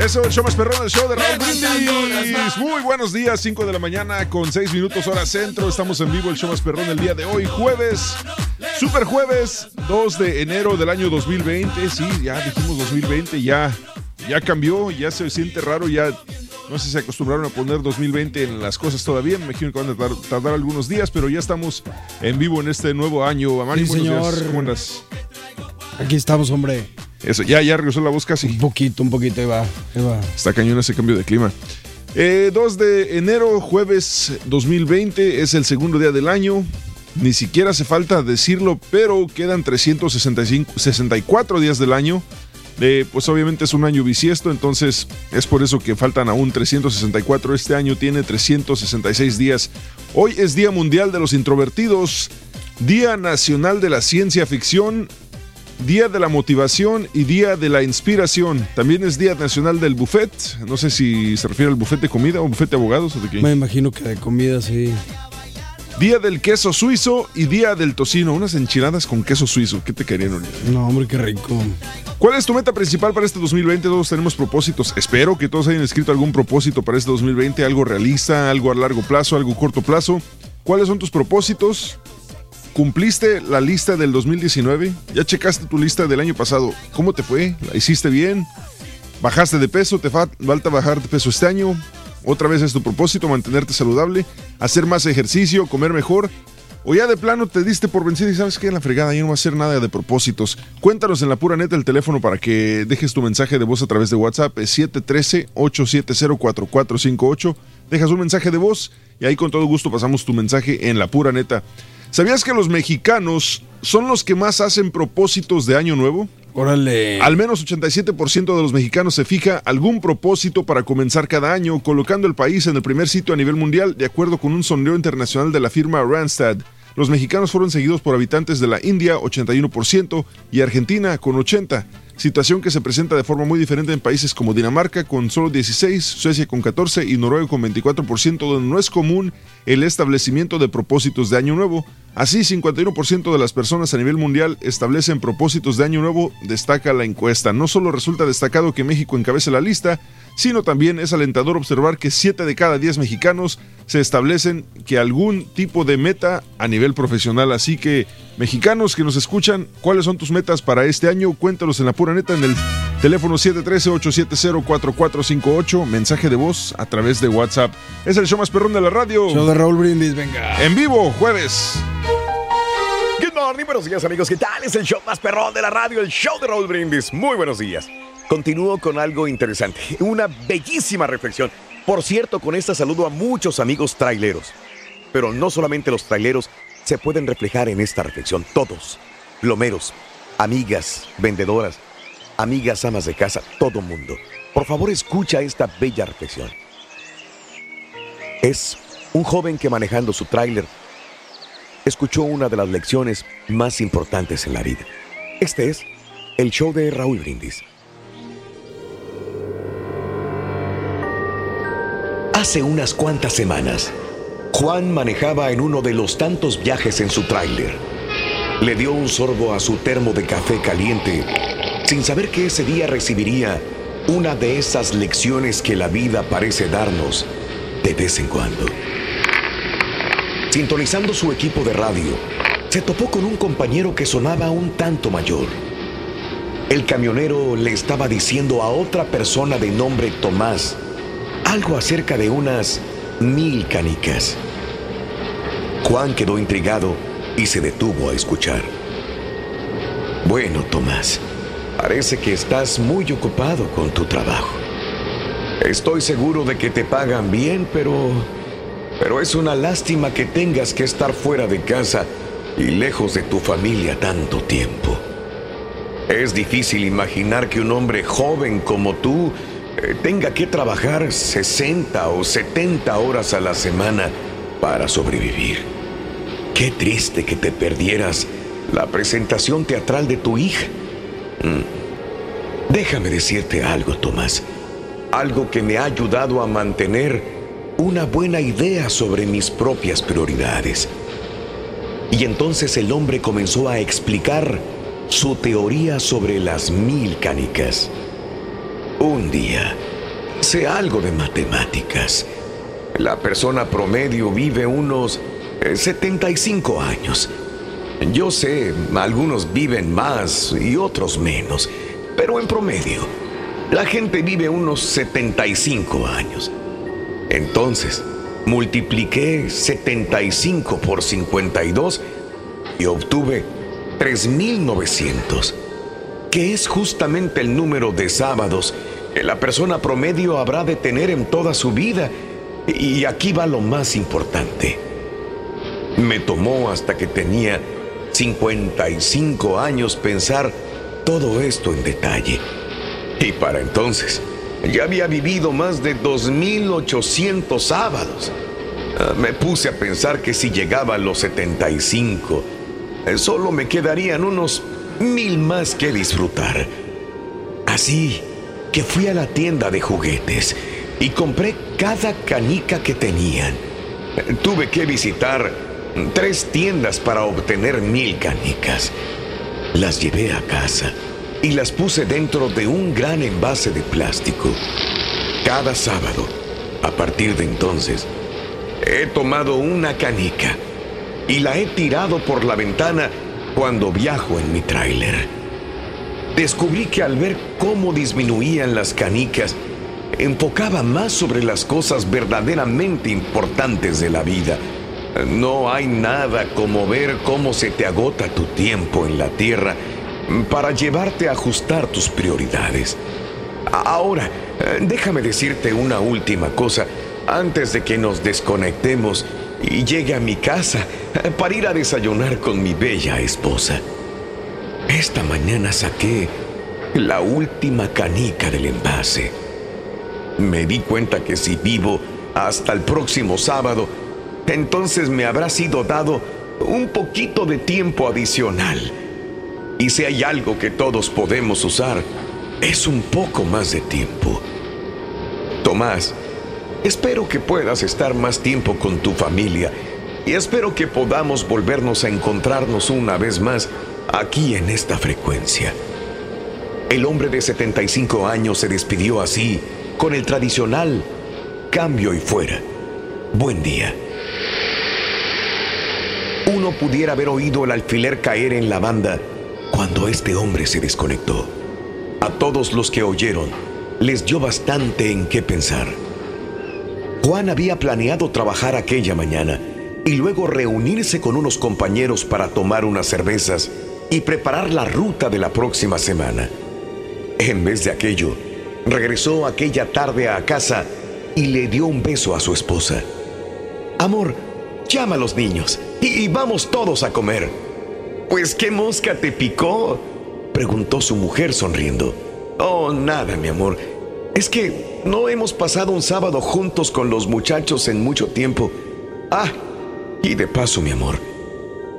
Eso, el show más perrón, el show de Raúl Brindis. Muy buenos días, 5 de la mañana con 6 minutos hora centro. Estamos en vivo, el show más perrón el día de hoy, jueves. Super jueves, 2 de enero del año 2020. Sí, ya dijimos 2020, ya, ya cambió, ya se siente raro, ya no sé si se acostumbraron a poner 2020 en las cosas todavía. Me imagino que van a tardar, tardar algunos días, pero ya estamos en vivo en este nuevo año. Amari, Sí, buenos días. señor. ¿Cómo andas? Aquí estamos, hombre. Eso, ya, ya regresó la voz casi. Un poquito, un poquito, ahí va. Ahí va. Está cañón ese cambio de clima. Eh, 2 de enero, jueves 2020, es el segundo día del año. Ni siquiera hace falta decirlo, pero quedan 365, 64 días del año. Eh, pues obviamente es un año bisiesto, entonces es por eso que faltan aún 364. Este año tiene 366 días. Hoy es Día Mundial de los Introvertidos, Día Nacional de la Ciencia Ficción, Día de la Motivación y Día de la Inspiración. También es Día Nacional del Buffet. No sé si se refiere al buffet de comida o buffet de abogados o de qué. Me imagino que de comida, sí. Día del queso suizo y Día del tocino. Unas enchiladas con queso suizo. ¿Qué te querían, Uriel? No, hombre, qué rico. ¿Cuál es tu meta principal para este 2020? Todos tenemos propósitos. Espero que todos hayan escrito algún propósito para este 2020. Algo realista, algo a largo plazo, algo a corto plazo. ¿Cuáles son tus propósitos? ¿Cumpliste la lista del 2019? ¿Ya checaste tu lista del año pasado? ¿Cómo te fue? ¿La hiciste bien? ¿Bajaste de peso? ¿Te fa- falta bajar de peso este año? ¿Otra vez es tu propósito mantenerte saludable? ¿Hacer más ejercicio? ¿Comer mejor? ¿O ya de plano te diste por vencido y sabes que en la fregada ya no va a hacer nada de propósitos? Cuéntanos en la pura neta el teléfono para que dejes tu mensaje de voz a través de WhatsApp. Es 713-870-4458. Dejas un mensaje de voz y ahí con todo gusto pasamos tu mensaje en la pura neta. ¿Sabías que los mexicanos son los que más hacen propósitos de año nuevo? Órale. Al menos 87% de los mexicanos se fija algún propósito para comenzar cada año, colocando el país en el primer sitio a nivel mundial, de acuerdo con un sondeo internacional de la firma Randstad. Los mexicanos fueron seguidos por habitantes de la India, 81%, y Argentina, con 80%, situación que se presenta de forma muy diferente en países como Dinamarca, con solo 16%, Suecia con 14% y Noruega con 24%, donde no es común el establecimiento de propósitos de año nuevo. Así, 51% de las personas a nivel mundial establecen propósitos de año nuevo, destaca la encuesta. No solo resulta destacado que México encabece la lista, sino también es alentador observar que 7 de cada 10 mexicanos se establecen que algún tipo de meta a nivel profesional. Así que, mexicanos que nos escuchan, ¿cuáles son tus metas para este año? Cuéntanos en la pura neta en el teléfono 713-870-4458, mensaje de voz a través de WhatsApp. Es el show más perrón de la radio. Show de Raúl Brindis, venga. En vivo, jueves. Good morning, buenos días amigos, ¿qué tal? Es el show más perrón de la radio, el show de Raúl Brindis. Muy buenos días. Continúo con algo interesante, una bellísima reflexión. Por cierto, con esta saludo a muchos amigos traileros. Pero no solamente los traileros se pueden reflejar en esta reflexión, todos. Lomeros, amigas, vendedoras. Amigas, amas de casa, todo mundo, por favor escucha esta bella reflexión. Es un joven que manejando su tráiler escuchó una de las lecciones más importantes en la vida. Este es el show de Raúl Brindis. Hace unas cuantas semanas, Juan manejaba en uno de los tantos viajes en su tráiler. Le dio un sorbo a su termo de café caliente, sin saber que ese día recibiría una de esas lecciones que la vida parece darnos de vez en cuando. Sintonizando su equipo de radio, se topó con un compañero que sonaba un tanto mayor. El camionero le estaba diciendo a otra persona de nombre Tomás algo acerca de unas mil canicas. Juan quedó intrigado y se detuvo a escuchar. Bueno, Tomás, parece que estás muy ocupado con tu trabajo. Estoy seguro de que te pagan bien, pero... Pero es una lástima que tengas que estar fuera de casa y lejos de tu familia tanto tiempo. Es difícil imaginar que un hombre joven como tú eh, tenga que trabajar 60 o 70 horas a la semana para sobrevivir. Qué triste que te perdieras la presentación teatral de tu hija. Mm. Déjame decirte algo, Tomás. Algo que me ha ayudado a mantener una buena idea sobre mis propias prioridades. Y entonces el hombre comenzó a explicar su teoría sobre las mil canicas. Un día, sé algo de matemáticas. La persona promedio vive unos eh, 75 años. Yo sé, algunos viven más y otros menos, pero en promedio, la gente vive unos 75 años. Entonces, multipliqué 75 por 52 y obtuve 3.900, que es justamente el número de sábados que la persona promedio habrá de tener en toda su vida. Y aquí va lo más importante. Me tomó hasta que tenía 55 años pensar todo esto en detalle. Y para entonces, ya había vivido más de 2.800 sábados. Ah, Me puse a pensar que si llegaba a los 75, eh, solo me quedarían unos mil más que disfrutar. Así que fui a la tienda de juguetes y compré cada canica que tenían. Eh, Tuve que visitar tres tiendas para obtener mil canicas. Las llevé a casa y las puse dentro de un gran envase de plástico. Cada sábado, a partir de entonces, he tomado una canica y la he tirado por la ventana cuando viajo en mi tráiler. Descubrí que al ver cómo disminuían las canicas, enfocaba más sobre las cosas verdaderamente importantes de la vida. No hay nada como ver cómo se te agota tu tiempo en la tierra para llevarte a ajustar tus prioridades. Ahora, déjame decirte una última cosa antes de que nos desconectemos y llegue a mi casa para ir a desayunar con mi bella esposa. Esta mañana saqué la última canica del envase. Me di cuenta que si vivo hasta el próximo sábado, entonces me habrá sido dado un poquito de tiempo adicional. Y si hay algo que todos podemos usar, es un poco más de tiempo. Tomás, espero que puedas estar más tiempo con tu familia y espero que podamos volvernos a encontrarnos una vez más aquí en esta frecuencia. El hombre de 75 años se despidió así, con el tradicional cambio y fuera. Buen día. Uno pudiera haber oído el alfiler caer en la banda cuando este hombre se desconectó. A todos los que oyeron, les dio bastante en qué pensar. Juan había planeado trabajar aquella mañana y luego reunirse con unos compañeros para tomar unas cervezas y preparar la ruta de la próxima semana. En vez de aquello, regresó aquella tarde a casa y le dio un beso a su esposa. Amor, llama a los niños y, y vamos todos a comer. Pues qué mosca te picó, preguntó su mujer sonriendo. Oh, nada, mi amor. Es que no hemos pasado un sábado juntos con los muchachos en mucho tiempo. Ah, y de paso, mi amor,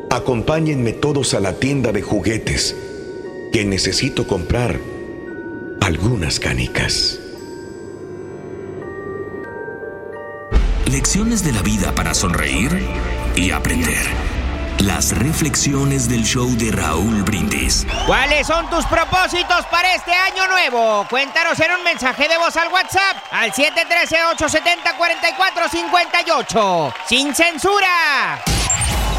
acompáñenme todos a la tienda de juguetes, que necesito comprar algunas canicas. Lecciones de la vida para sonreír y aprender. Las reflexiones del show de Raúl Brindis. ¿Cuáles son tus propósitos para este año nuevo? Cuéntanos en un mensaje de voz al WhatsApp al 713-870-4458. ¡Sin censura!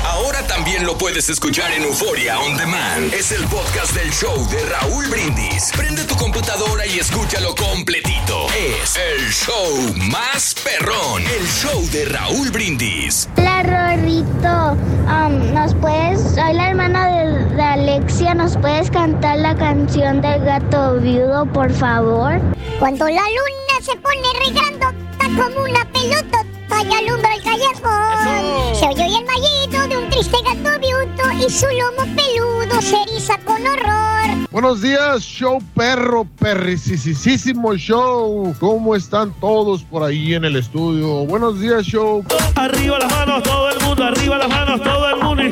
Ahora también lo puedes escuchar en Euforia On Demand. Es el podcast del show de Raúl Brindis. Prende tu computadora y escúchalo completito. Es el show más perrón. El show de Raúl Brindis. Hola Rorrito, Am, ¿nos puedes, soy la hermana de, de Alexia, ¿nos puedes cantar la canción del gato viudo, por favor? Cuando la luna se pone re grandota como una pelota y alumbra el callejón. Se oye el mallito de un triste gato viudo y su lomo peludo se eriza con horror. Buenos días, show perro, perricisísimo show. ¿Cómo están todos por ahí en el estudio? Buenos días, show. Arriba las manos, todo el mundo, arriba las manos, todo el mundo.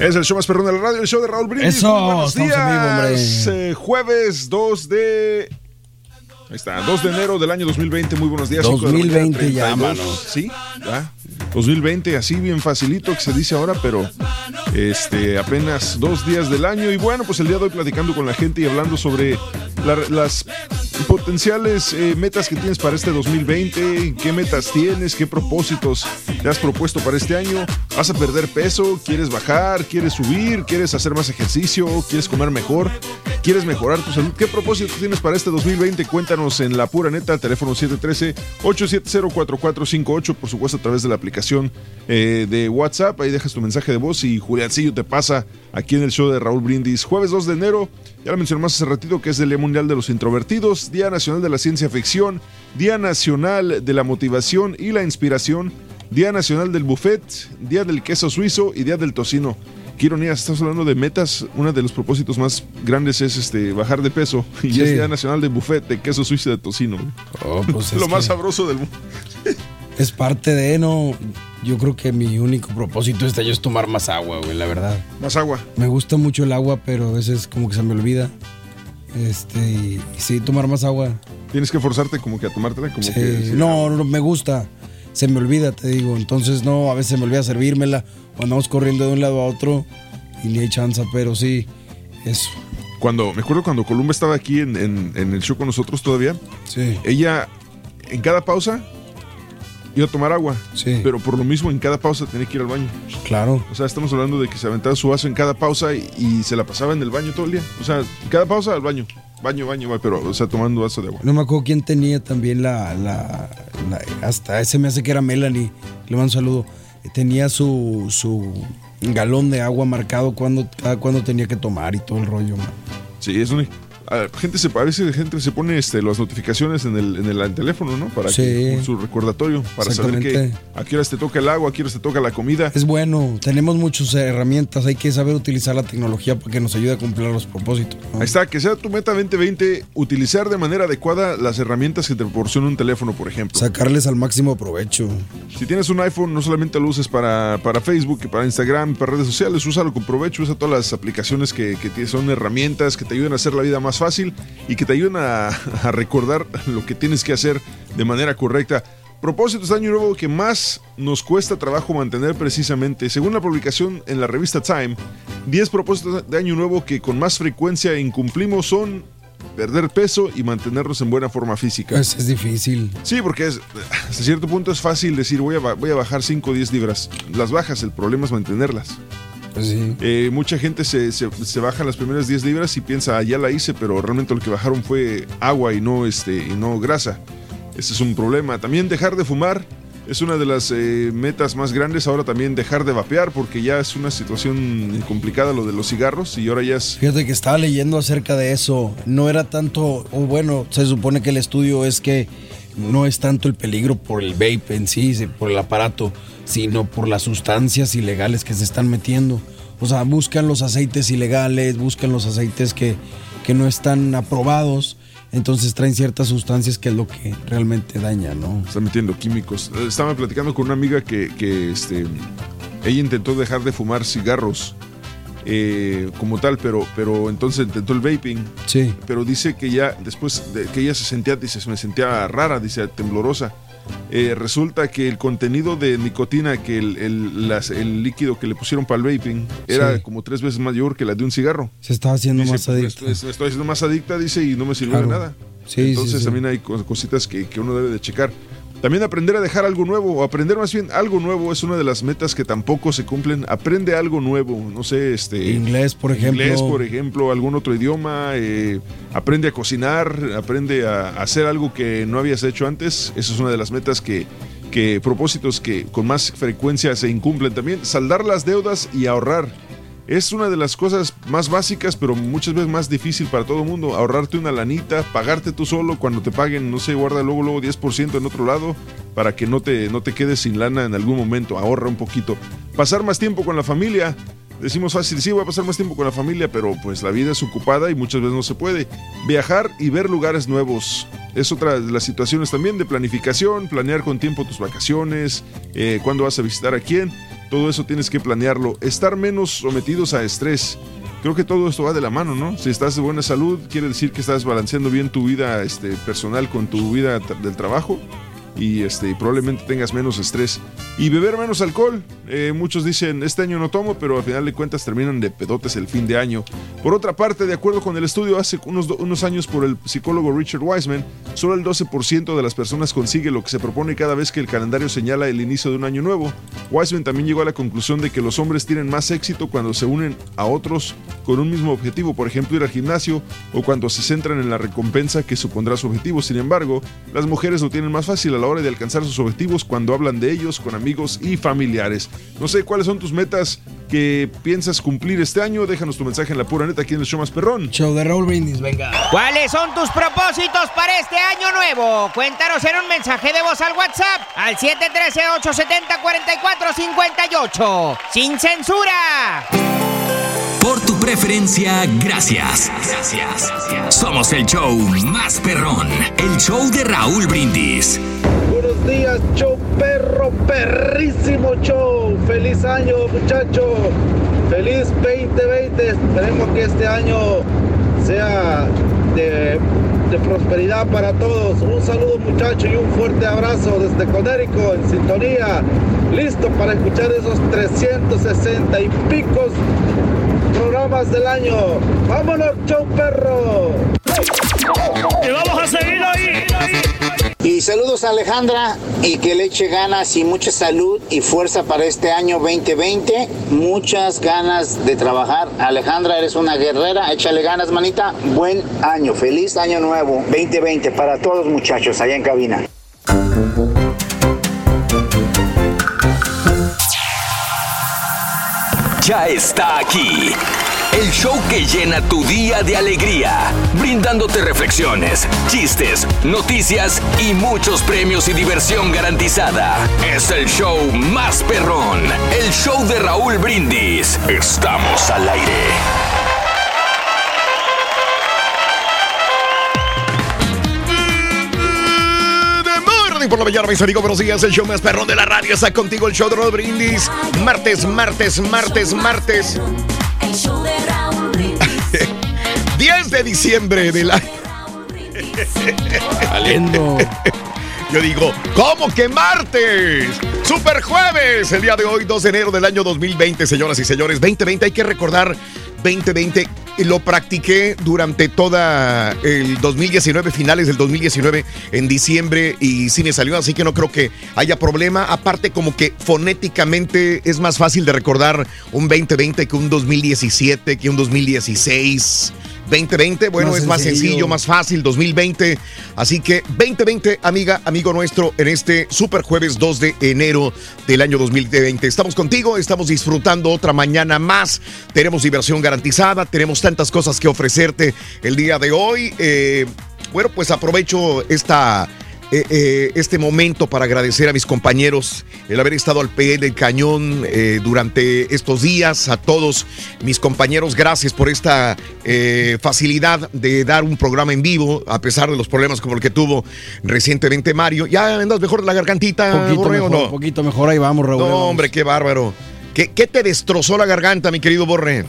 Es el show más perrón de la radio, el show de Raúl Brindis. Eso, Muy buenos en vivo, hombre. días. Eh, jueves 2 de... Ahí está, 2 de enero del año 2020. Muy buenos días. cinco de la mañana, 2020 ya, 32. mano. Sí, ya. 2020, así bien facilito que se dice ahora, pero este apenas dos días del año. Y bueno, pues el día de hoy platicando con la gente y hablando sobre la- las potenciales eh, metas que tienes para este 2020, qué metas tienes, qué propósitos te has propuesto para este año. ¿Vas a perder peso? ¿Quieres bajar? ¿Quieres subir? ¿Quieres hacer más ejercicio? ¿Quieres comer mejor? ¿Quieres mejorar tu salud? ¿Qué propósitos tienes para este 2020? Cuéntanos en la pura neta, teléfono 713-870-4458, por supuesto a través de la aplicación eh, de WhatsApp. Ahí dejas tu mensaje de voz y Juliancillo te pasa aquí en el show de Raúl Brindis. Jueves 2 de enero, ya lo mencionamos hace ratito, que es el Día Mundial de los Introvertidos, Día Nacional de la Ciencia Ficción, Día Nacional de la Motivación y la Inspiración, Día Nacional del Buffet, Día del Queso Suizo y Día del Tocino. Qué ironía, estás hablando de metas. Uno de los propósitos más grandes es este bajar de peso. Y Sí. es Día Nacional del Buffet de queso suizo de tocino. Oh, pues Lo más sabroso del mundo. Es parte de, no. Yo creo que mi único propósito este año es tomar más agua, güey, la verdad. Más agua. Me gusta mucho el agua, pero a veces como que se me olvida. Este, y, y sí, tomar más agua. Tienes que forzarte como que a tomártela. Como Sí, que, sí. no, no, me gusta. Se me olvida, te digo. Entonces, no, a veces me olvida servírmela. O andamos corriendo de un lado a otro y ni hay chance, pero sí, eso. Cuando, me acuerdo cuando Columba estaba aquí en, en- en el show con nosotros todavía. Sí. Ella, en cada pausa, iba a tomar agua. Sí. Pero por lo mismo, en cada pausa tenía que ir al baño. Claro. O sea, estamos hablando de que se aventaba su vaso en cada pausa y, y se la pasaba en el baño todo el día. O sea, en cada pausa al baño. Baño, baño, baño, pero, o sea, tomando vaso de agua. No me acuerdo quién tenía también la, la, la- hasta ese me hace que era Melanie, le mando un saludo. Tenía su, su galón de agua marcado cuando, cada cuando tenía que tomar y todo el rollo. man. Sí, es un... gente se, a veces gente se pone este, las notificaciones en el, en el teléfono, ¿no? Para Sí. que, con su recordatorio, para saber que a qué horas te toca el agua, a qué horas te toca la comida. Es bueno, tenemos muchas herramientas, hay que saber utilizar la tecnología para que nos ayude a cumplir los propósitos. ¿no? Ahí está, que sea tu meta 2020, utilizar de manera adecuada las herramientas que te proporciona un teléfono, por ejemplo. Sacarles al máximo provecho. Si tienes un iPhone, no solamente lo uses para, para Facebook, para Instagram, para redes sociales, úsalo con provecho, usa todas las aplicaciones que, que son herramientas que te ayuden a hacer la vida más fácil y que te ayuden a, a recordar lo que tienes que hacer de manera correcta. Propósitos de año nuevo que más nos cuesta trabajo mantener precisamente. Según la publicación en la revista Time, 10 propósitos de año nuevo que con más frecuencia incumplimos son perder peso y mantenernos en buena forma física. Es, es difícil. Sí, porque es, hasta cierto punto es fácil decir voy a, voy a bajar 5 o 10 libras. Las bajas, el problema es mantenerlas. Sí. Eh, mucha gente se, se, se baja las primeras 10 libras y piensa, ah, ya la hice, pero realmente lo que bajaron fue agua y no, este, y no grasa. Ese es un problema. También dejar de fumar es una de las eh, metas más grandes. Ahora también dejar de vapear porque ya es una situación complicada lo de los cigarros y ahora ya es... Fíjate que estaba leyendo acerca de eso. No era tanto, o bueno, se supone que el estudio es que no es tanto el peligro por el vape en sí, por el aparato, sino por las sustancias ilegales que se están metiendo. O sea, buscan los aceites ilegales, buscan los aceites que, que no están aprobados. Entonces traen ciertas sustancias que es lo que realmente daña, ¿no? Están metiendo químicos. Eh, Estaba platicando con una amiga que, que, este, ella intentó dejar de fumar cigarros eh, como tal, pero, pero entonces intentó el vaping. Sí. Pero dice que ya después de que ella se sentía, dice, me sentía rara, dice, temblorosa. Eh, resulta que el contenido de nicotina, que el, el- las- el líquido que le pusieron para el vaping, era Sí. como tres veces mayor que la de un cigarro. Se estaba haciendo Dice, más pues, adicto. Me, me estoy haciendo más adicta, dice, y no me sirve de nada. Sí, Entonces sí. también hay cos- cositas que, que uno debe de checar. También aprender a dejar algo nuevo, o aprender más bien algo nuevo es una de las metas que tampoco se cumplen. Aprende algo nuevo, no sé, este... Inglés, por ejemplo. Inglés, por ejemplo, algún otro idioma, eh, aprende a cocinar, aprende a, a hacer algo que no habías hecho antes. Esa es una de las metas que, que propósitos que con más frecuencia se incumplen también. Saldar las deudas y ahorrar. Es una de las cosas más básicas, pero muchas veces más difícil para todo el mundo. Ahorrarte una lanita, pagarte tú solo cuando te paguen, no sé, guarda luego, luego 10% en otro lado para que no te, no te quedes sin lana en algún momento. Ahorra un poquito. Pasar más tiempo con la familia. Decimos fácil, sí, voy a pasar más tiempo con la familia, pero pues la vida es ocupada y muchas veces no se puede. Viajar y ver lugares nuevos. Es otra de las situaciones también de planificación, planear con tiempo tus vacaciones, eh, cuándo vas a visitar a quién. Todo eso tienes que planearlo. Estar menos sometidos a estrés. Creo que todo esto va de la mano, ¿no? Si estás de buena salud, quiere decir que estás balanceando bien tu vida este, personal con tu vida del trabajo y este, probablemente tengas menos estrés. Y beber menos alcohol. Eh, muchos dicen, este año no tomo, pero al final de cuentas terminan de pedotes el fin de año. Por otra parte, de acuerdo con el estudio hace unos, años por el psicólogo Richard Wiseman, solo el 12% de las personas consigue lo que se propone cada vez que el calendario señala el inicio de un año nuevo. Wiseman también llegó a la conclusión de que los hombres tienen más éxito cuando se unen a otros con un mismo objetivo, por ejemplo ir al gimnasio o cuando se centran en la recompensa que supondrá su objetivo. Sin embargo, las mujeres lo tienen más fácil a la hora de alcanzar sus objetivos cuando hablan de ellos con amigos y familiares. No sé cuáles son tus metas que piensas cumplir este año. Déjanos tu mensaje en la pura neta aquí en el show más perrón. Show de Raúl Brindis, venga. ¿Cuáles son tus propósitos para este año nuevo? Cuéntanos en un mensaje de voz al WhatsApp al 713-870-4458. ¡Sin censura! Por tu preferencia, gracias. Gracias. Somos el show más perrón, el show de Raúl Brindis. Días, show perro, perrísimo show. Feliz año, muchachos. Feliz 2020. Esperemos que este año sea de, de prosperidad para todos. Un saludo, muchachos, y un fuerte abrazo desde Conérico, en sintonía. Listo para escuchar esos 360 y picos programas del año. ¡Vámonos, show perro! Y vamos a seguir ahí. Y saludos a Alejandra y que le eche ganas y mucha salud y fuerza para este año 2020. Muchas ganas de trabajar. Alejandra, eres una guerrera. Échale ganas, manita. Buen año. Feliz año nuevo 2020 para todos muchachos allá en cabina. Ya está aquí. El show que llena tu día de alegría, brindándote reflexiones, chistes, noticias y muchos premios y diversión garantizada. Es el show más perrón, el show de Raúl Brindis. Estamos al aire. De Morning por la mañana, mis amigos, buenos días. El show más perrón de la radio está contigo, el show de Rod Brindis. Martes, martes, martes, martes. 10 de diciembre del año. Saliendo. Yo digo, ¿cómo que martes? Super jueves, el día de hoy, 2 de enero del año 2020, señoras y señores. 2020, hay que recordar 2020. Lo practiqué durante toda el 2019, finales del 2019, en diciembre, y sí me salió, así que no creo que haya problema. Aparte, como que fonéticamente es más fácil de recordar un 2020 que un 2017, que un 2016. 2020, bueno, Más es más sencillo. sencillo, más fácil, 2020. Así que 2020, amiga, amigo nuestro, en este super jueves 2 de enero del año 2020. Estamos contigo, estamos disfrutando otra mañana más. Tenemos diversión garantizada, tenemos tantas cosas que ofrecerte el día de hoy. Eh, bueno, pues aprovecho esta eh, eh, este momento para agradecer a mis compañeros el haber estado al pie del cañón eh, durante estos días. A todos mis compañeros, gracias por esta facilidad de dar un programa en vivo, a pesar de los problemas como el que tuvo recientemente Mario. ¿Ya andas mejor de la gargantita, poquito mejor, no? poquito mejor, ahí vamos, Raúl. No, hombre, qué bárbaro. ¿Qué, qué te destrozó la garganta, mi querido Borre?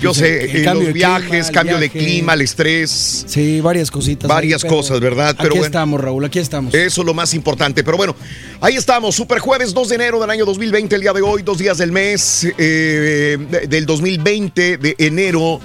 Yo pues, sé, el- el eh, cambio los clima, viajes, el cambio de clima, el estrés. Sí, varias cositas. Varias ahí, cosas, ¿verdad? Pero aquí bueno. estamos, Raúl, aquí estamos. Eso es lo más importante. Pero bueno, ahí estamos. Super jueves 2 de enero del año 2020, el día de hoy, dos días del mes eh, de- del 2020 de enero.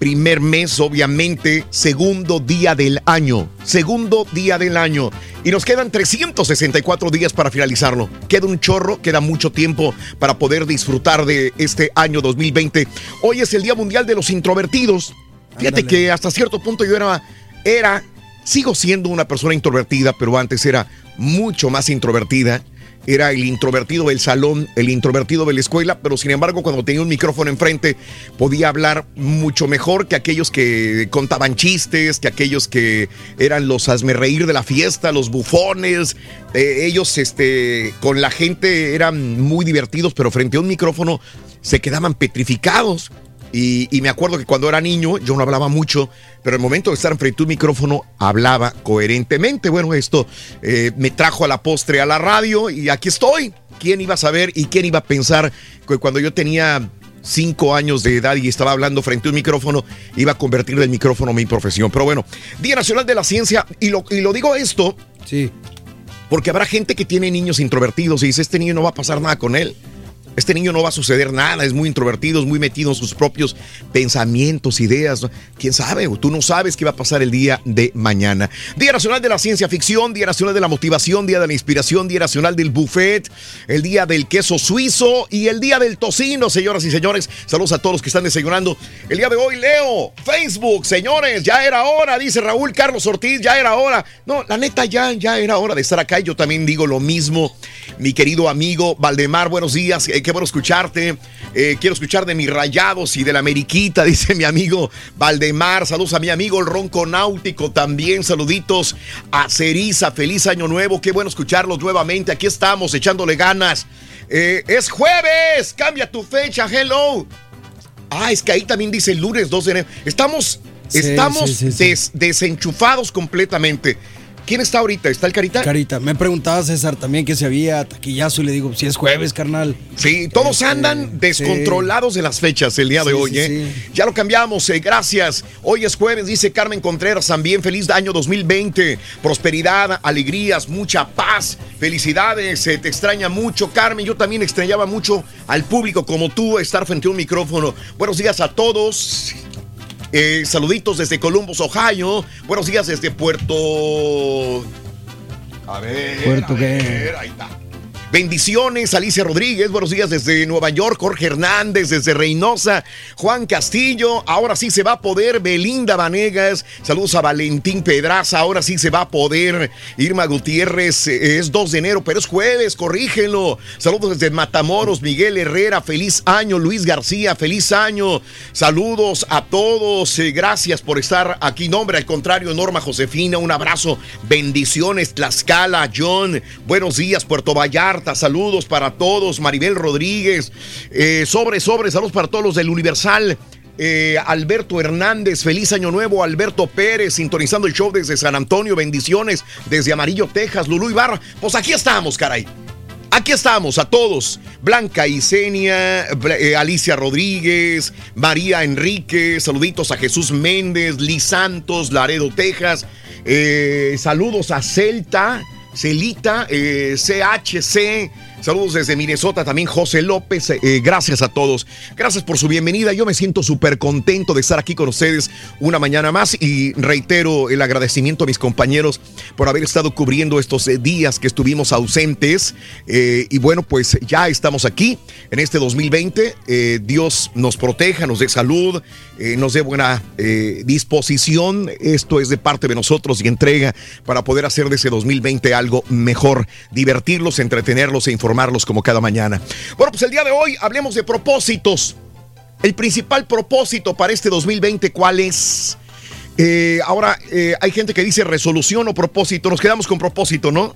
Primer mes, obviamente, segundo día del año. Segundo día del año. Y nos quedan 364 días para finalizarlo. Queda un chorro, queda mucho tiempo para poder disfrutar de este año 2020. Hoy es el Día Mundial de los Introvertidos. Fíjate Ándale. que hasta cierto punto yo era, era, sigo siendo una persona introvertida, pero antes era mucho más introvertida. Era el introvertido del salón, el introvertido de la escuela, pero sin embargo cuando tenía un micrófono enfrente podía hablar mucho mejor que aquellos que contaban chistes, que aquellos que eran los reír de la fiesta, los bufones. Eh, ellos este, con la gente eran muy divertidos, pero frente a un micrófono se quedaban petrificados. Y, y me acuerdo que cuando era niño yo no hablaba mucho, pero el momento de estar frente a un micrófono hablaba coherentemente. Bueno, esto eh, me trajo a la postre a la radio y aquí estoy. ¿Quién iba a saber y quién iba a pensar que cuando yo tenía cinco años de edad y estaba hablando frente a un micrófono, iba a convertir el micrófono en mi profesión? Pero bueno, Día Nacional de la Ciencia, y lo, y lo digo esto Sí. porque habrá gente que tiene niños introvertidos y dice, este niño no va a pasar nada con él. Este niño no va a suceder nada, es muy introvertido, es muy metido en sus propios pensamientos, ideas. ¿Quién sabe? Tú no sabes qué va a pasar el día de mañana. Día Nacional de la Ciencia Ficción, Día Nacional de la Motivación, Día de la Inspiración, Día Nacional del Buffet, el Día del Queso Suizo y el Día del Tocino, señoras y señores. Saludos a todos los que están desayunando. El día de hoy, Leo, Facebook, señores, ya era hora, dice Raúl Carlos Ortiz, ya era hora. No, la neta, ya, ya era hora de estar acá. y Yo también digo lo mismo. Mi querido amigo Valdemar, buenos días. Eh, qué bueno escucharte. Eh, quiero escuchar de mis rayados y de la Ameriquita, dice mi amigo Valdemar. Saludos a mi amigo el Ronco Náutico también. Saluditos a Ceriza. Feliz año nuevo. Qué bueno escucharlos nuevamente. Aquí estamos echándole ganas. Eh, es jueves. Cambia tu fecha. Hello. Ah, es que ahí también dice lunes 2 de enero. Estamos, Sí, estamos sí, sí, sí. des- desenchufados completamente. ¿Quién está ahorita? ¿Está el Carita? Carita, me preguntaba César también que si había taquillazo y le digo, si es jueves, carnal. Sí, todos Este, andan descontrolados de las fechas el día de Sí, hoy, sí, ¿eh? sí. Ya lo cambiamos, eh, gracias. Hoy es jueves, dice Carmen Contreras también. Feliz año 2020. Prosperidad, alegrías, mucha paz. Felicidades, eh, te extraña mucho, Carmen. Yo también extrañaba mucho al público como tú, estar frente a un micrófono. Buenos días a todos. Eh, saluditos desde Columbus, Ohio. Buenos días desde Puerto. A ver. Puerto a qué? ver, ahí está. Bendiciones, Alicia Rodríguez, buenos días desde Nueva York, Jorge Hernández desde Reynosa, Juan Castillo, ahora sí se va a poder, Belinda Vanegas, saludos a Valentín Pedraza, ahora sí se va a poder, Irma Gutiérrez, eh, es 2 de enero, pero es jueves, corrígenlo, saludos desde Matamoros, Miguel Herrera, feliz año, Luis García, feliz año, saludos a todos, eh, gracias por estar aquí, nombre al contrario, Norma Josefina, un abrazo, bendiciones, Tlaxcala, John, buenos días, Puerto Vallarta, saludos para todos, Maribel Rodríguez, eh, sobre, sobre, saludos para todos los del Universal. eh, Alberto Hernández, feliz año nuevo, Alberto Pérez, sintonizando el show desde San Antonio, bendiciones desde Amarillo, Texas, Lulú Ibarra. Pues aquí estamos, caray. Aquí estamos a todos. Blanca Isenia, eh, Alicia Rodríguez, María Enrique, saluditos a Jesús Méndez, Liz Santos, Laredo, Texas. Eh, saludos a Celta, Celita, eh, CHC. Saludos desde Minnesota también, José López. eh, gracias a todos. Gracias por su bienvenida. Yo me siento súper contento de estar aquí con ustedes una mañana más y reitero el agradecimiento a mis compañeros por haber estado cubriendo estos eh, días que estuvimos ausentes. Eh, y bueno, pues ya estamos aquí en este 2020. Eh, Dios nos proteja, nos dé salud, eh, nos dé buena eh, disposición. Esto es de parte de nosotros y entrega para poder hacer de ese 2020 algo mejor, divertirlos, entretenerlos e informarlos como cada mañana. Bueno, pues el día de hoy hablemos de propósitos. El principal propósito para este 2020, ¿cuál es? Eh, ahora, eh, hay gente que dice resolución o propósito. Nos quedamos con propósito, ¿no?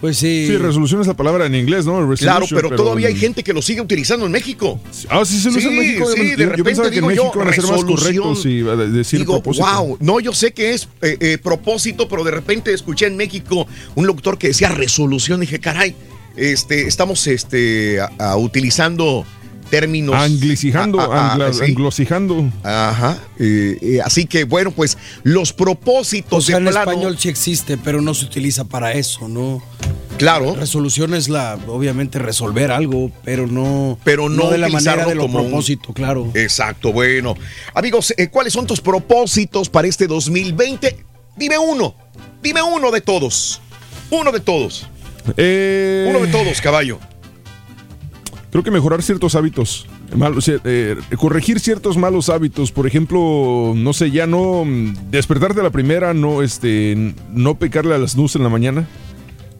Pues sí. Sí, resolución es la palabra en inglés, ¿no? Claro, Resolution, pero, todavía hay gente que lo sigue utilizando en México. Ah, sí se lo usa en México. Sí, Yo- de yo repente que en digo yo, México van a ser más correctos y a decir Digo, propósito. wow, no, yo sé que es eh, eh, propósito, pero de repente escuché en México un locutor que decía resolución. Dije, caray, este, estamos este, a- a utilizando términos. Anglicizando, a- a- a- angla- sí. anglosijando. Ajá. eh, eh, así que, bueno, pues los propósitos O sea, en de plano. español sí existe, pero no se utiliza para eso, ¿no? Claro. Resolución es la, obviamente, resolver algo, pero no, pero no, de la manera utilizarlo de lo como un- propósito, claro. Exacto, bueno. Amigos, eh, ¿cuáles son tus propósitos para este 2020? Dime uno, dime uno de todos. Uno de todos. Eh, Uno de todos, caballo. Creo que mejorar ciertos hábitos. Malos, eh, corregir ciertos malos hábitos. Por ejemplo, no sé, ya no mm, despertarte a la primera, no, este, no pecarle a las nubes en la mañana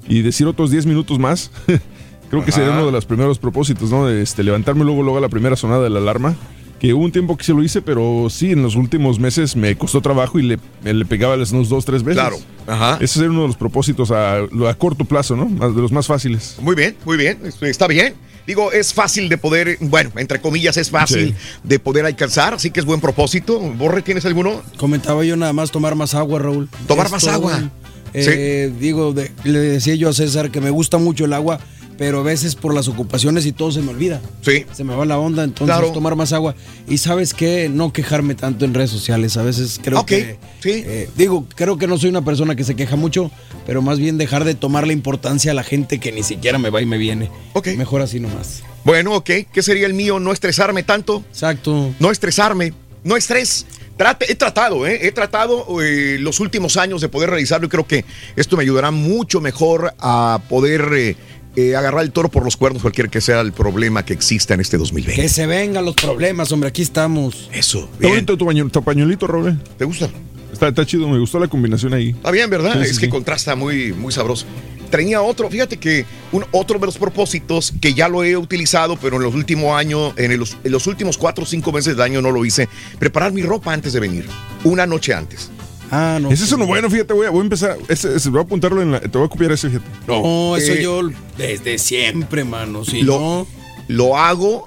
y decir otros 10 minutos más. Creo que sería uno de los primeros propósitos, ¿no? De, este, levantarme luego, luego a la primera sonada de la alarma. Que hubo un tiempo que se lo hice, pero sí, en los últimos meses me costó trabajo y le, le pegaba las nubes dos, tres veces. Claro. Ajá. Ese sería uno de los propósitos a, a corto plazo, ¿no? De los más fáciles. Muy bien, muy bien. Está bien. Digo, es fácil de poder, bueno, entre comillas, es fácil Sí. de poder alcanzar, así que es buen propósito. Borre, ¿tienes alguno? Comentaba yo nada más tomar más agua, Raúl. Tomar Es más todo. agua. Eh, Digo, de- le decía yo a César que me gusta mucho el agua, pero a veces por las ocupaciones y todo se me olvida. Sí. Se me va la onda, entonces Claro. tomar más agua. Y sabes qué, no quejarme tanto en redes sociales. A veces creo Ok, que. eh, digo, creo que no soy una persona que se queja mucho, pero más bien dejar de tomar la importancia a la gente que ni siquiera me va y me viene. Mejor así nomás. Bueno, ok. ¿Qué sería el mío? No estresarme tanto. Exacto. No estresarme. No estrés. Trate, he tratado, ¿eh? he tratado eh, los últimos años de poder realizarlo y creo que esto me ayudará mucho mejor a poder eh, eh, agarrar el toro por los cuernos, cualquier que sea el problema que exista en este 2020. Que se vengan los problemas, hombre, aquí estamos. Eso. Está bonito tu, pañuelito, Roble. ¿Te gusta? Está, está chido, me gustó la combinación ahí. Está bien, ¿verdad? Sí, sí, es que sí. contrasta muy, muy sabroso. Tenía otro, fíjate que un, otro de los propósitos que ya lo he utilizado, pero en los últimos años, en, el- en los últimos cuatro o cinco meses del año no lo hice, preparar mi ropa antes de venir, una noche antes. Ah, no. Ese es uno bueno, fíjate, voy a, voy a empezar. Ese, ese, voy a apuntarlo en la. Te voy a copiar ese, fíjate. No, eso Eh, yo desde siempre, mano. Si lo, no, lo hago,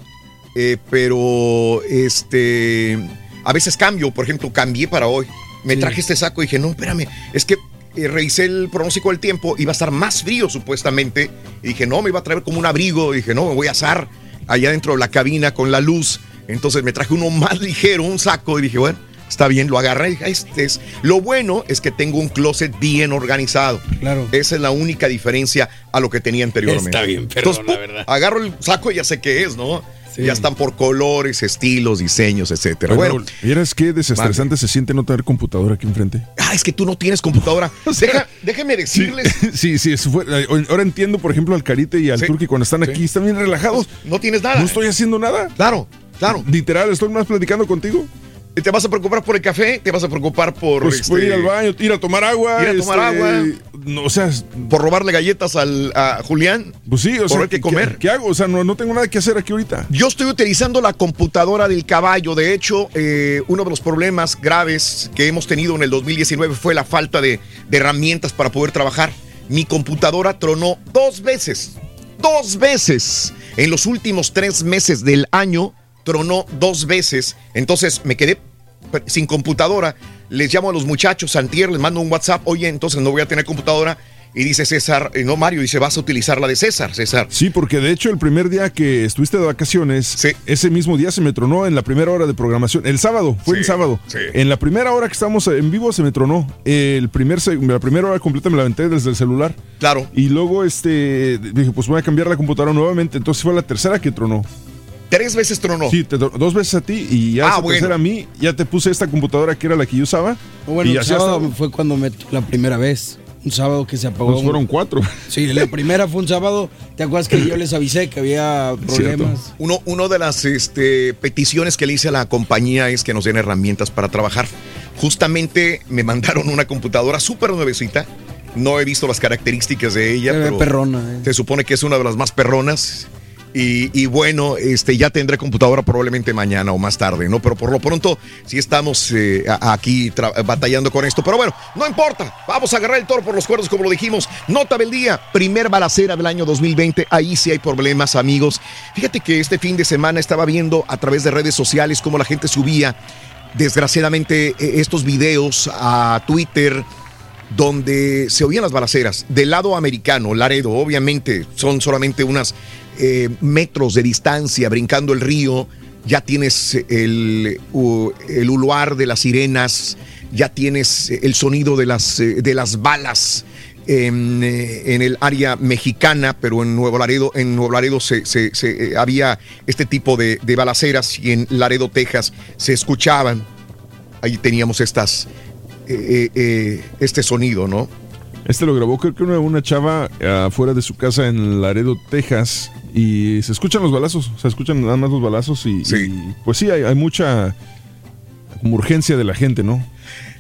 eh, pero este a veces cambio. Por ejemplo, cambié para hoy. Me Sí. traje este saco y dije, no, espérame, es que eh, revisé el pronóstico del tiempo, iba a estar más frío supuestamente. Y dije, no, me iba a traer como un abrigo. Y dije, no, me voy a asar allá dentro de la cabina con la luz. Entonces me traje uno más ligero, un saco, y dije, bueno, está bien, lo agarré. dije, Este es. Lo bueno es que tengo un closet bien organizado. Claro. Esa es la única diferencia a lo que tenía anteriormente. Está bien, perdón, Entonces, la verdad. agarro el saco y ya sé qué es, ¿no? Sí. Ya están por colores, estilos, diseños, etcétera. Bueno, Bueno, ¿vieras qué desestresante se siente no tener computadora aquí enfrente? ah, es que tú no tienes computadora. Deja- déjeme decirles. sí, sí, eso fue- eh, ahora entiendo, por ejemplo, al Carite y al Sí, Turki cuando están sí. aquí, están bien relajados. No tienes nada. No estoy haciendo nada. Claro, claro. Literal, estoy más platicando contigo. ¿Te vas a preocupar por el café? ¿Te vas a preocupar por Pues este, ir al baño, ir a tomar agua. ir a tomar este, agua? No, o sea, por robarle galletas al, a Julián? pues sí, o ¿Por sea, ver qué comer? ¿Qué, hago? O sea, no, no tengo nada que hacer aquí ahorita. Yo estoy utilizando la computadora del caballo. De hecho, eh, uno de los problemas graves que hemos tenido en el 2019 fue la falta de, de herramientas para poder trabajar. Mi computadora tronó dos veces. Dos veces. En los últimos tres meses del año tronó dos veces. Entonces me quedé sin computadora. Les llamo a los muchachos, Santier, les mando un WhatsApp. Oye, entonces no voy a tener computadora. Y dice César, eh, no Mario, dice, vas a utilizar la de César, César. Sí, porque de hecho el primer día que estuviste de vacaciones, ese mismo día se me tronó en la primera hora de programación. El sábado, fue Sí, el sábado. sí. En la primera hora que estábamos en vivo se me tronó. El primer, la primera hora completa me la aventé desde el celular. Claro. Y luego este dije, pues voy a cambiar la computadora nuevamente. Entonces fue la tercera que tronó. Tres veces tronó. Sí, te- dos veces a ti y ya Ah, bueno. tercera a mí. Ya te puse esta computadora que era la que yo usaba. bueno, y el sábado fue cuando me la primera vez. Un sábado que se apagó. Pues fueron cuatro. Sí, la primera fue un sábado. ¿Te acuerdas que yo les avisé que había problemas? Uno, uno de las este, peticiones que le hice a la compañía es que nos den herramientas para trabajar. Justamente me mandaron una computadora súper nuevecita. No he visto las características de ella, Se pero perrona, eh. se supone que es una de las más perronas. Y, bueno, este, ya tendré computadora probablemente mañana o más tarde, ¿no? Pero por lo pronto sí estamos eh, aquí batallando con esto. Pero bueno, no importa. Vamos a agarrar el toro por los cuernos, como lo dijimos. Nota del día, primer balacera del año 2020. Ahí sí hay problemas, amigos. Fíjate que este fin de semana estaba viendo a través de redes sociales cómo la gente subía, desgraciadamente, eh, estos videos a Twitter donde se oían las balaceras. Del lado americano, Laredo, obviamente son solamente unos metros de distancia, brincando el río. Ya tienes el, el uluar de las sirenas, ya tienes el sonido de las, eh, de las balas en, eh, en el área mexicana, pero en Nuevo Laredo, en Nuevo Laredo se, se- eh, había este tipo de, de balaceras y en Laredo, Texas, se escuchaban. Ahí teníamos estas, eh, eh, eh, este sonido, ¿no? Este lo grabó creo que una, una chava afuera de su casa en Laredo, Texas. Y se escuchan los balazos, se escuchan nada más los balazos y, y, pues sí, hay, hay mucha urgencia de la gente, ¿no?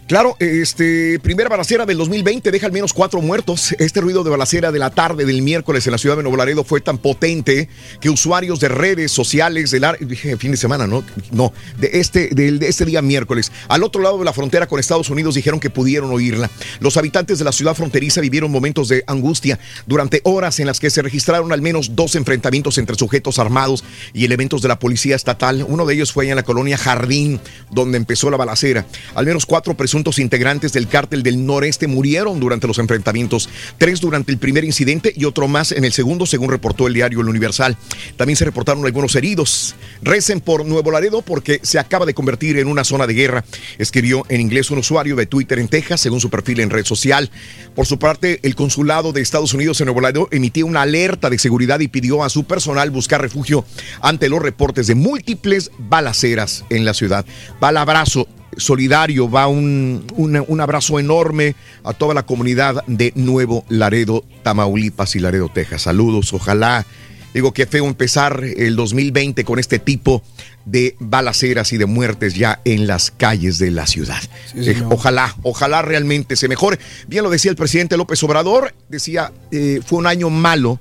Claro, este, primera balacera del 2020 deja al menos cuatro muertos. Este ruido de balacera de la tarde del miércoles en la ciudad de Nuevo Laredo fue tan potente que usuarios de redes sociales del dije fin de semana, ¿no? No, de este, de este día miércoles, al otro lado de la frontera con Estados Unidos dijeron que pudieron oírla. Los habitantes de la ciudad fronteriza vivieron momentos de angustia durante horas en las que se registraron al menos dos enfrentamientos entre sujetos armados y elementos de la policía estatal. Uno de ellos fue en la colonia Jardín, donde empezó la balacera. Al menos cuatro integrantes del cártel del noreste murieron durante los enfrentamientos, tres durante el primer incidente y otro más en el segundo, según reportó el diario El Universal. También se reportaron algunos heridos. Recen por Nuevo Laredo porque se acaba de convertir en una zona de guerra, escribió en inglés un usuario de Twitter en Texas, según su perfil en red social. Por su parte, el consulado de Estados Unidos en Nuevo Laredo emitió una alerta de seguridad y pidió a su personal buscar refugio ante los reportes de múltiples balaceras en la ciudad. Va al abrazo solidario, va un, un- un abrazo enorme a toda la comunidad de Nuevo Laredo, Tamaulipas y Laredo, Texas. Saludos, ojalá. Digo, qué feo empezar el 2020 con este tipo de balaceras y de muertes ya en las calles de la ciudad. Sí, Eh, ojalá, ojalá realmente se mejore. Bien lo decía el presidente López Obrador, decía, eh, fue un año malo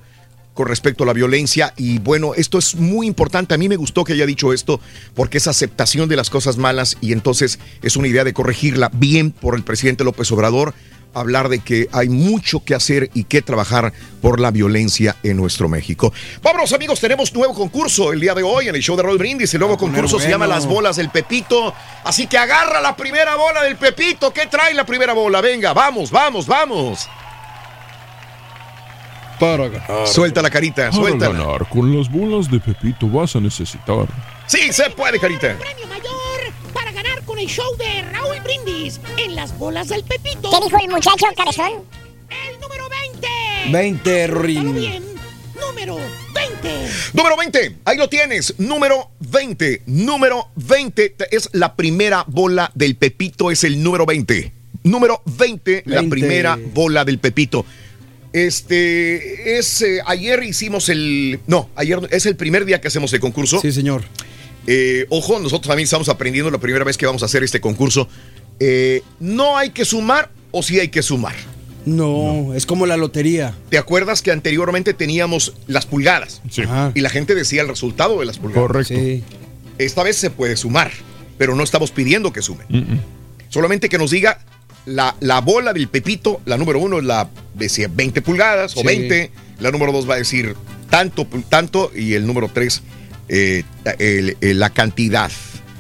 con respecto a la violencia y bueno, esto es muy importante. A mí me gustó que haya dicho esto porque es aceptación de las cosas malas y entonces es una idea de corregirla bien por el presidente López Obrador hablar de que hay mucho que hacer y que trabajar por la violencia en nuestro México. Vámonos amigos, tenemos nuevo concurso el día de hoy en el show de Roll Brindis. El nuevo concurso se llama. Las Bolas del Pepito. Así que agarra la primera bola del Pepito. ¿Qué trae la primera bola? Venga, vamos, vamos, vamos. Para ganar. Suelta la carita, Para suelta. ganar con las bolas de Pepito vas a necesitar. Sí, se puede, carita. premio mayor para ganar con el show de Raúl Brindis en las bolas del Pepito. ¿Qué dijo el muchacho, cabezón? El número 20. 20, Todo Rorín. bien. Número 20. Número 20, ahí lo tienes. Número 20, número 20 es la primera bola del Pepito, es el número 20. Número 20, la 20. primera bola del Pepito. Este es eh, ayer hicimos el no, ayer es el primer día que hacemos el concurso. Sí, señor. Eh, ojo, nosotros también estamos aprendiendo la primera vez que vamos a hacer este concurso. Eh, no hay que sumar o sí hay que sumar. No, es como la lotería. ¿Te acuerdas que anteriormente teníamos las pulgadas? Sí. Ajá. Y la gente decía el resultado de las pulgadas. Correcto. Sí. Esta vez se puede sumar, pero no estamos pidiendo que sumen. Mm-mm. Solamente que nos diga la, la bola del Pepito, la número uno es la decía 20 pulgadas o Sí. 20, la número dos va a decir tanto, tanto, y el número tres eh, el- el- la cantidad.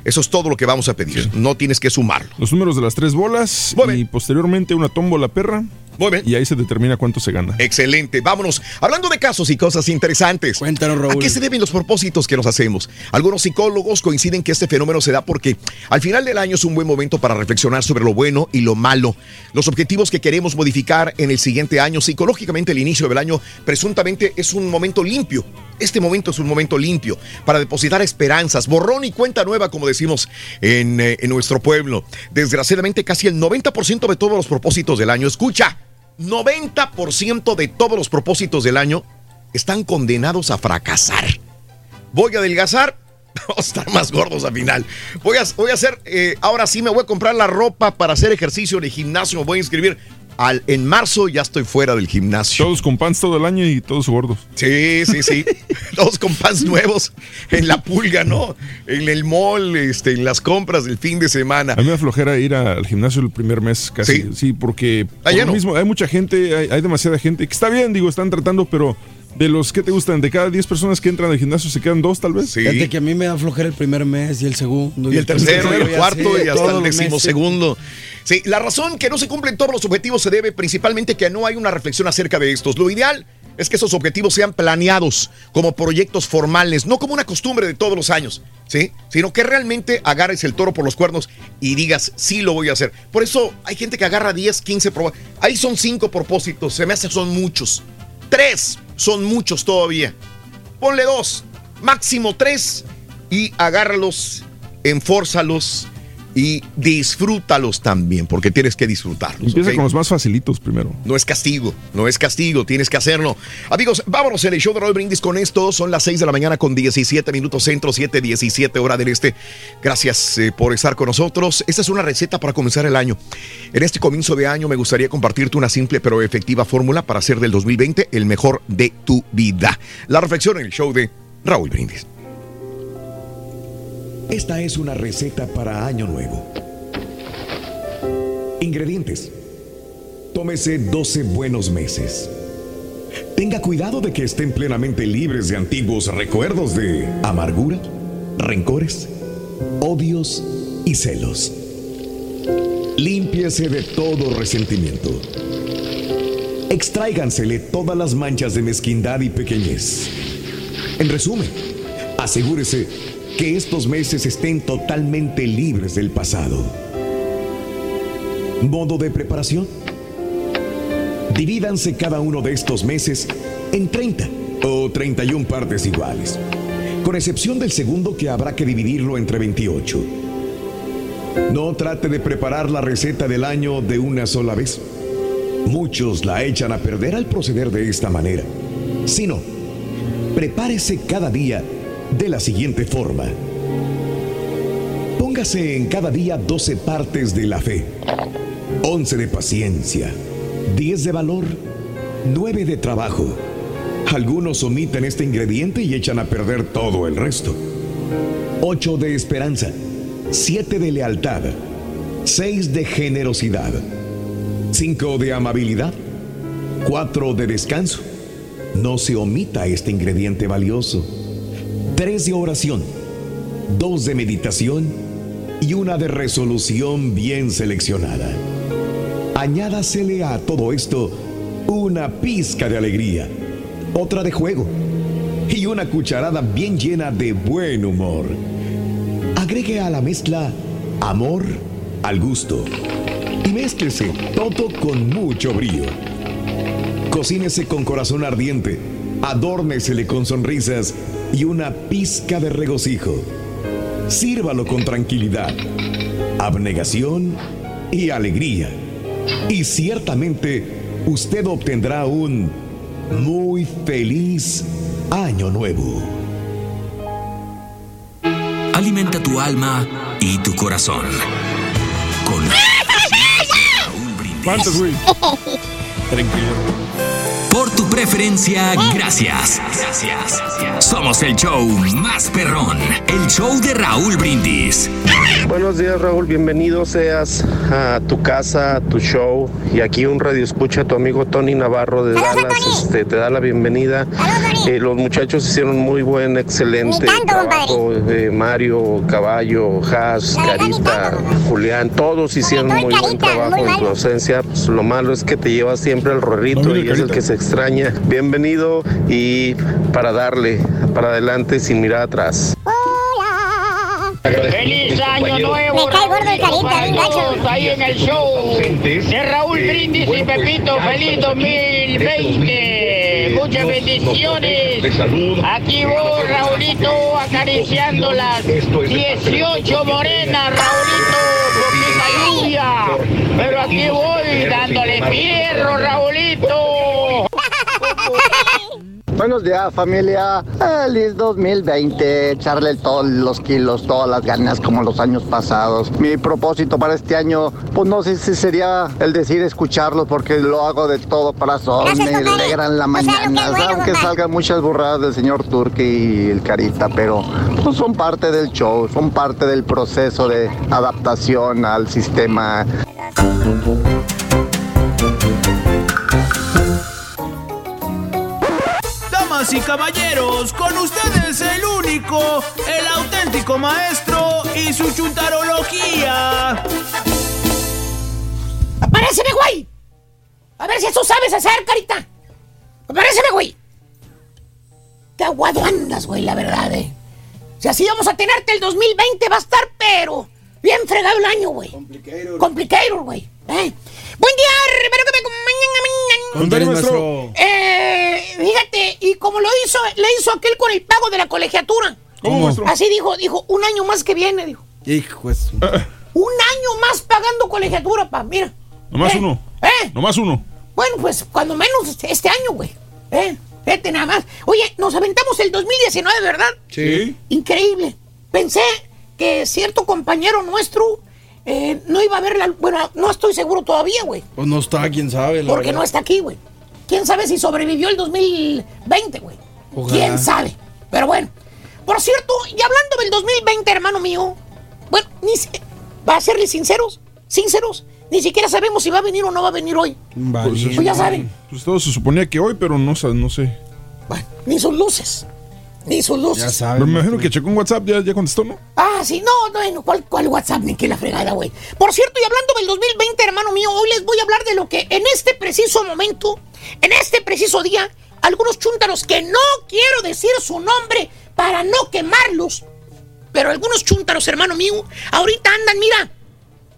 Eso es todo lo que vamos a pedir. No tienes que sumarlo. Los números de las tres bolas y posteriormente una tómbola perra Muy bien. y ahí se determina cuánto se gana. Excelente, vámonos. Hablando de casos y cosas interesantes. Cuéntanos, Raúl. ¿A qué se deben los propósitos que nos hacemos? Algunos psicólogos coinciden que este fenómeno se da porque al final del año es un buen momento para reflexionar sobre lo bueno y lo malo. Los objetivos que queremos modificar en el siguiente año, psicológicamente el inicio del año, presuntamente es un momento limpio. Este momento es un momento limpio para depositar esperanzas, borrón y cuenta nueva, como decimos en, eh, en nuestro pueblo. Desgraciadamente, casi el 90% de todos los propósitos del año, escucha, 90% de todos los propósitos del año están condenados a fracasar. Voy a adelgazar, vamos a estar más gordos al final. Voy a, voy a hacer, eh, ahora sí me voy a comprar la ropa para hacer ejercicio en el gimnasio, voy a inscribir. Al, en marzo ya estoy fuera del gimnasio. Todos con pants todo el año y todos gordos. Sí, sí, sí. todos con pants nuevos en la pulga, ¿no? En el mall, este, en las compras del fin de semana. A mí me aflojera ir al gimnasio el primer mes casi. Sí. Sí, porque Está por lo mismo, hay mucha gente, hay, hay demasiada gente, que está bien, digo, están tratando, pero de los que te gustan, de cada 10 personas que entran al gimnasio se quedan dos tal vez. Fíjate que a mí me da flojera el primer mes y el segundo. Y el tercero, y el cuarto, y hasta el los meses. decimosegundo. Sí, la razón que no se cumplen todos los objetivos se debe principalmente que no hay una reflexión acerca de estos. Lo ideal es que esos objetivos sean planeados como proyectos formales, no como una costumbre de todos los años, ¿sí? Sino que realmente agarres el toro por los cuernos y digas, sí lo voy a hacer. Por eso hay gente que agarra 10, 15 propósitos. Ahí son 5 propósitos, se me hace son muchos. 3 son muchos todavía. Ponle dos, máximo tres y agárralos, enfórzalos y disfrútalos también, porque tienes que disfrutarlos. Empieza con los más facilitos primero. No es castigo, no es castigo, tienes que hacerlo. Amigos, vámonos en el show de Raúl Brindis con esto. Son las 6 de la mañana con 17 minutos centro, 7, 17 hora del este. Gracias eh, por estar con nosotros. Esta es una receta para comenzar el año. En este comienzo de año me gustaría compartirte una simple pero efectiva fórmula para hacer del 2020 el mejor de tu vida. La reflexión en el show de Raúl Brindis. Esta es una receta para Año Nuevo. Ingredientes. Tómese 12 buenos meses. Tenga cuidado de que estén plenamente libres de antiguos recuerdos de amargura, rencores, odios y celos. Límpiese de todo resentimiento. Extráigansele todas las manchas de mezquindad y pequeñez. En resumen, asegúrese que estos meses estén totalmente libres del pasado. Modo de preparación. Divídanse cada uno de estos meses en 30 o 31 partes iguales, con excepción del segundo que habrá que dividirlo entre 28. No trate de preparar la receta del año de una sola vez. Muchos la echan a perder al proceder de esta manera. Sino, prepárese cada día de la siguiente forma. Póngase en cada día 12 partes de la fe, 11 de paciencia, 10 de valor, 9 de trabajo. Algunos omiten este ingrediente y echan a perder todo el resto. 8 de esperanza, 7 de lealtad, 6 de generosidad, 5 de amabilidad, 4 de descanso. No se omita este ingrediente valioso. 3 de oración, 2 de meditación y una de resolución bien seleccionada. Añádasele a todo esto una pizca de alegría, otra de juego y una cucharada bien llena de buen humor. Agregue a la mezcla amor al gusto y mézclese todo con mucho brío. Cocínese con corazón ardiente, adórnesele con sonrisas y una pizca de regocijo. Sírvalo con tranquilidad, abnegación y alegría. Y ciertamente usted obtendrá un muy feliz año nuevo. Alimenta tu alma y tu corazón. Con ¿Cuántos, güey? Tranquilo. Preferencia, gracias. Gracias. Somos el show más perrón. El show de Raúl Brindis. Buenos días Raúl, bienvenido seas a tu casa, a tu show y aquí un radio escucha tu amigo Tony Navarro de Dallas, este, te da la bienvenida. Eh, los muchachos hicieron muy buen, excelente trabajo. eh, Mario, Caballo, Haas, Carita, Julián, todos hicieron muy buen trabajo en tu ausencia. Pues, lo malo es que te llevas siempre el rorrito y es el que se extraña. Bienvenido y para darle para adelante sin mirar atrás. ¡Feliz año nuevo! Me cae gordo el carita, para bien gacho. todos Ahí en el show de Raúl Brindis y Pepito, feliz 2020. Muchas bendiciones. Aquí voy, Raulito, acariciando las 18 morenas, Raulito. Lluvia. Pero aquí voy, dándole fierro, Raulito. Buenos días, familia. Feliz 2020. Echarle todos los kilos, todas las ganas como los años pasados. Mi propósito para este año, pues no sé si sería el decir escucharlos porque lo hago de todo corazón. Me alegran la mañana. aunque salgan muchas burradas del señor Turque y el Carita, pero pues, son parte del show, son parte del proceso de adaptación al sistema. Damas y caballeros, con ustedes el único, el auténtico maestro y su chuntarología. ¡Aparéceme, güey! A ver si eso sabes hacer, carita. ¡Aparéceme, güey! Qué aguado andas, güey, la verdad, eh. Si así vamos a tenerte el 2020, va a estar, pero bien fregado el año, güey. Complicated. Complicated, güey. ¿eh? Buen día, espero que me maestro. Eh, fíjate, y como lo hizo, le hizo aquel con el pago de la colegiatura. ¿Cómo, maestro? Así dijo, dijo, un año más que viene, dijo. Hijo de su- Un año más pagando colegiatura, pa, mira. Nomás Eh, uno. ¿Eh? Nomás uno. Bueno, pues cuando menos este- este año, güey. ¿Eh? Fíjate nada más. Oye, nos aventamos el 2019, ¿verdad? Sí. Increíble. Pensé que cierto compañero nuestro eh, no iba a ver la... Bueno, no estoy seguro todavía, güey. Pues no está, quién sabe. la Porque verdad. no está aquí, güey. ¿Quién sabe si sobrevivió el 2020, güey? ¿Quién sabe? Pero bueno. Por cierto, y hablando del 2020, hermano mío, bueno, ni si- va a serles sinceros, sinceros, ni siquiera sabemos si va a venir o no va a venir hoy. Vale. Pues ya saben, Pues todo se suponía que hoy, pero no, no sé. ni sus luces, ni sus luces. Ya Pero saben. me imagino que checó en WhatsApp, ya, ya contestó, ¿no? Ah, sí, no, no, no, ¿cuál, cuál WhatsApp ni qué la fregada, güey? Por cierto, y hablando del 2020, hermano mío, hoy les voy a hablar de lo que en este preciso momento, en este preciso día, algunos chúntaros que no quiero decir su nombre para no quemarlos, pero algunos chúntaros, hermano mío, ahorita andan, mira,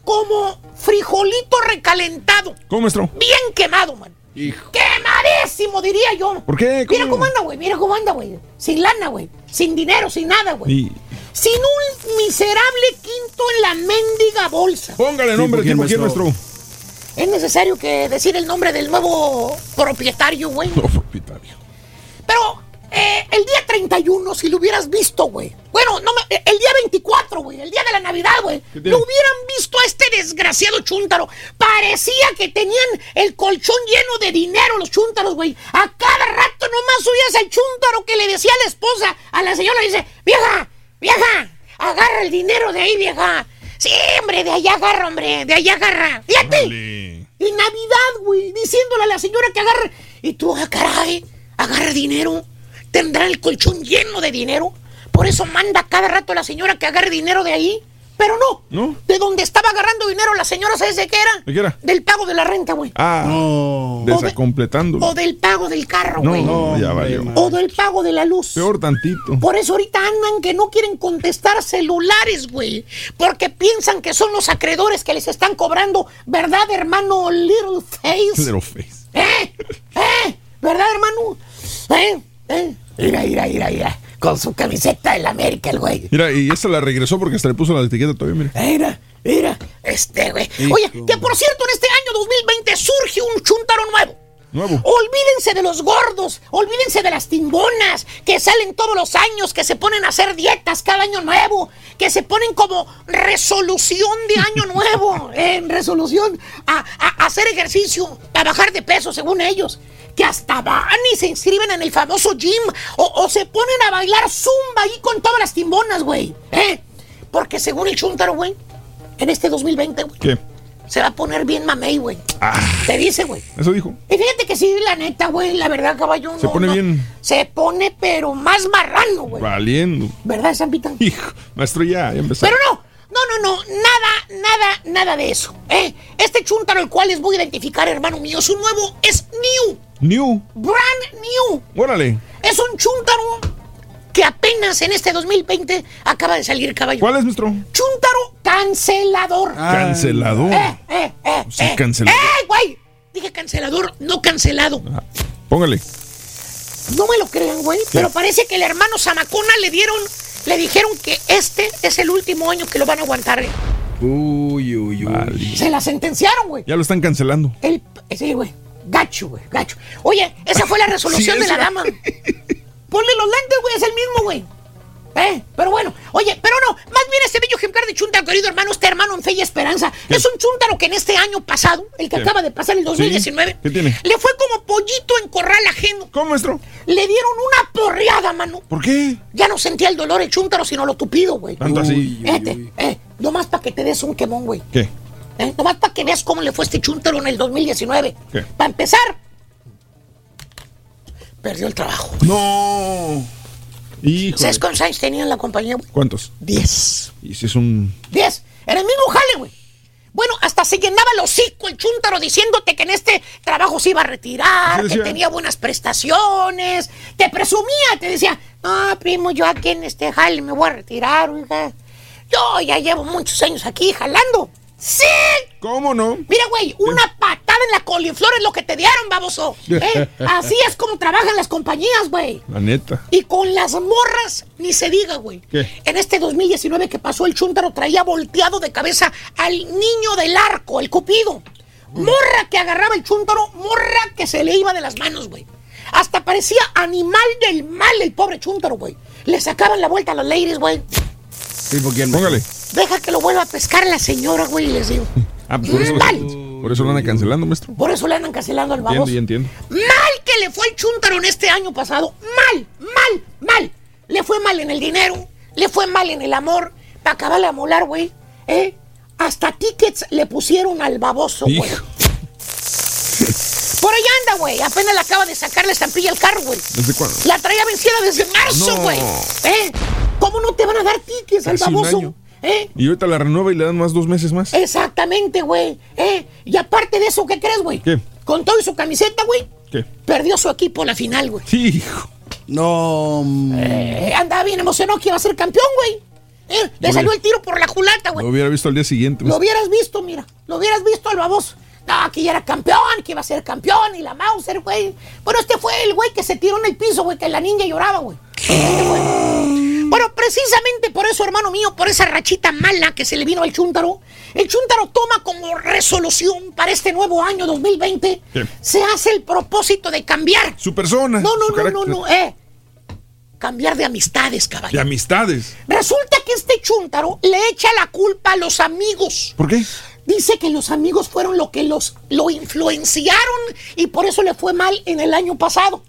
como frijolito recalentado, ¿Cómo, maestro? bien quemado, man. Hijo. Quemadísimo, diría yo. ¿Por qué? Mira ¿Cómo? anda, güey, mira cómo anda, güey. Sin lana, güey. Sin dinero, sin nada, güey Y sin un miserable quinto en la mendiga bolsa. póngale nombre, ¿por quién, tipo, ¿quién, maestro? Es necesario que decir el nombre del nuevo propietario, güey. No, propietario. Pero eh, el día 31, si lo hubieras visto, güey. Bueno, no me- eh, el día 24, güey. El día de la Navidad, güey. Lo hubieran visto a este desgraciado chúntaro. Parecía que tenían el colchón lleno de dinero los chúntaros, güey. A cada rato nomás oías al chúntaro que le decía a la esposa, a la señora, dice, vieja, vieja, agarra el dinero de ahí, vieja. Sí, hombre, de allá agarra, hombre, de allá agarra. Fíjate. En Navidad, güey, diciéndole a la señora que agarre. Y tú, ah, caray, agarra dinero. Tendrá el colchón lleno de dinero. Por eso manda cada rato a la señora que agarre dinero de ahí. Pero no. ¿No? De donde estaba agarrando dinero la señora, ¿sabes de qué era? ¿De qué era? Del pago de la renta, güey. Ah, No. desacompletándolo. O del pago del carro, No, güey. no, ya hombre, valió. O del pago de la luz. Peor tantito. Por eso ahorita andan que no quieren contestar celulares, güey. Porque piensan que son los acreedores que les están cobrando. ¿Verdad, hermano Little Face? Little face. ¿Eh? ¿Eh? ¿Verdad, hermano? ¿Eh? ¿Eh? Mira, mira, mira, mira. Con su camiseta del América, el güey. Mira, y esta la regresó porque hasta le puso la etiqueta todavía, mira. Mira, mira. Este, güey. Oye, que por cierto, en este año 2020 surge un chuntaro nuevo. Nuevo. Olvídense de los gordos, olvídense de las timbonas que salen todos los años, que se ponen a hacer dietas cada año nuevo, que se ponen como resolución de año nuevo, en resolución a, a- a hacer ejercicio, a bajar de peso, según ellos. Que hasta van y se inscriben en el famoso gym o, o se ponen a bailar zumba ahí con todas las timbonas, güey. ¿Eh? Porque según el chuntaro, güey, en este 2020, güey, ¿Qué? se va a poner bien mamey, güey. Ah, Te dice, güey. eso dijo. Y fíjate que sí, la neta, güey, la verdad, caballo. Se no, pone no. bien. Se pone, pero más marrano, güey. Valiendo. ¿Verdad, Zampita? Hijo, maestro, ya, ya empezó. Pero no, no, no, no, nada, nada, nada de eso. ¿eh? Este chuntaro, el cual les voy a identificar, hermano mío, su nuevo es new, New. brand new. Órale. Es un chuntaro que apenas en este 2020 acaba de salir, caballo. ¿Cuál es, maestro? Chuntaro cancelador. Cancelador. Eh, eh, eh, Sí, eh. cancelador. ¡Eh, güey! Dije cancelador, no cancelado. Póngale. No me lo crean, güey, pero parece que el hermano Zamacona le dieron, le dijeron que este es el último año que lo van a aguantar. eh. Uy, uy, uy. Se la sentenciaron, güey. Ya lo están cancelando. El, sí, güey. Gacho, güey, gacho. Oye, esa fue la resolución Sí, de la dama. Ponle los lentes, güey, es el mismo, güey. Eh, pero bueno, oye, pero no, más bien este bello ejemplar de chúntaro, querido hermano, este hermano en fe y esperanza, es un chúntaro que en este año pasado, el que ¿Qué? acaba de pasar, el 2019, ¿Qué tiene? le fue como pollito en corral ajeno. ¿Cómo, maestro? Le dieron una porreada, mano. ¿Por qué? Ya no sentía el dolor el chúntaro, sino lo tupido, güey. Tanto así. Fíjate, eh, nomás para que te des un quemón, güey. ¿Qué? Eh, nomás para que veas cómo le fue este chúntaro en el 2019. ¿Qué? Para empezar, perdió el trabajo. No. Hijo. ¿Sabes cuántos años tenía en la compañía, güey? ¿Cuántos? Diez. Y si es un. Diez. Era el mismo jale, güey. Bueno, hasta se llenaba el hocico el chúntaro diciéndote que en este trabajo se iba a retirar, ¿Qué que tenía buenas prestaciones, te presumía, te decía, no, primo, yo aquí en este jale me voy a retirar, oiga. Yo ya llevo muchos años aquí jalando. ¡Sí! ¿Cómo no? Mira, güey, una patada en la coliflor es lo que te dieron, baboso. ¿Eh? Así es como trabajan las compañías, güey. La neta. Y con las morras, ni se diga, güey. ¿Qué? En este 2019 que pasó, el chúntaro traía volteado de cabeza al niño del arco, el cupido. Morra que agarraba el chúntaro, morra que se le iba de las manos, güey. Hasta parecía animal del mal el pobre chúntaro, güey. Le sacaban la vuelta a las ladies, güey. Sí, ¿por quién? Póngale. Deja que lo vuelva a pescar la señora, güey, y les digo. Ah, por eso, Mal. por eso lo andan cancelando, maestro. Por eso le andan cancelando al Entiendo, baboso. ya entiendo. Mal que le fue el chúntaro en este año pasado. Mal, mal, mal. Le fue mal en el dinero, le fue mal en el amor. Para acabarle a molar, güey. ¿Eh? Hasta tickets le pusieron al baboso, güey. Por ahí anda, güey. Apenas le acaba de sacar la estampilla al carro, güey. ¿Desde cuándo? La traía vencida desde marzo, No. güey. ¿Eh? ¿Cómo no te van a dar tickets al baboso? ¿Eh? Y ahorita la renueva y le dan más dos meses más. Exactamente, güey. ¿Eh? Y aparte de eso, ¿qué crees, güey? ¿Qué? Con todo y su camiseta, güey. ¿Qué? Perdió su equipo la final, güey. Hijo. No. Eh, andaba bien emocionado que iba a ser campeón, güey. Eh, le Lo salió el tiro por la culata, güey. Lo hubiera visto al día siguiente. Lo maestro. hubieras visto, mira. Lo hubieras visto al baboso. No, que ya era campeón, que iba a ser campeón y la Mauser, güey. Bueno, este fue el güey que se tiró en el piso, güey, que la niña lloraba, güey. Bueno, precisamente por eso, hermano mío, por esa rachita mala que se le vino al Chúntaro, el Chúntaro toma como resolución para este nuevo año 2020, ¿Qué? se hace el propósito de cambiar. Su persona. No, no, no, carácter. no, no, eh. Cambiar de amistades, De caballero. amistades. Resulta que este chúntaro le echa la culpa a los amigos. ¿Por qué? Dice que los amigos fueron lo que los lo influenciaron y por eso le fue mal en el año pasado.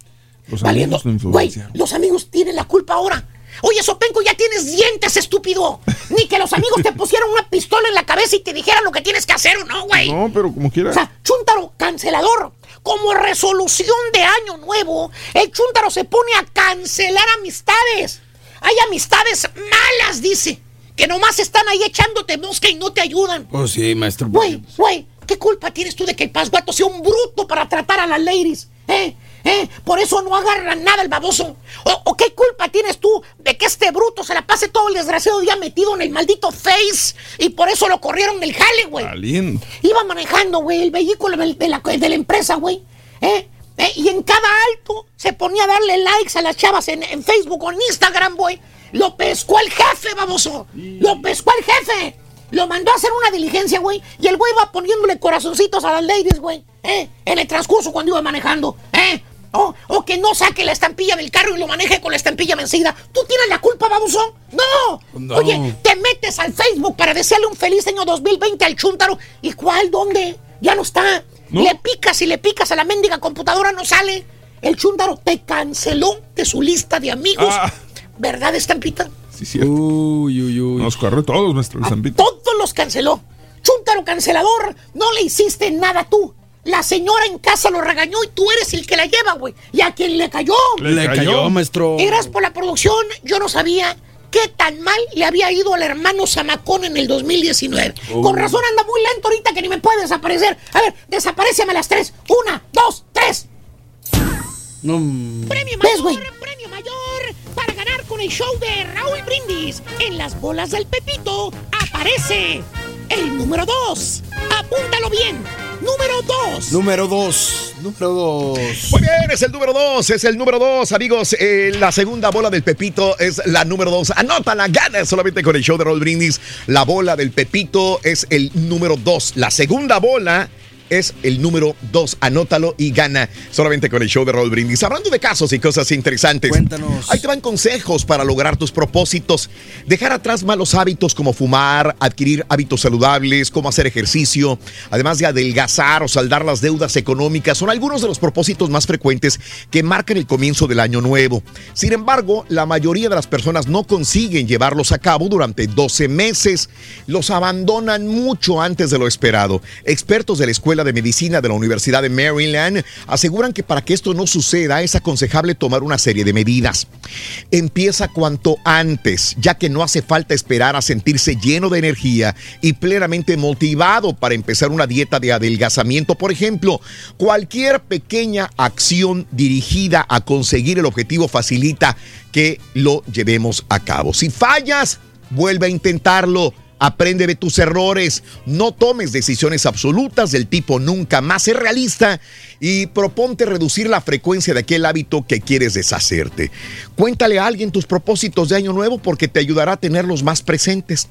Los Valiendo. amigos lo Güey, influenciaron. los amigos tienen la culpa ahora. Oye, Sopenco, ya tienes dientes, estúpido. Ni que los amigos te pusieran una pistola en la cabeza y te dijeran lo que tienes que hacer o no, güey. No, pero como quiera. O sea, Chúntaro, cancelador. Como resolución de año nuevo, el Chúntaro se pone a cancelar amistades. Hay amistades malas, dice, que nomás están ahí echándote mosca y no te ayudan. Oh, sí, maestro. Güey, güey, ¿qué culpa tienes tú de que el pasguato sea un bruto para tratar a las ladies? ¿Eh? ¿Eh? Por eso no agarran nada el baboso. ¿O, o qué culpa tienes tú de que este bruto se la pase todo el desgraciado día metido en el maldito Face y por eso lo corrieron del jale, güey? Iba manejando, güey, el vehículo de la, de la empresa, güey. ¿Eh? ¿Eh? Y en cada alto se ponía a darle likes a las chavas en, en Facebook o en Instagram, güey. Lo pescó el jefe, baboso. Lo pescó el jefe. Lo mandó a hacer una diligencia, güey. Y el güey iba poniéndole corazoncitos a las ladies, güey. ¿Eh? En el transcurso cuando iba manejando. ¿Eh? O, o que no saque la estampilla del carro y lo maneje con la estampilla vencida. ¿Tú tienes la culpa, baboso? ¡No! No. Oye, te metes al Facebook para desearle un feliz año 2020 al chúntaro. ¿Y cuál? ¿Dónde? Ya no está. ¿No? Le picas y le picas a la mendiga computadora, no sale. El chúntaro te canceló de su lista de amigos. Ah. ¿Verdad, estampita? Sí, cierto. Uy, uy, uy. Nos corrió todos, maestro A Zampito. todos los canceló. Chúntaro cancelador, no le hiciste nada tú. La señora en casa lo regañó y tú eres el que la lleva, güey. Y a quien le cayó. Le Le cayó, cayó. maestro. Eras por la producción, yo no sabía qué tan mal le había ido al hermano Zamacón en el 2019. Con razón anda muy lento ahorita que ni me puede desaparecer. A ver, desapareceme a las tres. Una, dos, tres. No, Premio mayor, premio mayor para ganar con el show de Raúl Brindis. En las bolas del Pepito aparece el número dos. Apúntalo bien. Número dos. número dos. Número dos. Muy bien, es el número dos, es el número dos, amigos. Eh, la segunda bola del Pepito es la número dos. Anótala, gana solamente con el show de Roll Brindis. La bola del Pepito es el número dos. La segunda bola es el número 2. Anótalo y gana solamente con el show de Roll Brindis. Hablando de casos y cosas interesantes. Cuéntanos. Ahí te van consejos para lograr tus propósitos. Dejar atrás malos hábitos como fumar, adquirir hábitos saludables, como hacer ejercicio, además de adelgazar o saldar las deudas económicas, son algunos de los propósitos más frecuentes que marcan el comienzo del año nuevo. Sin embargo, la mayoría de las personas no consiguen llevarlos a cabo durante 12 meses. Los abandonan mucho antes de lo esperado. Expertos de la Escuela de Medicina de la Universidad de Maryland aseguran que para que esto no suceda es aconsejable tomar una serie de medidas. Empieza cuanto antes, ya que no hace falta esperar a sentirse lleno de energía y plenamente motivado para empezar una dieta de adelgazamiento. Por ejemplo, cualquier pequeña acción dirigida a conseguir el objetivo facilita que lo llevemos a cabo. Si fallas, vuelve a intentarlo. Aprende de tus errores. No tomes decisiones absolutas del tipo nunca más. Sé realista y proponte reducir la frecuencia de aquel hábito que quieres deshacerte. Cuéntale a alguien tus propósitos de año nuevo porque te ayudará a tenerlos más presentes.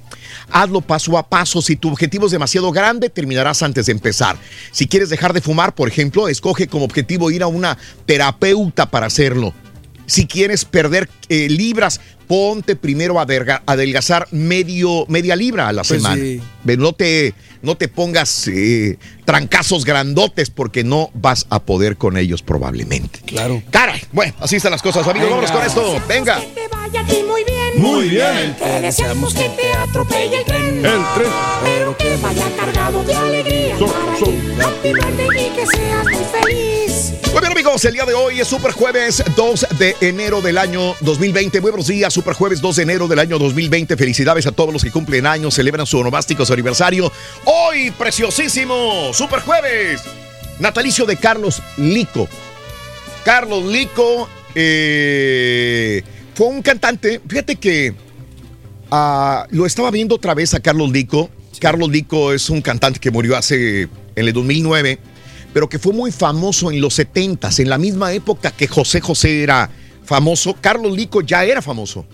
Hazlo paso a paso. Si tu objetivo es demasiado grande, terminarás antes de empezar. Si quieres dejar de fumar, por ejemplo, escoge como objetivo ir a una terapeuta para hacerlo. Si quieres perder eh, libras, ponte primero a adelga- adelgazar medio, media libra a la Pues semana. sí. No te, no te pongas eh, trancazos grandotes porque no vas a poder con ellos probablemente. Claro. Caray, bueno, así están las cosas, amigos. Venga. Vámonos con esto. Venga. Te vaya a ti muy bien. Muy bien. Te deseamos que te atropelle el tren. El tren. Pero que vaya cargado de alegría. So- para so- ti. Happy birthday y que seas muy feliz. Muy bien, amigos, el día de hoy es Super Jueves 2 de enero del año 2020. Muy buenos días, Super Jueves 2 de enero del año 2020. Felicidades a todos los que cumplen años, celebran su onomástico, su aniversario. Hoy, preciosísimo, Super Jueves. Natalicio de Carlos Lico. Carlos Lico eh, fue un cantante. Fíjate que ah, lo estaba viendo otra vez a Carlos Lico. Carlos Lico es un cantante que murió hace en el 2009, pero que fue muy famoso en los 70 en la misma época que José José era famoso. Carlos Lico ya era famoso.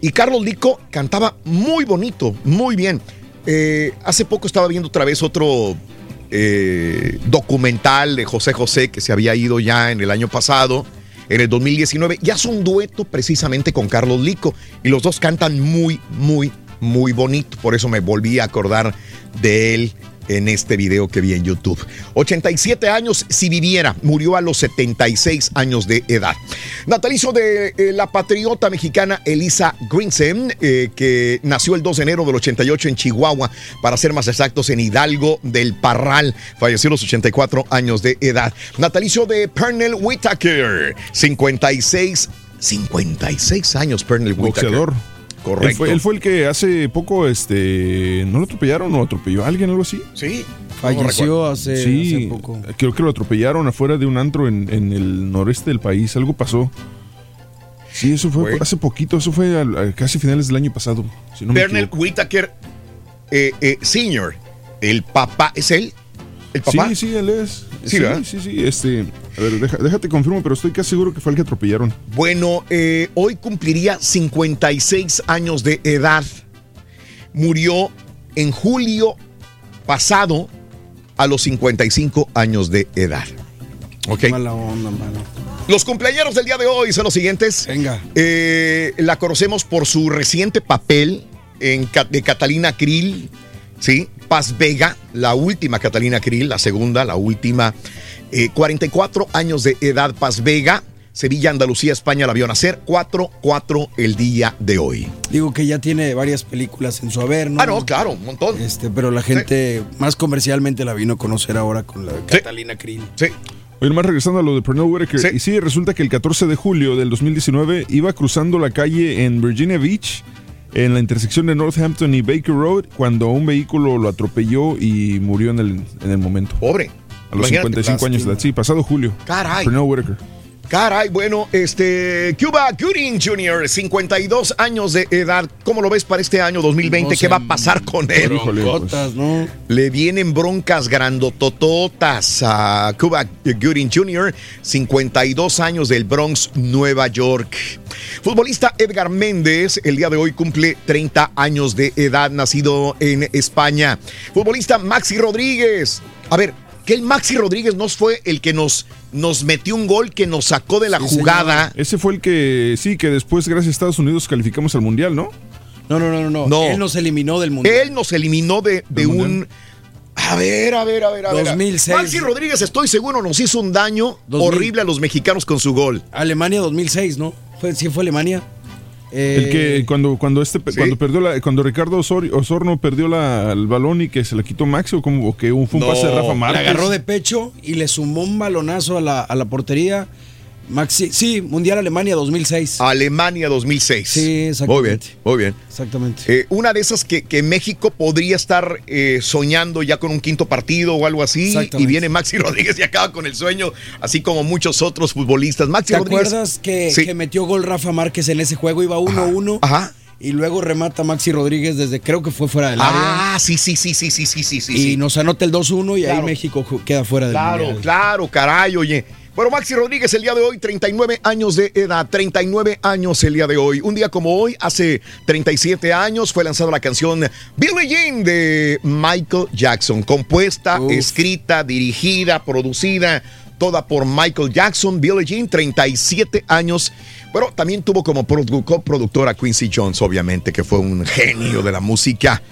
Y Carlos Lico cantaba muy bonito, muy bien. Eh, hace poco estaba viendo otra vez otro eh, documental de José José que se había ido ya en el año pasado, en el 2019. Y hace un dueto precisamente con Carlos Lico. Y los dos cantan muy, muy, muy bonito. Por eso me volví a acordar de él en este video que vi en YouTube. 87 años si viviera, murió a los 76 años de edad. Natalicio de eh, la patriota mexicana Elisa Grinsen, eh, que nació el 2 de enero del 88 en Chihuahua, para ser más exactos en Hidalgo del Parral, falleció a los 84 años de edad. Natalicio de Pernell Whitaker, 56 56 años Pernell Whitaker. Boxeador. Correcto. Él fue, él fue el que hace poco, este, ¿no lo atropellaron o atropelló a alguien, algo así? Sí. Falleció hace, Sí, hace poco. creo que lo atropellaron afuera de un antro en, en el noreste del país. Algo pasó. Sí, eso fue Fue. hace poquito. Eso fue a casi finales del año pasado. Si no equivoco. Whitaker eh, eh, Senior, el papá, ¿es él? ¿El papá? Sí, sí, él es. Sí, Sí, ¿verdad? sí, sí. Este, a ver, deja- déjate confirmo, pero estoy casi seguro que fue el que atropellaron. Bueno, eh, hoy cumpliría 56 años de edad. Murió en julio pasado a los 55 años de edad. Ok. Mala onda, mano. Los cumpleaños del día de hoy son los siguientes. Venga. Eh, la conocemos por su reciente papel en, de Catalina Krill, ¿sí? Paz Vega, la última Catalina Krill, la segunda, la última. Eh, 44 años de edad, Paz Vega. Sevilla, Andalucía, España la vio nacer. 4-4 el día de hoy. Digo que ya tiene varias películas en su haber, ¿no? Ah, no, claro, un montón. Este, pero la gente más comercialmente la vino a conocer ahora con la de Catalina Krill. Sí. Oye, nomás regresando a lo de Pernell Whitaker. Y sí, resulta que el 14 de julio del 2019 iba cruzando la calle en Virginia Beach, en la intersección de Northampton y Baker Road, cuando un vehículo lo atropelló y murió en el, en el momento. Pobre. A los Imagínate, 55 años de edad. Sí, pasado julio. Caray. Pernell Whitaker. Caray, bueno, este Cuba Gooding Jr., 52 años de edad. ¿Cómo lo ves para este año 2020? ¿Qué va a pasar con él? Broncotas, ¿no? Le vienen broncas grandotototas a Cuba Gooding Jr., 52 años del Bronx, Nueva York. Futbolista Edgar Méndez, el día de hoy cumple 30 años de edad, nacido en España. Futbolista Maxi Rodríguez. A ver, que el Maxi Rodríguez no fue el que nos, nos metió un gol que nos sacó de la jugada. Ese fue el que, sí, que después, gracias a Estados Unidos, calificamos al Mundial, ¿no? No, no, no, no. No. Él nos eliminó del mundial. Él nos eliminó de, de un. A ver, a ver, a ver, a ver. 2006. Maxi Rodríguez, estoy seguro, nos hizo un daño 2000. horrible a los mexicanos con su gol. Alemania 2006, ¿no? Fue, sí fue Alemania. El Eh, que cuando cuando este cuando perdió la, cuando Ricardo Osor- Osorno perdió la- el balón y que se la quitó Maxi o como que un, fue un No, pase de Rafa La Márquez. agarró de pecho y le sumó un balonazo a la, a la portería. Maxi, sí, Mundial Alemania 2006. Alemania 2006. Sí, exactamente. Muy bien, muy bien. Exactamente. Eh, una de esas que, México podría estar eh, soñando ya con un quinto partido o algo así. Y viene Maxi Rodríguez y acaba con el sueño, así como muchos otros futbolistas. Maxi ¿Te Rodríguez. acuerdas que, sí. que metió gol Rafa Márquez en ese juego? Iba 1-1. Ajá. Y luego remata Maxi Rodríguez desde creo que fue fuera del área. Ah, sí, sí, sí, sí, sí, sí, sí. Y nos anota el 2-1 y ahí México queda fuera del Claro, claro, caray, oye. Bueno, Maxi Rodríguez el día de hoy, 39 años de edad, 39 años el día de hoy. Un día como hoy, hace 37 años, fue lanzada la canción Billie Jean de Michael Jackson, compuesta, escrita, dirigida, producida, toda por Michael Jackson. Billie Jean, 37 años. Pero también tuvo como produ- coproductora Quincy Jones, obviamente, que fue un genio de la música.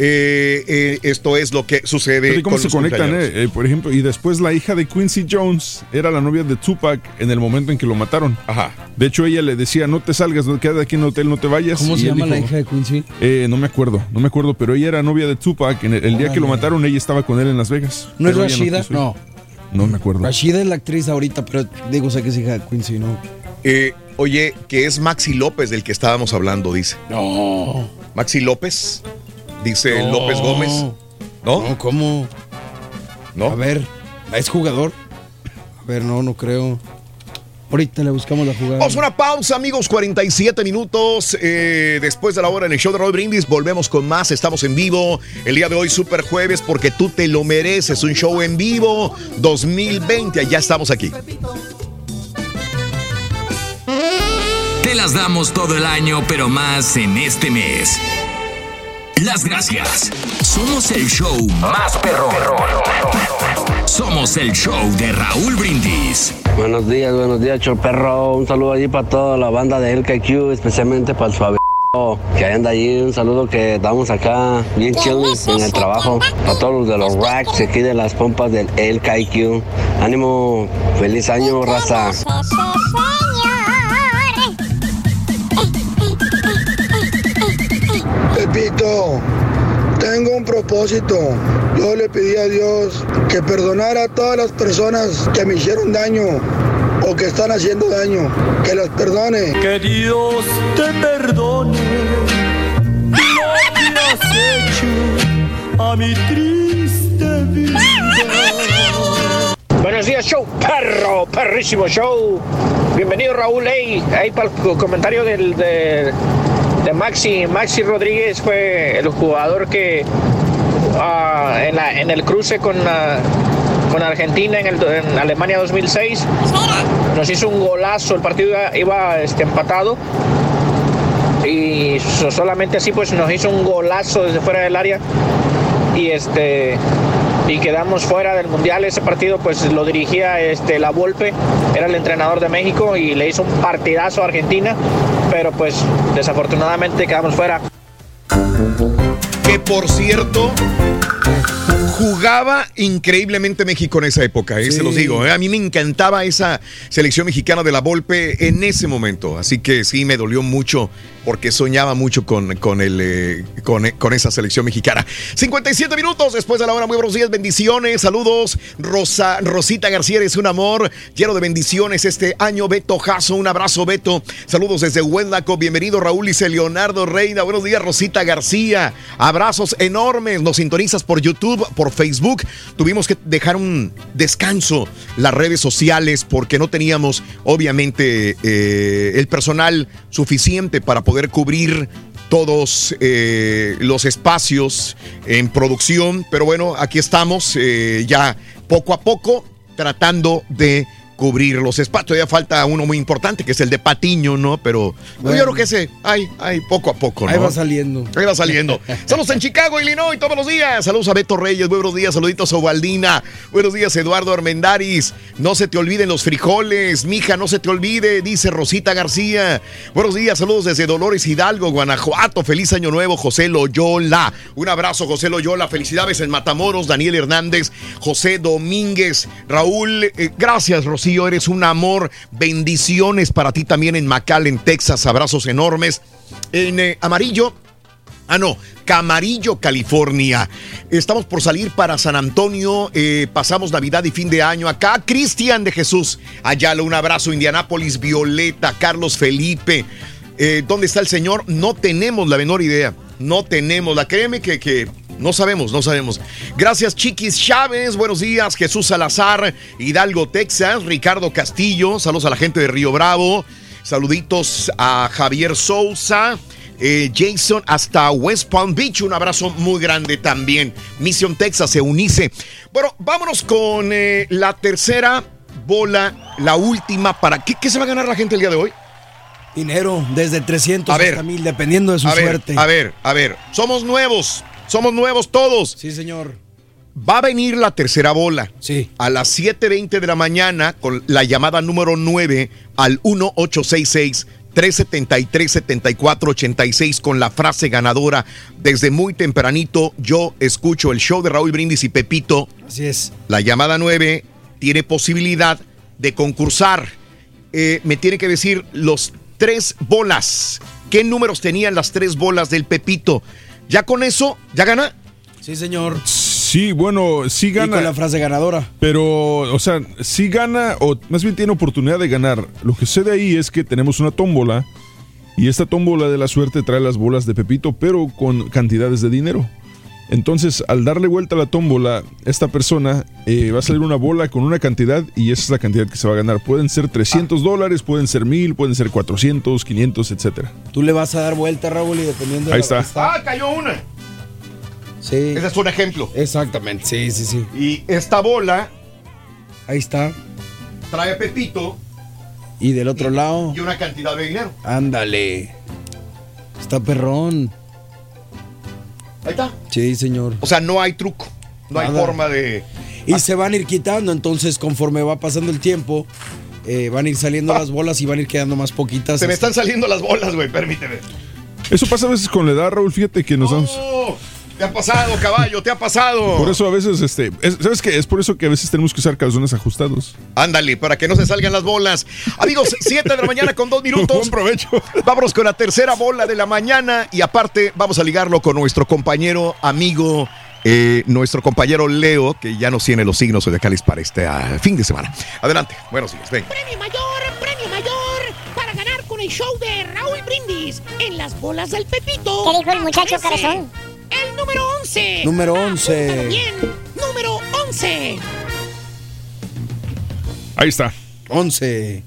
Eh, eh, esto es lo que sucede Pero ¿y ¿Cómo con se los conectan, eh? Eh, Por ejemplo, y después la hija de Quincy Jones era la novia de Tupac en el momento en que lo mataron. Ajá. De hecho, ella le decía, no te salgas, no quédate aquí en el hotel, no te vayas. ¿Cómo Y se llama la hija de Quincy? Eh, no me acuerdo, no me acuerdo, pero ella era novia de Tupac. En el, el día que lo mataron, ella estaba con él en Las Vegas. ¿No es Rashida? ir. No. No me acuerdo. Rashida es la actriz ahorita, pero digo, sé que es hija de Quincy, ¿no? Eh, oye, que es Maxi López del que estábamos hablando, dice. No. Maxi López, dice No. López Gómez. ¿No? No, ¿cómo? ¿No? A ver, ¿es jugador? A ver, no, no creo. Ahorita le buscamos la jugada. Vamos a una pausa, amigos, 47 minutos eh, después de la hora en el show de Roll Brindis. Volvemos con más, estamos en vivo el día de hoy, Super Jueves, porque tú te lo mereces. Un show en vivo 2020, ya estamos aquí. Te las damos todo el año, pero más en este mes. Las gracias. Somos el show más perrón. Somos el show de Raúl Brindis. Buenos días, buenos días, Perro. Un saludo allí para toda la banda de LKQ, especialmente para el suave que anda allí. Un saludo que damos acá bien chill en el trabajo. Para todos los de los racks aquí de las pompas del LKQ. Ánimo, feliz año, raza. Tengo un propósito. Yo le pedí a Dios que perdonara a todas las personas que me hicieron daño o que están haciendo daño, que las perdone. Que Dios te perdone lo que has hecho a mi triste vida. Buenos días, show, perro, perrísimo show. Bienvenido, Raúl. Hey, ahí para el comentario del, de, de Maxi. Maxi Rodríguez fue el jugador que ah, en, el cruce con, Argentina en, Alemania 2006 nos hizo un golazo. El partido iba, este, empatado y so- solamente así pues nos hizo un golazo desde fuera del área y este y quedamos fuera del mundial. Ese partido pues lo dirigía este la Volpe era el entrenador de México y le hizo un partidazo a Argentina pero pues desafortunadamente quedamos fuera. Que por cierto, jugaba increíblemente México en esa época, eh, se los digo. eh. A mí me encantaba esa selección mexicana de la Volpe en ese momento. Así que sí, me dolió mucho porque soñaba mucho con, con, el, eh, con, con esa selección mexicana. 57 minutos después de la hora. Muy buenos días, bendiciones, saludos. Rosa, Rosita García, es un amor lleno de bendiciones este año. Beto Jasso, un abrazo, Beto. Saludos desde Huenlaco. Bienvenido, Raúl y Leonardo Reina. Buenos días, Rosita García. Abrazos enormes. Nos sintonizas por YouTube, por Facebook. Tuvimos que dejar un descanso las redes sociales porque no teníamos, obviamente, eh, el personal suficiente para poder cubrir todos eh, los espacios en producción. Pero bueno, aquí estamos eh, ya poco a poco tratando de cubrir los espacios. Todavía falta uno muy importante, que es el de Patiño, ¿no? Pero Bueno. yo creo que ese, ay, ay, poco a poco, ¿no? Ahí va saliendo. Ahí va saliendo. Saludos en Chicago, Illinois, todos los días. Saludos a Beto Reyes, buenos días, saluditos a Ovaldina. Buenos días, Eduardo Armendaris. No se te olviden los frijoles, mija, no se te olvide, dice Rosita García. Buenos días, saludos desde Dolores Hidalgo, Guanajuato. Feliz año nuevo, José Loyola. Un abrazo, José Loyola. Felicidades en Matamoros, Daniel Hernández, José Domínguez, Raúl. eh, gracias, Eres un amor. Bendiciones para ti también en McAllen, Texas. Abrazos enormes. En eh, amarillo. Ah, no, Camarillo, California. Estamos por salir para San Antonio. eh, pasamos Navidad y fin de año acá. Cristian de Jesús. Ayala, un abrazo. Indianápolis, Violeta, Carlos Felipe. Eh, ¿Dónde está el señor? No tenemos la menor idea. No tenemos la. Créeme que, que no sabemos, no sabemos. Gracias, Chiquis Chávez. Buenos días, Jesús Salazar, Hidalgo, Texas. Ricardo Castillo. Saludos a la gente de Río Bravo. Saluditos a Javier Sousa. eh, Jason hasta West Palm Beach, un abrazo muy grande también. Mission Texas, Eunice. Bueno, vámonos con eh, la tercera bola, la última. ¿Para qué, qué se va a ganar la gente el día de hoy? Dinero, desde 300 A ver. hasta 1000, dependiendo de su a ver, suerte. A ver, a ver, somos nuevos, somos nuevos todos. Sí, señor. Va a venir la tercera bola. Sí. A las 7.20 de la mañana con la llamada número 9 al 1866. 373-7486 con la frase ganadora. Desde muy tempranito yo escucho el show de Raúl Brindis y Pepito. Así es. La llamada 9 tiene posibilidad de concursar. Eh, me tiene que decir los tres bolas. ¿Qué números tenían las tres bolas del Pepito? Ya con eso, ¿ya gana? Sí, señor. Sí, bueno, sí Y gana. con la frase ganadora. Pero, o sea, sí gana, o más bien tiene oportunidad de ganar. Lo que sucede ahí es que tenemos una tómbola. Y esta tómbola de la suerte trae las bolas de Pepito, pero con cantidades de dinero. Entonces, al darle vuelta a la tómbola, esta persona eh, va a salir una bola con una cantidad y esa es la cantidad que se va a ganar. Pueden ser 300 dólares, pueden ser 1000, pueden ser 400, 500, etcétera. Tú le vas a dar vuelta, Raúl, y dependiendo de Ahí la está. Ah, cayó una. Sí. Ese es un ejemplo. Exactamente, sí, sí, sí. Y esta bola Ahí está. trae a Pepito Y del otro lado, y una cantidad de dinero. ándale. Está perrón. Ahí está. Sí, señor. O sea, no hay truco. No hay forma de. Y se van a ir quitando, entonces conforme va pasando el tiempo, eh, van a ir saliendo las bolas y van a ir quedando más poquitas. Se me hasta- están saliendo las bolas, güey, permíteme. Eso pasa a veces con la edad, Raúl. Fíjate que nos damos. Te ha pasado, caballo, te ha pasado. Por eso a veces, este, es- ¿sabes qué? Es por eso que a veces tenemos que usar calzones ajustados. Ándale, para que no se salgan las bolas. Amigos, 7 de la mañana con dos minutos. Buen provecho. Vámonos con la tercera bola de la mañana y aparte vamos a ligarlo con nuestro compañero, amigo, eh, nuestro compañero Leo, que ya nos tiene los signos zodiacales para este ah, fin de semana. Adelante, buenos días, ven. Premio mayor, premio mayor para ganar con el show de Raúl Brindis en las bolas del Pepito. ¿Qué dijo el muchacho corazón? El número 11. Número 11. Apúntalo Bien, número 11. Ahí está. 11.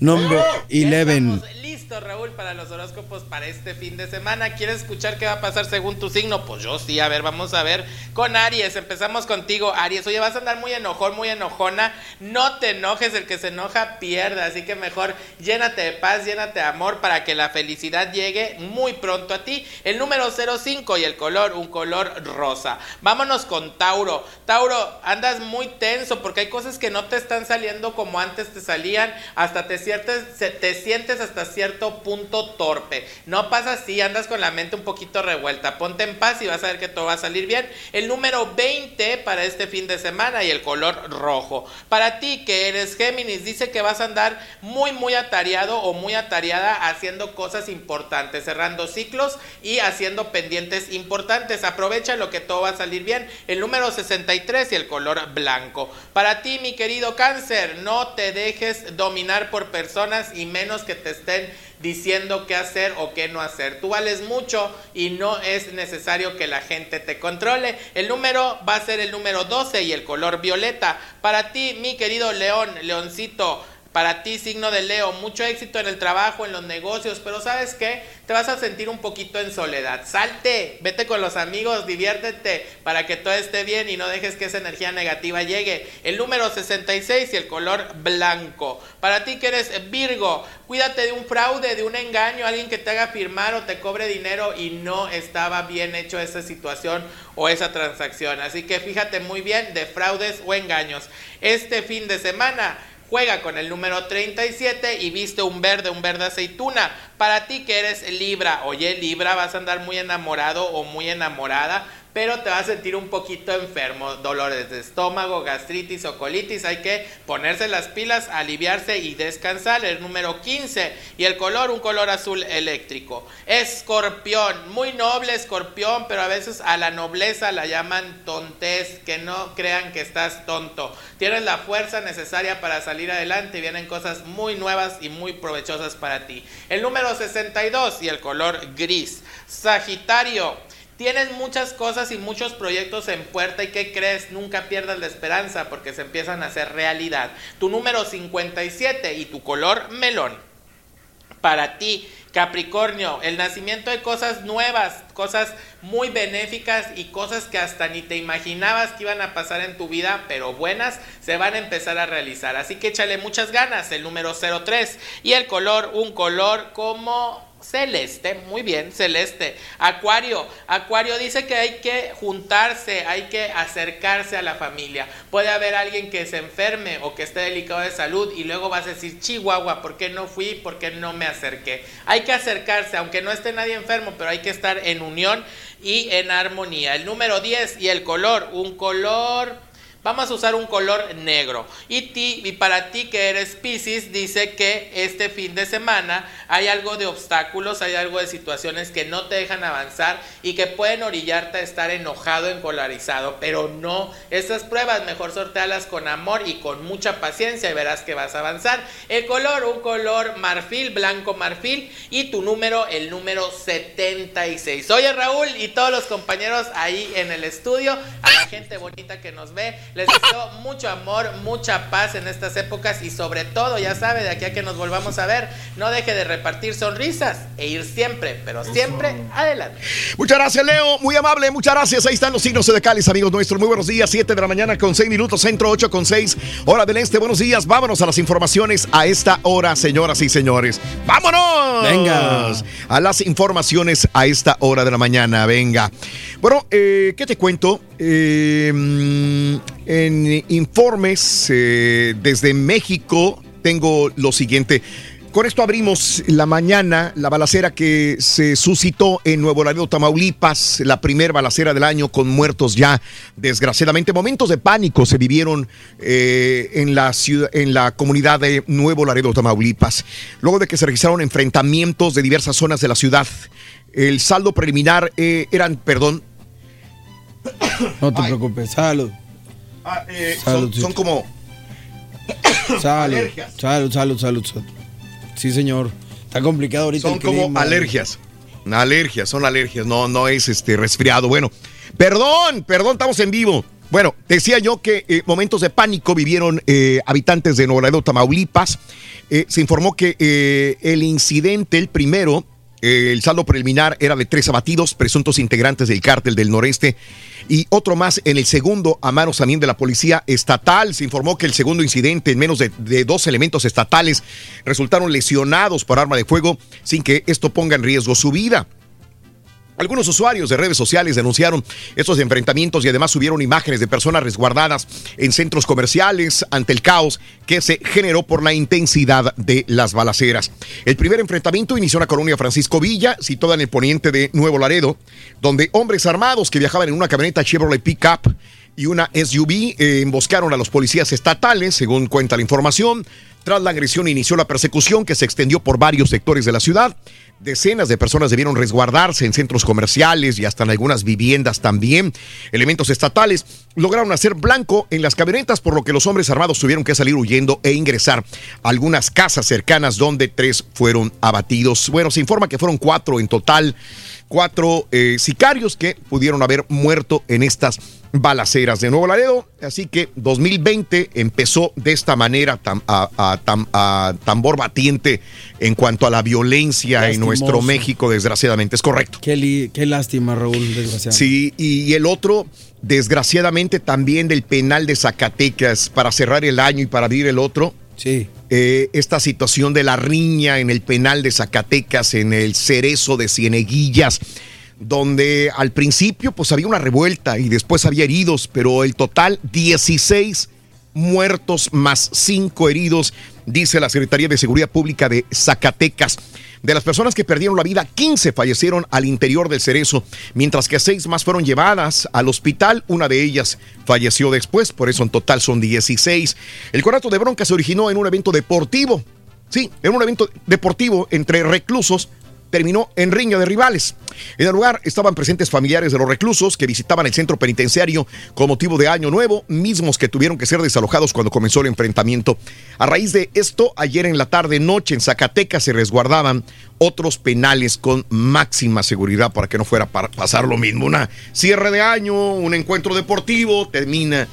Number 11. Raúl, para los horóscopos para este fin de semana. ¿Quieres escuchar qué va a pasar según tu signo? Pues yo sí, a ver, vamos a ver. Con Aries, empezamos contigo, Aries. Oye, vas a andar muy enojón, muy enojona. No te enojes, el que se enoja pierde. Así que mejor llénate de paz, llénate de amor para que la felicidad llegue muy pronto a ti. El número 05 y el color, un color rosa. Vámonos con Tauro. Tauro, andas muy tenso porque hay cosas que no te están saliendo como antes te salían. Hasta te sientes, se- te sientes hasta cierto punto torpe. No pasa así, andas con la mente un poquito revuelta. Ponte en paz y vas a ver que todo va a salir bien. El número 20 para este fin de semana y el color rojo. Para ti que eres Géminis, dice que vas a andar muy, muy atareado o muy atareada haciendo cosas importantes, cerrando ciclos y haciendo pendientes importantes. Aprovecha lo que todo va a salir bien. El número 63 y el color blanco. Para ti, mi querido cáncer, no te dejes dominar por personas y menos que te estén diciendo qué hacer o qué no hacer. Tú vales mucho y no es necesario que la gente te controle. El número va a ser el número 12 y el color violeta. Para ti, mi querido león, leoncito, para ti, signo de Leo, mucho éxito en el trabajo, en los negocios, pero ¿sabes qué? Te vas a sentir un poquito en soledad. Salte, vete con los amigos, diviértete para que todo esté bien y no dejes que esa energía negativa llegue. El número 66 y el color blanco. Para ti que eres Virgo, cuídate de un fraude, de un engaño, alguien que te haga firmar o te cobre dinero y no estaba bien hecho esa situación o esa transacción. Así que fíjate muy bien de fraudes o engaños. Este fin de semana Juega con el número 37 y viste un verde, un verde aceituna. Para ti que eres Libra, oye Libra, vas a andar muy enamorado o muy enamorada pero te vas a sentir un poquito enfermo, dolores de estómago, gastritis o colitis, hay que ponerse las pilas, aliviarse y descansar. El número 15 y el color, un color azul eléctrico. Escorpión, muy noble escorpión, pero a veces a la nobleza la llaman tontez, que no crean que estás tonto. Tienes la fuerza necesaria para salir adelante y vienen cosas muy nuevas y muy provechosas para ti. El número 62 y el color gris. Sagitario. Tienes muchas cosas y muchos proyectos en puerta y ¿qué crees? Nunca pierdas la esperanza porque se empiezan a hacer realidad. Tu número 57 y tu color melón. Para ti, Capricornio, el nacimiento de cosas nuevas, cosas muy benéficas y cosas que hasta ni te imaginabas que iban a pasar en tu vida, pero buenas, se van a empezar a realizar. Así que échale muchas ganas, el número 03 y el color, un color como Celeste, muy bien, celeste. Acuario, Acuario dice que hay que juntarse, hay que acercarse a la familia. Puede haber alguien que se enferme o que esté delicado de salud y luego vas a decir, Chihuahua, ¿por qué no fui? ¿Por qué no me acerqué? Hay que acercarse, aunque no esté nadie enfermo, pero hay que estar en unión y en armonía. El número 10 y el color, un color Vamos a usar un color negro. Y, ti, y para ti que eres Pisces, dice que este fin de semana hay algo de obstáculos, hay algo de situaciones que no te dejan avanzar y que pueden orillarte a estar enojado, encolarizado. Pero no, esas pruebas mejor sortealas con amor y con mucha paciencia y verás que vas a avanzar. El color, un color marfil, blanco marfil. Y tu número, el número 76. Oye Raúl y todos los compañeros ahí en el estudio, a la gente bonita que nos ve. Les deseo mucho amor, mucha paz en estas épocas y sobre todo, ya sabe, de aquí a que nos volvamos a ver, no deje de repartir sonrisas e ir siempre, pero siempre adelante. Muchas gracias, Leo. Muy amable, muchas gracias. Ahí están los signos de Cáliz, amigos nuestros. Muy buenos días. 7 de la mañana con 6 minutos, centro 8 con 6, hora del este. Buenos días. Vámonos a las informaciones a esta hora, señoras y señores. ¡Vámonos! Venga. A las informaciones a esta hora de la mañana. Venga. Bueno, eh, ¿qué te cuento? Eh, en informes eh, desde México tengo lo siguiente. Con esto abrimos la mañana, la balacera que se suscitó en Nuevo Laredo, Tamaulipas, la primera balacera del año con muertos ya, desgraciadamente. Momentos de pánico se vivieron eh, en, la ciudad, en la comunidad de Nuevo Laredo, Tamaulipas, luego de que se registraron enfrentamientos de diversas zonas de la ciudad. El saldo preliminar eh, eran, perdón. No te preocupes, salud. Ah, eh, Salud, son, son como Salud, Alergias. salud, salud, salud, salud. Sí, señor. Está complicado ahorita son el como clima. alergias. Alergias, son alergias, no, no es este resfriado. Bueno, perdón, perdón, estamos en vivo. Bueno, decía yo que eh, momentos de pánico vivieron eh, habitantes de Nuevo Laredo, Tamaulipas. Eh, se informó que el incidente, el primero, el saldo preliminar era de tres abatidos, presuntos integrantes del cártel del noreste, y otro más en el segundo, a manos también de la policía estatal. Se informó que el segundo incidente, en menos de, de dos elementos estatales, resultaron lesionados por arma de fuego sin que esto ponga en riesgo su vida. Algunos usuarios de redes sociales denunciaron estos enfrentamientos y además subieron imágenes de personas resguardadas en centros comerciales ante el caos que se generó por la intensidad de las balaceras. El primer enfrentamiento inició en la colonia Francisco Villa, situada en el poniente de Nuevo Laredo, donde hombres armados que viajaban en una camioneta Chevrolet Pickup y una SUV eh, emboscaron a los policías estatales, según cuenta la información. Tras la agresión inició la persecución que se extendió por varios sectores de la ciudad. Decenas de personas debieron resguardarse en centros comerciales y hasta en algunas viviendas también. Elementos estatales lograron hacer blanco en las camionetas, por lo que los hombres armados tuvieron que salir huyendo e ingresar a algunas casas cercanas donde tres fueron abatidos. Bueno, se informa que fueron cuatro en total, cuatro eh, sicarios que pudieron haber muerto en estas balaceras de Nuevo Laredo. Así que 2020 empezó de esta manera tam- a, a tam- a tambor batiente en cuanto a la violencia en nuestro México, desgraciadamente. Es correcto. Qué, li- qué lástima, Raúl, desgraciadamente. Sí, y el otro, desgraciadamente, también del penal de Zacatecas, para cerrar el año y para abrir el otro. Sí. eh, esta situación de la riña en el penal de Zacatecas, en el cerezo de Cieneguillas, donde al principio pues había una revuelta y después había heridos, pero el total 16 muertos más 5 heridos, dice la Secretaría de Seguridad Pública de Zacatecas. De las personas que perdieron la vida, 15 fallecieron al interior del cerezo, mientras que 6 más fueron llevadas al hospital. Una de ellas falleció después, por eso en total son 16. El conato de bronca se originó en un evento deportivo. Sí, en un evento deportivo entre reclusos terminó en riña de rivales. En el lugar estaban presentes familiares de los reclusos que visitaban el centro penitenciario con motivo de Año Nuevo, mismos que tuvieron que ser desalojados cuando comenzó el enfrentamiento. A raíz de esto, ayer en la tarde noche en Zacatecas se resguardaban otros penales con máxima seguridad para que no fuera a pasar lo mismo. Una cierre de año, un encuentro deportivo, termina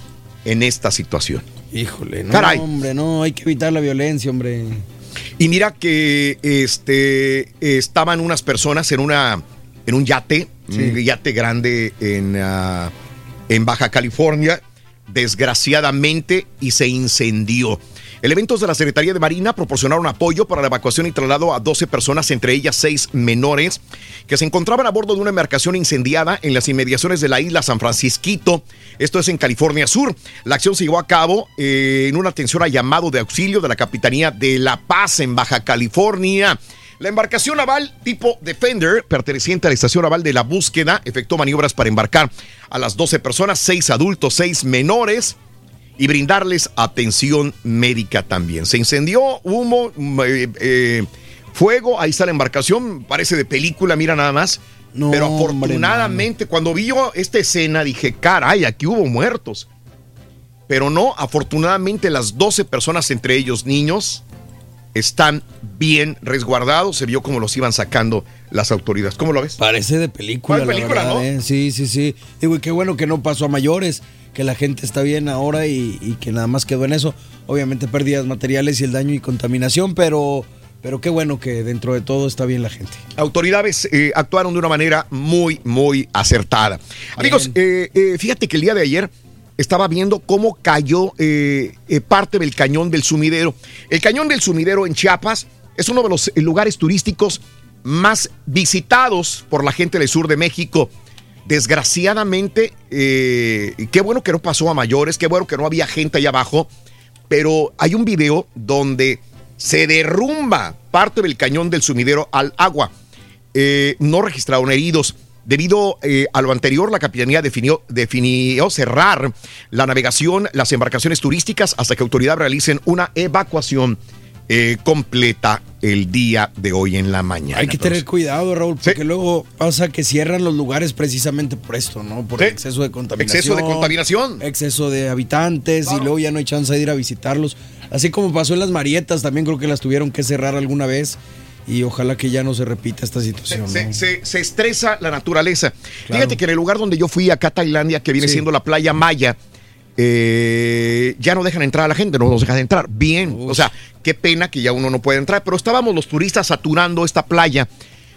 en esta situación. Híjole, no, Caray. hombre, no, hay que evitar la violencia, hombre. Y mira que este estaban unas personas en una en un yate, un yate grande en, ah, en Baja California, desgraciadamente, y se incendió. Elementos de la Secretaría de Marina proporcionaron apoyo para la evacuación y traslado a 12 personas, entre ellas 6 menores, que se encontraban a bordo de una embarcación incendiada en las inmediaciones de la isla San Francisquito. Esto es en California Sur. La acción se llevó a cabo eh, en una atención a llamado de auxilio de la Capitanía de La Paz en Baja California. La embarcación naval tipo Defender, perteneciente a la estación naval de la búsqueda, efectuó maniobras para embarcar a las 12 personas, 6 adultos, 6 menores y brindarles atención médica también. Se incendió, humo, mm, eh, eh, fuego, ahí está la embarcación, parece de película, mira nada más. No, Pero hombre, afortunadamente, cuando vi yo esta escena, dije, caray, aquí hubo muertos. Pero no, afortunadamente las 12 personas, entre ellos niños, están bien resguardados. Se vio cómo los iban sacando las autoridades. ¿Cómo lo ves? Parece de película, ¿Cuál la película, verdad, no? ¿eh? Sí, sí, sí. Digo, y qué bueno que no pasó a mayores, que la gente está bien ahora y, y que nada más quedó en eso. Obviamente pérdidas materiales y el daño y contaminación, pero, pero qué bueno que dentro de todo está bien la gente. Autoridades eh, actuaron de una manera muy, muy acertada. Amigos, eh, eh, fíjate que el día de ayer estaba viendo cómo cayó parte del cañón del sumidero. El cañón del sumidero en Chiapas es uno de los lugares turísticos más visitados por la gente del sur de México. Desgraciadamente, eh, qué bueno que no pasó a mayores, qué bueno que no había gente allá abajo, pero hay un video donde se derrumba parte del cañón del sumidero al agua. Eh, no registraron heridos. Debido eh, a lo anterior, la capitanía definió, definió cerrar la navegación, las embarcaciones turísticas, hasta que autoridades realicen una evacuación eh, completa el día de hoy en la mañana. Hay que tener cuidado, Raúl, porque luego pasa que cierran los lugares precisamente por esto, ¿no? Por Sí. exceso de contaminación. Exceso de contaminación. Exceso de habitantes y luego ya no hay chance de ir a visitarlos. Así como pasó en las Marietas, también creo que las tuvieron que cerrar alguna vez y ojalá que ya no se repita esta situación. Se, ¿no? se- se estresa la naturaleza. Claro. Fíjate que en el lugar donde yo fui, acá a Tailandia, que viene Sí. siendo la playa Maya, eh, ya no dejan entrar a la gente, no nos dejan entrar. Bien, o sea, qué pena que ya uno no puede entrar, pero estábamos los turistas saturando esta playa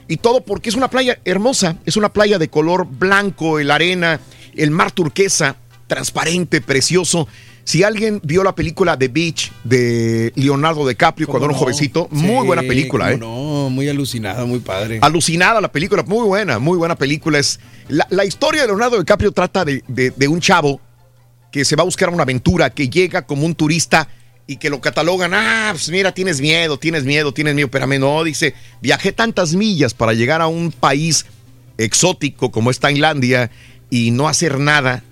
y todo porque es una playa hermosa, es una playa de color blanco, el arena, el mar turquesa, transparente, precioso. Si alguien vio la película The Beach de Leonardo DiCaprio ¿Cómo cuando era un jovencito, Sí, muy buena película, ¿eh? No, muy alucinada, muy padre. Alucinada la película, muy buena, muy buena película. Es, la, la historia de Leonardo DiCaprio trata de, de- de un chavo que se va a buscar una aventura, que llega como un turista y que lo catalogan, ah, pues mira, tienes miedo, tienes miedo, tienes miedo, espérame, no, dice, viajé tantas millas para llegar a un país exótico como es Tailandia y no hacer nada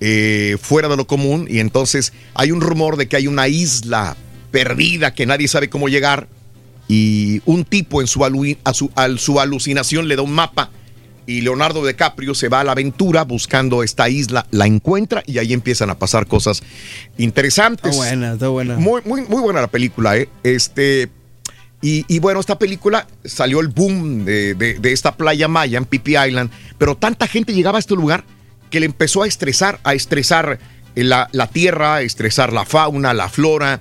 eh, fuera de lo común y entonces hay un rumor de que hay una isla perdida que nadie sabe cómo llegar y un tipo en su, alu- a su, a su alucinación le da un mapa y Leonardo DiCaprio se va a la aventura buscando esta isla, la encuentra y ahí empiezan a pasar cosas interesantes. Está buena, está buena. Muy, muy, muy buena la película, ¿eh? Este, y, y bueno, esta película salió el boom de, de- de esta playa maya en Phi Island, pero tanta gente llegaba a este lugar que le empezó a estresar, a estresar eh, la, la tierra, a estresar la fauna, la flora.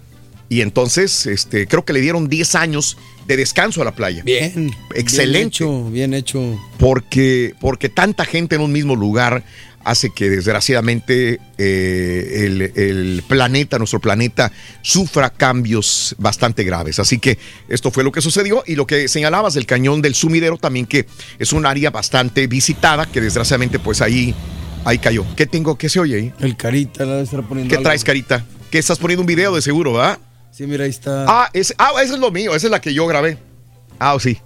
Y entonces, este, creo que le dieron 10 años de descanso a la playa. Bien. Excelente. Bien hecho, bien hecho. Porque, porque tanta gente en un mismo lugar hace que desgraciadamente eh, el, el planeta, nuestro planeta, sufra cambios bastante graves. Así que esto fue lo que sucedió y lo que señalabas del cañón del sumidero también que es un área bastante visitada que desgraciadamente pues ahí, ahí cayó. ¿Qué tengo? ¿Qué se oye ahí? El carita la debe estar poniendo. ¿Qué algo. traes, Carita? ¿Qué estás poniendo un video de seguro, verdad? Sí, mira, ahí está. Ah, es, ah, ese es lo mío, esa es la que yo grabé. Ah, sí.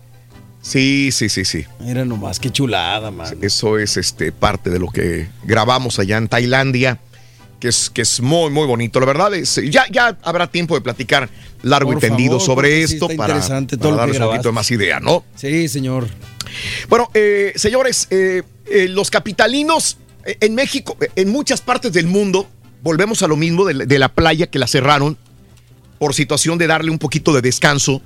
Sí, sí, sí, sí. Mira nomás, qué chulada, man. Eso es este, parte de lo que grabamos allá en Tailandia, que es, que es muy, muy bonito. La verdad es, ya, ya habrá tiempo de platicar largo Por y tendido favor, sobre sí esto para, interesante para todo lo que darles un poquito más idea, ¿no? Sí, señor. Bueno, eh, señores, eh, eh, los capitalinos en México, en muchas partes del mundo, volvemos a lo mismo de, la- de la playa que la cerraron por situación de darle un poquito de descanso.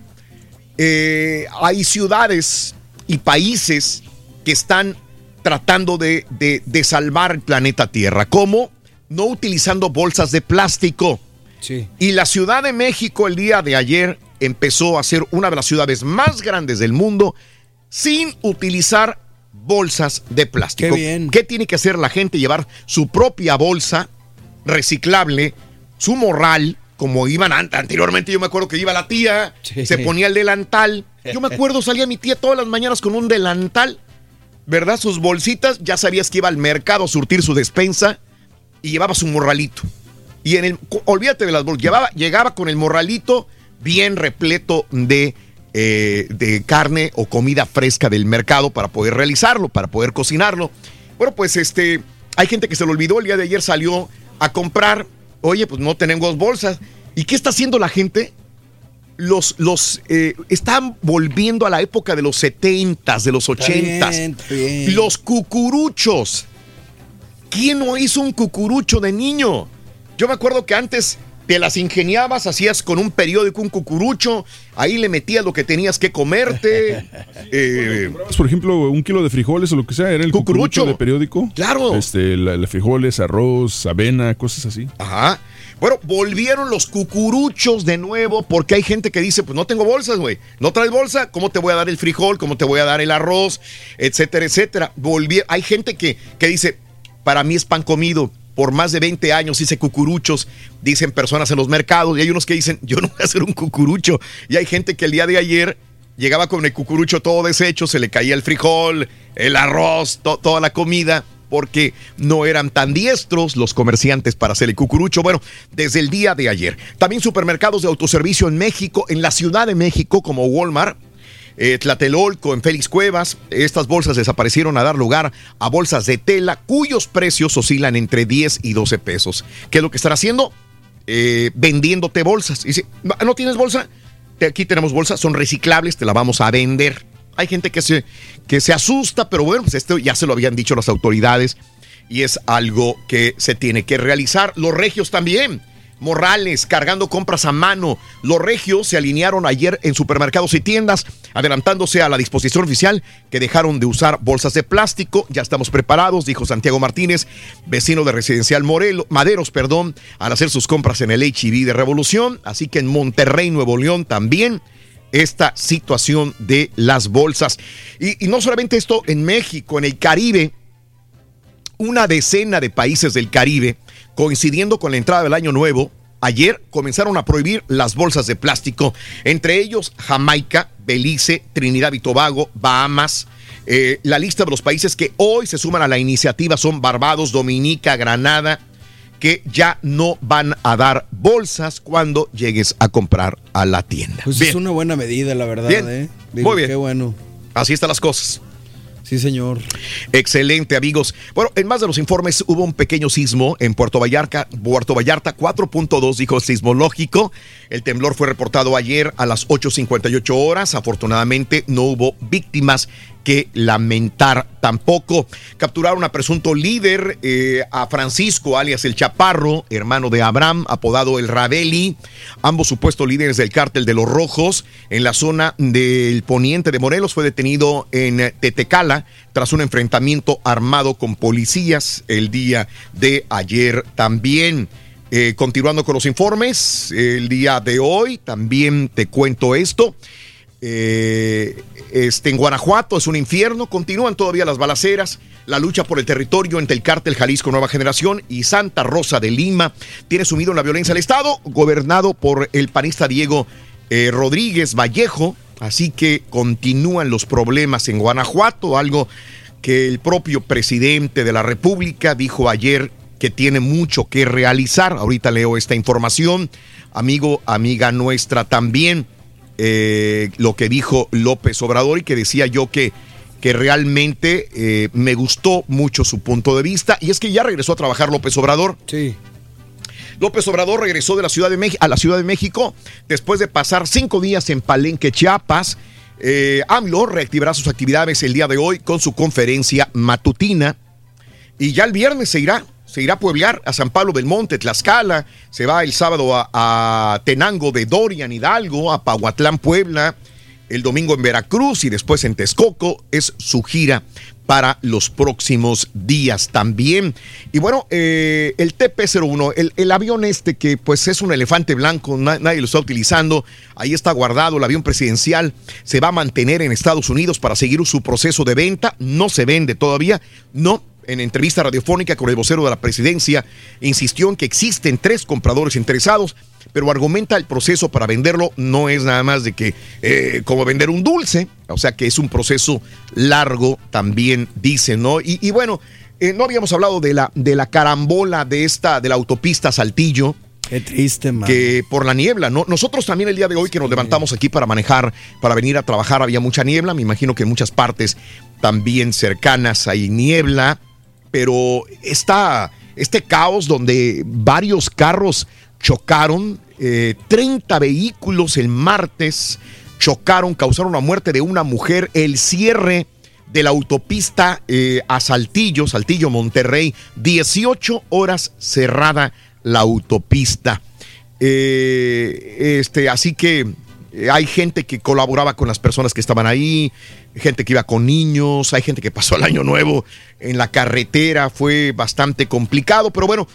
Eh, hay ciudades y países que están tratando de, de- de salvar el planeta Tierra. ¿Cómo? No utilizando bolsas de plástico. Sí. Y la Ciudad de México el día de ayer empezó a ser una de las ciudades más grandes del mundo sin utilizar bolsas de plástico. Qué bien. ¿Qué tiene que hacer la gente? Llevar su propia bolsa reciclable, su morral, como iban an- anteriormente. Yo me acuerdo que iba la tía, Sí. se ponía el delantal. Yo me acuerdo, salía mi tía todas las mañanas con un delantal, ¿verdad? Sus bolsitas, ya sabías que iba al mercado a surtir su despensa y llevaba su morralito. Y en el, olvídate de las bolsas, llevaba, llegaba con el morralito bien repleto de, eh, de carne o comida fresca del mercado para poder realizarlo, para poder cocinarlo. Bueno, pues este, hay gente que se lo olvidó, el día de ayer salió a comprar, oye, pues no tenemos bolsas. ¿Y qué está haciendo la gente? Los, los eh, están volviendo a la época de los 70s, de los 80s. bien, está bien. Los cucuruchos. ¿Quién no hizo un cucurucho de niño? Yo me acuerdo que antes te las ingeniabas, hacías con un periódico un cucurucho, ahí le metías lo que tenías que comerte. eh, Por ejemplo, un kilo de frijoles o lo que sea, era el Cucurucho. cucurucho de periódico. Claro. Este, la, la frijoles, arroz, avena, cosas así. Ajá. Bueno, volvieron los cucuruchos de nuevo porque hay gente que dice, pues no tengo bolsas, güey. No traes bolsa, ¿cómo te voy a dar el frijol? ¿Cómo te voy a dar el arroz? Etcétera, etcétera. Hay gente que, que dice, para mí es pan comido. Por más de 20 años hice cucuruchos, dicen personas en los mercados, y hay unos que dicen, yo no voy a hacer un cucurucho. Y hay gente que el día de ayer llegaba con el cucurucho todo deshecho, se le caía el frijol, el arroz, to- toda la comida, porque no eran tan diestros los comerciantes para hacer el cucurucho. Bueno, desde el día de ayer. También supermercados de autoservicio en México, en la Ciudad de México, como Walmart. Eh, Tlatelolco, en Félix Cuevas, estas bolsas desaparecieron a dar lugar a bolsas de tela cuyos precios oscilan entre 10 y 12 pesos. ¿Qué es lo que están haciendo? Eh, vendiéndote bolsas. Y dice, "¿No- ¿no tienes bolsa? Aquí tenemos bolsas, son reciclables, te la vamos a vender. Hay gente que se, que se asusta, pero bueno, pues esto ya se lo habían dicho las autoridades y es algo que se tiene que realizar. Los regios también. Morrales cargando compras a mano. Los regios se alinearon ayer en supermercados y tiendas, adelantándose a la disposición oficial que dejaron de usar bolsas de plástico. Ya estamos preparados, dijo Santiago Martínez, vecino de Residencial Morelo, Maderos, perdón, al hacer sus compras en el HIV de Revolución. Así que en Monterrey, Nuevo León también esta situación de las bolsas. Y no solamente esto en México, en el Caribe, una decena de países del Caribe, coincidiendo con la entrada del año nuevo, ayer comenzaron a prohibir las bolsas de plástico, entre ellos Jamaica, Belice, Trinidad y Tobago, Bahamas. Eh, la lista de los países que hoy se suman a la iniciativa son Barbados, Dominica, Granada, que ya no van a dar bolsas cuando llegues a comprar a la tienda. Pues Bien. es una buena medida, la verdad, Bien. ¿eh? Muy bien. Qué bueno. Así están las cosas. Sí, señor. Excelente, amigos. Bueno, en más de los informes hubo un pequeño sismo en Puerto Vallarta, Puerto Vallarta 4.2 dijo sismológico. El temblor fue reportado ayer a las 8.58 horas. Afortunadamente no hubo víctimas que lamentar tampoco. Capturaron a presunto líder, eh, a Francisco, alias el Chaparro, hermano de Abraham, apodado el Rabeli, ambos supuestos líderes del cártel de los Rojos, en la zona del poniente de Morelos, fue detenido en Tetecala tras un enfrentamiento armado con policías el día de ayer también. Eh, continuando con los informes, el día de hoy también te cuento esto. Eh, este, en Guanajuato es un infierno, continúan todavía las balaceras, la lucha por el territorio entre el cártel Jalisco Nueva Generación y Santa Rosa de Lima tiene sumido en la violencia al Estado, gobernado por el panista Diego eh, Rodríguez Vallejo, así que continúan los problemas en Guanajuato, algo que el propio presidente de la República dijo ayer que tiene mucho que realizar. Ahorita leo esta información, amigo, amiga nuestra también eh, lo que dijo López Obrador y que decía yo que, que realmente eh, me gustó mucho su punto de vista. Y es que ya regresó a trabajar López Obrador. Sí. López Obrador regresó de la Ciudad de México, a la Ciudad de México después de pasar cinco días en Palenque, Chiapas. Eh, AMLO reactivará sus actividades el día de hoy con su conferencia matutina y ya el viernes se irá se irá a pueblear a San Pablo del Monte, Tlaxcala, se va el sábado a, Tenango de Dorian, Hidalgo, a Pahuatlán, Puebla, el domingo en Veracruz y después en Texcoco. Es su gira para los próximos días también. Y bueno, eh, el TP-01, el, el, avión este que pues es un elefante blanco, nadie lo está utilizando, ahí está guardado, el avión presidencial se va a mantener en Estados Unidos para seguir su proceso de venta, no se vende todavía, no en entrevista radiofónica con el vocero de la presidencia, insistió en que existen tres compradores interesados, pero argumenta el proceso para venderlo no es nada más de que eh, como vender un dulce, o sea que es un proceso largo, también dice, ¿no? Y, bueno, eh, no habíamos hablado de la, de la carambola de esta, de la autopista Saltillo. Qué triste, man. Que por la niebla, ¿no? Nosotros también el día de hoy que nos levantamos aquí para manejar, para venir a trabajar, había mucha niebla. Me imagino que en muchas partes también cercanas hay niebla pero está este caos donde varios carros chocaron, 30 eh, vehículos el martes chocaron, causaron la muerte de una mujer, el cierre de la autopista eh, a Saltillo, Saltillo Monterrey, 18 horas cerrada la autopista. Eh, este, así que hay gente que colaboraba con las personas que estaban ahí, gente que iba con niños, hay gente que pasó el año nuevo en la carretera, fue bastante complicado, pero bueno,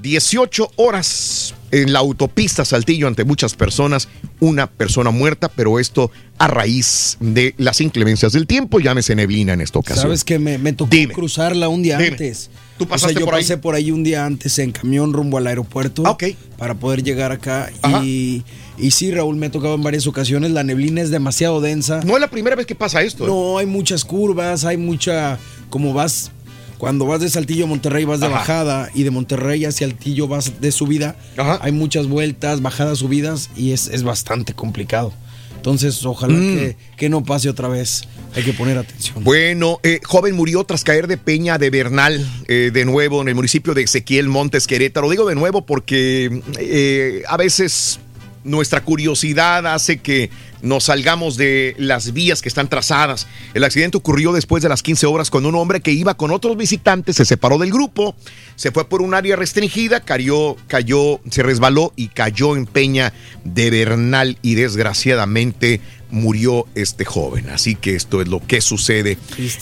18 horas en la autopista Saltillo ante muchas personas, una persona muerta, pero esto a raíz de las inclemencias del tiempo, llámese neblina en esta ocasión. Sabes que me, tocó cruzarla un día antes. ¿Tú pasaste yo por ahí? pasé por ahí un día antes en camión rumbo al aeropuerto ah, para poder llegar acá y, y, sí, Raúl, me ha tocado en varias ocasiones, la neblina es demasiado densa. No es la primera vez que pasa esto. ¿eh? No, hay muchas curvas, hay mucha, como vas cuando vas de Saltillo a Monterrey vas de bajada y de Monterrey hacia Saltillo vas de subida, hay muchas vueltas, bajadas, subidas y es, es bastante complicado. Entonces, ojalá mm. que, no pase otra vez. Hay que poner atención. Bueno, eh, joven murió tras caer de Peña de Bernal, eh, de nuevo, en el municipio de Ezequiel Montes, Querétaro. Digo de nuevo porque eh, a veces nuestra curiosidad hace que nos salgamos de las vías que están trazadas. El accidente ocurrió después de las 15 horas cuando un hombre que iba con otros visitantes se separó del grupo, se fue por un área restringida, cayó, cayó, se resbaló y cayó en Peña de Bernal y desgraciadamente murió este joven. Así que esto es lo que sucede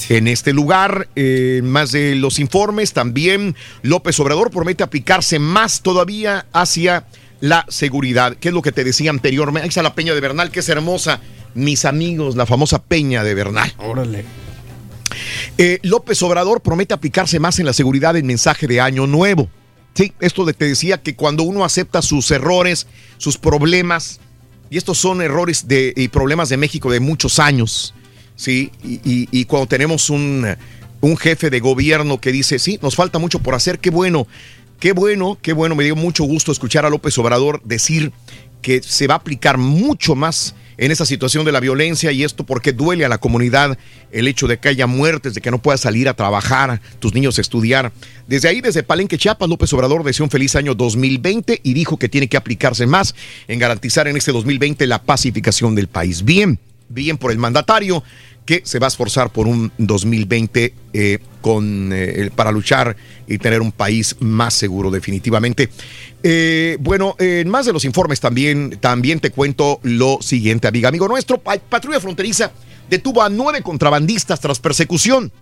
en este lugar. Eh, más de los informes, también López Obrador promete aplicarse más todavía hacia la seguridad, que es lo que te decía anteriormente. Ahí está la Peña de Bernal, que es hermosa. Mis amigos, la famosa Peña de Bernal. Órale. Eh, López Obrador promete aplicarse más en la seguridad del mensaje de Año Nuevo. Sí, esto de, te decía que cuando uno acepta sus errores, sus problemas, y estos son errores de, y problemas de México de muchos años, ¿sí? Y, y cuando tenemos un, un jefe de gobierno que dice, sí, nos falta mucho por hacer, qué bueno, Qué bueno, qué bueno, me dio mucho gusto escuchar a López Obrador decir que se va a aplicar mucho más en esa situación de la violencia y esto porque duele a la comunidad el hecho de que haya muertes, de que no puedas salir a trabajar, tus niños a estudiar. Desde ahí, desde Palenque, Chiapas, López Obrador deseó un feliz año 2020 y dijo que tiene que aplicarse más en garantizar en este 2020 la pacificación del país. Bien, bien por el mandatario que se va a esforzar por un 2020 eh, con, eh, para luchar y tener un país más seguro definitivamente. Eh, bueno, en más de los informes también, también te cuento lo siguiente, amiga. Amigo nuestro, Patrulla Fronteriza detuvo a nueve contrabandistas tras persecución.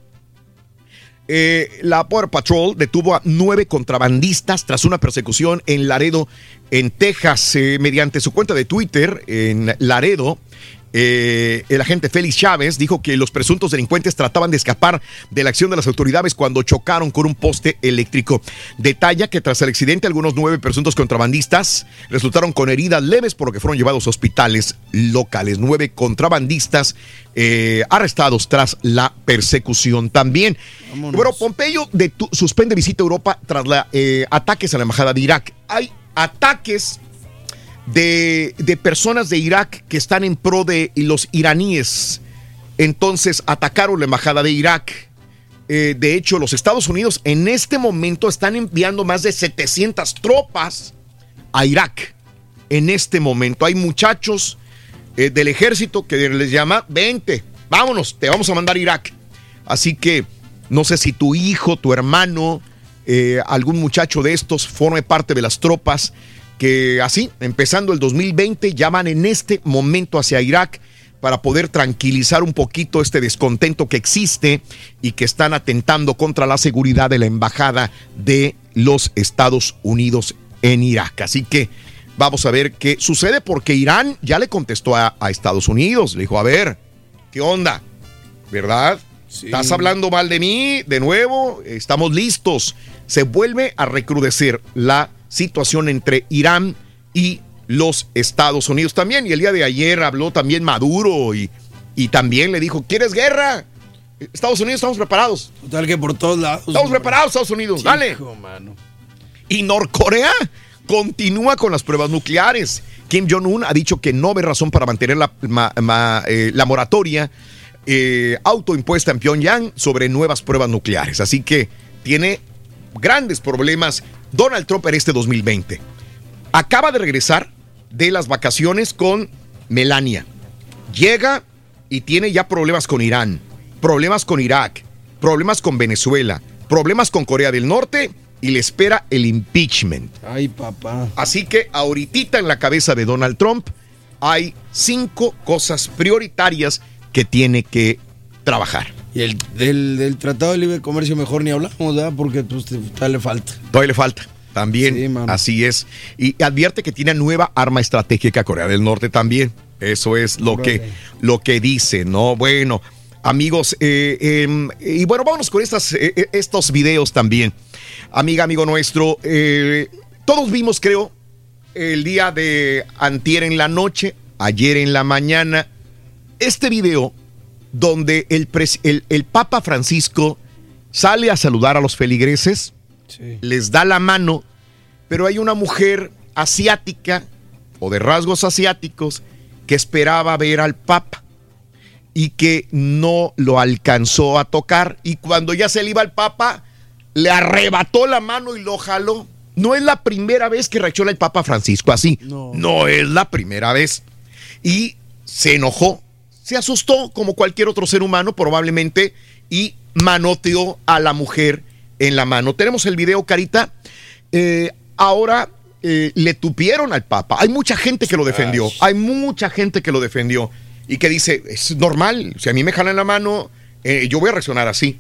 la Border Patrol detuvo a nueve contrabandistas tras una persecución en Laredo, en Texas, mediante su cuenta de Twitter en Laredo. Eh, el agente Félix Chávez dijo que los presuntos delincuentes trataban de escapar de la acción de las autoridades cuando chocaron con un poste eléctrico. Detalla que tras el accidente algunos nueve presuntos contrabandistas resultaron con heridas leves por lo que fueron llevados a hospitales locales. Nueve contrabandistas eh, arrestados tras la persecución también. Bueno, Pompeyo suspende visita a Europa tras eh, ataques a la embajada de Irak. Hay ataques de, personas de Irak que están en pro de los iraníes. Entonces atacaron la embajada de Irak. Eh, de hecho, los Estados Unidos en este momento están enviando más de 700 tropas a Irak. En este momento hay muchachos eh, del ejército que les llama, vente, vámonos, te vamos a mandar a Irak. Así que no sé si tu hijo, tu hermano, eh, algún muchacho de estos forme parte de las tropas que así, empezando el 2020, ya van en este momento hacia Irak para poder tranquilizar un poquito este descontento que existe y que están atentando contra la seguridad de la embajada de los Estados Unidos en Irak. Así que vamos a ver qué sucede porque Irán ya le contestó a, Estados Unidos, le dijo, a ver, ¿qué onda? ¿Verdad? ¿Estás hablando mal de mí? De nuevo, estamos listos. Se vuelve a recrudecer la situación entre Irán y los Estados Unidos también. Y el día de ayer habló también Maduro y, y también le dijo, ¿quieres guerra? Estados Unidos estamos preparados. Total que por todos lados. Estamos preparados, Estados Unidos. Dale. Y Norcorea continúa con las pruebas nucleares. Kim Jong-un ha dicho que no ve razón para mantener la, eh, la moratoria eh, autoimpuesta en Pyongyang sobre nuevas pruebas nucleares. Así que tiene grandes problemas Donald Trump en este 2020. Acaba de regresar de las vacaciones con Melania. Llega y tiene ya problemas con Irán, problemas con Irak, problemas con Venezuela, problemas con Corea del Norte y le espera el impeachment. Ay, papá. Así que ahorita en la cabeza de Donald Trump hay cinco cosas prioritarias que tiene que trabajar. Y el del, Tratado de Libre Comercio mejor ni hablamos, ¿verdad? Porque pues, todavía le falta. Todavía le falta. También, así es. Y advierte que tiene nueva arma estratégica Corea del Norte también. Eso es lo que, lo que dice, ¿no? Bueno, amigos, eh, em, y bueno, vámonos con estas, eh, eh, estos videos también. Amiga, amigo nuestro, todos vimos, creo, el día de antier en la noche, ayer en la mañana, este video donde el, el, Papa Francisco sale a saludar a los feligreses, les da la mano, pero hay una mujer asiática o de rasgos asiáticos que esperaba ver al Papa y que no lo alcanzó a tocar y cuando ya se le iba al Papa, le arrebató la mano y lo jaló. No es la primera vez que reacciona el Papa Francisco así. No. no es la primera vez. Y se enojó se asustó como cualquier otro ser humano probablemente y manoteó a la mujer en la mano. Tenemos el video, Carita. Eh, ahora eh, le tupieron al Papa. Hay mucha gente que lo defendió. Hay mucha gente que lo defendió y que dice, es normal, si a mí me jalan la mano, eh, yo voy a reaccionar así.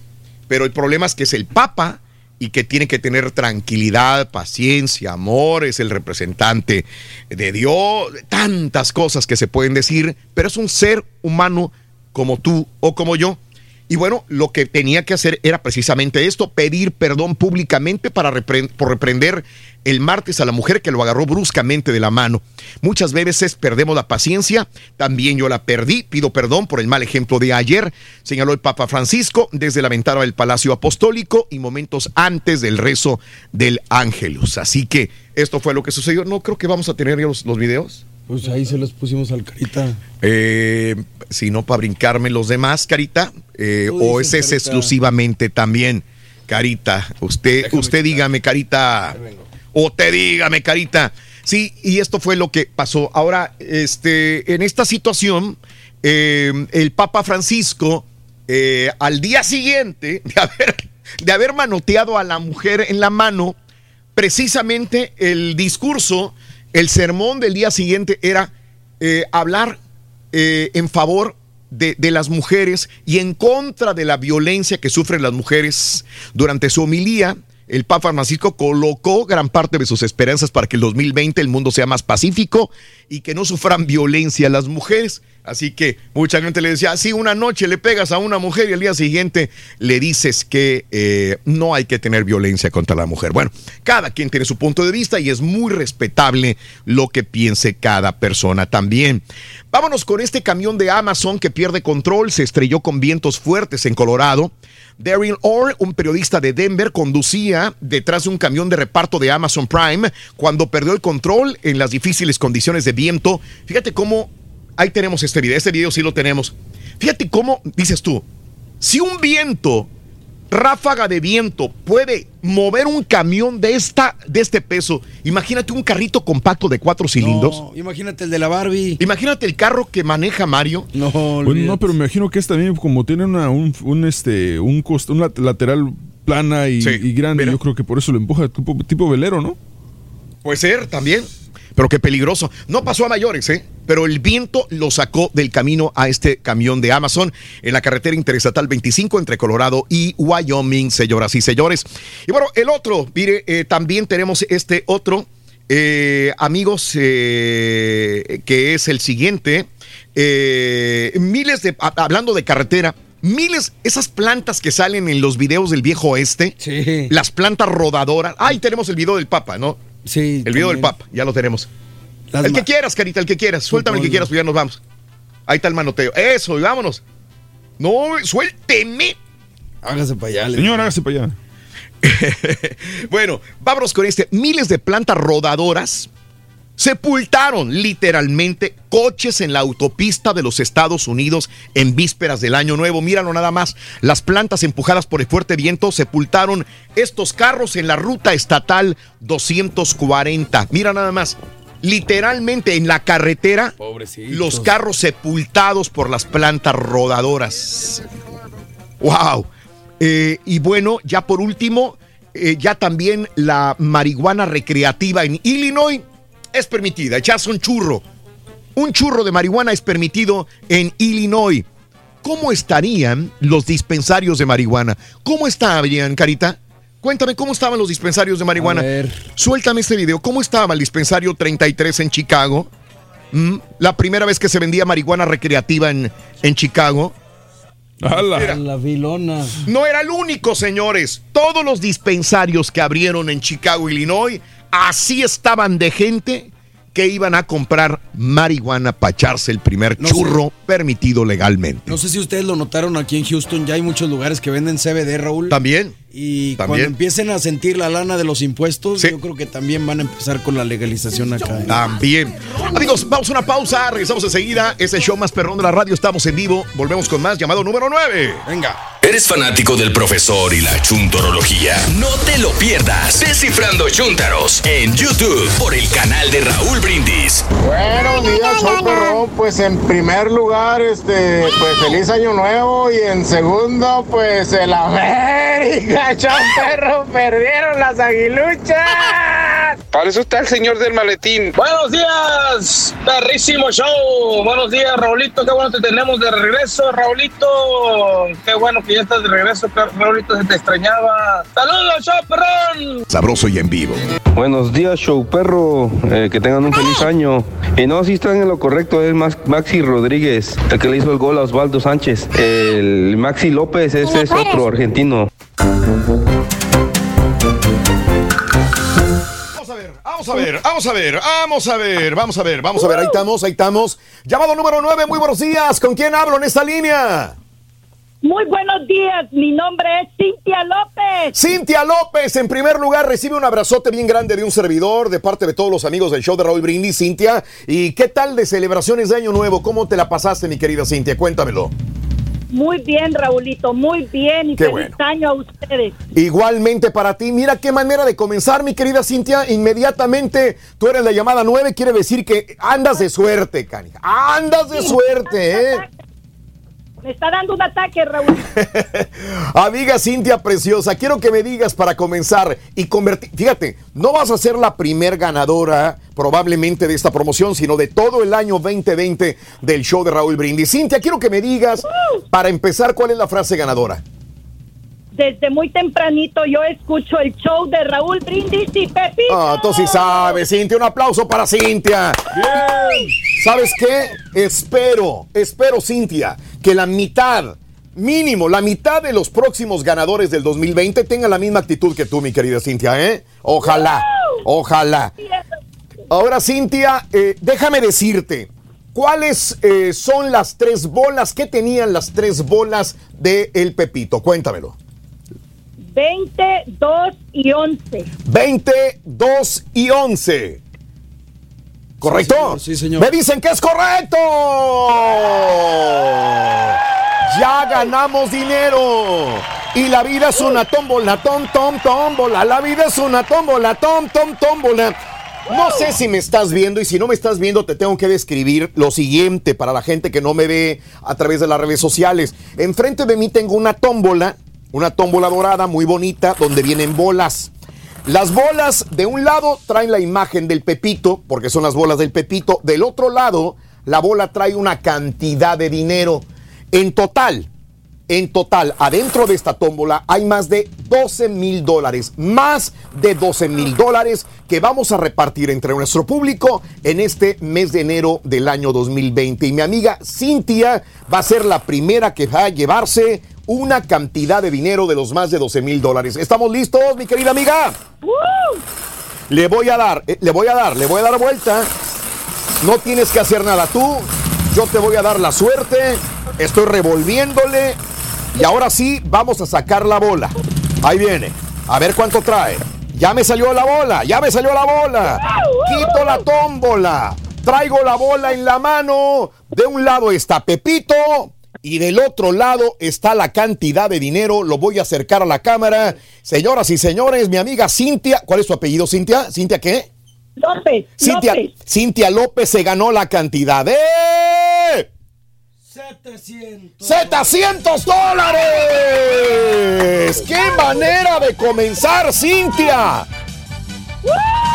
Pero el problema es que es el Papa y que tiene que tener tranquilidad, paciencia, amor, es el representante de Dios, tantas cosas que se pueden decir, pero es un ser humano como tú o como yo y bueno, lo que tenía que hacer era precisamente esto, pedir perdón públicamente para por reprender el martes a la mujer que lo agarró bruscamente de la mano. Muchas veces perdemos la paciencia, también yo la perdí, pido perdón por el mal ejemplo de ayer, señaló el Papa Francisco desde la ventana del Palacio Apostólico y momentos antes del rezo del Ángelus. Así que esto fue lo que sucedió. No creo que vamos a tener los, los videos. Pues ahí se los pusimos al carita. Eh, si no, para brincarme los demás, Carita. Eh, o ese es exclusivamente también, Carita. Usted, usted dígame, Carita. O te dígame, Carita. Sí, y esto fue lo que pasó. Ahora, este, en esta situación, eh, el Papa Francisco, eh, al día siguiente de haber, de haber manoteado a la mujer en la mano, precisamente el discurso, el sermón del día siguiente era eh, hablar eh, en favor de, las mujeres y en contra de la violencia que sufren las mujeres. Durante su homilía, el Papa Francisco colocó gran parte de sus esperanzas para que el 2020 el mundo sea más pacífico y que no sufran violencia las mujeres. Así que mucha gente le decía, si una noche le pegas a una mujer y al día siguiente le dices que eh, no hay que tener violencia contra la mujer. Bueno, cada quien tiene su punto de vista y es muy respetable lo que piense cada persona también. Vámonos con este camión de Amazon que pierde control, se estrelló con vientos fuertes en Colorado. Daryl Orr, un periodista de Denver, conducía detrás de un camión de reparto de Amazon Prime cuando perdió el control en las difíciles condiciones de viento. Fíjate cómo ahí tenemos este video. Este video sí lo tenemos. Fíjate cómo dices tú, si un viento, ráfaga de viento, puede mover un camión de, esta, de este peso, imagínate un carrito compacto de cuatro cilindros. No, imagínate el de la Barbie. Imagínate el carro que maneja Mario. No, Bueno, no, pero me imagino que es también como tiene una, un, un, este, un, costo, una lateral plana y, Sí, y grande, yo creo que por eso lo empuja tipo, tipo velero, ¿no? Puede ser también. Pero qué peligroso. No pasó a mayores, ¿eh? Pero el viento lo sacó del camino a este camión de Amazon en la carretera interestatal 25 entre Colorado y Wyoming, señoras y señores. Y bueno, el otro, mire, eh, también tenemos este otro, eh, amigos, eh, que es el siguiente. Eh, miles de, hablando de carretera, miles, esas plantas que salen en los videos del viejo oeste, las plantas rodadoras. Ahí tenemos el video del Papa, ¿no? Sí. El video del. Papa, ya lo tenemos. Las el que quieras, Carita, el que quieras. Suéltame el que quieras, pues ya nos vamos. Ahí está el manoteo. Eso, y vámonos. No, suélteme. Hágase para allá. Señor, hágase para allá. Bueno, vámonos con este. Miles de plantas rodadoras sepultaron literalmente coches en la autopista de los Estados Unidos en vísperas del Año Nuevo. Míralo nada más. Las plantas empujadas por el fuerte viento sepultaron estos carros en la ruta estatal 240. Mira nada más. Literalmente en la carretera, los carros sepultados por las plantas rodadoras. ¡Wow! Eh, y bueno, ya por último, eh, ya también la marihuana recreativa en Illinois es permitida. Echarse un churro. Un churro de marihuana es permitido en Illinois. ¿Cómo estarían los dispensarios de marihuana? ¿Cómo estarían, Carita? Cuéntame cómo estaban los dispensarios de marihuana. A ver. Suéltame este video. ¿Cómo estaba el dispensario 33 en Chicago? ¿Mm? La primera vez que se vendía marihuana recreativa en, en Chicago. Mira. La vilona. No era el único, señores. Todos los dispensarios que abrieron en Chicago, Illinois, así estaban de gente que iban a comprar marihuana para echarse el primer No churro permitido legalmente. No sé si ustedes lo notaron aquí en Houston, ya hay muchos lugares que venden CBD, Raúl. También. Y También. cuando empiecen a sentir la lana de los impuestos, yo creo que también van a empezar con la legalización acá. ¿eh? También. Amigos, vamos a una pausa. Regresamos enseguida. Es el show más perrón de la radio. Estamos en vivo. Volvemos con más. Llamado número 9. Venga. ¿Eres fanático del profesor y la chuntorología? No te lo pierdas. Descifrando Chuntaros en YouTube por el canal de Raúl Brindis. Buenos días, show perrón. Pues en primer lugar, este, pues feliz año nuevo. Y en segundo, pues el América, show perro. Perdieron las aguiluchas. Para eso está el señor del maletín. Buenos días, perrísimo show. Buenos días, Raulito. Qué bueno te tenemos de regreso, Raulito. Qué bueno que ya estás de regreso, Raulito. Se te extrañaba. Saludos, show perrón. Sabroso y en vivo. Buenos días, show perro. Eh, que tengan un feliz año. Y no, si están en lo correcto, es Max- Maxi Rodríguez, el que le hizo el gol a Osvaldo Sánchez. El Maxi López, ese es otro argentino. Vamos a ver, vamos a ver, vamos a ver, vamos a ver, vamos a ver. Ahí estamos, ahí estamos. Llamado número 9. Muy buenos días. ¿Con quién hablo en esta línea? Muy buenos días, mi nombre es Cintia López. Cintia López, en primer lugar, recibe un abrazote bien grande de un servidor de parte de todos los amigos del show de Raúl Brindis, Cintia. ¿Y qué tal de celebraciones de Año Nuevo? ¿Cómo te la pasaste, mi querida Cintia? Cuéntamelo. Muy bien, Raulito, muy bien y Qué feliz bueno. año a ustedes. Igualmente para ti, mira qué manera de comenzar, mi querida Cintia. Inmediatamente tú eres la llamada 9, quiere decir que andas de suerte, canija. Andas de suerte, ¿eh? Me está dando un ataque, Raúl. Amiga Cintia preciosa, quiero que me digas para comenzar y convertir. Fíjate, no vas a ser la primer ganadora probablemente de esta promoción, sino de todo el año 2020 del show de Raúl Brindis. Cintia, quiero que me digas para empezar cuál es la frase ganadora. Desde muy tempranito yo escucho el show de Raúl Brindis y Pepito. Ah, tú sí sabes, Cintia. Un aplauso para Cintia. ¿Sabes qué? Espero, espero, Cintia, que la mitad, mínimo, la mitad de los próximos ganadores del 2020 tengan la misma actitud que tú, mi querida Cintia, ¿eh? Ojalá, ojalá. Ahora, Cintia, eh, déjame decirte, ¿cuáles eh, son las tres bolas? ¿Qué tenían las tres bolas de El Pepito? Cuéntamelo. 20, 2 y 11. 20, 2 y 11. ¿Correcto? Sí, señor. Me dicen que es correcto. Ya ganamos dinero. Y la vida es una tómbola, tom, tom, tómbola. La vida es una tómbola, tom, tom, tómbola. No sé si me estás viendo y si no me estás viendo te tengo que describir lo siguiente para la gente que no me ve a través de las redes sociales. Enfrente de mí tengo una tómbola, una tómbola dorada muy bonita donde vienen bolas. Las bolas de un lado traen la imagen del Pepito, porque son las bolas del Pepito. Del otro lado, la bola trae una cantidad de dinero. En total, en total, adentro de esta tómbola hay más de 12 mil dólares, más de 12 mil dólares que vamos a repartir entre nuestro público en este mes de enero del año 2020. Y mi amiga Cintia va a ser la primera que va a llevarse una cantidad de dinero de los más de 12 mil dólares. ¿Estamos listos, mi querida amiga? Le voy a dar, eh, le voy a dar, le voy a dar vuelta. No tienes que hacer nada tú. Yo te voy a dar la suerte. Estoy revolviéndole. Y ahora sí, vamos a sacar la bola. Ahí viene. A ver cuánto trae. Ya me salió la bola, ya me salió la bola. Quito la tómbola. Traigo la bola en la mano. De un lado está Pepito. Y del otro lado está la cantidad de dinero. Lo voy a acercar a la cámara. Señoras y señores, mi amiga Cintia. ¿Cuál es tu apellido, Cintia? ¿Cintia qué? López. Cintia López. Cintia López se ganó la cantidad de 700. 700 dólares. ¡Qué manera de comenzar, Cintia! ¡Woo!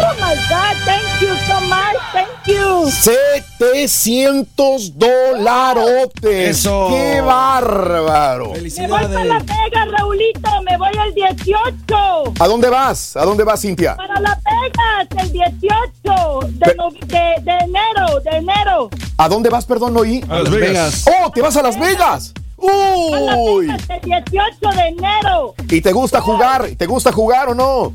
Oh my God, thank you so much, thank you. 700 dolarotes. Eso. ¡Qué bárbaro! Me voy para Las Vegas, Raulito, me voy el 18. ¿A dónde vas? ¿A dónde vas, Cintia? Para Las Vegas, el 18 de, no- de- de enero, de enero. ¿A dónde vas, perdón, no oí? A Las Vegas. ¡Oh, te vas a Las Vegas! A Las ¡Uy! Vegas, el 18 de enero. ¿Y te gusta jugar? ¿Te gusta jugar o no?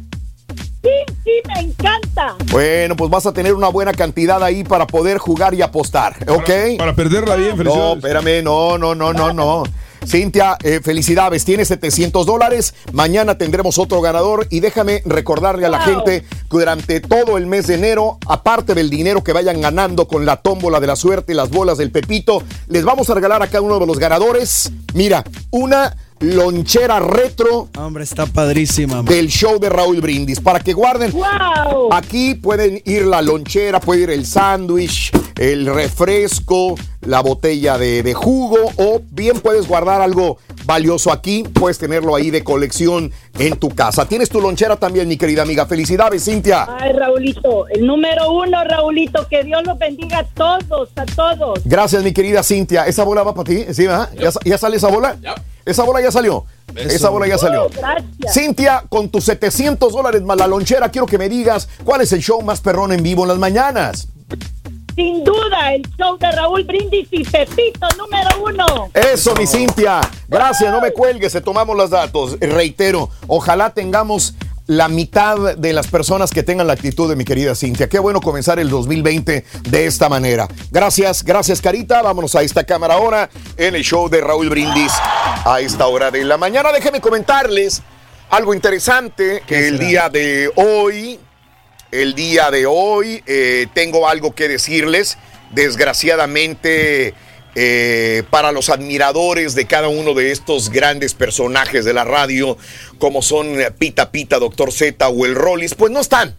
Sí, sí, me encanta. Bueno, pues vas a tener una buena cantidad ahí para poder jugar y apostar, ¿ok? Para perderla bien, No, felicidades. espérame, no, no, no, no, no. Cintia, eh, felicidades, tienes 700 dólares. Mañana tendremos otro ganador y déjame recordarle a la Wow. gente que durante todo el mes de enero, aparte del dinero que vayan ganando con la tómbola de la suerte y las bolas del Pepito, les vamos a regalar a cada uno de los ganadores, mira, una lonchera retro Hombre, está padrísima. man. del show de Raúl Brindis para que guarden. Wow. Aquí pueden ir la lonchera, puede ir el sándwich, el refresco, la botella de, de jugo o bien puedes guardar algo valioso aquí, puedes tenerlo ahí de colección en tu casa. Tienes tu lonchera también, mi querida amiga. Felicidades, Cintia. Ay, Raulito, el número uno, Raulito, que Dios los bendiga a todos, a todos. Gracias, mi querida Cintia. ¿Esa bola va para ti? ¿Sí, verdad? ¿Ya, ya sale esa bola? Esa bola ya salió. Esa bola ya salió. Uh, gracias. Cintia, con tus 700 dólares más la lonchera, quiero que me digas cuál es el show más perrón en vivo en las mañanas. Sin duda, el show de Raúl Brindis y Pepito, número uno. Eso, mi Cintia. Gracias, no me cuelgues, te tomamos los datos. Reitero, ojalá tengamos la mitad de las personas que tengan la actitud de mi querida Cintia. Qué bueno comenzar el 2020 de esta manera. Gracias, gracias Carita. Vámonos a esta cámara ahora en el show de Raúl Brindis a esta hora de la mañana. Déjenme comentarles algo interesante que el día de hoy, el día de hoy, eh, tengo algo que decirles. Desgraciadamente, eh, para los admiradores de cada uno de estos grandes personajes de la radio, como son Pita Pita, Doctor Z o el Rollis, pues no están.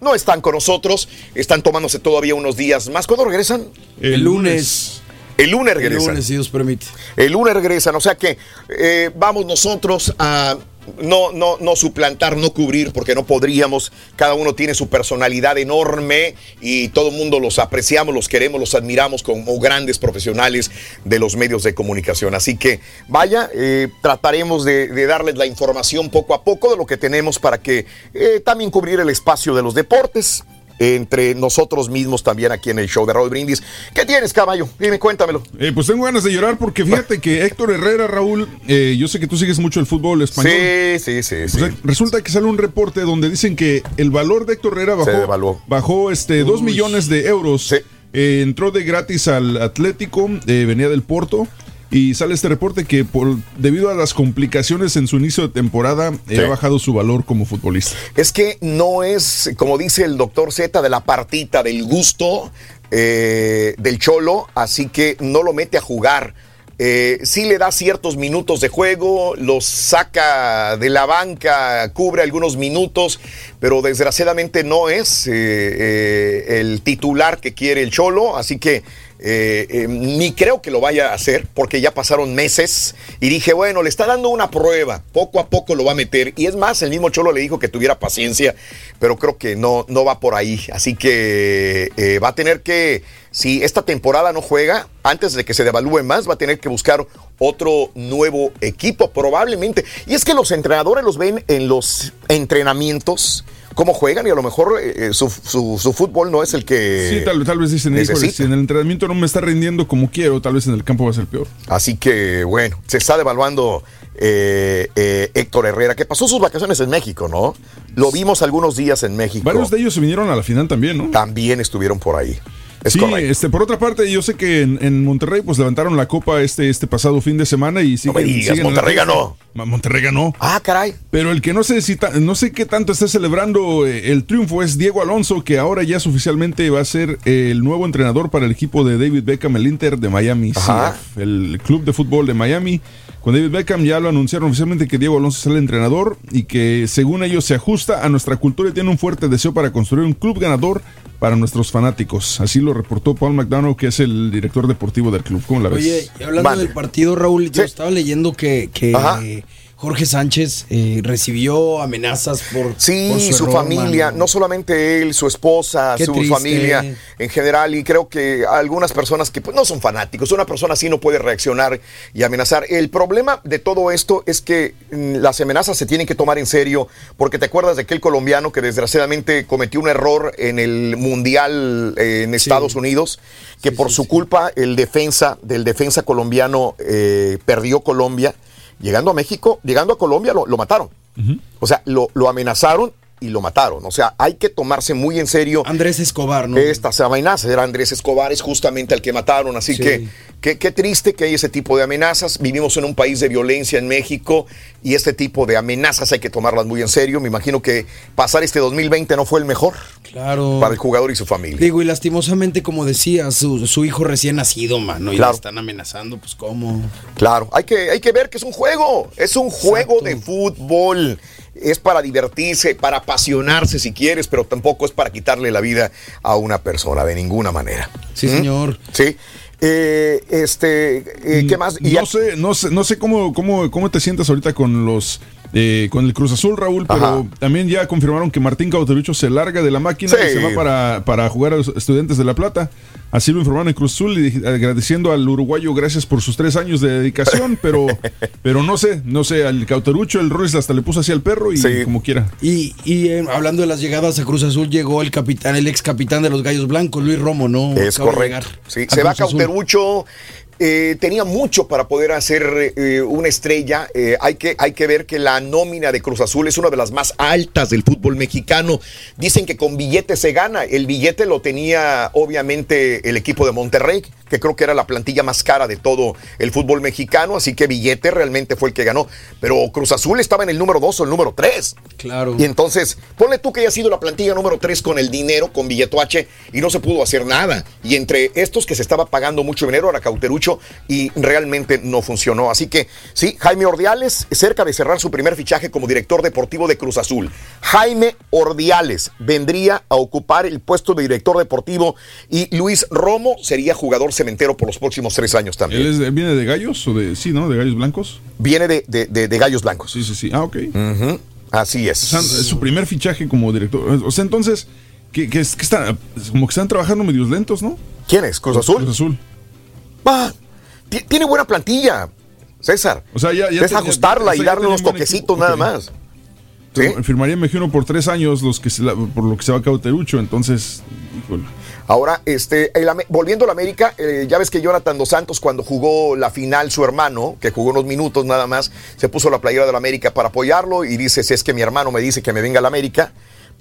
No están con nosotros, están tomándose todavía unos días más. ¿Cuándo regresan? El lunes. El lunes El regresan. lunes, si Dios permite. El lunes regresan, o sea que eh, vamos nosotros a no, no, no suplantar, no cubrir, porque no podríamos. Cada uno tiene su personalidad enorme y todo el mundo los apreciamos, los queremos, los admiramos como grandes profesionales de los medios de comunicación. Así que vaya, eh, trataremos de, darles la información poco a poco de lo que tenemos para que eh, también cubrir el espacio de los deportes entre nosotros mismos también aquí en el show de Raúl Brindis. ¿Qué tienes, caballo? Dime, cuéntamelo. Eh, pues tengo ganas de llorar porque fíjate que Héctor Herrera, Raúl, eh, yo sé que tú sigues mucho el fútbol español. Sí, sí, sí. sí. O sea, resulta que sale un reporte donde dicen que el valor de Héctor Herrera bajó, Se devaluó. bajó este, 2 millones de euros. Eh, entró de gratis al Atlético, venía del Porto. Y sale este reporte que por debido a las complicaciones en su inicio de temporada eh, ha bajado su valor como futbolista. Es que no es, como dice el doctor Z, de la partita, del gusto eh, del cholo, así que no lo mete a jugar. Eh, sí le da ciertos minutos de juego, los saca de la banca, cubre algunos minutos, pero desgraciadamente no es eh, eh, el titular que quiere el cholo, así que eh, eh, ni creo que lo vaya a hacer porque ya pasaron meses y dije, bueno, le está dando una prueba, poco a poco lo va a meter. Y es más, el mismo Cholo le dijo que tuviera paciencia, pero creo que no, no va por ahí. Así que eh, va a tener que, si esta temporada no juega, antes de que se devalúe más, va a tener que buscar otro nuevo equipo, probablemente. Y es que los entrenadores los ven en los entrenamientos. Cómo juegan y a lo mejor eh, su, su- su fútbol no es el que Sí, tal, tal vez dicen, "Híjole, necesita. si en el entrenamiento no me está rindiendo como quiero, tal vez en el campo va a ser peor. Así que, bueno, se está devaluando eh, eh, Héctor Herrera, que pasó sus vacaciones en México, ¿no? Lo vimos algunos días en México. Varios de ellos se vinieron a la final también, ¿no? También estuvieron por ahí. Es sí, correcto. este, por otra parte, yo sé que en, en Monterrey pues levantaron la copa este, este pasado fin de semana y siguen, me digas, siguen en la Monterrey ganó. Monterrey ganó. Ah, caray. Pero el que no sé si no sé qué tanto está celebrando eh, el triunfo es Diego Alonso, que ahora ya es oficialmente va a ser eh, el nuevo entrenador para el equipo de David Beckham, el Inter de Miami, Ajá. CF, el club de fútbol de Miami. Con David Beckham ya lo anunciaron oficialmente que Diego Alonso es el entrenador y que según ellos se ajusta a nuestra cultura y tiene un fuerte deseo para construir un club ganador para nuestros fanáticos. Así lo reportó Paul McDonough, que es el director deportivo del club. ¿Cómo la ves? Oye, y hablando Vale. del partido, Raúl, yo estaba leyendo que, que Ajá. Jorge Sánchez eh, recibió amenazas por, Sí, por su, error, familia, mano. no solamente él, su esposa, Qué su triste. familia en general, y creo que algunas personas que pues, no son fanáticos, una persona así no puede reaccionar y amenazar. El problema de todo esto es que mm, las amenazas se tienen que tomar en serio, porque te acuerdas de aquel colombiano que desgraciadamente cometió un error en el Mundial eh, en Estados Unidos, que por su culpa el defensa del defensa colombiano eh, perdió Colombia. Llegando a México, llegando a Colombia lo, lo mataron. O sea, lo, lo amenazaron y lo mataron. O sea, hay que tomarse muy en serio. Andrés Escobar, ¿no? Estas amenazas. Era Andrés Escobar, es justamente al que mataron. Así Sí. que qué, qué triste que hay ese tipo de amenazas. Vivimos en un país de violencia en México y este tipo de amenazas hay que tomarlas muy en serio. Me imagino que pasar este 2020 no fue el mejor Claro. para el jugador y su familia. Digo, y lastimosamente, como decía, su, su hijo recién nacido, mano, y Claro. lo están amenazando, pues cómo. Claro, hay que, hay que ver que es un juego, es un juego de fútbol. Es para divertirse, para apasionarse si quieres, pero tampoco es para quitarle la vida a una persona de ninguna manera. Sí, ¿Mm? señor. Sí. Eh, este, eh, ¿qué más? Mm, No ya- sé, no sé, no sé cómo, cómo, cómo te sientas ahorita con los eh, con el Cruz Azul, Raúl, pero Ajá. también ya confirmaron que Martín Cauterucho se larga de la máquina Sí. y se va para, para jugar a los estudiantes de La Plata. Así lo informaron en Cruz Azul y agradeciendo al uruguayo gracias por sus tres años de dedicación, pero, pero no sé, no sé, al Cauterucho el Ruiz hasta le puso así al perro y como quiera. Y, y eh, hablando de las llegadas a Cruz Azul, llegó el capitán, el ex capitán de los Gallos Blancos, Luis Romo, ¿no? Es Acaba correcto. Sí, se va Cruz Azul. Eh, tenía mucho para poder hacer eh, una estrella. Eh, hay, que, hay que ver que la nómina de Cruz Azul es una de las más altas del fútbol mexicano. Dicen que con billete se gana. El billete lo tenía obviamente el equipo de Monterrey, que creo que era la plantilla más cara de todo el fútbol mexicano, así que billete realmente fue el que ganó. Pero Cruz Azul estaba en el número 2 o el número 3. Claro. Y entonces, ponle tú que haya sido la plantilla número 3 con el dinero, con billeto H, y no se pudo hacer nada. Y entre estos que se estaba pagando mucho dinero era Cauterucho y realmente no funcionó. Así que sí, Jaime Ordiales, cerca de cerrar su primer fichaje como director deportivo de Cruz Azul. Jaime Ordiales vendría a ocupar el puesto de director deportivo y Luis Romo sería jugador cementero por los próximos tres años también. ¿Él es viene de gallos o de, sí, ¿no? De gallos blancos. Viene de, de- de- de Gallos Blancos. Sí, sí, sí. Ah, ok. Así es. O sea, es su primer fichaje como director. O sea, entonces, que, que, es- que están, como que están trabajando medios lentos, ¿no? ¿Quién es? ¿Cruz Azul? Cruz Azul. Va, ti- tiene buena plantilla, César. O sea, ya, ya es ajustarla y darle unos toquecitos nada más. Pero Firmaría, me imagino, por tres años los que se la- por lo que se va a Cauterucho. Entonces, híjole. Ahora, este, el volviendo a la América, eh, ya ves que Jonathan Dos Santos, cuando jugó la final, su hermano, que jugó unos minutos nada más, se puso la playera de la América para apoyarlo y dice: Si es que mi hermano me dice que me venga a la América,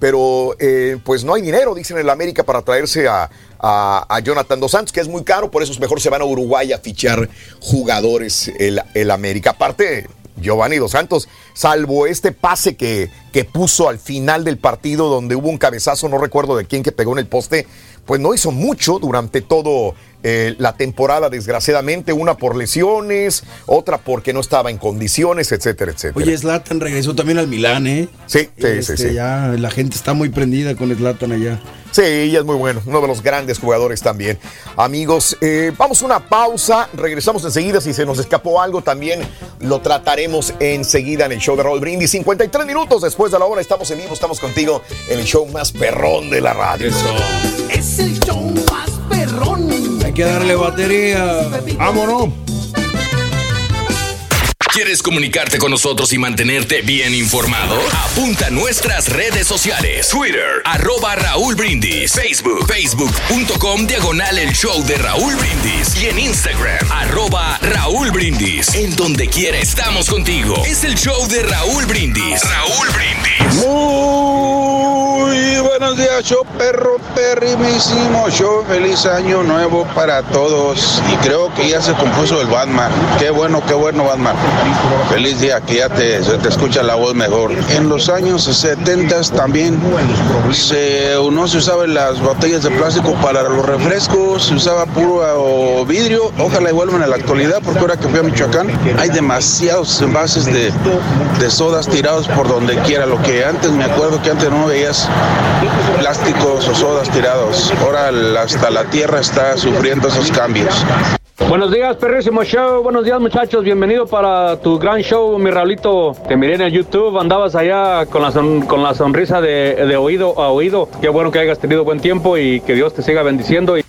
pero eh, pues no hay dinero, dicen en la América, para traerse a, a- a Jonathan Dos Santos, que es muy caro, por eso mejor se van a Uruguay a fichar jugadores el, el América. Aparte, Giovanni Dos Santos, salvo este pase que, que puso al final del partido donde hubo un cabezazo, no recuerdo de quién que pegó en el poste, pues no hizo mucho durante todo eh, la temporada, desgraciadamente, una por lesiones, otra porque no estaba en condiciones, etcétera, etcétera. Oye, Zlatan regresó también al Milán, ¿eh? Sí, sí, Este, sí, sí. Ya la gente está muy prendida con Zlatan allá. Sí, ella es muy bueno, uno de los grandes jugadores también. Amigos, eh, vamos a una pausa, regresamos enseguida. Si se nos escapó algo, también lo trataremos enseguida en el show de Raúl Brindis. 53 minutos después de la hora, estamos en vivo, estamos contigo en el show más perrón de la radio. Es el show más perrón. Hay que darle batería. ¡Vámonos! ¿Quieres comunicarte con nosotros y mantenerte bien informado? Apunta a nuestras redes sociales. Twitter, arroba Raúl Brindis. Facebook, facebook.com, diagonal el show de Raúl Brindis. Y en Instagram, arroba Raúl Brindis. En donde quiera estamos contigo. Es el show de Raúl Brindis. Raúl Brindis. Muy buenos días, show perro perrimísimo, show feliz año nuevo para todos. Y creo que ya se compuso el Batman. Qué bueno, qué bueno Batman. Feliz día, que ya te, se te escucha la voz mejor. En los años 70 también se, no se usaban las botellas de plástico para los refrescos, se usaba puro vidrio. Ojalá vuelvan a la actualidad, porque ahora que fui a Michoacán hay demasiados envases de, de sodas tirados por donde quiera. Lo que antes me acuerdo que antes no veías plásticos o sodas tirados. Ahora hasta la tierra está sufriendo esos cambios. Buenos días, perrísimo show. Buenos días, muchachos. Bienvenido para tu gran show, mi Raulito. Te miré en el YouTube. Andabas allá con la, son- con la sonrisa de, de oído a oído. Qué bueno que hayas tenido buen tiempo y que Dios te siga bendiciendo. Y...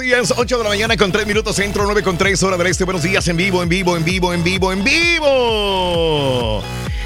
Días. 8 de la mañana con 3 minutos centro, 9 con 3 hora del este. Buenos días en vivo, en vivo, en vivo, en vivo, en vivo.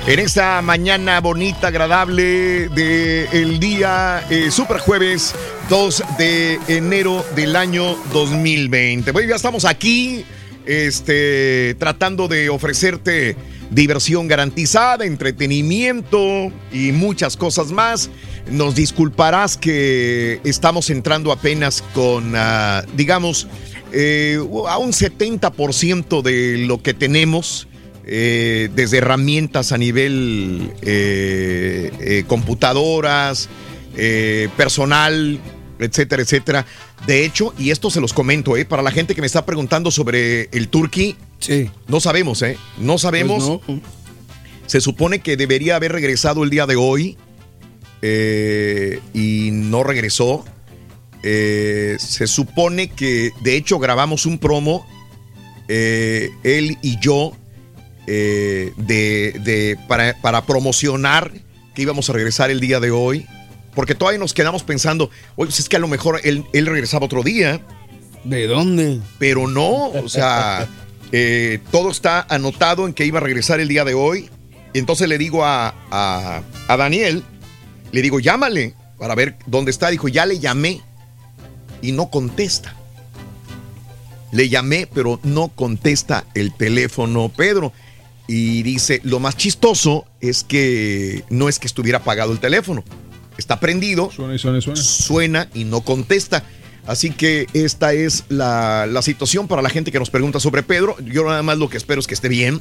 En esta mañana bonita, agradable del día eh, super jueves 2 de enero del año 2020. Bueno, ya estamos aquí este, tratando de ofrecerte diversión garantizada, entretenimiento y muchas cosas más. Nos disculparás que estamos entrando apenas con, ah, digamos, eh, a un 70% de lo que tenemos. Eh, desde herramientas a nivel eh, eh, computadoras, personal, etcétera, etcétera. De hecho, y esto se los comento, ¿eh? para la gente que me está preguntando sobre el Turkey, sí. no sabemos, ¿eh? No sabemos. Pues Se supone que debería haber regresado el día de hoy y no regresó. Se supone que, de hecho, grabamos un promo, él y yo, eh, de, de- para, para promocionar que íbamos a regresar el día de hoy. Porque todavía nos quedamos pensando, oye, pues es que a lo mejor él, él regresaba otro día. ¿De dónde? Pero no, o sea, eh, todo está anotado en que iba a regresar el día de hoy. Y entonces le digo a, a- a Daniel, Le digo, llámale para ver dónde está. Dijo, ya le llamé y no contesta. Le llamé, pero no contesta el teléfono, Pedro. Y dice, lo más chistoso es que no es que estuviera apagado el teléfono. Está prendido. Suena y suena y suena. Suena y no contesta. Así que esta es la, la situación para la gente que nos pregunta sobre Pedro. Yo nada más lo que espero es que esté bien.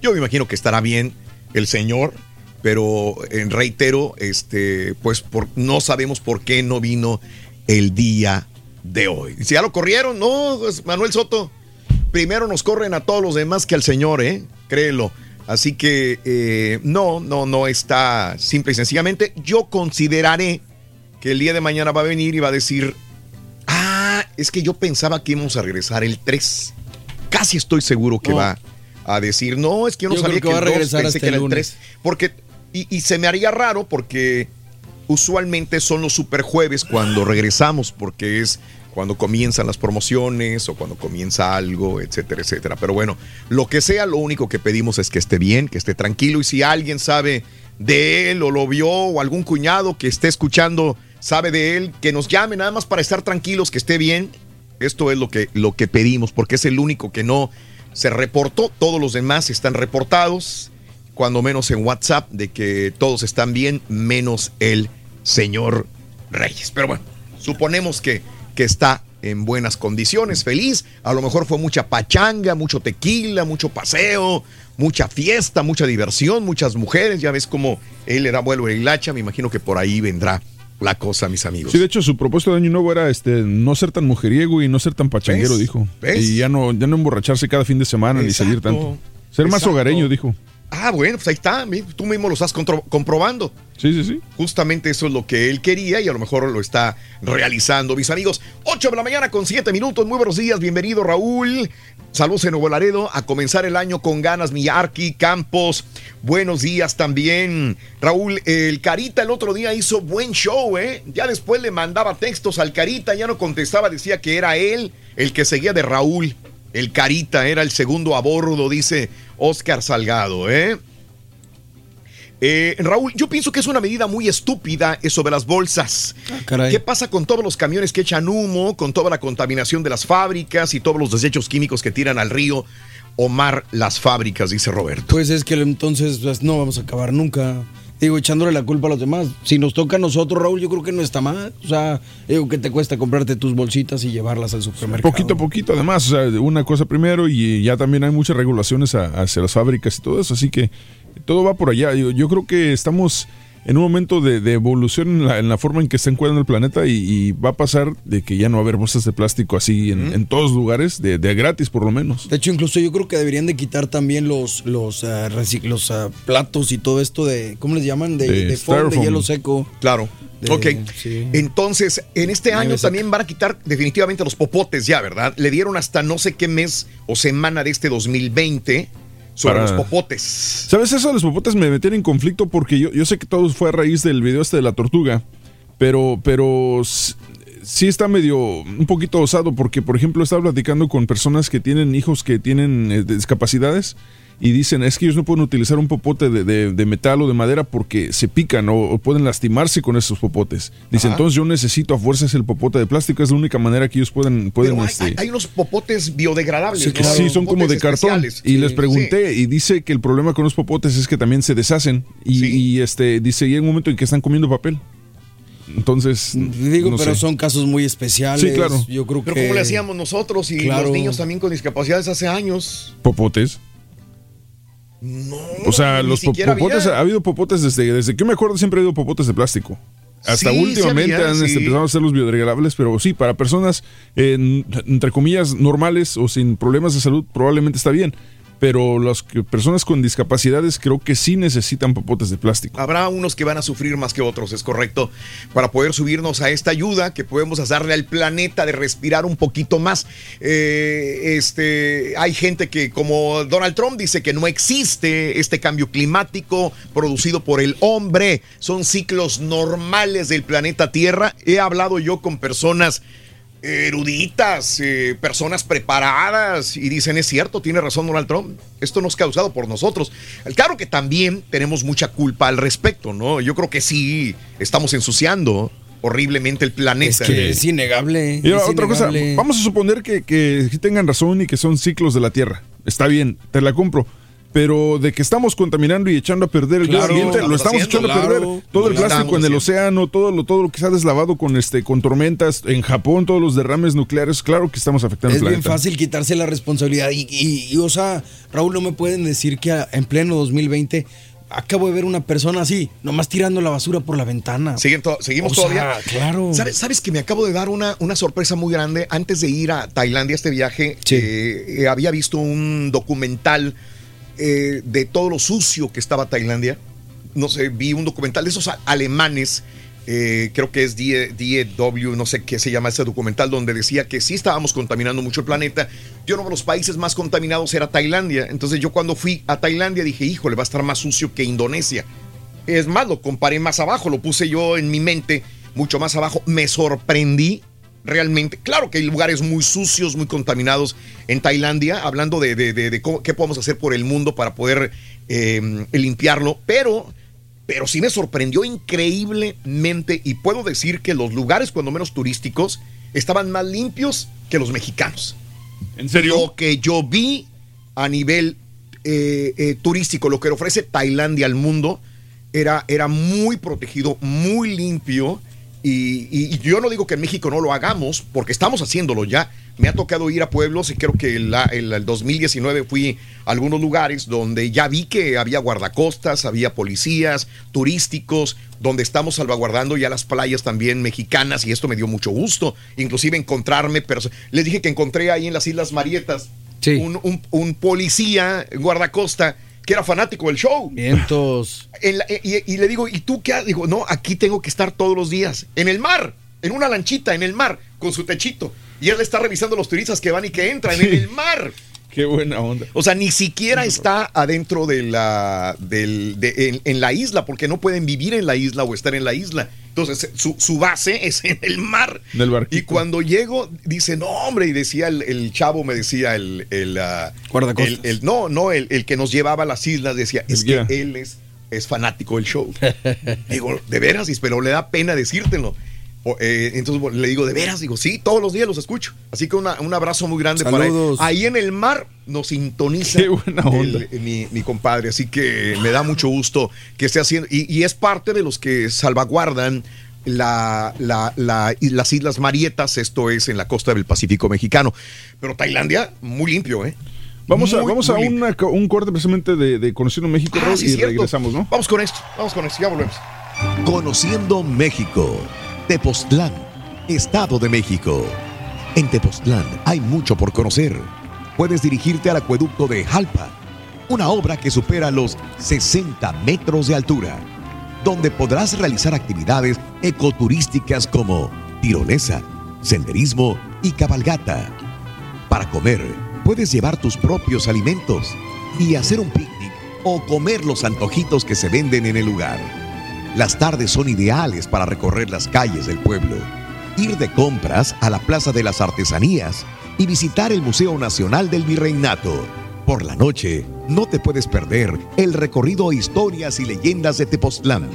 Yo me imagino que estará bien el señor, pero en reitero, este, pues por, no sabemos por qué no vino el día de hoy. Si ya lo corrieron, no, pues, Manuel Soto. Primero nos corren a todos los demás que al señor, ¿eh? Créelo. Así que eh, no, no, no está simple y sencillamente. Yo consideraré que el día de mañana va a venir y va a decir, ah, es que yo pensaba que íbamos a regresar el 3. Casi estoy seguro que No. va a decir, no, es que yo no Yo sabía que, que va a el 2, regresar pensé que el era el lunes. 3. Porque, y, y se me haría raro porque usualmente son los superjueves cuando regresamos, porque es cuando comienzan las promociones o cuando comienza algo, etcétera, etcétera. Pero bueno, lo que sea, lo único que pedimos es que esté bien, que esté tranquilo y si alguien sabe de él o lo vio o algún cuñado que esté escuchando sabe de él, que nos llame nada más para estar tranquilos, que esté bien. Esto es lo que, lo que pedimos, porque es el único que no se reportó. Todos los demás están reportados, cuando menos en WhatsApp, de que todos están bien, menos el señor Reyes. Pero bueno, suponemos que, que está en buenas condiciones, feliz. A lo mejor fue mucha pachanga, mucho tequila, mucho paseo, mucha fiesta, mucha diversión, muchas mujeres. Ya ves cómo él era vuelo de hilacha. Me imagino que por ahí vendrá la cosa, mis amigos. Sí, de hecho, su propósito de año nuevo era este no ser tan mujeriego y no ser tan pachanguero, ¿Ves? dijo. ¿Ves? Y ya no, ya no emborracharse cada fin de semana ni salir tanto. Ser más hogareño, dijo. Ah, bueno, pues ahí está. Tú mismo lo estás comprobando. Sí, sí, sí. Justamente eso es lo que él quería y a lo mejor lo está realizando. Mis amigos, 8 de la mañana con 7 minutos. Muy buenos días. Bienvenido, Raúl. Saludos en Nuevo Laredo. A comenzar el año con ganas, Miyarki, Campos. Buenos días también. Raúl, el Carita el otro día hizo buen show, ¿eh? Ya después le mandaba textos al Carita, ya no contestaba, decía que era él el que seguía de Raúl. El Carita era el segundo a bordo, dice Oscar Salgado, ¿eh? Eh, Raúl, yo pienso que es una medida muy estúpida eso de las bolsas. caray. ¿Qué pasa con todos los camiones que echan humo, con toda la contaminación de las fábricas y todos los desechos químicos que tiran al río o mar las fábricas? Dice Roberto. Pues es que entonces pues, no vamos a acabar nunca. Digo, echándole la culpa a los demás. Si nos toca a nosotros, Raúl, yo creo que no está mal. O sea, digo, que te cuesta comprarte tus bolsitas y llevarlas al supermercado? Poquito a poquito, además, o sea, una cosa primero y ya también hay muchas regulaciones hacia las fábricas y todo eso, así que todo va por allá. Yo creo que estamos en un momento de, de evolución en la, en la forma en que está encuadrando el planeta y, y va a pasar de que ya no va a haber bolsas de plástico así en, en todos lugares, de, de gratis por lo menos. De hecho, incluso yo creo que deberían de quitar también los los, ah, platos y todo esto de, ¿cómo les llaman? De, De de foam, de hielo seco. Claro. De- ok. sí. Entonces, en este año también van a quitar definitivamente los popotes ya, ¿verdad? Le dieron hasta no sé qué mes o semana de este 2020 sobre Para- los popotes. ¿Sabes eso de los popotes me metieron en conflicto? Porque yo, yo sé que todo fue a raíz del video este de la tortuga, pero, pero sí está medio un poquito osado porque, por ejemplo, estaba platicando con personas que tienen hijos que tienen eh, discapacidades y dicen es que ellos no pueden utilizar un popote de, de- de metal o de madera porque se pican o, o pueden lastimarse con esos popotes. Dice, Ajá. entonces yo necesito a fuerzas el popote de plástico, es la única manera que ellos pueden... pueden Pero hay, este, hay- hay unos popotes biodegradables. Sí, ¿no? sí, son como de cartón. especiales. Y Sí, les pregunté y dice que el problema con los popotes es que también se deshacen y, y, este dice llega un momento en que están comiendo papel. Entonces, Digo, no pero sé. son casos muy especiales. Sí, claro. Yo creo Pero que. ¿cómo le hacíamos nosotros y Claro. los niños también con discapacidades hace años? popotes. O sea, los popotes, había. ha habido popotes desde, desde que yo me acuerdo siempre ha habido popotes de plástico. Hasta Sí, sí últimamente había, han este, sí. empezado a hacer los biodegradables, pero sí, para personas, eh, entre comillas, normales o sin problemas de salud, probablemente está bien. Pero las personas con discapacidades creo que sí necesitan popotes de plástico. Habrá unos que van a sufrir más que otros, es correcto, para poder subirnos a esta ayuda que podemos darle al planeta de respirar un poquito más. Eh, este, hay gente que, como Donald Trump, dice que no existe este cambio climático producido por el hombre, son ciclos normales del planeta Tierra. He hablado yo con personas eruditas, eh, personas preparadas y dicen, es cierto, tiene razón Donald Trump, esto no es causado por nosotros. Claro que también tenemos mucha culpa al respecto, ¿no? Yo creo que sí, estamos ensuciando horriblemente el planeta. Es que es innegable. Y ahora, es otra cosa, vamos a suponer que, que sí tengan razón y que son ciclos de la Tierra. Está bien, te la compro. Pero de que estamos contaminando y echando a perder el medio ambiente, lo estamos haciendo, echando a perder. Todo el plástico estamos en el océano, todo lo, todo lo que se ha deslavado con este, con tormentas, en Japón, todos los derrames nucleares, claro que estamos afectando Es el bien planeta. fácil quitarse la responsabilidad. Y, y- y, o sea, Raúl, no me pueden decir que a- en pleno 2020 acabo de ver una persona así, nomás tirando la basura por la ventana. ¿Siguen to- ¿Seguimos O sea, todavía? claro. ¿Sabes, sabes que me acabo de dar una, una sorpresa muy grande? Antes de ir a Tailandia, este viaje, eh, eh, había visto un documental eh, de todo lo sucio que estaba Tailandia. No sé, vi un documental de esos alemanes, eh, creo que es DE DEW, no sé qué se llama ese documental, donde decía que sí estábamos contaminando mucho el planeta. Yo uno de los países más contaminados era Tailandia. Entonces yo cuando fui a Tailandia dije, híjole, va a estar más sucio que Indonesia. Es más, lo comparé más abajo, lo puse yo en mi mente mucho más abajo. Me sorprendí realmente. Claro que hay lugares muy sucios, muy contaminados en Tailandia, hablando de, de- de- de cómo- qué podemos hacer por el mundo para poder eh, limpiarlo, pero, pero sí me sorprendió increíblemente y puedo decir que los lugares, cuando menos turísticos, estaban más limpios que los mexicanos. ¿En serio? Lo que yo vi a nivel eh, eh, turístico, lo que ofrece Tailandia al mundo, era, era muy protegido, muy limpio. Y, yo no digo que en México no lo hagamos, porque estamos haciéndolo ya. Me ha tocado ir a pueblos y creo que el, el- el 2019 fui a algunos lugares donde ya vi que había guardacostas, había policías turísticos, donde estamos salvaguardando ya las playas también mexicanas y esto me dio mucho gusto. Inclusive encontrarme, pero les dije que encontré ahí en las Islas Marietas un, un- un policía guardacosta que era fanático del show. Vientos. En la- y, y le digo, ¿y tú qué? Digo, no, aquí tengo que estar todos los días. En el mar, en una lanchita, en el mar, con su techito. Y él está revisando los turistas que van y que entran en el mar. Qué buena onda. O sea, ni siquiera está adentro de la, del, de- en, en la isla, porque no pueden vivir en la isla o estar en la isla. Entonces, su, su base es en el mar. Y cuando llego, dice, no, hombre, y decía el, el chavo, me decía el... el, Guardacostas. el- el- no, no, el, el que nos llevaba a las islas decía, es que él es, es fanático del show. digo, de veras, pero le da pena decírtelo. Eh, entonces le digo, de veras, digo, sí, todos los días los escucho. Así que una- un abrazo muy grande Saludos. para él. Ahí en el mar nos sintoniza Qué buena onda. el- mi, mi compadre. Así que me da mucho gusto que esté haciendo. Y, y es parte de los que salvaguardan la, la- las Islas Marietas, esto es en la costa del Pacífico mexicano. Pero Tailandia, muy limpio, ¿eh? Vamos a, vamos a una un corte precisamente de, de Conociendo México Ah, sí, y cierto. regresamos, ¿no? Vamos con esto, vamos con esto, ya volvemos. Conociendo México. Tepoztlán, Estado de México. En Tepoztlán hay mucho por conocer. Puedes dirigirte al acueducto de Jalpa, una obra que supera los 60 metros de altura, donde podrás realizar actividades ecoturísticas como tirolesa, senderismo y cabalgata. Para comer, puedes llevar tus propios alimentos y hacer un picnic o comer los antojitos que se venden en el lugar. Las tardes son ideales para recorrer las calles del pueblo, ir de compras a la Plaza de las Artesanías y visitar el Museo Nacional del Virreinato. Por la noche, no te puedes perder el recorrido Historias y Leyendas de Tepoztlán,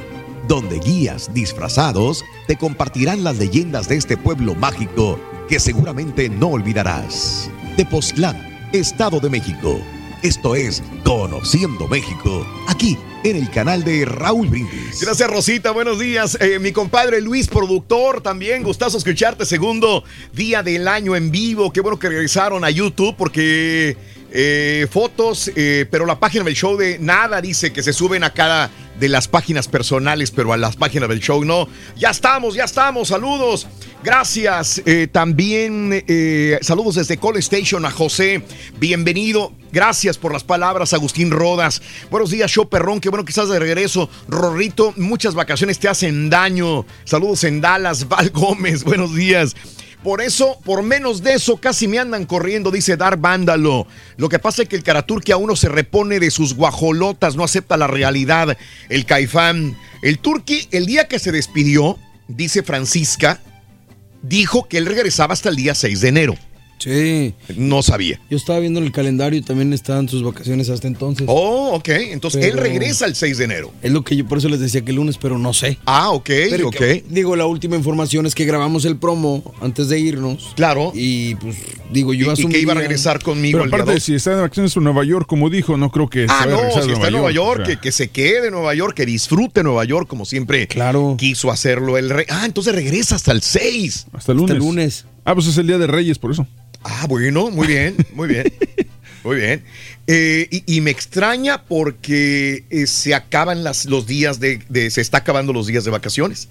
donde guías disfrazados te compartirán las leyendas de este pueblo mágico que seguramente no olvidarás. Tepoztlán, Estado de México. Esto es Conociendo México, aquí en el canal de Raúl Brindis. Gracias, Rosita. Buenos días. Eh, mi compadre Luis, productor, también gustazo escucharte. Segundo día del año en vivo. Qué bueno que regresaron a YouTube porque eh, fotos, eh, pero la página del show de nada dice que se suben a cada de las páginas personales, pero a las páginas del show no. Ya estamos, ya estamos. Saludos. Gracias. Eh, también eh, saludos desde Call Station a José. Bienvenido. Gracias por las palabras, Agustín Rodas. Buenos días, show perrón. Qué bueno que estás de regreso. Rorrito, muchas vacaciones te hacen daño. Saludos en Dallas. Val Gómez, buenos días. Por eso, por menos de eso, casi me andan corriendo, dice Dar Vándalo. Lo que pasa es que el Karaturki a uno se repone de sus guajolotas, no acepta la realidad. El Caifán. El Turki, el día que se despidió, dice Francisca, dijo que él regresaba hasta el día 6 de enero. Sí. No sabía. Yo estaba viendo en el calendario y también estaban sus vacaciones hasta entonces. Oh, ok. Entonces él regresa el 6 de enero. Es lo que yo por eso les decía que el lunes, pero no sé. Ah, ok, Pero ok. que- digo, la última información es que grabamos el promo antes de irnos. Claro. Y pues, digo, yo y que iba a regresar conmigo Pero el día aparte, si está de vacaciones en Nueva York, como dijo, no creo que Ah, no, si está en Nueva York, o sea. que, que se quede en Nueva York, que disfrute Nueva York como siempre quiso hacerlo el rey. Ah, entonces regresa hasta el 6. Hasta el lunes. Ah, pues es el día de Reyes, por eso. Ah, bueno, muy bien, muy bien. Muy bien. Eh, y, y me extraña porque eh, se acaban las, los días de, de- Se está acabando los días de vacaciones.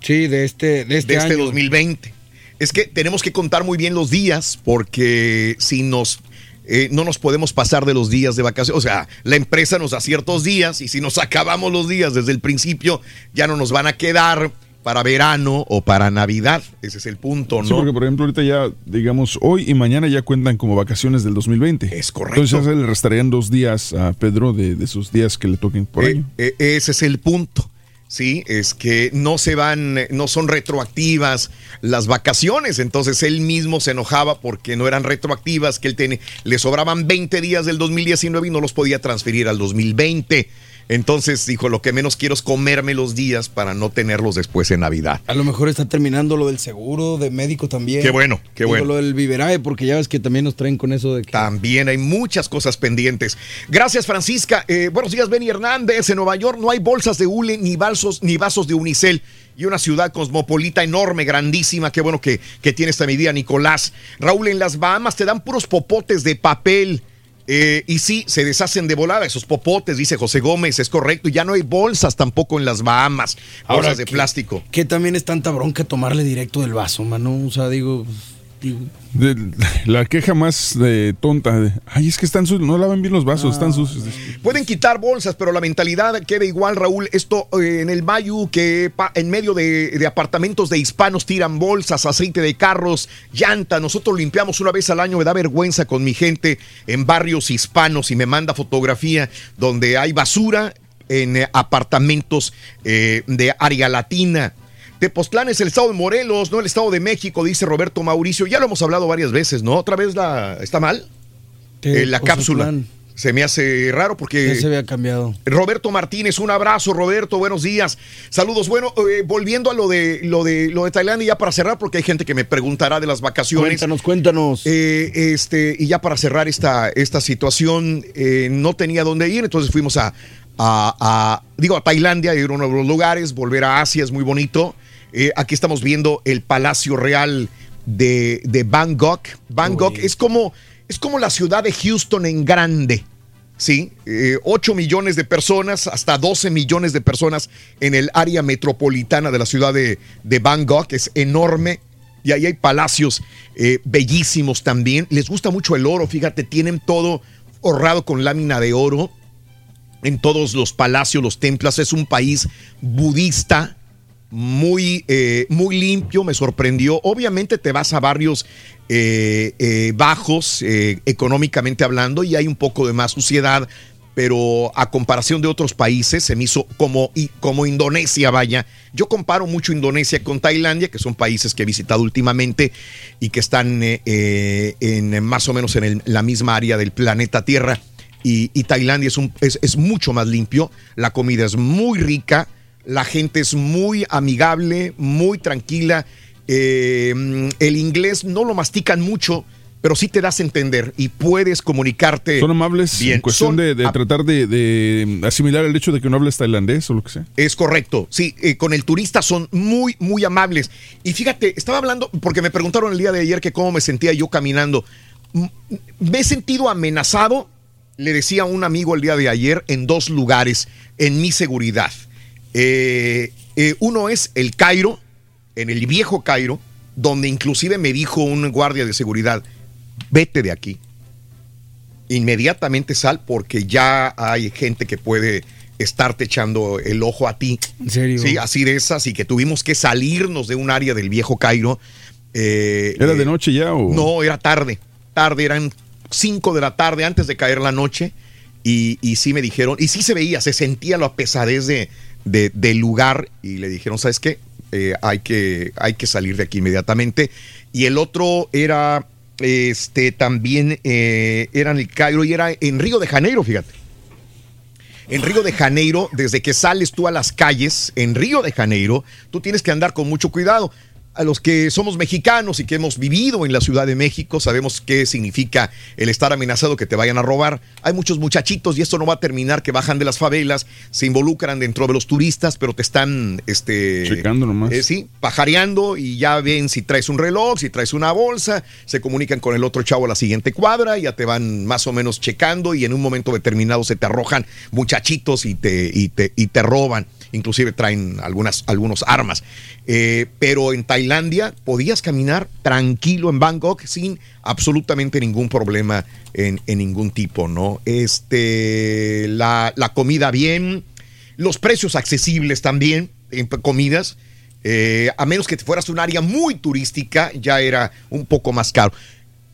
Sí, de este, de este de este año. 2020. Es que tenemos que contar muy bien los días porque si nos eh, no nos podemos pasar de los días de vacaciones. O sea, la empresa nos da ciertos días y si nos acabamos los días desde el principio, ya no nos van a quedar para verano o para Navidad. Ese es el punto, Sí, ¿no? porque por ejemplo ahorita ya, digamos, hoy y mañana ya cuentan como vacaciones del 2020. Es correcto. Entonces ya se le restarían dos días a Pedro de, de sus días que le toquen por Eh, año. eh, ese es el punto. Sí, es que no se van, no son retroactivas las vacaciones. Entonces él mismo se enojaba porque no eran retroactivas, que él tiene, le sobraban 20 días del 2019 y no los podía transferir al 2020. Entonces dijo, lo que menos quiero es comerme los días para no tenerlos después en Navidad. A lo mejor está terminando lo del seguro, de médico también. Qué bueno, qué Digo, bueno. Lo del Viverae, porque ya ves que también nos traen con eso de que... También hay muchas cosas pendientes. Gracias, Francisca. Eh, buenos días, Benny Hernández. En Nueva York no hay bolsas de hule ni vasos, ni vasos de unicel. Y una ciudad cosmopolita enorme, grandísima. Qué bueno que, que tiene esta medida, Nicolás. Raúl, en las Bahamas te dan puros popotes de papel. Eh, y sí, se deshacen de volada esos popotes, dice José Gómez, es correcto. Y ya no hay bolsas tampoco en las Bahamas, Ahora, bolsas de ¿qué- plástico. Que también es tanta bronca tomarle directo del vaso, mano. O sea, digo... digo De- la queja más de tonta. de, Ay, es que están sucios, no lavan bien los vasos, están sucios. Pueden quitar bolsas, pero la mentalidad queda igual, Raúl. Esto eh, en el Mayu, que pa- en medio de, de apartamentos de hispanos tiran bolsas, aceite de carros, llanta. Nosotros limpiamos una vez al año, me da vergüenza con mi gente en barrios hispanos y me manda fotografía donde hay basura en eh, apartamentos eh, de área latina. Tepoztlán es el estado de Morelos, no el estado de México, dice Roberto Mauricio. Ya lo hemos hablado varias veces, ¿no? ¿Otra vez la está mal? Eh, la cápsula. Se me hace raro porque... Ya se había cambiado. Roberto Martínez, un abrazo, Roberto, buenos días. Saludos. Bueno, eh, volviendo a lo de lo de lo de Tailandia, ya para cerrar, porque hay gente que me preguntará de las vacaciones. Cuéntanos, cuéntanos. Eh, este, y ya para cerrar esta, esta situación, no tenía dónde ir, entonces fuimos a, a- a- digo, a Tailandia, ir a uno de los lugares, volver a Asia es muy bonito. Eh, aquí estamos viendo el Palacio Real de, de Bangkok. Bangkok es como, es como la ciudad de Houston en grande. Sí, eh, 8 millones de personas, hasta 12 millones de personas en el área metropolitana de la ciudad de, de Bangkok. Es enorme. Y ahí hay palacios eh, bellísimos también. Les gusta mucho el oro, fíjate, tienen todo forrado con lámina de oro en todos los palacios, los templos. Es un país budista muy, eh, muy limpio, me sorprendió. Obviamente te vas a barrios eh, eh, bajos, económicamente hablando, y hay un poco de más suciedad, pero a comparación de otros países, se me hizo como, y, como Indonesia, vaya. Yo comparo mucho Indonesia con Tailandia, que son países que he visitado últimamente y que están en más o menos en la misma área del planeta Tierra. Y, Tailandia es mucho más limpio, la comida es muy rica, la gente es muy amigable, muy tranquila. eh, el inglés no lo mastican mucho, pero sí te das a entender y puedes comunicarte. Son amables bien. en cuestión Son de, tratar de, de asimilar el hecho de que no hables tailandés o lo que sea. Es correcto, sí, eh, con el turista son muy, muy amables. Y fíjate, estaba hablando, porque me preguntaron el día de ayer que cómo me sentía yo caminando. M- Me he sentido amenazado, le decía a un amigo el día de ayer, en dos lugares, en mi seguridad. Eh, eh, uno es el Cairo, en el viejo Cairo, donde inclusive me dijo un guardia de seguridad, vete de aquí. Inmediatamente sal porque ya hay gente que puede estarte echando el ojo a ti. ¿En serio? Sí, así de esas y que tuvimos que salirnos de un área del viejo Cairo. Eh, ¿Era de eh, noche ya o...? no, era tarde. Tarde, eran 5 de la tarde antes de caer la noche. Y, y sí me dijeron, y sí se veía, se sentía la pesadez de, de- del lugar. Y le dijeron, ¿sabes qué? eh, hay, que, hay que salir de aquí inmediatamente. Y el otro era, este, también eh, era en el Cairo y era en Río de Janeiro, fíjate. En Río de Janeiro, desde que sales tú a las calles, en Río de Janeiro, tú tienes que andar con mucho cuidado a los que somos mexicanos y que hemos vivido en la Ciudad de México, sabemos qué significa el estar amenazado que te vayan a robar. Hay muchos muchachitos y esto no va a terminar que bajan de las favelas, se involucran dentro de los turistas, pero te están este Checando nomás. eh, sí, pajareando y ya ven si traes un reloj, si traes una bolsa, se comunican con el otro chavo a la siguiente cuadra, ya te van más o menos checando y en un momento determinado se te arrojan muchachitos y te, y te, y te roban. Inclusive traen algunas algunos armas. Eh, pero en Tailandia podías caminar tranquilo en Bangkok sin absolutamente ningún problema en, en ningún tipo, ¿no? Este, la, la comida bien, los precios accesibles también en comidas. Eh, a menos que te fueras a un área muy turística, ya era un poco más caro.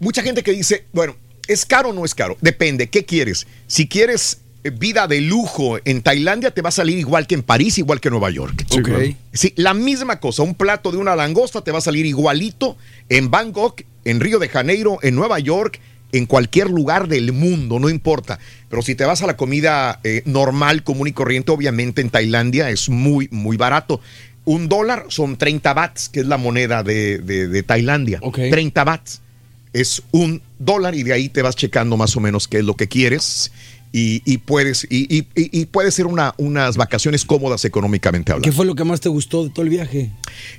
Mucha gente que dice, bueno, ¿es caro o no es caro? Depende, ¿qué quieres? Si quieres vida de lujo en Tailandia, te va a salir igual que en París, igual que en Nueva York. Sí, claro. Sí, la misma cosa, un plato de una langosta te va a salir igualito en Bangkok, en Río de Janeiro, en Nueva York, en cualquier lugar del mundo, no importa. Pero si te vas a la comida eh, normal, común y corriente, obviamente en Tailandia es muy, muy barato. Un dólar son 30 bahts, que es la moneda de, de- de Tailandia. 30 bahts es un dólar y de ahí te vas checando más o menos qué es lo que quieres. Y, y puedes y, y- y- y puede ser una, unas vacaciones cómodas económicamente hablando. ¿Qué fue lo que más te gustó de todo el viaje?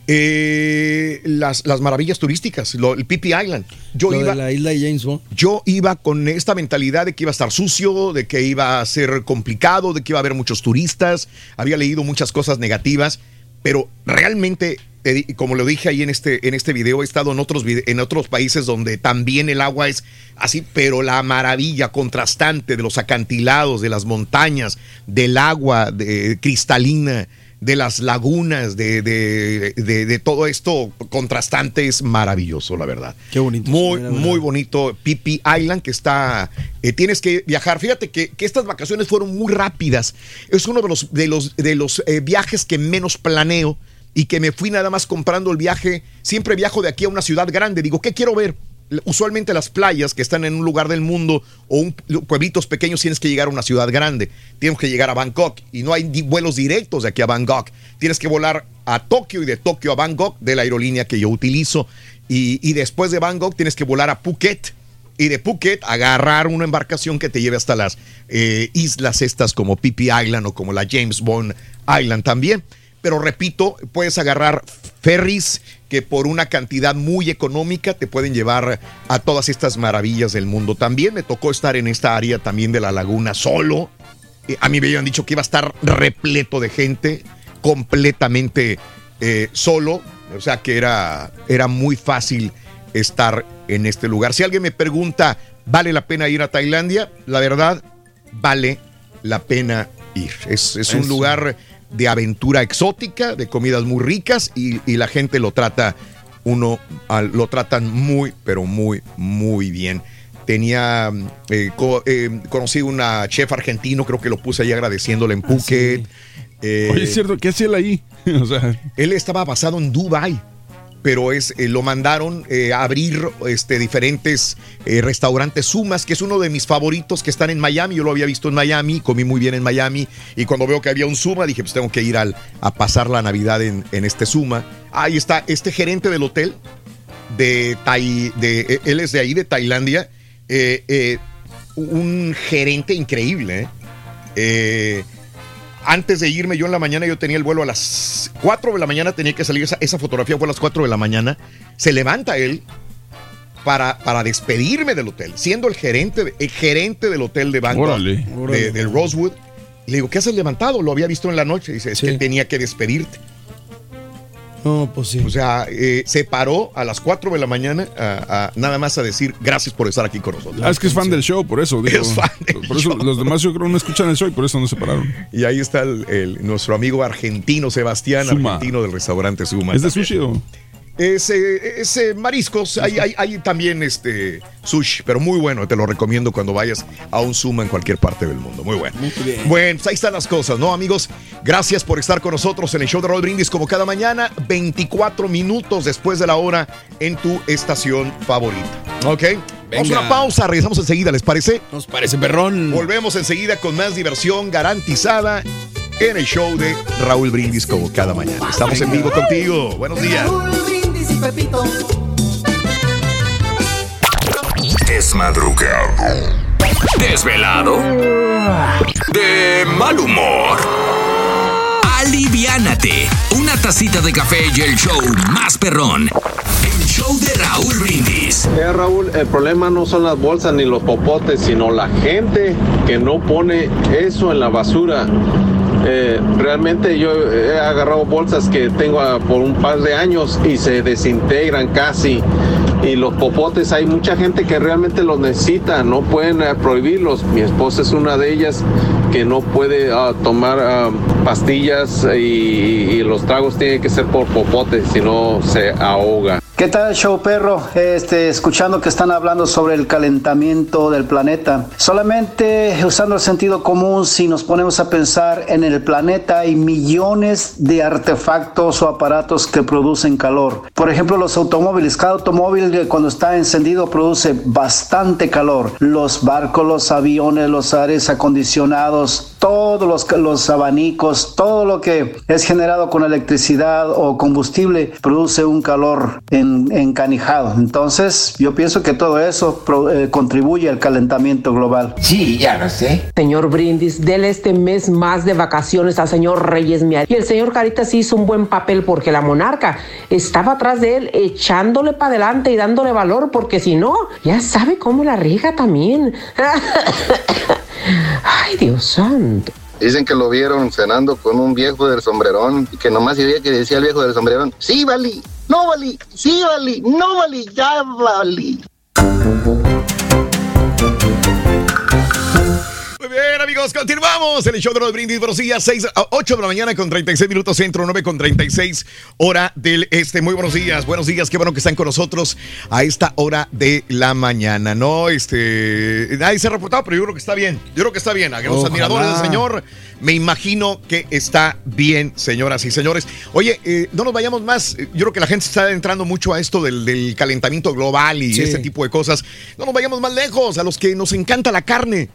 Eh, las, las maravillas turísticas, lo- el Phi Island. Yo Lo de iba, la isla de James Bond. yo iba con esta mentalidad de que iba a estar sucio, de que iba a ser complicado, de que iba a haber muchos turistas. Había leído muchas cosas negativas, pero realmente, te como lo dije ahí en este, en este video, he estado en otros, en otros países donde también el agua es así, pero la maravilla contrastante de los acantilados, de las montañas, del agua de- cristalina de las lagunas, de, de- de- de todo esto contrastante es maravilloso, la verdad. Qué bonito. Muy, muy bonito. Phi Island, que está. eh, tienes que viajar. Fíjate que, que estas vacaciones fueron muy rápidas. Es uno de los, de los, de los eh, viajes que menos planeo y que me fui nada más comprando el viaje. Siempre viajo de aquí a una ciudad grande. Digo, ¿qué quiero ver? Usualmente las playas que están en un lugar del mundo o un, pueblitos pequeños tienes que llegar a una ciudad grande. Tienes que llegar a Bangkok y no hay vuelos directos de aquí a Bangkok. Tienes que volar a Tokio y de Tokio a Bangkok de la aerolínea que yo utilizo. Y, y después de Bangkok tienes que volar a Phuket y de Phuket agarrar una embarcación que te lleve hasta las eh, islas estas como Phi Island o como la James Bond Island también. Pero repito, puedes agarrar ferries que por una cantidad muy económica te pueden llevar a todas estas maravillas del mundo. También me tocó estar en esta área también de la laguna solo. Eh, A mí me habían dicho que iba a estar repleto de gente, completamente eh, solo. O sea que era, era muy fácil estar en este lugar. Si alguien me pregunta, ¿vale la pena ir a Tailandia? La verdad, vale la pena ir. Es, es un Eso. lugar de aventura exótica, de comidas muy ricas y, y la gente lo trata, uno ah, lo tratan muy, pero muy, muy bien. Tenía, eh, co- eh, conocí una chef argentino, creo que lo puse ahí agradeciéndole en Phuket. Eh, Oye, es cierto, ¿qué hacía él ahí? o sea, él estaba basado en Dubai, pero es eh, lo mandaron eh, a abrir este, diferentes eh, restaurantes Sumas, que es uno de mis favoritos que están en Miami. Yo lo había visto en Miami, comí muy bien en Miami y cuando veo que había un Suma dije, pues tengo que ir al, a pasar la Navidad en, en este Suma. Ahí está este gerente del hotel de, Tai- de eh, él es de ahí, de Tailandia, eh, eh, un gerente increíble. ¿eh? Antes de irme yo en la mañana, yo tenía el vuelo a las 4 de la mañana, tenía que salir, esa, esa fotografía fue a las 4 de la mañana, se levanta él para, para despedirme del hotel, siendo el gerente, el gerente del hotel de Órale. de- Órale. del Rosewood. Le digo, ¿qué haces levantado? Lo había visto en la noche. Dice, es que tenía que despedirte. No, pues sí. O sea, eh, se paró a las 4 de la mañana a- a- nada más a decir gracias por estar aquí con nosotros. ah, es que es fan del show, por eso. Digo, Es fan por eso los demás yo creo no escuchan el show y por eso no se pararon. Y ahí está el- el- nuestro amigo argentino Sebastián, Suma. argentino del restaurante Suma. ¿Es de sushi o? Ese, ese mariscos, hay, hay, hay también este sushi, pero muy bueno, te lo recomiendo cuando vayas a un Zuma en cualquier parte del mundo. Muy bueno. Bueno, pues ahí están las cosas, ¿no, amigos? Gracias por estar con nosotros en el show de Roll Brindis como cada mañana, 24 minutos después de la hora en tu estación favorita. ¿Ok? Vamos a una pausa, regresamos enseguida, ¿les parece? Nos parece perrón. Volvemos enseguida con más diversión garantizada en el show de Raúl Brindis como cada mañana. Estamos en vivo contigo. Buenos días. Y Pepito. Es madrugado. Desvelado. De mal humor. Aliviánate. Una tacita de café y el show más perrón. El show de Raúl Brindis. Eh, Raúl, el problema no son las bolsas ni los popotes, sino la gente que no pone eso en la basura. Eh, realmente yo he agarrado bolsas que tengo por un par de años y se desintegran casi. Y los popotes, hay mucha gente que realmente los necesita, no pueden eh, prohibirlos. Mi esposa es una de ellas que no puede ah, tomar ah, pastillas y, y los tragos tienen que ser por popotes, si no se ahoga. ¿Qué tal, show perro? Este, escuchando que están hablando sobre el calentamiento del planeta. Solamente usando el sentido común, si nos ponemos a pensar en el planeta, hay millones de artefactos o aparatos que producen calor. Por ejemplo, los automóviles. Cada automóvil cuando está encendido produce bastante calor. Los barcos, los aviones, los aires acondicionados, todos los, los abanicos, todo lo que es generado con electricidad o combustible produce un calor en- encanijado. Entonces, yo pienso que todo eso pro- eh, contribuye al calentamiento global. Sí, ya lo sé. Señor Brindis, dele este mes más de vacaciones al señor Reyes Miar. Y el señor Caritas hizo un buen papel porque la monarca estaba atrás de él echándole para adelante y dándole valor porque si no, ya sabe cómo la riega también. Ay, Dios santo. Dicen que lo vieron cenando con un viejo del sombrerón y que nomás se que decía el viejo del sombrerón, sí, Vali, no, Vali, sí, Vali, no, Vali, ya, Vali. Muy bien, amigos, continuamos en el show de los brindis. Buenos días, 6 a 8 de la mañana con 36 minutos centro, 9 con 36 hora del este. Muy buenos días, buenos días, qué bueno que están con nosotros a esta hora de la mañana, ¿no? Este, nadie se ha reportado, pero yo creo que está bien. Yo creo que está bien. A los Ojalá. admiradores del señor, me imagino que está bien, señoras y señores. Oye, eh, no nos vayamos más. Yo creo que la gente está entrando mucho a esto del, del calentamiento global y Sí. este tipo de cosas. No nos vayamos más lejos, a los que nos encanta la carne.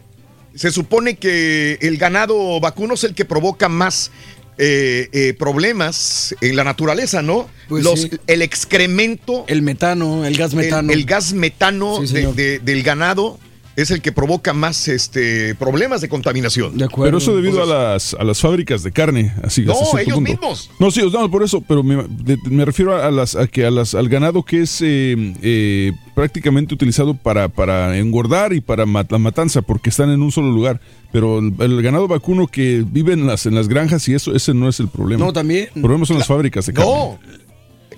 Se supone que el ganado vacuno es el que provoca más eh, eh, problemas en la naturaleza, ¿no? Pues Los, sí. El excremento. El metano, el gas metano. El, gas metano Sí, de- señor. de- del ganado es el que provoca más este, problemas de contaminación. De acuerdo. Pero eso debido Entonces- a las, a las fábricas de carne, así No, ellos punto. mismos. No, sí, no, por eso, pero me, de- me refiero a las a que a las al ganado que es eh, eh, prácticamente utilizado para, para engordar y para mat- la matanza, porque están en un solo lugar. Pero el, el ganado vacuno que vive en las en las granjas y eso, ese no es el problema. No, también. El problema son las fábricas de carne. No,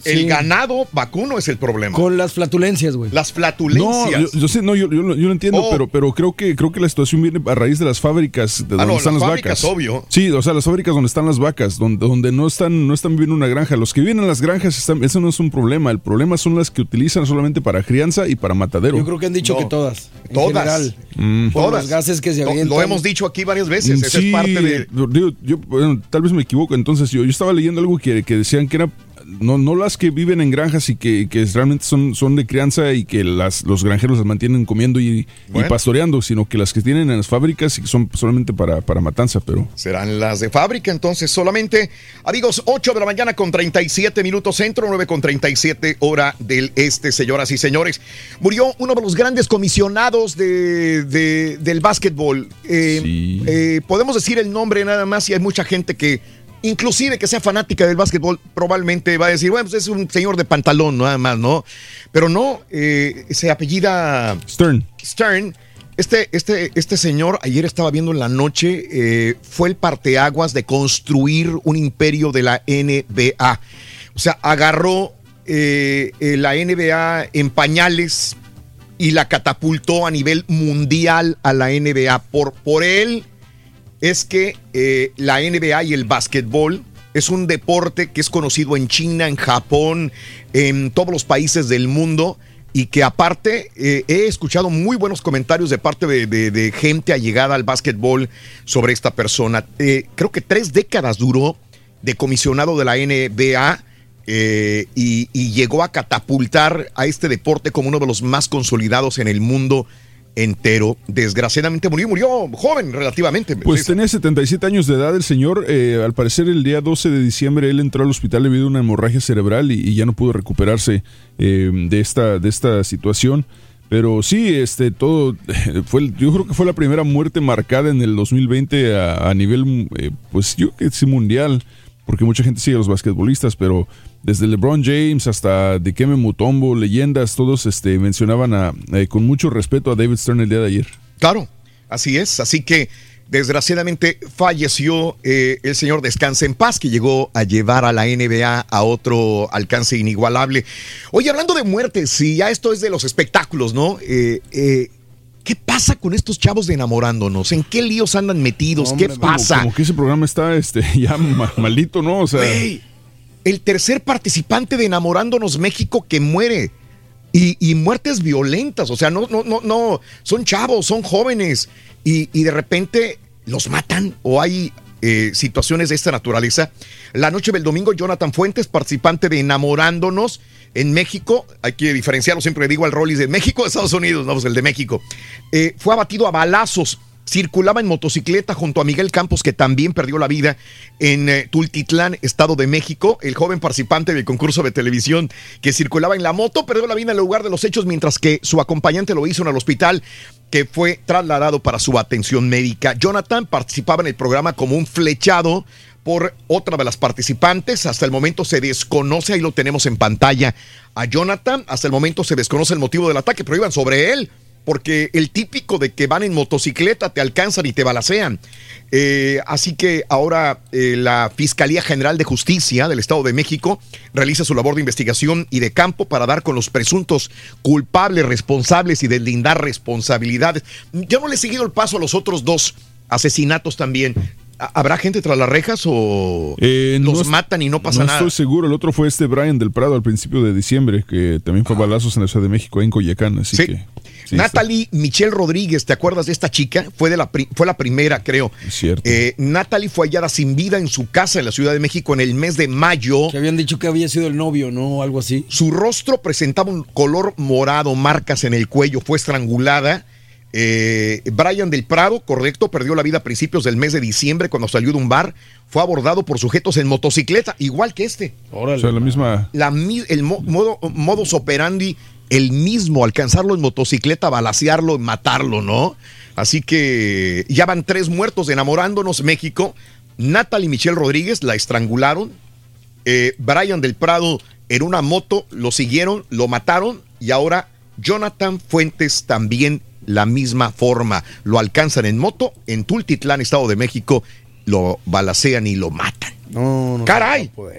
el ganado vacuno es el problema. Con las flatulencias, güey. Las No, flatulencias. yo, yo sé, no, yo, yo lo- yo lo entiendo, Oh. pero, pero creo que creo que la situación viene a raíz de las fábricas de donde Ah, no, están las las, fábricas, vacas. obvio. Sí, o sea, las fábricas donde están las vacas, donde, donde no están, no están viviendo en una granja. Los que viven en las granjas, están, eso no es un problema. El problema son las que utilizan solamente para crianza y para matadero. Yo creo que han dicho No. que todas. en Todas. general. Mm. Por Todas. los gases que se Lo- avientan. Lo hemos dicho aquí varias veces. Esa Sí, es parte de. digo, yo, bueno, tal vez me equivoco. Entonces, yo, yo estaba leyendo algo que, que decían que era no, no las que viven en granjas y que, que realmente son, son de crianza y que las, los granjeros las mantienen comiendo y, pastoreando, sino que las que tienen en las fábricas y que son solamente para, para matanza, pero Serán las de fábrica, entonces solamente. Amigos, 8 de la mañana con 37 minutos centro, 9 con 37 hora del este, señoras y señores. Murió uno de los grandes comisionados de, de- del básquetbol. Eh, eh, podemos decir el nombre nada más y hay mucha gente que, inclusive que sea fanática del básquetbol, probablemente va a decir, bueno, pues es un señor de pantalón nada más, ¿no? Pero no, eh, se apellida... Stern. Stern. Este, este, este señor, ayer estaba viendo en la noche, eh, fue el parteaguas de construir un imperio de la NBA. O sea, agarró eh, eh, la NBA en pañales y la catapultó a nivel mundial a la NBA. Por, por él es que eh, la NBA y el básquetbol Es un deporte que es conocido en China, en Japón, en todos los países del mundo y que aparte eh, he escuchado muy buenos comentarios de parte de, gente allegada al básquetbol sobre esta persona. Eh, creo que tres décadas duró de comisionado de la NBA y llegó a catapultar a este deporte como uno de los más consolidados en el mundo entero. Desgraciadamente murió, murió joven relativamente. Pues tenía 77 años de edad el señor. eh, al parecer el día 12 de diciembre él entró al hospital debido a una hemorragia cerebral y, y ya no pudo recuperarse eh, de, esta, de esta situación. Pero sí, este, todo fue, el- yo creo que fue la primera muerte marcada en el 2020 a, a nivel, eh, pues yo creo que sí mundial, porque mucha gente sigue a los basquetbolistas, pero desde LeBron James hasta Dikembe Mutombo, leyendas, todos este, mencionaban a, eh, con mucho respeto a David Stern el día de ayer. Claro, así es. Así que desgraciadamente falleció eh, el señor Descanse en Paz, que llegó a llevar a la NBA a otro alcance inigualable. Oye, hablando de muertes, si ya esto es de los espectáculos, ¿no? Eh, ¿Qué pasa con estos chavos de enamorándonos? ¿En qué líos andan metidos? ¿Qué pasa? Como, que ese programa está este, ya ma- maldito, ¿no? O sea, el tercer participante de Enamorándonos México que muere. Y, muertes violentas, o sea, no, no, no, no, son chavos, son jóvenes, y, de repente los matan o hay eh, situaciones de esta naturaleza. La noche del domingo, Jonathan Fuentes, participante de Enamorándonos en México, hay que diferenciarlo, siempre digo al Rollis de México, de Estados Unidos, no, pues el de México, eh, fue abatido a balazos circulaba en motocicleta junto a Miguel Campos, que también perdió la vida en eh, Tultitlán, Estado de México. El joven participante del concurso de televisión que circulaba en la moto perdió la vida en el lugar de los hechos, mientras que su acompañante lo hizo en el hospital que fue trasladado para su atención médica. Jonathan participaba en el programa como un flechado por otra de las participantes. Hasta el momento se desconoce, ahí lo tenemos en pantalla a Jonathan. Hasta el momento se desconoce el motivo del ataque, pero iban sobre él porque el típico de que van en motocicleta te alcanzan y te balacean. Eh, así que ahora eh, la Fiscalía General de Justicia del Estado de México realiza su labor de investigación y de campo para dar con los presuntos culpables, responsables y deslindar responsabilidades. Yo no le he seguido el paso a los otros dos asesinatos también. ¿Ha- ¿Habrá gente tras las rejas o eh, no los matan y no pasa no nada? estoy seguro. El otro fue este Brian del Prado al principio de diciembre, que también fue balazos en la Ciudad de México, en Coyacán. Así Sí. que. Natalie Michelle Rodríguez, ¿te acuerdas de esta chica? Fue, de la, pri- fue la primera, creo. Es cierto. Eh, Natalie fue hallada sin vida en su casa en la Ciudad de México en el mes de mayo. Que habían dicho que había sido el novio, ¿no? Algo así. Su rostro presentaba un color morado, marcas en el cuello, fue estrangulada. Eh, Brian del Prado, correcto, perdió la vida a principios del mes de diciembre cuando salió de un bar. Fue abordado por sujetos en motocicleta, igual que este. O sea, la misma. La el mo- modo, modus operandi, el mismo, alcanzarlo en motocicleta, balasearlo, matarlo, ¿no? Así que ya van tres muertos enamorándonos México. Natalie Michelle Rodríguez la estrangularon. Eh, Brian del Prado en una moto lo siguieron, lo mataron y ahora Jonathan Fuentes también la misma forma. Lo alcanzan en moto en Tultitlán, Estado de México, lo balacean y lo matan. No, no. ¡Caray! Pues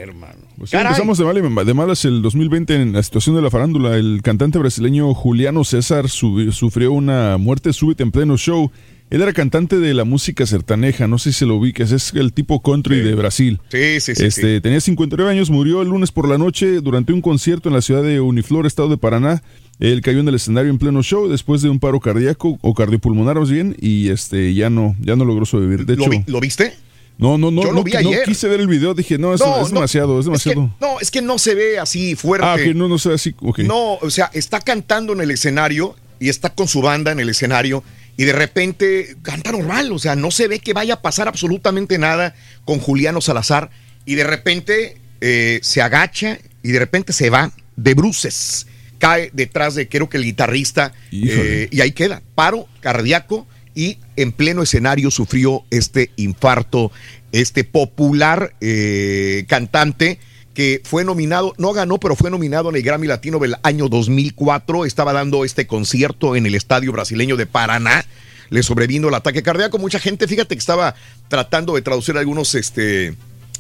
sí, Caray. empezamos de, mal y- de malas el 2020 en la situación de la farándula. El cantante brasileño Juliano César sufrió una muerte súbita en pleno show. Él era cantante de la música sertaneja, no sé si se lo ubiques, es el tipo country de Brasil. Sí, sí, sí. Este, Tenía 59 años, murió el lunes por la noche durante un concierto en la ciudad de Uniflor, estado de Paraná. Él cayó en el escenario en pleno show después de un paro cardíaco o cardiopulmonar más bien y este ya no ya no logró sobrevivir. De ¿Lo, hecho, vi- lo viste? no no no Yo lo no, vi no ayer. quise ver el video, dije, no, es, No, es no, demasiado, es que, demasiado. no, es que no se ve así fuerte. ah, que no no sé así, ok. No, o sea, está cantando en el escenario y está con su banda en el escenario y de repente canta normal, o sea, no se ve que vaya a pasar absolutamente nada con Juliano Salazar y de repente eh, se agacha y de repente se va de bruces, cae detrás de creo que el guitarrista eh, y ahí queda, paro cardíaco y en pleno escenario sufrió este infarto, este popular eh, cantante que fue nominado, no ganó, pero fue nominado en el Grammy Latino del año 2004. Estaba dando este concierto en el estadio brasileño de Paraná. Le sobrevino el ataque cardíaco. Mucha gente, fíjate que estaba tratando de traducir algunos este,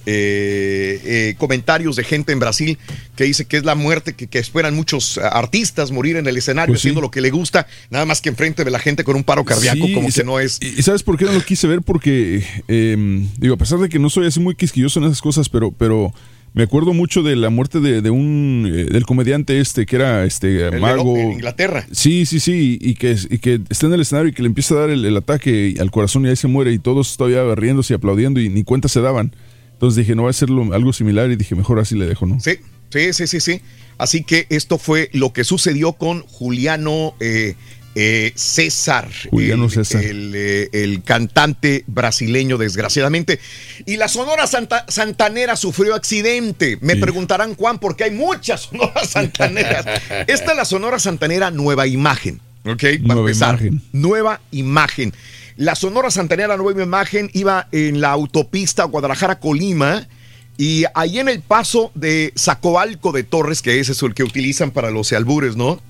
eh, eh, comentarios de gente en Brasil que dice que es la muerte que, que esperan muchos ah, artistas morir en el escenario Pues sí. haciendo lo que le gusta, nada más que enfrente de la gente con un paro cardíaco, Sí, como que no es. ¿Y sabes por qué no lo quise ver? Porque, eh, digo, a pesar de que no soy así muy quisquilloso en esas cosas, pero, pero me acuerdo mucho de la muerte de, de un, eh, del comediante este, que era este El mago. En Inglaterra. Sí, sí, sí, y que, y que está en el escenario y que le empieza a dar el, el ataque al corazón y ahí se muere y todos todavía riéndose y aplaudiendo y ni cuenta se daban. Entonces dije, no va a ser algo similar y dije, mejor así le dejo, ¿no? Sí, sí, sí, sí, sí. Así que esto fue lo que sucedió con Juliano eh, eh, César. Juliano el, César. El, eh, el cantante brasileño, desgraciadamente. Y la Sonora Santa- Santanera sufrió accidente. Me preguntarán, Juan, porque hay muchas Sonoras Santaneras. Esta es la Sonora Santanera Nueva Imagen. ¿Ok? Para Nueva empezar. imagen. Nueva Imagen. La Sonora Santanera Nueva Imagen iba en la autopista Guadalajara-Colima. Y ahí en el paso de Zacoalco de Torres, que ese es el que utilizan para los albures, ¿no?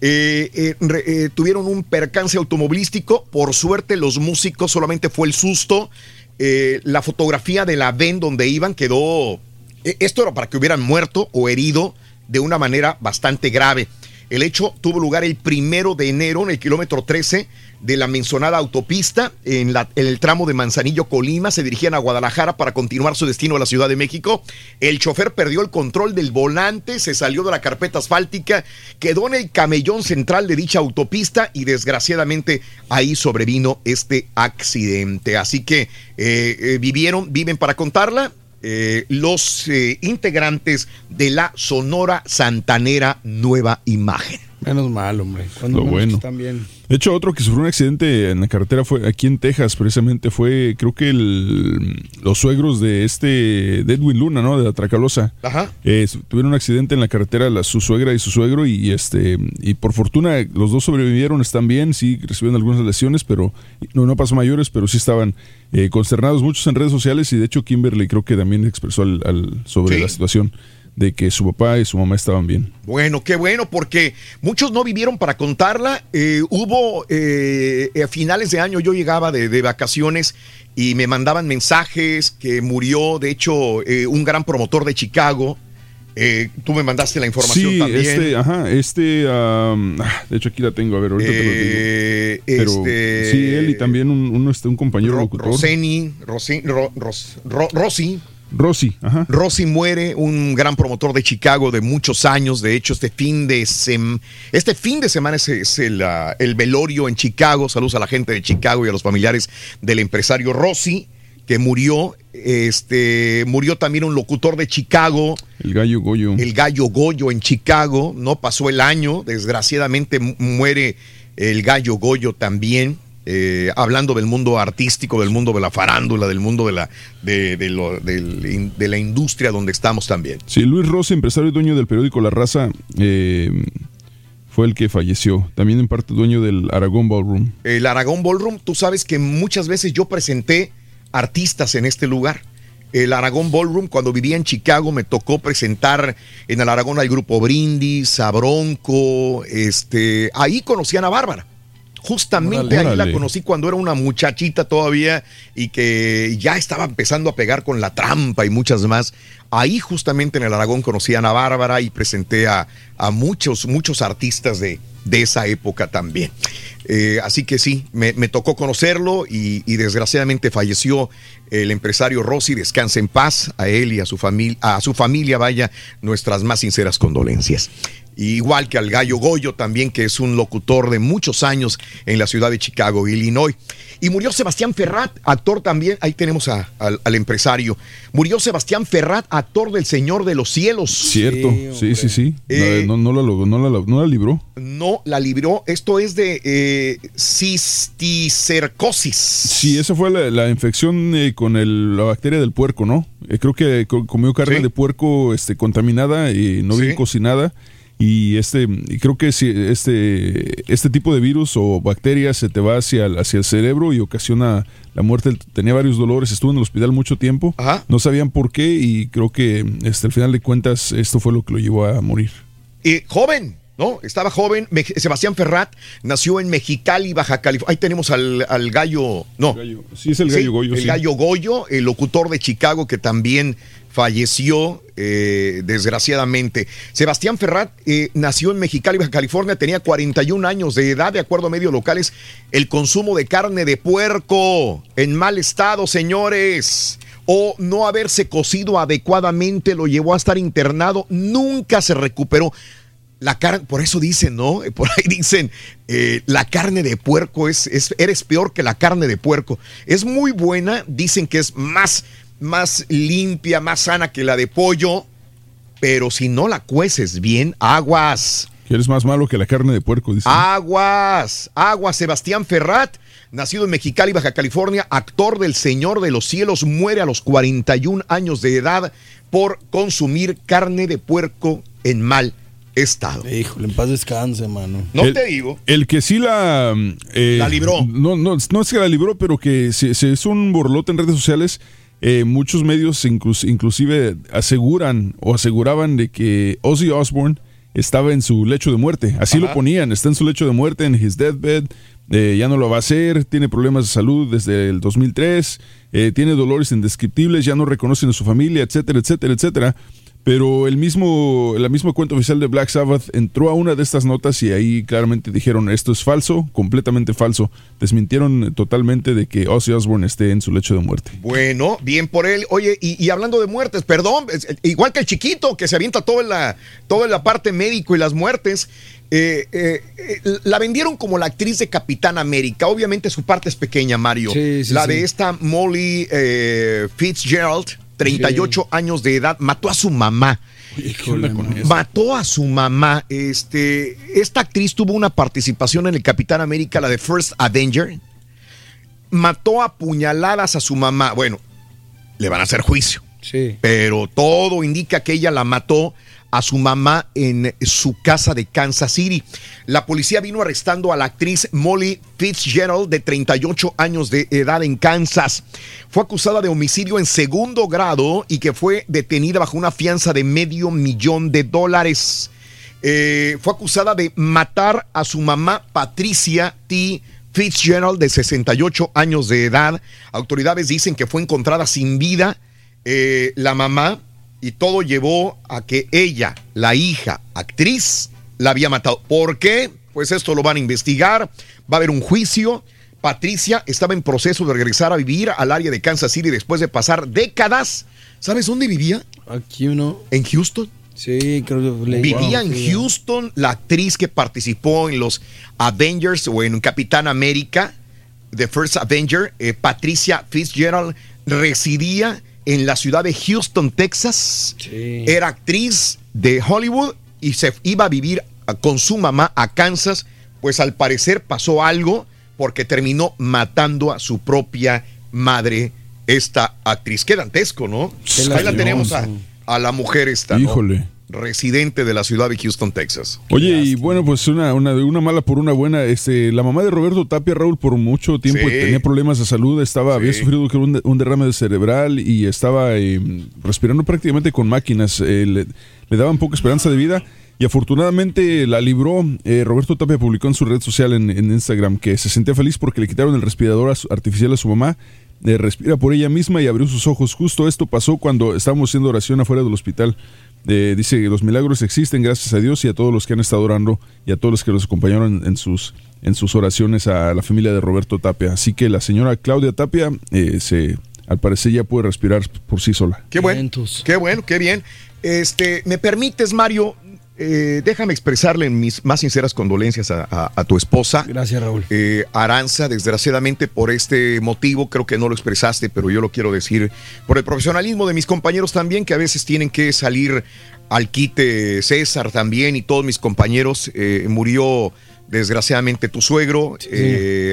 Eh, eh, eh, tuvieron un percance automovilístico. Por suerte, los músicos solamente fue el susto. La fotografía de la VEN donde iban quedó. eh, Esto era para que hubieran muerto o herido de una manera bastante grave. El hecho tuvo lugar el primero de enero en el kilómetro 13 de la mencionada autopista en, el tramo de Manzanillo Colima. Se dirigían a Guadalajara para continuar su destino a la Ciudad de México. El chofer perdió el control del volante, se salió de la carpeta asfáltica, quedó en el camellón central de dicha autopista y desgraciadamente ahí sobrevino este accidente. Así que eh, eh, vivieron, viven para contarla. Eh, los eh, integrantes de la Sonora Santanera Nueva Imagen. Menos mal, hombre. Cuando Lo bueno. están bien. De hecho, otro que sufrió un accidente en la carretera fue aquí en Texas, precisamente fue, creo que el- los suegros de este de Edwin Luna, ¿no? De la Tracalosa. Ajá. Eh, tuvieron un accidente en la carretera, la, su suegra y su suegro, y, este y por fortuna los dos sobrevivieron, están bien, sí recibieron algunas lesiones, pero no, no pasó mayores, pero sí estaban eh, consternados muchos en redes sociales y de hecho Kimberly creo que también expresó al, al- sobre Sí. la situación de que su papá y su mamá estaban bien. Bueno, qué bueno, porque muchos no vivieron para contarla. Eh, hubo eh, a finales de año, yo llegaba de, de vacaciones y me mandaban mensajes que murió, de hecho, eh, un gran promotor de Chicago. Eh, tú me mandaste la información sí, también. este, ajá, este, ah, de hecho aquí la tengo, a ver, ahorita te lo digo. Eh, Pero este- sí, él y también un, un, este, un compañero locutor. Roseni, Rosi, Ro- Ros- Ro- Rossi. Rossi, ajá. Rossi muere, un gran promotor de Chicago de muchos años. De hecho, este fin de, sem- este fin de semana es, es el, ah, el velorio en Chicago. Saludos a la gente de Chicago y a los familiares del empresario Rossi, que murió. Este, murió también un locutor de Chicago. El gallo Goyo. El gallo Goyo en Chicago. No pasó el año. Desgraciadamente mu- muere el gallo Goyo también. Eh, hablando del mundo artístico, del mundo de la farándula, del mundo de la, de, de lo- del- de la industria donde estamos también. Sí, Luis Rossi, empresario y dueño del periódico La Raza, eh, fue el que falleció. También en parte dueño del Aragón Ballroom. El Aragón Ballroom, tú sabes que muchas veces yo presenté artistas en este lugar. El Aragón Ballroom, cuando vivía en Chicago, me tocó presentar en el Aragón al grupo Brindis, a Bronco, este, ahí conocían a Bárbara. Justamente ahí la conocí cuando era una muchachita todavía y que ya estaba empezando a pegar con la trampa y muchas más. Ahí justamente en el Aragón conocí a Ana Bárbara y presenté a, a muchos, muchos artistas de, de esa época también. Eh, así que sí, me, me tocó conocerlo y, y desgraciadamente falleció el empresario Rossi. Descanse en paz a él y a su familia, a su familia, vaya nuestras más sinceras condolencias. Igual que al Gallo Goyo también, que es un locutor de muchos años en la ciudad de Chicago, Illinois. Y murió Sebastián Ferrat, actor también, ahí tenemos a- al, al empresario. Murió Sebastián Ferrat, actor del Señor de los Cielos. Cierto, sí, sí, sí. Eh, no, no la, no, la, no la libró. No la libró. Esto es de eh, cisticercosis. Sí, esa fue la, la infección eh, con el- la bacteria del puerco, ¿no? Eh, creo que co- comió carne de puerco este, contaminada y no bien cocinada. Y este, y creo que si este, este tipo de virus o bacteria se te va hacia el, hacia el cerebro y ocasiona la muerte. Tenía varios dolores, estuvo en el hospital mucho tiempo. No sabían por qué y creo que este, al final de cuentas esto fue lo que lo llevó a morir. Y joven, ¿no? Estaba joven. Me- Sebastián Ferrat nació en Mexicali, Baja California. Ahí tenemos al, al gallo. No. Sí, es el gallo Goyo, El sí. gallo Goyo, el locutor de Chicago que también falleció eh, desgraciadamente. Sebastián Ferrat eh, nació en Mexicali, Baja California, tenía 41 años de edad, de acuerdo a medios locales. El consumo de carne de puerco en mal estado, señores. O no haberse cocido adecuadamente lo llevó a estar internado, nunca se recuperó. La carne, por eso dicen, ¿no? Por ahí dicen, eh, la carne de puerco es, es, eres peor que la carne de puerco. Es muy buena, dicen que es más, más limpia, más sana que la de pollo, pero si no la cueces bien, aguas. Que eres más malo que la carne de puerco, dice. Aguas, aguas, Sebastián Ferrat, nacido en Mexicali, Baja California, actor del Señor de los Cielos, muere a los 41 años de edad por consumir carne de puerco en mal estado. Híjole, en paz descanse, mano. No el, te digo. El que sí la... eh, La libró. No, no, no es que la libró, pero que se, se hizo un borlote en redes sociales. Eh, muchos medios inclus- inclusive aseguran o aseguraban de que Ozzy Osbourne estaba en su lecho de muerte. Así Ajá. lo ponían, está en su lecho de muerte, en his deathbed. eh, ya no lo va a hacer, tiene problemas de salud desde el 2003, eh, tiene dolores indescriptibles, ya no reconocen a su familia, etcétera, etcétera, etcétera. Pero el mismo, la misma cuenta oficial de Black Sabbath entró a una de estas notas y ahí claramente dijeron esto es falso, completamente falso. Desmintieron totalmente de que Ozzy Osbourne esté en su lecho de muerte. Bueno, bien por él. Oye, y, y hablando de muertes, perdón, es- igual que el chiquito que se avienta todo en la, todo en la parte médico y las muertes. eh, eh, eh, la vendieron como la actriz de Capitán América. Obviamente su parte es pequeña, Mario. Sí, sí, la sí. de esta Molly eh, Fitzgerald, 38 años de edad, mató a su mamá. Mató a su mamá. Este, esta actriz tuvo una participación en el Capitán América, la de First Avenger. Mató a puñaladas a su mamá. Bueno, le van a hacer juicio. Sí. Pero todo indica que ella la mató a su mamá en su casa de Kansas City. La policía vino arrestando a la actriz Molly Fitzgerald de 38 años de edad en Kansas. Fue acusada de homicidio en segundo grado y que fue detenida bajo una fianza de medio millón de dólares. Eh, fue acusada de matar a su mamá Patricia T. Fitzgerald de 68 años de edad. Autoridades dicen que fue encontrada sin vida eh, la mamá y todo llevó a que ella, la hija, actriz, la había matado. ¿Por qué? Pues esto lo van a investigar, va a haber un juicio. Patricia estaba en proceso de regresar a vivir al área de Kansas City después de pasar décadas. ¿Sabes dónde vivía? Aquí uno. ¿En Houston? Sí, creo que leí. Vivía Wow, en sí. Houston, la actriz que participó en los Avengers o en Capitán América, The First Avenger, eh, Patricia Fitzgerald, residía en la ciudad de Houston, Texas. Era actriz de Hollywood y se iba a vivir con su mamá a Kansas. Pues al parecer pasó algo porque terminó matando a su propia madre, esta actriz. Qué dantesco, ¿no? Qué Ahí la tenemos a, a la mujer esta, ¿no? Híjole. Residente de la ciudad de Houston, Texas. Oye, y bueno, pues una, una, una mala por una buena. Este, la mamá de Roberto Tapia, Raúl, por mucho tiempo Sí. tenía problemas de salud, estaba, había sufrido un, de- un derrame cerebral y estaba eh, respirando prácticamente con máquinas. Eh, le, le daban poca esperanza de vida. Y afortunadamente la libró. Eh, Roberto Tapia publicó en su red social en, en Instagram que se sentía feliz porque le quitaron el respirador artificial a su mamá. Eh, respira por ella misma y abrió sus ojos. Justo esto pasó cuando estábamos haciendo oración afuera del hospital. Eh, dice que los milagros existen, gracias a Dios y a todos los que han estado orando y a todos los que los acompañaron en, en sus, en sus oraciones a la familia de Roberto Tapia. Así que la señora Claudia Tapia eh, se, al parecer ya puede respirar por sí sola. Qué bueno, qué bueno, qué bien. Este, ¿me permites, Mario? Eh, déjame expresarle mis más sinceras condolencias a, a- a tu esposa. Gracias, Raúl. Eh, Aranza, desgraciadamente por este motivo, creo que no lo expresaste, pero yo lo quiero decir, por el profesionalismo de mis compañeros también, que a veces tienen que salir al quite César también y todos mis compañeros. Eh, murió desgraciadamente tu suegro,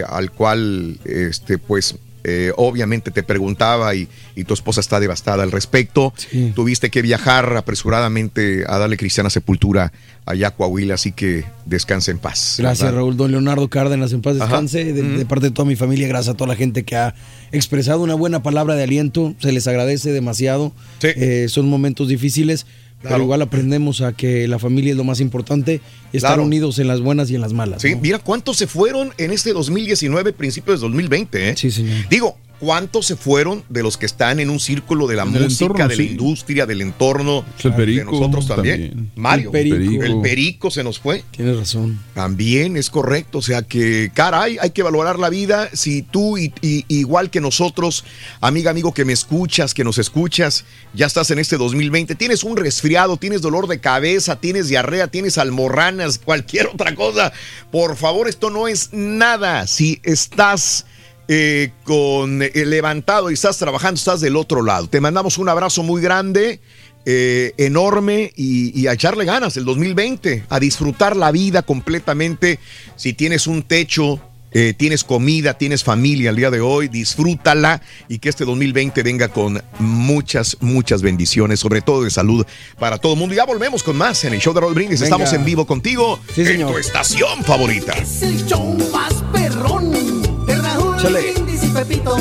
al cual, este, pues, eh, obviamente te preguntaba y, y tu esposa está devastada al respecto. Tuviste que viajar apresuradamente a darle cristiana sepultura allá a Coahuila, así que descansa en paz. Gracias, ¿verdad? Raúl. Don Leonardo Cárdenas, en paz descanse. De, de parte de toda mi familia, gracias a toda la gente que ha expresado una buena palabra de aliento. Se les agradece demasiado. Eh, son momentos difíciles, Pero igual aprendemos a que la familia es lo más importante, estar Claro. unidos en las buenas y en las malas. Sí, ¿no? mira cuántos se fueron en este 2019, principios de 2020, ¿eh? Sí, señor. Digo, ¿cuántos se fueron de los que están en un círculo de la Del música, entorno, de la industria, del entorno? El Perico de nosotros también. también. Mario. El Perico. El Perico se nos fue. Tienes razón. También es correcto, o sea que, caray, hay que valorar la vida. Si tú, y, y- igual que nosotros, amiga, amigo que me escuchas, que nos escuchas, ya estás en este 2020, tienes un resfriado, tienes dolor de cabeza, tienes diarrea, tienes almorranas, cualquier otra cosa, por favor, esto no es nada. Si estás eh, con eh, levantado y estás trabajando, estás del otro lado. Te mandamos un abrazo muy grande eh, enorme y, y a echarle ganas el 2020, a disfrutar la vida completamente. Si tienes un techo, eh, tienes comida, tienes familia el día de hoy, disfrútala y que este 2020 venga con muchas, muchas bendiciones, sobre todo de salud para todo el mundo. Ya volvemos con más en el show de Raúl Brindis. Venga. Estamos en vivo contigo Sí, en señor. tu estación favorita. Es el show más perrón Brindis y Pepito.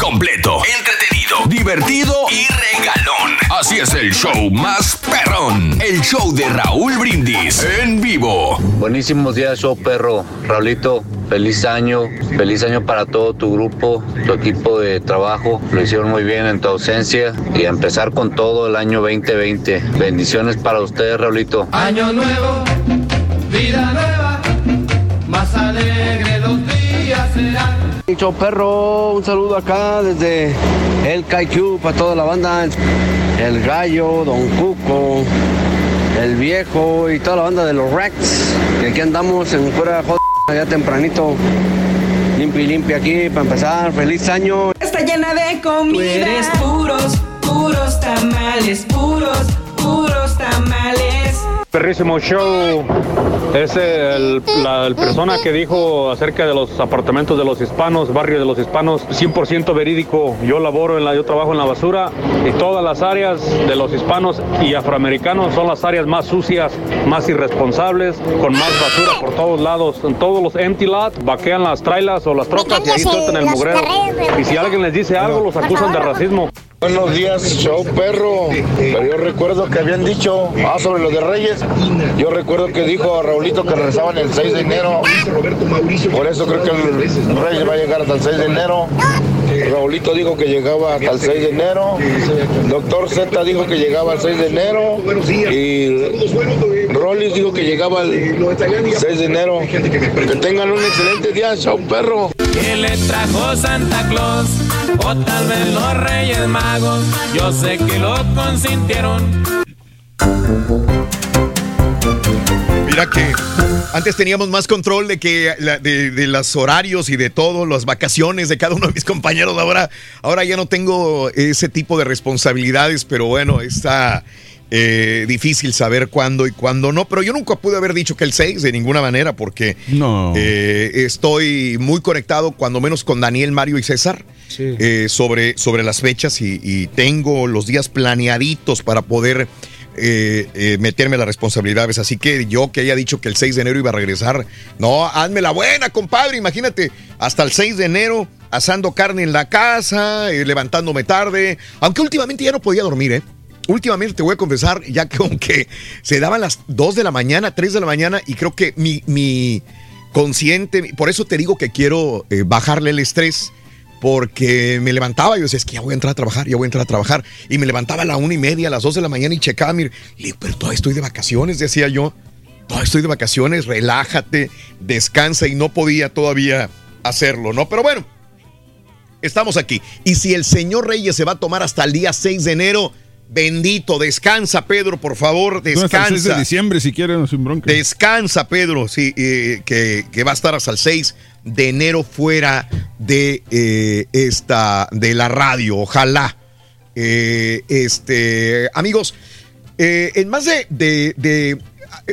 Completo, entretenido, divertido y regalón. Así es el show más perrón. El show de Raúl Brindis en vivo. Buenísimos días, show perro. Raulito, feliz año. Feliz año para todo tu grupo, tu equipo de trabajo. Lo hicieron muy bien en tu ausencia y a empezar con todo el año 2020. Bendiciones para ustedes, Raulito. Año nuevo, vida nueva, más alegre los días serán. Show perro, un saludo acá desde el KQ para toda la banda, el gallo, Don Cuco, el viejo y toda la banda de los Rex, que aquí andamos en fuera joda allá tempranito, limpia y limpia aquí para empezar, feliz año. Está llena de comida. Tú eres puros, puros tamales, puros, puros tamales. Perrísimo show. Es el, la persona que dijo acerca de los apartamentos de los hispanos, barrio de los hispanos, 100% verídico. Yo laboro en la, yo trabajo en la basura y todas las áreas de los hispanos y afroamericanos son las áreas más sucias, más irresponsables, con más basura por todos lados. En todos los empty lots vaquean las trailas o las trocas y ahí sueltan el mugrero. Y si alguien les dice algo, los acusan de racismo. Buenos días, show perro. Pero yo recuerdo que habían dicho, ah, sobre los de Reyes. Yo recuerdo que dijo a Raulito que regresaban el 6 de enero. Por eso creo que el Reyes va a llegar hasta el 6 de enero. Raulito dijo que llegaba hasta el 6 de enero. Doctor Z dijo que llegaba al 6 de enero. Y Rollis dijo que llegaba al 6 de enero. Que tengan un excelente día, show perro. ¿Qué le trajo Santa Claus? O tal vez los Reyes Magos. Yo sé que lo consintieron. Mira que antes teníamos más control de que de los horarios y de todo, las vacaciones de cada uno de mis compañeros. Ahora, ahora ya no tengo ese tipo de responsabilidades, pero bueno, está eh, difícil saber cuándo y cuándo no. Pero yo nunca pude haber dicho que el 6 de ninguna manera, porque No. eh, estoy muy conectado, cuando menos con Daniel, Mario y César, eh, sobre, sobre las fechas y, y tengo los días planeaditos para poder eh, meterme las responsabilidades. Así que yo que haya dicho que el 6 de enero iba a regresar, no, hazme la buena, compadre. Imagínate, hasta el 6 de enero asando carne en la casa, levantándome tarde, aunque últimamente ya no podía dormir, ¿eh? Últimamente te voy a confesar, ya que aunque se daban las 2 de la mañana, 3 de la mañana, y creo que mi, mi consciente, por eso te digo que quiero eh, bajarle el estrés, porque me levantaba y yo decía, es que ya voy a entrar a trabajar, ya voy a entrar a trabajar, y me levantaba a la una y media, a las 2 de la mañana y checaba, mire, pero todavía estoy de vacaciones, decía yo, todavía estoy de vacaciones, relájate, descansa, y no podía todavía hacerlo, ¿no? Pero bueno, estamos aquí. Y si el señor Reyes se va a tomar hasta el día 6 de enero, bendito, descansa, Pedro, por favor, No, hasta el 6 de descansa. diciembre, si quieren, sin bronca. Descansa, Pedro, sí, eh, que, que va a estar hasta el 6 de enero fuera de eh, esta, de la radio, ojalá. Eh, este, amigos, en más de, de- de-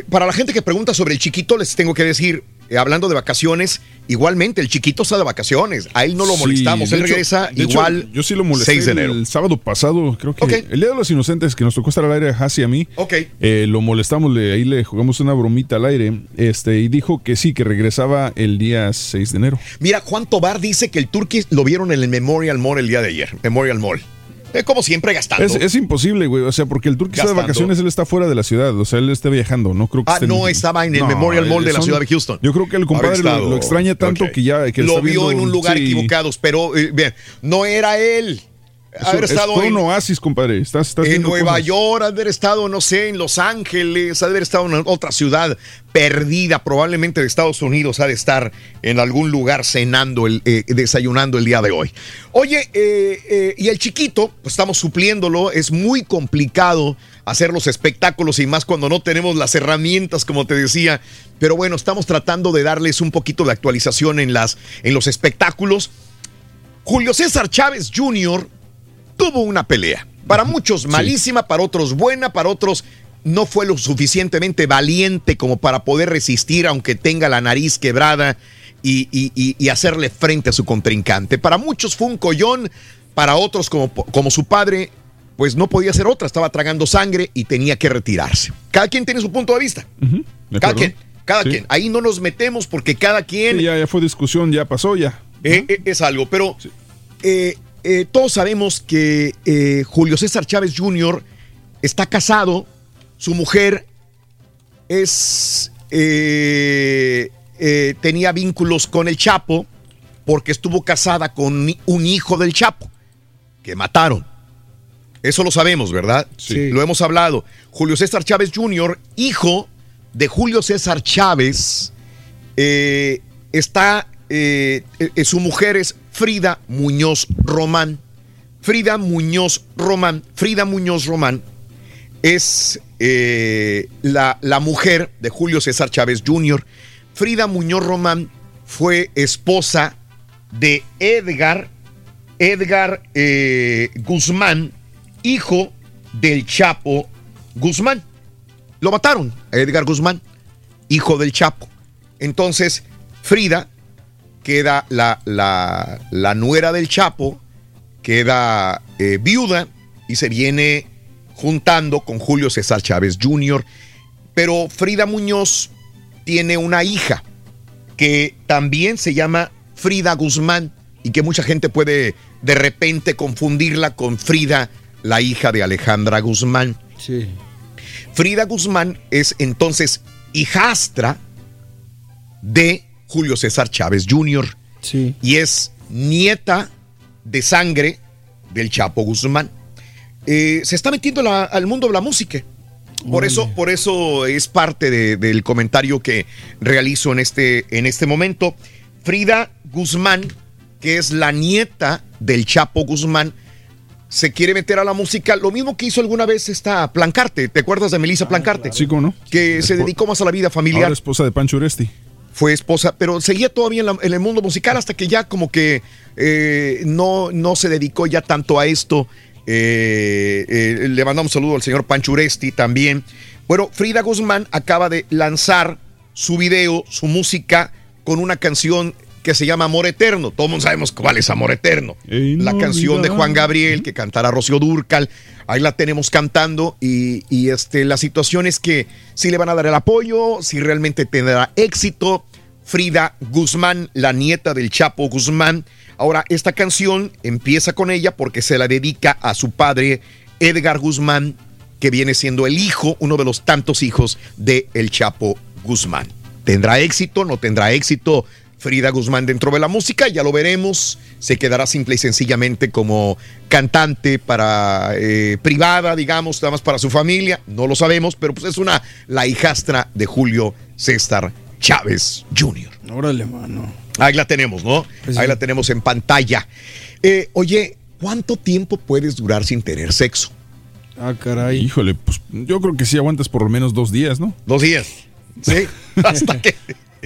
para la gente que pregunta sobre el chiquito, les tengo que decir, hablando de vacaciones, igualmente el chiquito está de vacaciones, a él no lo molestamos, él hecho- regresa hecho, igual yo sí lo molesté 6 de enero. el sábado pasado, creo que el Día de los Inocentes que nos tocó estar al aire a a mí. Ok. eh, lo molestamos, le- ahí le jugamos una bromita al aire este y dijo que sí, que regresaba el día 6 de enero. Mira, Juan Tobar dice que el Turquís lo vieron en el Memorial Mall el día de ayer. Memorial Mall. Eh, como siempre, gastando. Es, es imposible, güey. O sea, porque el turco está de vacaciones, él está fuera de la ciudad. O sea, él está viajando. No creo que Ah, no estaba en el Memorial Mall de la son- ciudad de Houston. Yo creo que el compadre lo, extraña tanto que ya que lo vio viendo- en un lugar sí. equivocado, pero eh, bien, no era él. Haber es- estado en, un oasis, compadre. Estás, estás en Nueva cosas. York, haber estado, no sé, en Los Ángeles, haber estado en otra ciudad perdida, probablemente de Estados Unidos, ha de estar en algún lugar cenando, el, eh, desayunando el día de hoy. Oye, eh, eh, y el chiquito, pues estamos supliéndolo, es muy complicado hacer los espectáculos y más cuando no tenemos las herramientas, como te decía. Pero bueno, estamos tratando de darles un poquito de actualización en, las, en los espectáculos. Julio César Chávez Jr. tuvo una pelea. Para muchos malísima, para otros buena, para otros no fue lo suficientemente valiente como para poder resistir, aunque tenga la nariz quebrada y, y- y- y hacerle frente a su contrincante. Para muchos fue un collón, para otros como, como su padre, pues no podía hacer otra, estaba tragando sangre y tenía que retirarse. Cada quien tiene su punto de vista. ¿De Cada quien, cada Sí. quien. Ahí no nos metemos porque cada quien Sí, ya, ya fue discusión, ya pasó, ya. eh, eh, es algo, pero eh, eh, todos sabemos que eh, Julio César Chávez Jr. está casado, su mujer es eh, tenía vínculos con el Chapo porque estuvo casada con un hijo del Chapo que mataron. Eso lo sabemos, ¿verdad? Sí. Lo hemos hablado. Julio César Chávez Jr., hijo de Julio César Chávez, está, su mujer es Frida Muñoz Román. Frida Muñoz Román. Frida Muñoz Román es eh, la, la mujer de Julio César Chávez Jr. Frida Muñoz Román fue esposa de Edgar, Edgar eh, Guzmán, hijo del Chapo Guzmán. Lo mataron Edgar Guzmán, hijo del Chapo. Entonces, Frida queda la, la, la nuera del Chapo, queda eh, viuda y se viene juntando con Julio César Chávez Jr. Pero Frida Muñoz tiene una hija que también se llama Frida Guzmán y que mucha gente puede de repente confundirla con Frida, la hija de Alejandra Guzmán. Sí. Frida Guzmán es entonces hijastra de Julio César Chávez Jr. Sí. Y es nieta de sangre del Chapo Guzmán. Eh, se está metiendo la- al mundo de la música. Por eso, por eso es parte de- del comentario que realizo en este, en este momento. Frida Guzmán, que es la nieta del Chapo Guzmán, se quiere meter a la música, lo mismo que hizo alguna vez esta Plancarte. ¿Te acuerdas de Melissa Plancarte? Sí, ¿cómo no? Que se dedicó más a la vida familiar Ahora esposa de Pancho Uresti. Fue esposa, pero seguía todavía en, la- en el mundo musical hasta que ya como que eh, no, no se dedicó ya tanto a esto. Eh, eh, le mandamos un saludo al señor Pancho Uresti también. Bueno, Frida Guzmán acaba de lanzar su video, su música, con una canción que se llama Amor Eterno. Todos mundo sabemos cuál es Amor Eterno. La canción de Juan Gabriel que cantará Rocío Durcal. Ahí la tenemos cantando y, y, este, la situación es que si le van a dar el apoyo, si realmente tendrá éxito. Frida Guzmán, la nieta del Chapo Guzmán. Ahora, esta canción empieza con ella porque se la dedica a su padre Edgar Guzmán, que viene siendo el hijo, uno de los tantos hijos de el Chapo Guzmán. ¿Tendrá éxito? ¿No tendrá éxito? Frida Guzmán dentro de la música, ya lo veremos. Se quedará simple y sencillamente como cantante para eh, privada, digamos, nada más para su familia. No lo sabemos, pero pues es una la hijastra de Julio César Chávez Jr. Órale, mano. Ahí la tenemos, ¿no? Pues Ahí sí. la tenemos en pantalla. Eh, oye, ¿cuánto tiempo puedes durar sin tener sexo? Ah, caray. Híjole, pues yo creo que sí aguantas por lo menos dos días, ¿no? Dos días. Sí, hasta que.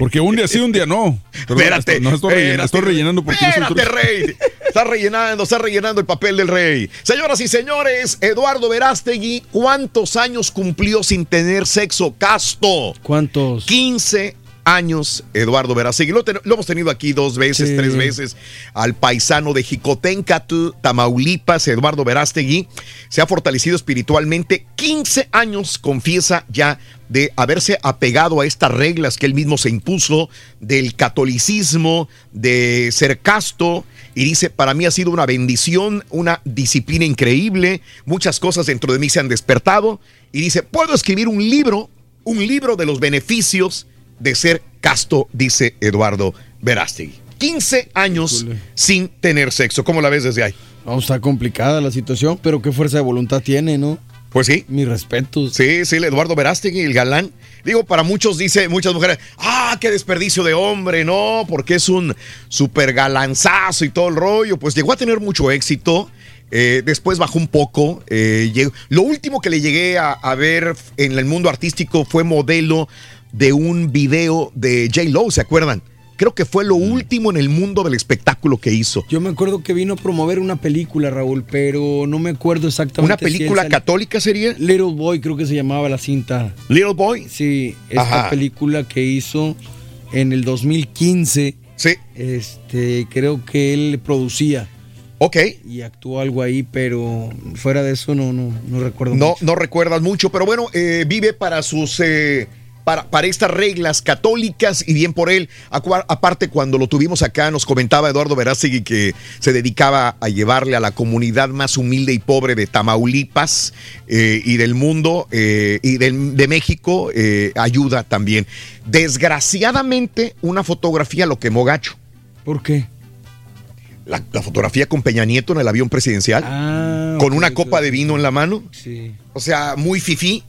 Porque un día sí, un día no. Perdón, Espérate, no estoy, rellenando, estoy rellenando porque Espérate, turco. rey. Está rellenando, está rellenando el papel del rey. Señoras y señores, Eduardo Verástegui, ¿cuántos años cumplió sin tener sexo casto? ¿Cuántos? 15 años, Eduardo Verástegui. Lo, hemos tenido aquí dos veces, Sí. tres veces. Al paisano de Jicotencatl, Tamaulipas, Eduardo Verástegui. Se ha fortalecido espiritualmente. 15 años, confiesa ya, de haberse apegado a estas reglas que él mismo se impuso del catolicismo, de ser casto y dice, para mí ha sido una bendición, una disciplina increíble, muchas cosas dentro de mí se han despertado y dice, puedo escribir un libro, un libro de los beneficios de ser casto, dice Eduardo Verástegui. 15 años sin tener sexo. ¿Cómo la ves desde ahí? No, está complicada la situación, pero qué fuerza de voluntad tiene, ¿no? Pues sí. Mis respetos. Sí, sí, el Eduardo Verástegui, el galán. Digo, para muchos dice, muchas mujeres, ah, qué desperdicio de hombre, no, porque es un súper galanzazo y todo el rollo. Pues llegó a tener mucho éxito. eh, después bajó un poco. eh, llegó- Lo último que le llegué a, a ver en el mundo artístico fue modelo de un video de J. Lo, ¿se acuerdan? Creo que fue lo último en el mundo del espectáculo que hizo. Yo me acuerdo que vino a promover una película, Raúl, pero no me acuerdo exactamente. ¿Una si él película católica sería? Little Boy, creo que se llamaba la cinta. Little Boy. Sí, esta Ajá. película que hizo en el 2015. Sí. Este, creo que él producía. Ok. Y actuó algo ahí, pero fuera de eso no, no, no recuerdo. No, mucho. no recuerdas mucho, pero bueno, eh, vive para sus. eh, para, para estas reglas católicas y bien por él. Aparte, cuando lo tuvimos acá, nos comentaba Eduardo Verástegui que se dedicaba a llevarle a la comunidad más humilde y pobre de Tamaulipas eh, y del mundo eh, y de México eh, ayuda también. Desgraciadamente, una fotografía lo quemó gacho. ¿Por qué? La, la fotografía con Peña Nieto en el avión presidencial, con ok, una copa de vino en la mano. Sí. O sea, muy fifí.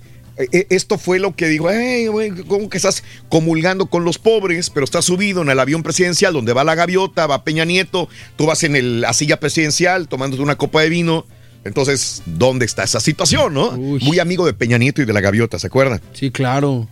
Eh, Esto fue lo que digo, "Ey, güey, ¿cómo que estás comulgando con los pobres? Pero estás subido en el avión presidencial donde va la gaviota, va Peña Nieto, tú vas en el- la silla presidencial tomándote una copa de vino. Entonces, ¿dónde está esa situación, no? Muy amigo de Peña Nieto y de la gaviota, ¿se acuerdan? Sí, claro.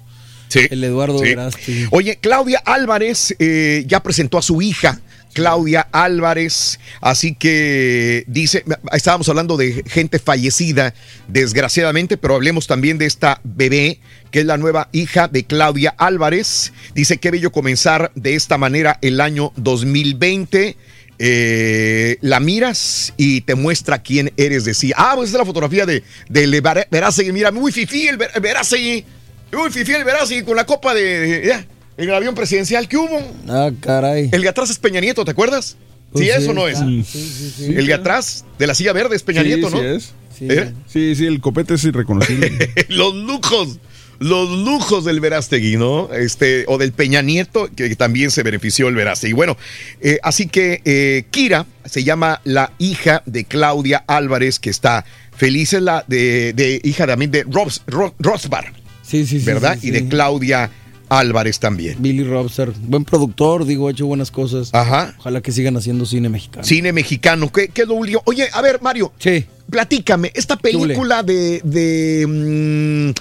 Sí. El Eduardo Sí. Oye, Claudia Álvarez eh, ya presentó a su hija. Claudia Álvarez, así que dice, estábamos hablando de gente fallecida, desgraciadamente, pero hablemos también de esta bebé, que es la nueva hija de Claudia Álvarez. Dice, qué bello comenzar de esta manera el año 2020. Eh, la miras y te muestra quién eres de sí. Ah, pues es la fotografía de, de Ver- Verástegui. Mira, muy fifí el Ver- Verástegui. Muy fifí el Verástegui con la copa de... en el avión presidencial. ¿Qué hubo? Ah, caray. El de atrás es Peña Nieto, ¿te acuerdas? Pues sí, sí, eso no es. sí, sí, sí, el de atrás, de la silla verde, es Peña Sí, Nieto, sí ¿no? es. ¿Eh? Sí, sí, el copete es irreconocible. los lujos, los lujos del Verástegui, ¿no? Este, o del Peña Nieto, que también se benefició el Verástegui. Bueno, eh, así que eh, Kira se llama la hija de Claudia Álvarez, que está feliz, es la de, de hija también de Robs, Ro- Rosbar, Sí, sí, sí. ¿verdad? sí, Y de. Claudia Álvarez también. Billy Robster, buen productor, digo, ha hecho buenas cosas. Ajá. Ojalá que sigan haciendo cine mexicano. Cine mexicano, ¿qué, qué es lo último? Oye, a ver, Mario. Sí. Platícame, esta película de, de, mm,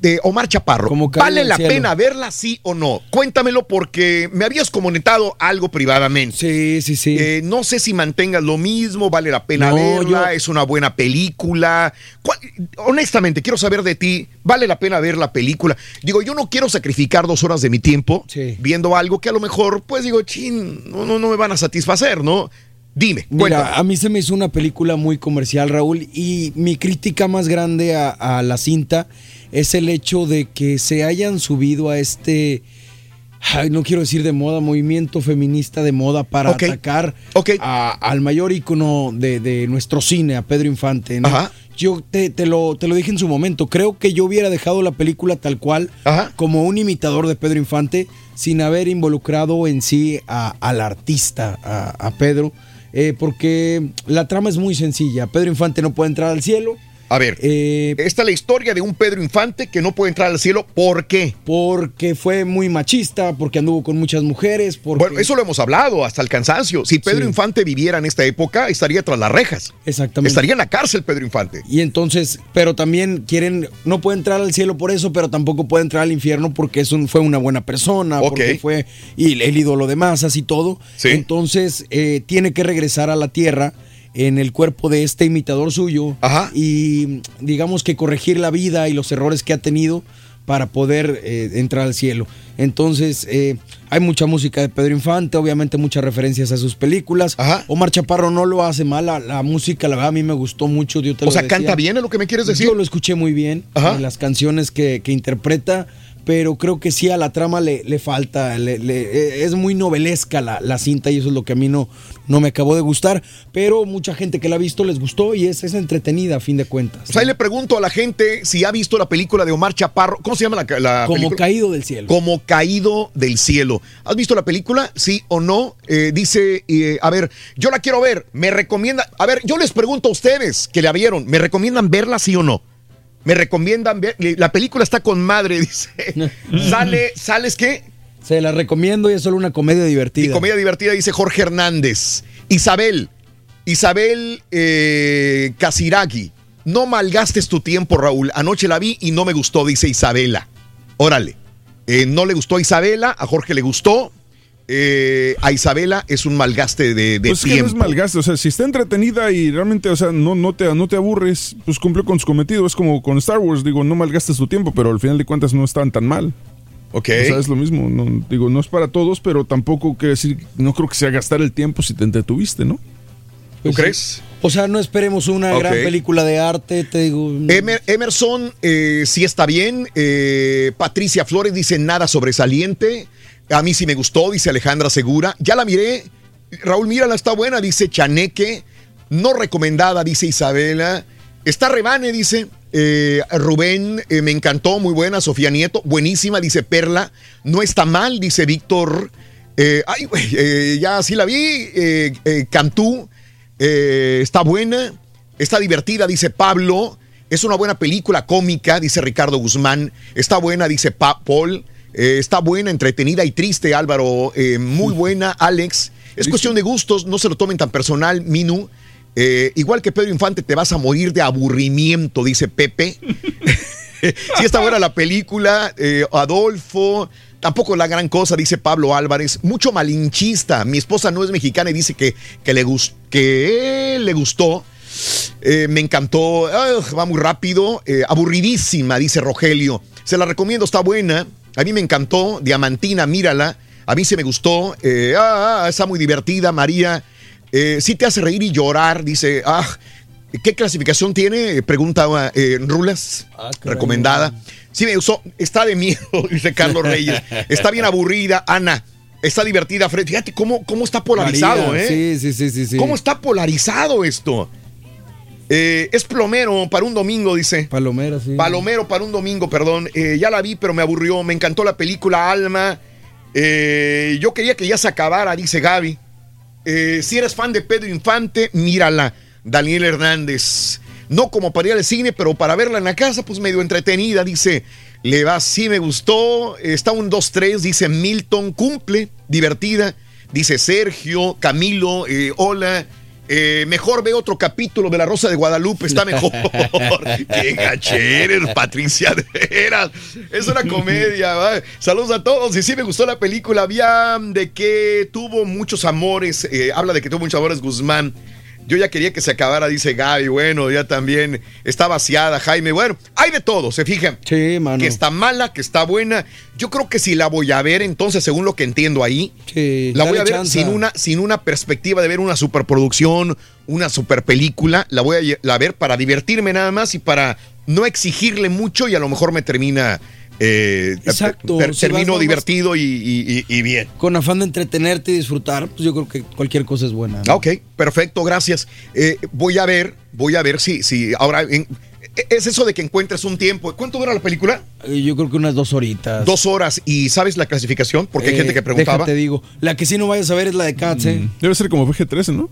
de Omar Chaparro, Como ¿vale la cielo. pena verla, sí o no? Cuéntamelo porque me habías comentado algo privadamente. Sí, sí, sí. Eh, no sé si mantengas lo mismo, vale la pena No, verla, yo- es una buena película. ¿Cuál- honestamente, quiero saber de ti, ¿vale la pena ver la película? Digo, yo no quiero sacrificar dos horas de mi tiempo viendo algo que a lo mejor, pues digo, chin, no, no, no me van a satisfacer, ¿no? Dime, cuéntame. Mira, a mí se me hizo una película muy comercial, Raúl, y mi crítica más grande a, a la cinta es el hecho de que se hayan subido a este, ay, no quiero decir de moda, movimiento feminista de moda para atacar a- al mayor ícono de, de nuestro cine, a Pedro Infante. ¿no? Ajá. Yo te, te lo, te lo dije en su momento, creo que yo hubiera dejado la película tal cual, como un imitador de Pedro Infante, sin haber involucrado en sí a- al artista, a, a Pedro, eh, porque la trama es muy sencilla. Pedro Infante no puede entrar al cielo. A ver, Eh, esta es la historia de un Pedro Infante que no puede entrar al cielo. ¿Por qué? Porque fue muy machista, porque anduvo con muchas mujeres. Porque... Bueno, eso lo hemos hablado hasta el cansancio. Si Pedro Infante viviera en esta época, estaría tras las rejas. Exactamente. Estaría en la cárcel Pedro Infante. Y entonces, pero también quieren, no puede entrar al cielo por eso, pero tampoco puede entrar al infierno porque es un, fue una buena persona, porque fue y el, ídolo de masas y todo. Entonces, eh, tiene que regresar a la tierra en el cuerpo de este imitador suyo y digamos que corregir la vida y los errores que ha tenido para poder eh, entrar al cielo. Entonces, eh, hay mucha música de Pedro Infante, obviamente muchas referencias a sus películas. Omar Chaparro no lo hace mal, la, la música, la verdad, a mí me gustó mucho. Yo te O lo sea, decía. ¿canta bien es lo que me quieres decir? Yo lo escuché muy bien, Ajá. en las canciones que, que interpreta, pero creo que sí a la trama le, le falta, le- le- es muy novelesca la, la cinta y eso es lo que a mí no, no me acabó de gustar, pero mucha gente que la ha visto les gustó y es, es entretenida a fin de cuentas. Pues ahí le pregunto a la gente si ha visto la película de Omar Chaparro. ¿Cómo se llama la, la Como película? caído del cielo. Como caído del cielo. ¿Has visto la película? Sí o no. Eh, dice, eh, a ver, yo la quiero ver. Me recomienda. A ver, yo les pregunto a ustedes que la vieron. ¿Me recomiendan verla sí o no? Me recomiendan ver. La película está con madre, dice. Sale, ¿sales qué? Se la recomiendo y es solo una comedia divertida. Y comedia divertida, dice Jorge Hernández. Isabel, Isabel eh, Casiraghi. No malgastes tu tiempo, Raúl. Anoche la vi y no me gustó, dice Isabela. Órale. Eh, no le gustó a Isabela, a Jorge le gustó. Eh, a Isabela es un malgaste de, de Pues es que no tiempo. es malgaste, o sea, si está entretenida y realmente, o sea, no, no, te, no te aburres, pues cumplió con su cometido. Es como con Star Wars, digo, no malgastes tu tiempo, pero al final de cuentas no están tan mal. Ok. O sea, es lo mismo, no, digo, no es para todos, pero tampoco quiere decir, no creo que sea gastar el tiempo si te entretuviste, ¿no? Pues sí. O sea, no esperemos una gran película de arte, te digo. Emer- Emerson eh, sí está bien. Eh, Patricia Flores dice nada sobresaliente. A mí sí me gustó, dice Alejandra Segura. Ya la miré. Raúl, mírala, está buena, dice Chaneque. No recomendada, dice Isabela. Está Rebane, dice eh, Rubén. eh, me encantó, muy buena. Sofía Nieto, buenísima, dice Perla. No está mal, dice Víctor. Eh, ay, güey, ya sí la vi. Cantú. Está buena, está divertida, dice Pablo. Es una buena película cómica, dice Ricardo Guzmán. Está buena, dice Pa- Paul. Eh, está buena, entretenida y triste, Álvaro. Eh, muy buena, Alex. Es cuestión de gustos, no se lo tomen tan personal, Minu. Eh, igual que Pedro Infante, te vas a morir de aburrimiento, dice Pepe. sí está buena la película. Adolfo, tampoco la gran cosa, dice Pablo Álvarez. Mucho malinchista. Mi esposa no es mexicana y dice que, que, le, gus- que le gustó. Eh, me encantó. Ugh, va muy rápido. Eh, aburridísima, dice Rogelio. Se la recomiendo, está buena. A mí me encantó. Diamantina, mírala. A mí se me gustó. Eh, ah, ah, está muy divertida, María. Eh, sí te hace reír y llorar, dice. Ah, ¿Qué clasificación tiene? Pregunta eh, Rulas. recomendada. Sí, me usó. Está de miedo, dice Carlos Reyes. Está bien aburrida, Ana. Está divertida, Fred. Fíjate cómo, cómo está polarizado, María, ¿eh? Sí, sí, sí, sí, sí. ¿Cómo está polarizado esto? Eh, es plomero para un domingo, dice. Palomera, sí. Palomero para un domingo, perdón. Eh, ya la vi, pero me aburrió. Me encantó la película Alma. Eh, yo quería que ya se acabara, dice Gaby. Si eres fan de Pedro Infante, mírala. Daniel Hernández. No como para ir al cine, pero para verla en la casa, pues medio entretenida, dice. Le va, sí me gustó. Está un 2-3, dice Milton. Cumple, divertida. Dice Sergio, Camilo, hola. Eh, mejor ve otro capítulo de La Rosa de Guadalupe, está mejor. Qué gacheres, Patricia, de veras. Es una comedia. ¿va? Saludos a todos. Y sí me gustó la película. Había de que tuvo muchos amores. eh, habla de que tuvo muchos amores Guzmán. Yo ya quería que se acabara, dice Gaby. Bueno, ya también está vaciada, Jaime. Bueno, hay de todo, se fijan. Sí, mano. Que está mala, que está buena. Yo creo que si la voy a ver, entonces, según lo que entiendo ahí, la voy a ver sin una, sin una perspectiva de ver una superproducción, una super película. La voy a la ver para divertirme nada más y para no exigirle mucho y a lo mejor me termina. Eh, Exacto, ter- si termino vas divertido y, y- y- y bien. Con afán de entretenerte y disfrutar, pues yo creo que cualquier cosa es buena. ¿no? Ah, Ok, perfecto, gracias. Eh, voy a ver, voy a ver si, si ahora en- es eso de que encuentres un tiempo. ¿Cuánto dura la película? Eh, Yo creo que unas dos horitas. Dos horas. ¿Y sabes la clasificación? Porque hay Eh, gente que preguntaba. Déjate digo. La que sí no vayas a ver es la de Cats, ¿eh? Debe ser como PG-13, ¿no?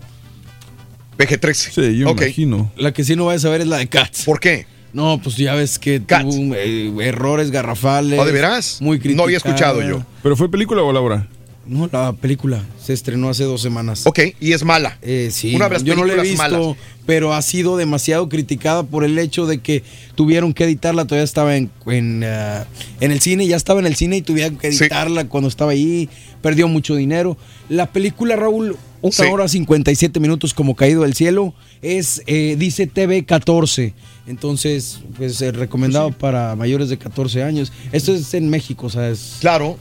PG-13. Sí, yo Ok. imagino. La que sí no vayas a ver es la de Cats. ¿Por qué? No, pues ya ves que tuvo eh, errores garrafales. ¿Oh, de veras? Muy No había escuchado yo. ¿Pero fue película o la obra? No, la película se estrenó hace dos semanas. Ok, y es mala. Eh, sí, Una de las yo no la he visto, malas. pero ha sido demasiado criticada por el hecho de que tuvieron que editarla. Todavía estaba en, en, ah, en el cine, ya estaba en el cine y tuvieron que editarla cuando estaba ahí. Perdió mucho dinero. La película, Raúl, una Sí. hora 57 minutos como caído del cielo, es, eh, dice TV 14. Entonces, pues eh, recomendado para mayores de 14 años. Esto es en México, o sea, es. Claro,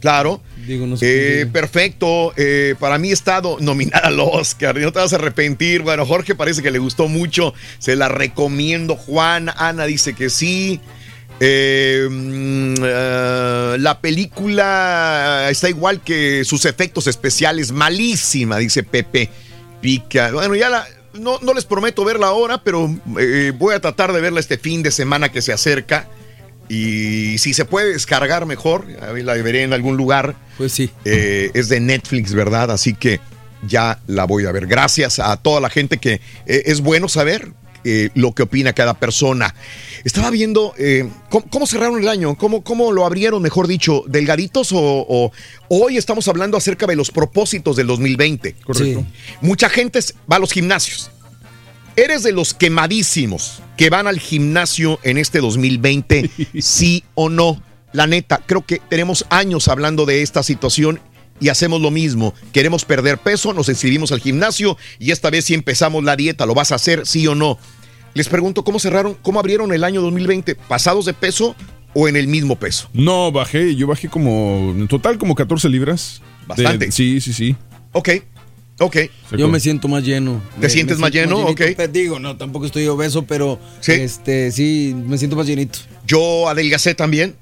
claro. Digo, no sé. Eh, perfecto. Eh, para mí he estado nominada al Oscar. No te vas a arrepentir. Bueno, Jorge parece que le gustó mucho. Se la recomiendo. Juan, Ana dice que sí. Eh, mm, eh, la película está igual que sus efectos especiales, malísima, dice Pepe Pica. Bueno, ya la, no, no les prometo verla ahora, pero eh, voy a tratar de verla este fin de semana que se acerca. Y si se puede descargar mejor, la veré en algún lugar. Pues sí. Eh, es de Netflix, ¿verdad? Así que ya la voy a ver. Gracias a toda la gente que eh, es bueno saber eh, lo que opina cada persona. Estaba viendo eh, ¿cómo, cómo cerraron el año, cómo, cómo lo abrieron, mejor dicho, delgaditos o, o- hoy estamos hablando acerca de los propósitos del 2020. Correcto. Mucha gente va a los gimnasios. ¿Eres de los quemadísimos que van al gimnasio en este 2020? sí o no. La neta, creo que tenemos años hablando de esta situación y hacemos lo mismo. Queremos perder peso, nos inscribimos al gimnasio y esta vez sí empezamos la dieta. ¿Lo vas a hacer, sí o no? Les pregunto, ¿cómo cerraron, cómo abrieron el año 2020? ¿Pasados de peso o en el mismo peso? No, bajé, yo bajé como, en total como 14 libras. De- Bastante. sí, sí, sí. Ok, ok. Yo me siento más lleno. ¿Te Me- sientes me más lleno? llenito. Ok. Digo, no, tampoco estoy obeso, pero ¿Sí? este sí, me siento más llenito. Yo adelgacé también.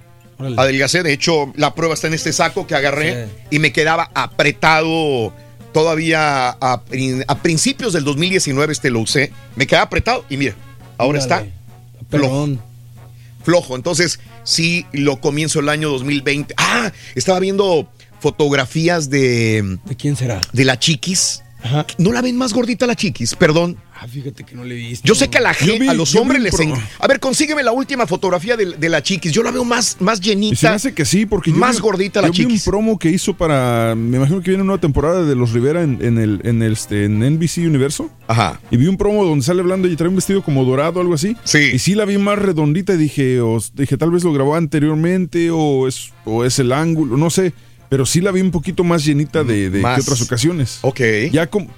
Adelgacé, de hecho, la prueba está en este saco que agarré y me quedaba apretado todavía a, prin- a principios del 2019 este lo usé. Me quedaba apretado y mira, ahora está flojo. Flojo. Entonces, sí, lo comienzo el año 2020. Ah, estaba viendo fotografías de... ¿De quién será? De la Chiquis. ¿No la ven más gordita la Chiquis? Perdón. Ah, fíjate que no le he visto. Yo sé que a la gente, vi- a los hombres les en- A ver, consígueme la última fotografía de, de la chiquis. Yo la veo más, más Y se llenita. hace que sí, porque yo Más vi- gordita la yo vi un promo que hizo para, me imagino que viene una nueva temporada de Los Rivera en, en el, en el este, en NBC Universo. Ajá. Y vi un promo donde sale hablando y trae un vestido como dorado o algo así. Sí. Y sí la vi más redondita y dije, o- dije tal vez lo grabó anteriormente o es, o es el ángulo, no sé. Pero sí la vi un poquito más llenita de, de Más. que otras ocasiones. Ok. Ya como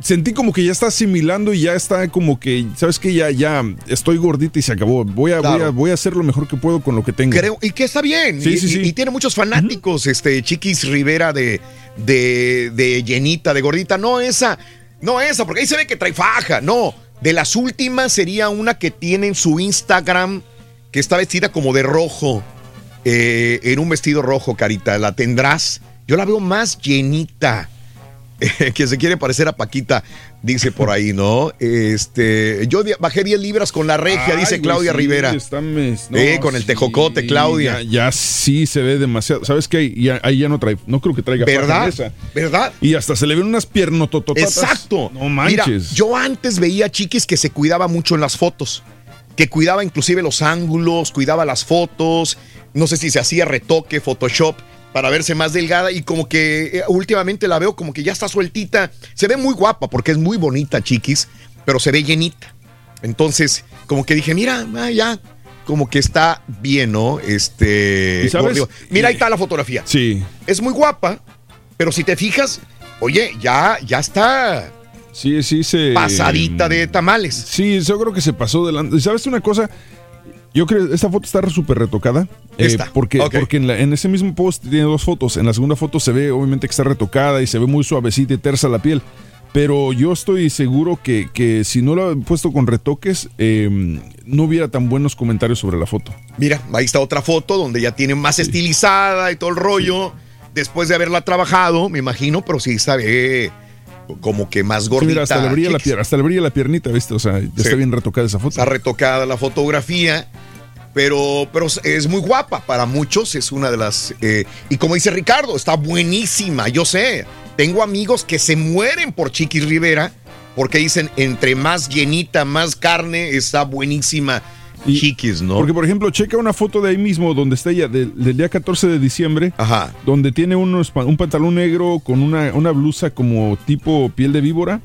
sentí como que ya está asimilando y ya está como que, ¿sabes qué? Ya, ya estoy gordita y se acabó. Voy a, voy a, Claro. voy a hacer lo mejor que puedo con lo que tengo. Creo, y que está bien. Sí, y, sí, sí. y tiene muchos fanáticos, este, Chiquis Rivera de, de, de llenita, de gordita. No esa, no esa, porque ahí se ve que trae faja. No, de las últimas sería una que tiene en su Instagram, que está vestida como de rojo, eh, en un vestido rojo, Carita. ¿La tendrás? Yo la veo más llenita. que se quiere parecer a Paquita, dice por ahí, ¿no? Este, yo bajé 10 libras con la regia, Ay, dice Claudia sí, Rivera. está mes- no, Eh, con el sí, tejocote, Claudia. Ya, ya sí se ve demasiado. ¿Sabes qué? Ya- ahí ya no trae. No creo que traiga ¿Verdad? esa. ¿Verdad? Y hasta se le ven unas piernotototas. Exacto. No Mira, manches. yo antes veía chiquis que se cuidaba mucho en las fotos, que cuidaba inclusive los ángulos, cuidaba las fotos, no sé si se hacía retoque, Photoshop para verse más delgada y como que eh, últimamente la veo como que ya está sueltita, se ve muy guapa porque es muy bonita chiquis, pero se ve llenita. Entonces, como que dije, mira, ah, ya, como que está bien, ¿no? Este, ¿Y sabes? Mira, ahí está la fotografía. Sí. Es muy guapa, pero si te fijas, oye, ya, ya está Sí, sí se. pasadita de tamales. Sí, yo creo que se pasó delante. ¿Sabes una cosa? Yo creo que esta foto está súper retocada. eh, porque porque en, la- en ese mismo post tiene dos fotos. En la segunda foto se ve obviamente que está retocada y se ve muy suavecita y tersa la piel. Pero yo estoy seguro que, que si no lo han puesto con retoques, eh, no hubiera tan buenos comentarios sobre la foto. Mira, ahí está otra foto donde ya tiene más estilizada y todo el rollo. Después de haberla trabajado, me imagino, pero sí eh, como que más Sí, gordita. mira, hasta le brilla la pierna, hasta le brilla la piernita, ¿viste? O sea, ya está bien retocada esa foto. Está retocada la fotografía, pero, pero es muy guapa para muchos. Es una de las. eh, y como dice Ricardo, está buenísima. Yo sé, tengo amigos que se mueren por Chiquis Rivera porque dicen entre más llenita, más carne, está buenísima. Chiquis, ¿no? Porque, por ejemplo, checa una foto de ahí mismo donde está ella, del, del día 14 de diciembre, donde tiene unos, un pantalón negro con una, una blusa como tipo piel de víbora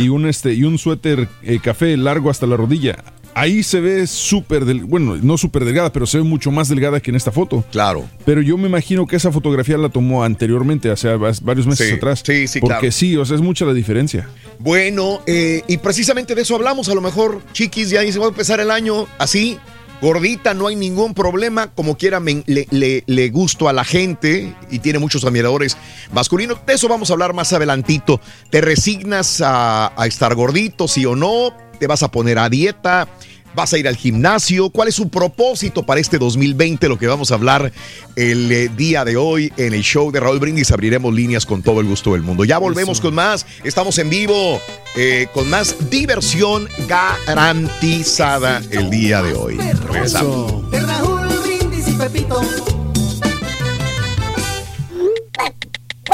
y un este y un suéter eh, café largo hasta la rodilla. Ahí se ve súper, bueno, no súper delgada, pero se ve mucho más delgada que en esta foto. Claro. Pero yo me imagino que esa fotografía la tomó anteriormente, o sea, vas- varios meses Sí, atrás. sí, sí, Porque claro. sí, o sea, es mucha la diferencia. Bueno, eh, y precisamente de eso hablamos. A lo mejor, chiquis, ya dice, voy a empezar el año así, gordita, no hay ningún problema. Como quiera, me- le, le- le gusto a la gente y tiene muchos admiradores masculinos. De eso vamos a hablar más adelantito. ¿Te resignas a, a estar gordito, sí o no? ¿Te vas a poner a dieta? ¿Vas a ir al gimnasio? ¿Cuál es su propósito para este 2020? Lo que vamos a hablar el eh, día de hoy en el show de Raúl Brindis. Abriremos líneas con todo el gusto del mundo. Ya volvemos con más. Estamos en vivo eh, con más diversión garantizada el día de hoy. Regresamos. De Raúl Brindis y Pepito.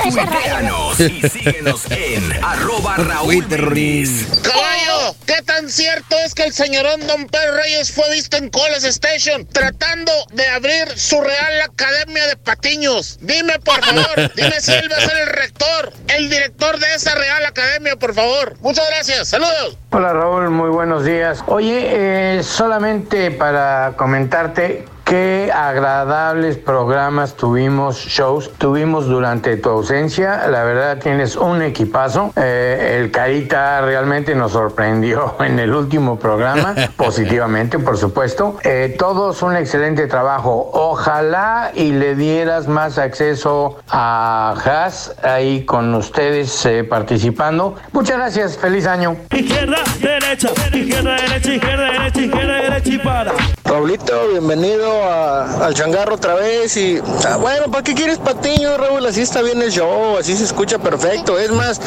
Tuiteanos y síguenos en arroba Raúl. Caballo, ¿qué tan cierto es que el señorón Don Pedro Reyes fue visto en Coles Station tratando de abrir su Real Academia de Patiños? Dime, por favor, dime si él va a ser el rector, el director de esa Real Academia, por favor. Muchas gracias, saludos. Hola Raúl, muy buenos días. Oye, eh, solamente para comentarte qué agradables programas tuvimos, shows tuvimos durante tu ausencia. La verdad tienes un equipazo. Eh, el Carita realmente nos sorprendió en el último programa, positivamente, por supuesto. Eh, todos un excelente trabajo. Ojalá y le dieras más acceso a Haas ahí con ustedes eh, participando. Muchas gracias, feliz año. Izquierda, derecha, izquierda, derecha, izquierda, derecha, izquierda, derecha y para. Raulito, bienvenido a- al changarro otra vez y ah, bueno, ¿para qué quieres patiño, Raúl? Así está bien el show, así se escucha perfecto. Es más,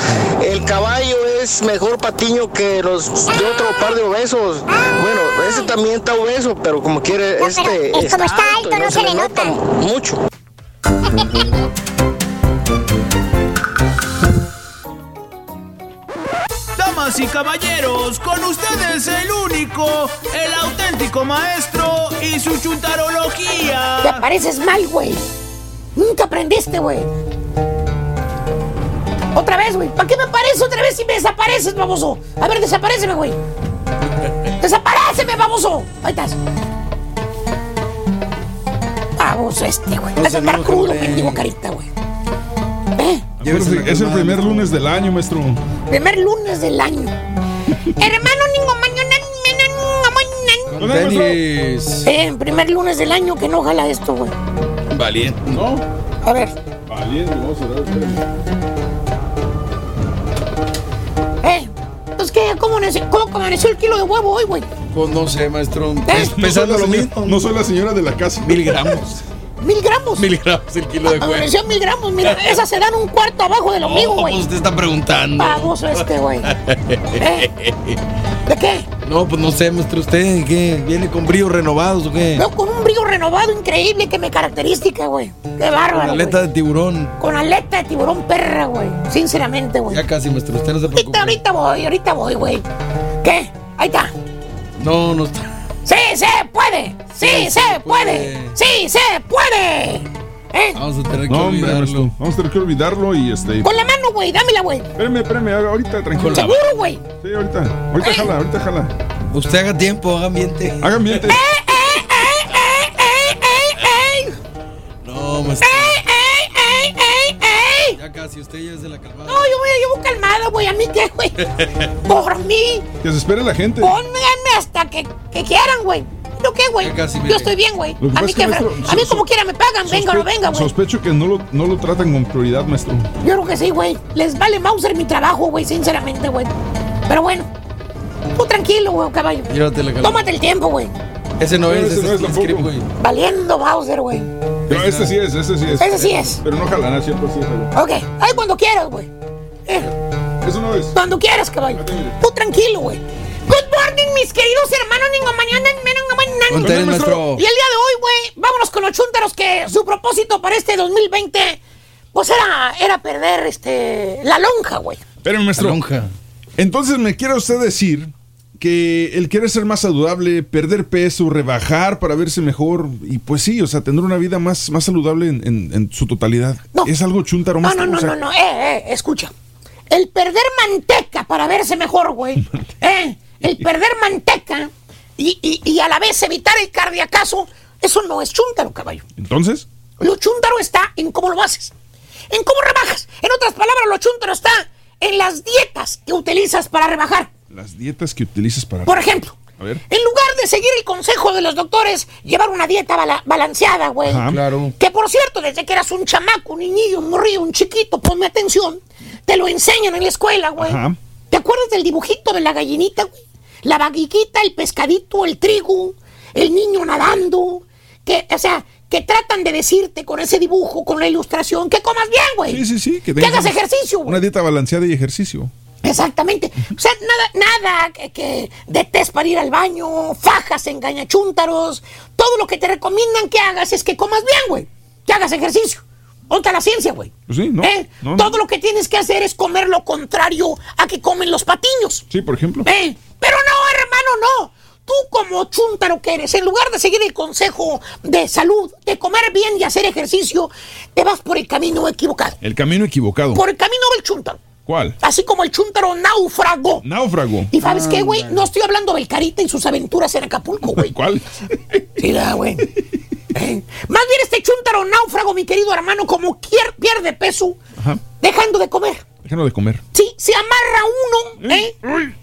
el caballo es mejor patiño que los de otro par de obesos. Bueno, ese también está obeso, pero como quiere, este como está alto, alto, no se le nota. mucho. Damas y caballeros, con ustedes el único, el auténtico maestro y su chuntarología. Te pareces mal, güey. Nunca aprendiste, güey. Otra vez, güey. ¿Para qué me apareces otra vez si me desapareces, baboso? A ver, desapareceme, güey. ¡Desapareceme, baboso! Ahí estás. Baboso este, güey. Vas a andar crudo, mendigo carita, güey. Es el primer lunes del año, maestro. Primer lunes del año. Hermano, Tenis. Eh, primer lunes del año que no jala esto, güey. Valiente. ¿No? A ver. Valiente, vamos a dar Eh, entonces, ¿qué? ¿Cómo, amaneció- cómo amaneció el kilo de huevo hoy, güey? Pues no sé, maestro. ¿Eh? Es pesando lo mismo. No soy la señora de la casa. Mil gramos. Mil gramos. Mil gramos el kilo de huevo. Amaneció mil gramos, mira, esas se dan un cuarto abajo del ombligo, No, güey. pues usted está preguntando. Baboso este, güey. ¿De qué? No, pues no sé, maestro. ¿Usted qué? ¿Viene con brillos renovados o qué? Veo con un brillo renovado increíble que me característica, güey. Qué Con bárbaro. aleta güey. de tiburón. Con aleta de tiburón perra, güey. Sinceramente, güey. Ya casi, maestro. Usted no se preocupe. Ahorita, ahorita voy, ahorita voy, güey. ¿Qué? Ahí está. No, no está. ¡Sí se puede! ¡Sí se puede! ¡Sí se puede! ¿Eh? Vamos a tener que No, hombre, olvidarlo. Vamos a tener que olvidarlo y este. Con la mano, güey, dámela, güey. Espérame, espérame, ahorita, tranquilo. Seguro, güey. Sí, ahorita. Ahorita jala, ahorita jala. Usted haga tiempo, haga ambiente. Haga ambiente. No, maestro. ¡Ey, ey, ey, ey! Ya casi, usted ya es de la calmada. No, yo me llevo calmada, güey. ¿A mí qué, güey? Por mí. Que se espere la gente. Pónganme hasta que, que quieran, güey. ¿Yo qué, güey? Yo estoy bien, güey. Lo A mí, es que, maestro, a mí como quiera me pagan. Venga o no venga, güey. Sospecho que no lo, no lo tratan con prioridad, maestro. Yo creo que sí, güey. Les vale Mauser mi trabajo, güey, sinceramente, güey. Pero bueno. Tú tranquilo, güey, caballo. Llévate la calmada. Tómate el tiempo, güey. Ese no es, Ese ese no es es el tampoco. script, güey. Valiendo Mauser, güey. No, este sí es, este sí es. Ese sí es. Pero no jala, no, siempre sí jala. Ok. Ay, cuando quieras, güey. Eh, Eso no es. Cuando quieras, caballo. Tú tranquilo, güey. Good morning, mis queridos hermanos. Ningo mañana, mañana. Maestro. Y el día de hoy, güey, vámonos con los chúntaros que su propósito para este 2020, pues era, era perder este la lonja, güey. Espérame, maestro. Entonces, ¿me quiere usted decir que el querer ser más saludable, perder peso, rebajar para verse mejor, y pues sí, o sea, tener una vida más, más saludable en, en- en su totalidad, es algo chuntaro No, más no, no, no, no, eh, eh, escucha. El perder manteca para verse mejor, güey. eh, el perder manteca y, y- y a la vez evitar el cardiacazo, eso no es chúntaro, caballo. Entonces, Lo chúntaro está en cómo lo haces, en cómo rebajas. En otras palabras, lo chúntaro está en las dietas que utilizas para rebajar. Las dietas que utilizas para... Por ejemplo, A ver. en lugar de seguir el consejo de los doctores, llevar una dieta bala- balanceada, güey. Ajá. Claro. Que por cierto, desde que eras un chamaco, un niñillo, un morrillo, un chiquito, ponme atención, te lo enseñan en la escuela, güey. Ajá. ¿Te acuerdas del dibujito de la gallinita, güey? La vaguiquita, el pescadito, el trigo, el niño nadando. Que, o sea, que tratan de decirte con ese dibujo, con la ilustración, que comas bien, güey. Sí, sí, sí. Que, tengas hagas ejercicio, güey. Una dieta balanceada y ejercicio. Exactamente. O sea, nada, nada que, que de test para ir al baño, fajas, engañachúntaros. Todo lo que te recomiendan que hagas es que comas bien, güey. Que hagas ejercicio. Ponte la ciencia, güey. Pues sí, ¿no? ¿Eh? No, no. Todo lo que tienes que hacer es comer lo contrario a que comen los patiños. Sí, por ejemplo. ¿Eh? Pero no, hermano, no. Tú como chúntaro que eres, en lugar de seguir el consejo de salud, de comer bien y hacer ejercicio, te vas por el camino equivocado. El camino equivocado. Por el camino del chúntaro. ¿Cuál? Así como el chúntaro náufrago. Náufrago. ¿Y sabes qué, güey? No estoy hablando del Carita y sus aventuras en Acapulco, güey. ¿Cuál? Mira, güey. Eh, Más bien este chúntaro náufrago, mi querido hermano, como quier- pierde peso, Ajá. dejando de comer. Déjalo de comer. Sí, se amarra uno, ¿eh?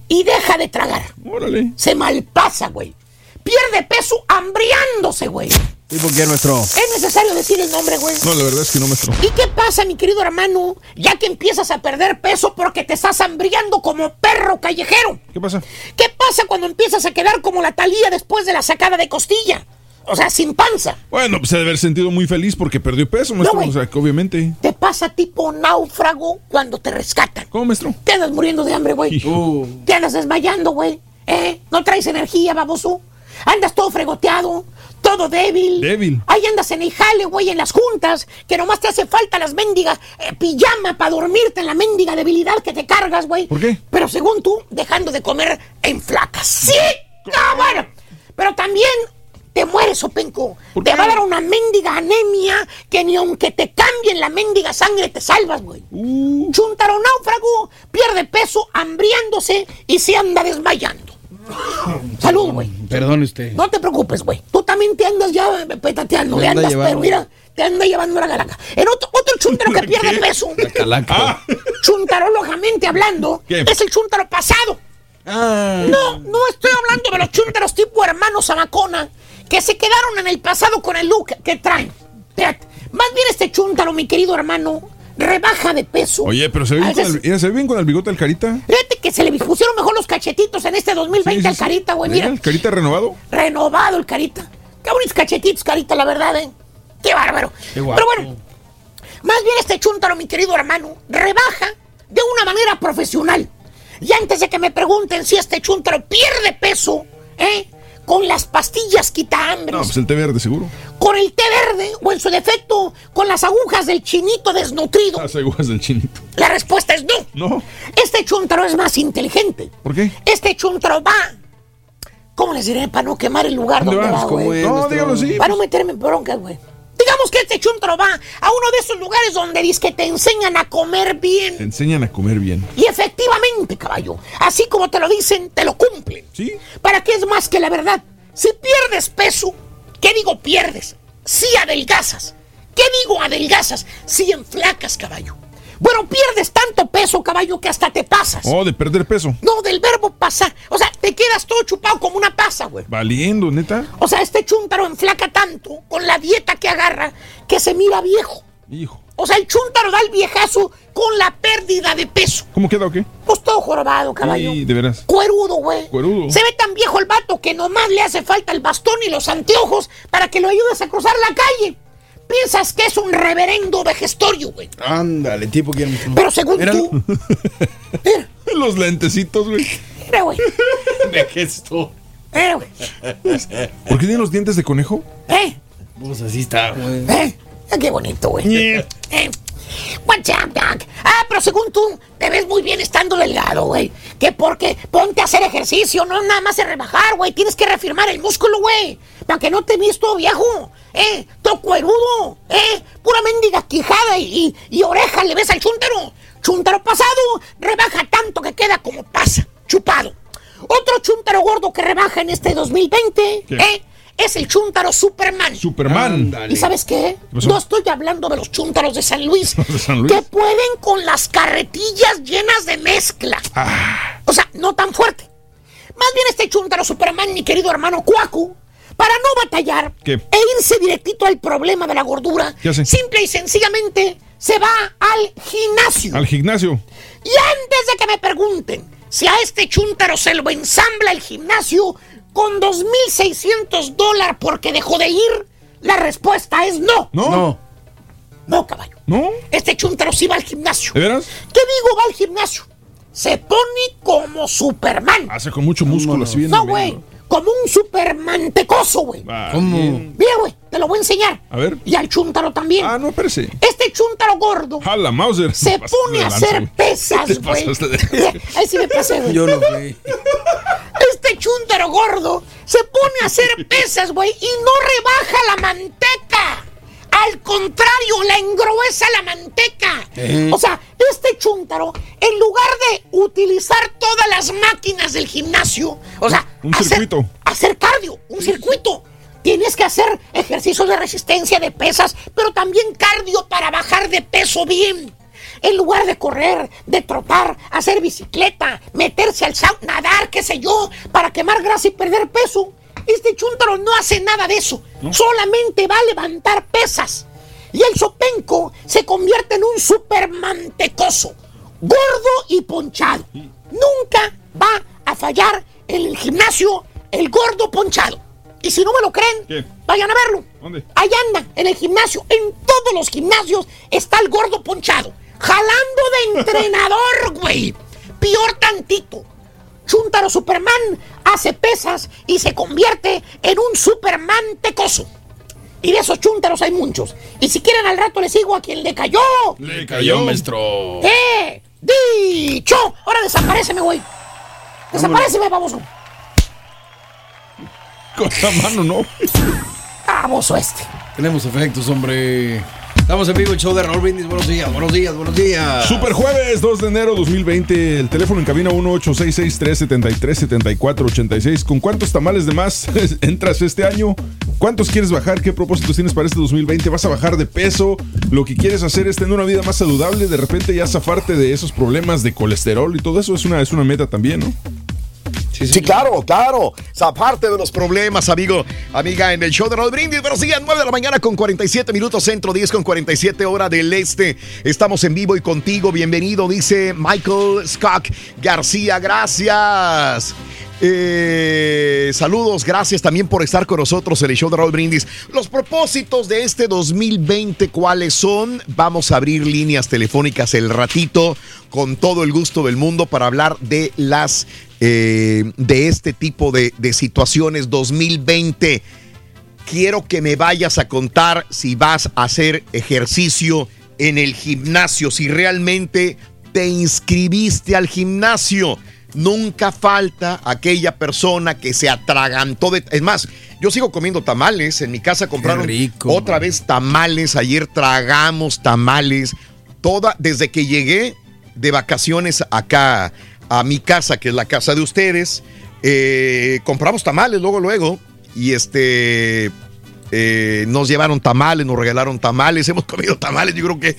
Y deja de tragar. Órale. Se malpasa, güey. Pierde peso hambriándose, güey. ¿Y por qué nuestro? Es necesario decir el nombre, güey. No, la verdad es que no, maestro. ¿Y qué pasa, mi querido hermano? Ya que empiezas a perder peso porque te estás hambriando como perro callejero. ¿Qué pasa? ¿Qué pasa cuando empiezas a quedar como la talía después de la sacada de costilla? O sea, sin panza. Bueno, pues se debe haber sentido muy feliz porque perdió peso, maestro. o sea, que obviamente. Te pasa tipo náufrago cuando te rescatan. ¿Cómo, maestro? Te andas muriendo de hambre, güey. Te andas desmayando, güey. ¿Eh? No traes energía, baboso. Andas todo fregoteado, todo débil. Débil. Ahí andas en el jale, güey, en las juntas, que nomás te hace falta las mendigas eh, pijama para dormirte en la mendiga debilidad que te cargas, güey. ¿Por qué? Pero según tú, dejando de comer en flacas. ¡Sí! ¡Ah, bueno! Pero también te mueres, Openco. Te va a dar una mendiga anemia que ni aunque te cambien la mendiga sangre te salvas, güey. Uh. Chuntaro náufrago, pierde peso, hambriándose y se anda desmayando. Salud, güey. Perdone usted. No te preocupes, güey. Tú también te andas ya eh, petateando. Le anda andas, llevando. pero mira, te anda llevando la galaca. En otro, otro chuntaro que pierde peso, Calaca. chuntarológicamente hablando, ¿Qué? es el chuntaro pasado. Ah. No, no estoy hablando de los chuntaros tipo hermanos Zamacona que se quedaron en el pasado con el look que traen. Más bien este chuntaro, mi querido hermano, rebaja de peso. Oye, pero se ve bien, con el, se ve bien con el bigote del carita. Fíjate que se le pusieron mejor los cachetitos en este 2020 Sí, sí, al carita, güey. Mira, el carita renovado. renovado el carita. Qué bonitos cachetitos, carita, la verdad, ¿eh? Qué bárbaro. Qué guapo. Pero bueno, más bien este chúntaro, mi querido hermano, rebaja de una manera profesional. Y antes de que me pregunten si este chúntaro pierde peso, ¿eh? Con las pastillas quita hambre, No, pues el té verde, seguro. Con el té verde o en su defecto con las agujas del chinito desnutrido. Las agujas del chinito. La respuesta es no. No. Este chúntaro es más inteligente. ¿Por qué? Este chúntaro va. ¿Cómo les diré para no quemar el lugar ¿Dónde donde vas? va, ¿Cómo güey? No, nuestro- dígalo así, Para no meterme en broncas, güey. Digamos que este chúntaro va a uno de esos lugares donde dice que te enseñan a comer bien. Te enseñan a comer bien. Y efectivamente, caballo, así como te lo dicen, te lo cumplen. ¿Sí? ¿Para qué es más que la verdad? Si pierdes peso, ¿qué digo pierdes? Si adelgazas. ¿Qué digo adelgazas? Si enflacas, caballo. Bueno, pierdes tanto peso, caballo, que hasta te pasas. Oh, de perder peso. No, del verbo pasar. O sea, te quedas todo chupado como una pasa, güey. Valiendo, neta. O sea, este chúntaro enflaca tanto con la dieta que agarra que se mira viejo. Hijo. O sea, el chúntaro da el viejazo con la pérdida de peso. ¿Cómo queda o qué? Pues todo jorobado, caballo. Sí, de veras. Cuerudo, güey. Cuerudo. Se ve tan viejo el vato que nomás le hace falta el bastón y los anteojos para que lo ayudes a cruzar la calle. Piensas que es un reverendo vejestorio, güey. Ándale, tipo que Pero según tú, Los lentecitos, güey. mira, güey. Vejesto. Mira, güey. ¿Por qué tienen los dientes de conejo? ¿Eh? Pues así está, güey. ¿Eh? Ah, Qué bonito, güey. Eh. What's up, Doc? Ah, pero según tú, te ves muy bien estando delgado, güey. Que porque ponte a hacer ejercicio, no nada más de rebajar, güey. Tienes que reafirmar el músculo, güey. Para que no te veas todo viejo, ¿eh? Todo cuerudo, ¿eh? Pura mendiga quijada y, y, y oreja le ves al chúntaro. Chúntaro pasado, rebaja tanto que queda como pasa, chupado. Otro chúntaro gordo que rebaja en este 2020, ¿Qué? ¿eh? Es el chúntaro Superman. Superman. ¿Y sabes qué? No estoy hablando de los chúntaros de San Luis, ¿Los de San Luis? que pueden con las carretillas llenas de mezcla. Ah. O sea, no tan fuerte. Más bien este chúntaro Superman, mi querido hermano Cuacu, para no batallar ¿Qué? e irse directito al problema de la gordura, simple y sencillamente se va al gimnasio. Al gimnasio. Y antes de que me pregunten, si a este chúntaro se lo ensambla el gimnasio con 2.600 dólares porque dejó de ir, la respuesta es no. No. No. No, caballo. ¿No? Este chúntaro sí va al gimnasio. ¿De veras? ¿Qué digo va al gimnasio? Se pone como Superman. Hace con mucho músculo así bien. No, güey. Como un Supermantecoso, güey. Ah, ¿Cómo? Mira, güey, te lo voy a enseñar. A ver. Y al chúntaro también. Ah, no, espérese. Este chúntaro gordo Jala, Mauser. se pone a hacer güey. pesas, güey. Ahí sí me pasé, güey. Yo no fui. Este chúntaro gordo se pone a hacer pesas, güey, y no rebaja la manteca. Al contrario, la engruesa la manteca. Eh. O sea, este chúntaro, en lugar de utilizar todas las máquinas del gimnasio, o sea, Un hacer- circuito. hacer cardio, un circuito. Tienes que hacer ejercicios de resistencia de pesas, pero también cardio para bajar de peso bien. En lugar de correr, de trotar, hacer bicicleta, meterse al sauna, nadar, qué sé yo, para quemar grasa y perder peso, este chúntaro no hace nada de eso. Solamente va a levantar pesas. Y el sopenco se convierte en un supermantecoso, gordo y ponchado. Nunca va a fallar en el gimnasio el gordo ponchado. Y si no me lo creen, ¿Qué? vayan a verlo. ¿Dónde? Ahí anda, en el gimnasio. En todos los gimnasios está el gordo ponchado. Jalando de entrenador, güey. Peor tantito. Chuntaro Superman hace pesas y se convierte en un Superman tecoso. Y de esos chúntaros hay muchos. Y si quieren al rato les digo a quien le cayó. Le Cayó, maestro. ¡Eh! ¡Dicho! Ahora desapareceme, güey. Desapareceme, baboso. Con la mano, no. Baboso este. Tenemos efectos, hombre. Estamos en vivo, el show de Raúl Brindis. Buenos días, buenos días, buenos días. Super jueves 2 de enero 2020. El teléfono en cabina 1-866-373-7486. ¿Con cuántos tamales de más entras este año? ¿Cuántos quieres bajar? ¿Qué propósitos tienes para este 2020? ¿Vas a bajar de peso? ¿Lo que quieres hacer es tener una vida más saludable? De repente ya zafarte de esos problemas de colesterol y todo eso es una, es una meta también, ¿no? Sí, claro, claro. Esa parte de los problemas, amigo, amiga, en el show de Raúl Brindis. Buenos días, 9 de la mañana con 47 minutos centro, 10 con 47 hora del este. Estamos en vivo y contigo. Bienvenido, dice Michael Scott García. Gracias. Eh, saludos, gracias también por estar con nosotros en el show de Raúl Brindis. Los propósitos de este 2020, ¿cuáles son? Vamos a abrir líneas telefónicas el ratito con todo el gusto del mundo para hablar de las eh, de este tipo de, de situaciones 2020. Quiero que me vayas a contar si vas a hacer ejercicio en el gimnasio, si realmente te inscribiste al gimnasio. Nunca falta aquella persona que se atragantó de... Es más, yo sigo comiendo tamales. En mi casa compraron rico, otra vez tamales. Ayer tragamos tamales. Toda, desde que llegué de vacaciones acá a mi casa, que es la casa de ustedes, eh, compramos tamales luego, luego. Y este... eh, nos llevaron tamales, nos regalaron tamales, hemos comido tamales, yo creo que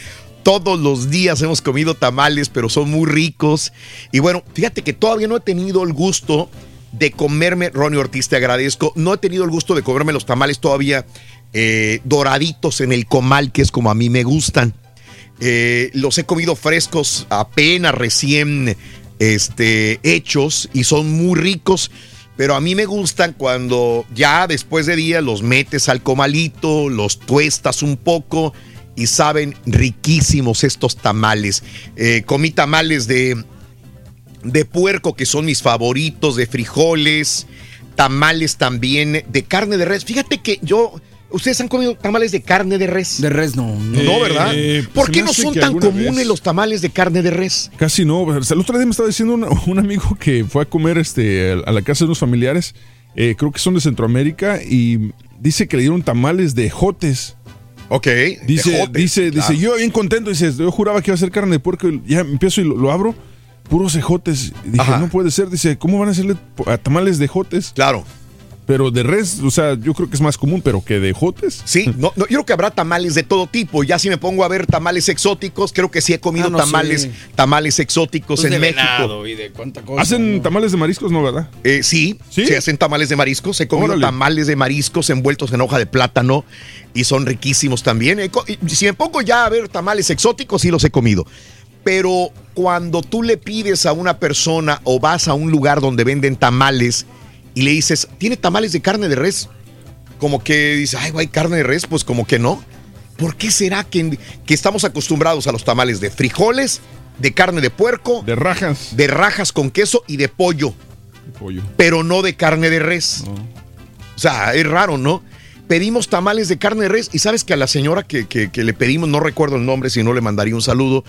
todos los días hemos comido tamales, pero son muy ricos. Y bueno, fíjate que todavía no he tenido el gusto de comerme, Ronnie Ortiz, te agradezco, no he tenido el gusto de comerme los tamales todavía eh, doraditos en el comal, que es como a mí me gustan. Eh, los he comido frescos, apenas recién este, hechos y son muy ricos. Pero a mí me gustan cuando ya después de día los metes al comalito, los tuestas un poco y saben riquísimos estos tamales. Eh, comí tamales de, de puerco que son mis favoritos, de frijoles, tamales también de carne de res. Fíjate que yo, ustedes han comido tamales de carne de res. De res no. no. No, ¿verdad? Eh, ¿Por qué no son tan comunes vez- los tamales de carne de res? Casi no. O sea, El otro día me estaba diciendo un, un amigo que fue a comer este, a la casa de unos familiares, eh, creo que son de Centroamérica, y dice que le dieron tamales de jotes. Ok. Dice, dice, claro. dice, yo bien contento, dice, yo juraba que iba a ser carne de puerco, y ya empiezo y lo, lo abro, puros ejotes. Dije, Ajá. no puede ser, dice, ¿cómo van a hacerle a tamales de jotes? Claro. Pero de res, o sea, yo creo que es más común, pero que de jotes. Sí, no, no, yo creo que habrá tamales de todo tipo. Ya si me pongo a ver tamales exóticos, creo que sí he comido Ah, no tamales, tamales exóticos Pues en de México. venado y de cuánta cosa. Hacen ¿no? tamales de mariscos, ¿no, verdad? Eh, sí, ¿Sí? se hacen tamales de mariscos. He comido Órale. tamales de mariscos envueltos en hoja de plátano y son riquísimos también. Si me pongo ya a ver tamales exóticos, sí los he comido. Pero cuando tú le pides a una persona o vas a un lugar donde venden tamales y le dices, ¿tiene tamales de carne de res? Como que dice, ay, güey, carne de res, pues como que no. ¿Por qué será que, que estamos acostumbrados a los tamales de frijoles, de carne de puerco, De rajas. de rajas con queso y de pollo, Pollo. pero no de carne de res? O sea, es raro, ¿no? Pedimos tamales de carne de res y sabes que a la señora que, que- que le pedimos, no recuerdo el nombre, si no le mandaría un saludo.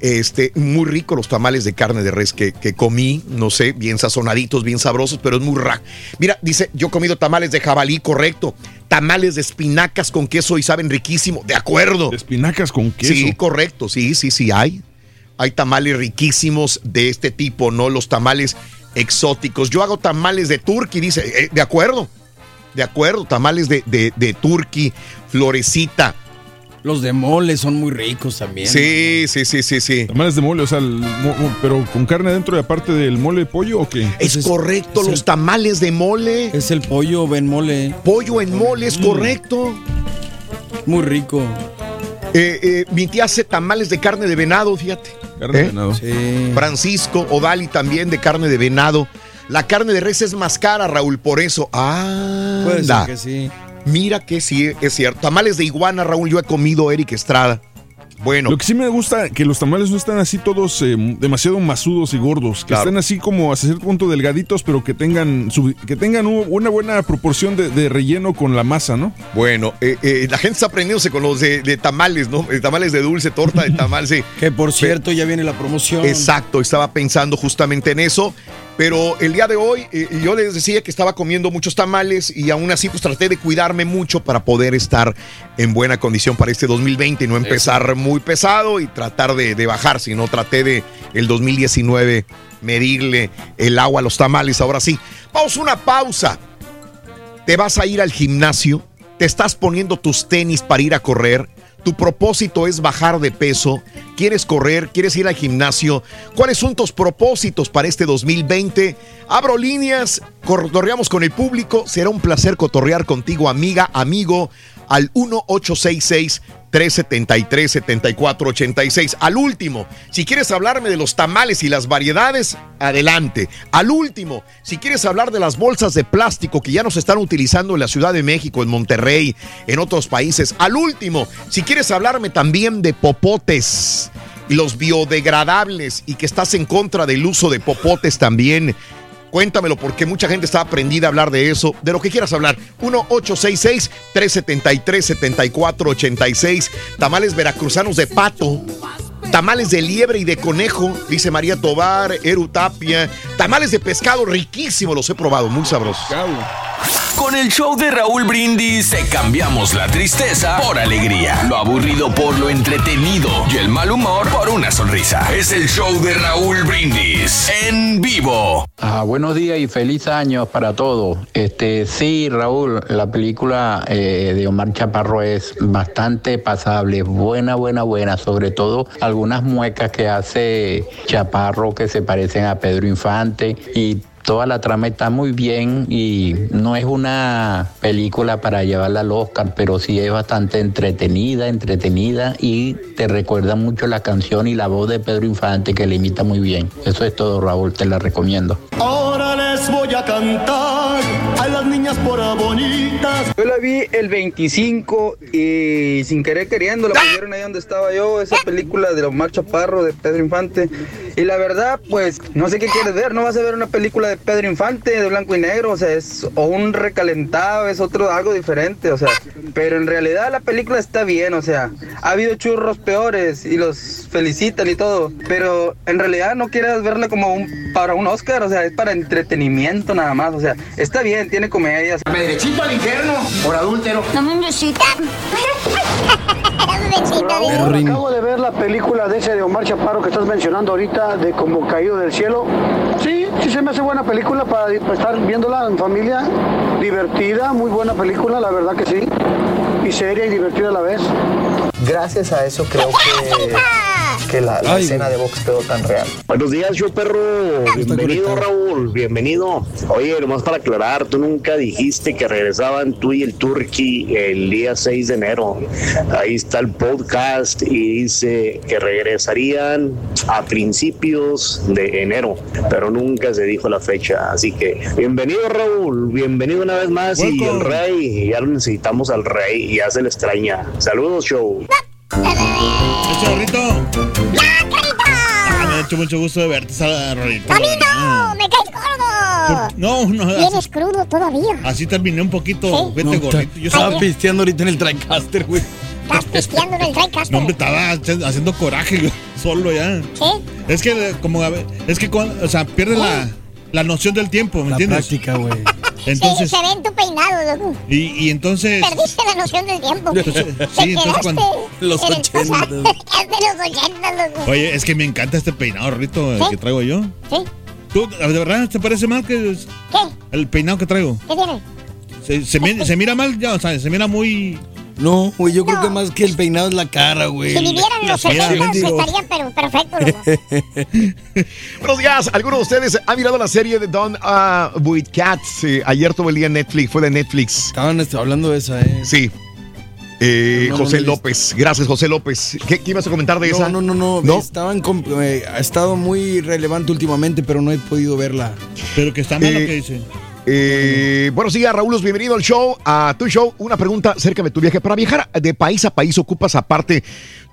Este, muy rico los tamales de carne de res que, que comí, no sé, bien sazonaditos, bien sabrosos, pero es muy raro. Mira, dice, yo he comido tamales de jabalí, correcto. Tamales de espinacas con queso y saben riquísimo, de acuerdo. espinacas con queso. Sí, correcto, sí, sí, sí, hay. Hay tamales riquísimos de este tipo, ¿no? Los tamales exóticos. Yo hago tamales de turkey, dice, eh, de acuerdo, de acuerdo, tamales de, de, de turkey, florecita. Los de mole son muy ricos también. Sí, sí, sí, sí, sí. Tamales de mole, o sea, el mo- mo- pero con carne dentro y aparte del mole de pollo o qué? Es correcto, los tamales de mole. Es el pollo en mole. Pollo en mole, es correcto. Muy rico. Eh, eh, mi tía hace tamales de carne de venado, fíjate. Carne de ¿Eh? venado. Francisco Odali también de carne de venado. La carne de res es más cara, Raúl, por eso. Ah, Puede ser que sí. Mira que sí, es cierto. Tamales de iguana, Raúl, yo he comido Eric Estrada. Bueno. Lo que sí me gusta, que los tamales no están así todos eh, demasiado masudos y gordos, que Claro. estén así como hasta cierto punto delgaditos, pero que tengan su- que tengan una buena proporción de, de relleno con la masa, ¿no? Bueno, eh, eh, la gente está aprendiéndose con los de, de tamales, ¿no? Tamales de dulce, torta de tamal, sí. Que por cierto, ya viene la promoción. Exacto, estaba pensando justamente en eso. Pero el día de hoy eh, yo les decía que estaba comiendo muchos tamales y aún así pues traté de cuidarme mucho para poder estar en buena condición para este 2020 y no empezar muy pesado y tratar de, de bajar, sino traté de el 2019 medirle el agua a los tamales. Ahora sí, vamos a una pausa. Te vas a ir al gimnasio, te estás poniendo tus tenis para ir a correr, tu propósito es bajar de peso, quieres correr, quieres ir al gimnasio, ¿cuáles son tus propósitos para este 2020? Abro líneas, cotorreamos con el público, será un placer cotorrear contigo, amiga, amigo, al 1866 373 7486. Al último, si quieres hablarme de los tamales y las variedades, adelante. Al último, si quieres hablar de las bolsas de plástico que ya no se están utilizando en la Ciudad de México, en Monterrey, en otros países. Al último, si quieres hablarme también de popotes y los biodegradables y que estás en contra del uso de popotes también. Cuéntamelo porque mucha gente está aprendida a hablar de eso, de lo que quieras hablar. 1-866-373-7486. Tamales veracruzanos de pato. Tamales de liebre y de conejo, dice María Tobar, Eru Tapia. Tamales de pescado riquísimo, los he probado, muy sabrosos. Con el show de Raúl Brindis te cambiamos la tristeza por alegría, lo aburrido por lo entretenido y el mal humor por una sonrisa. Es el show de Raúl Brindis en vivo. Ah, buenos días y feliz año para todos. Este, sí, Raúl, la película eh, de Omar Chaparro es bastante pasable, buena, buena, buena, sobre todo algunas muecas que hace Chaparro que se parecen a Pedro Infante y toda la trama está muy bien y no es una película para llevarla al Oscar, pero sí es bastante entretenida, entretenida y te recuerda mucho la canción y la voz de Pedro Infante que le imita muy bien. Eso es todo, Raúl, te la recomiendo. Ahora les voy a cantar a las niñas por bonitas. Yo la vi el 25 y sin querer queriendo la pusieron ahí donde estaba yo, esa película de Omar Chaparro de Pedro Infante. Y la verdad, pues, no sé qué quieres ver, no vas a ver una película de Pedro Infante de blanco y negro, o sea, es o un recalentado, es otro algo diferente, o sea, pero en realidad la película está bien, o sea, ha habido churros peores y los felicitan y todo, pero en realidad no quieras verla como un para un Oscar, o sea, es para entretenimiento nada más, o sea, está bien, tiene comedias. Derechito al infierno por adúltero. Dame un besito. Raúl, acabo de ver la película de ese de Omar Chaparro que estás mencionando ahorita, de como caído del cielo. Sí, sí se me hace buena película para, para estar viéndola en familia, divertida, muy buena película, la verdad que sí, y seria y divertida a la vez. Gracias a eso creo que que la, la escena de box quedó tan real. Buenos días, yo perro. Bienvenido, Raúl. Bienvenido. Oye, nomás para aclarar, tú nunca dijiste que regresaban tú y el Turkey el día 6 de enero. Ahí está el podcast y dice que regresarían a principios de enero, pero nunca se dijo la fecha. Así que bienvenido, Raúl. Bienvenido una vez más. Y el rey, ya lo necesitamos al rey y ya se le extraña. Saludos, show. Chorrito. ¡Ya, carita! Ah, me ha hecho mucho gusto de verte, Rorito. ¡A mí no! ¡Me caes gordo! No, no. Vienes crudo todavía. Así terminé un poquito. Sí. Vete No, gordito. está- estaba pisteando ahorita en el TriCaster, güey. Estás pisteando en el TriCaster. No, hombre, estaba haci- haciendo coraje yo, solo ya. ¿Sí? Es que, como, a ver, es que, cuando- o sea, pierde la, la noción del tiempo, ¿me La entiendes? práctica, güey. Entonces, Sí, se ve en tu peinado, loco. y, y entonces, Perdiste la noción del tiempo. Entonces, sí, entonces cuando- Los en el ochentas. pasado. Te quedaste en los ochentas, loco. oye, es que me encanta este peinado, Rito, el ¿Sí? que traigo yo. ¿Sí? ¿Tú, de verdad, te parece mal que es- ¿Qué? el peinado que traigo? ¿Qué tiene? Se, se mi- se mira mal, ya, o sea, se mira muy... No, güey, yo creo que más que el peinado es la cara, güey. Si vivieran los Mira, 70 mendigo. estarían pero perfecto, loco. Buenos días. ¿Alguno de ustedes ha mirado la serie de Don uh, with Cats? Eh, ayer tuve el día en Netflix, fue de Netflix. Estaban este, hablando de esa, ¿eh? Sí. Eh, No, José no, López. Gracias, José López. ¿Qué, qué ibas a comentar de No, esa? no, no, no, ¿No? Estaban eh, ha estado muy relevante últimamente, pero no he podido verla. Pero que está mal lo Eh, que dice. Eh, buenos días, Raúl. Bienvenido al show. A tu show. Una pregunta acerca de tu viaje. Para viajar de país a país, ¿ocupas aparte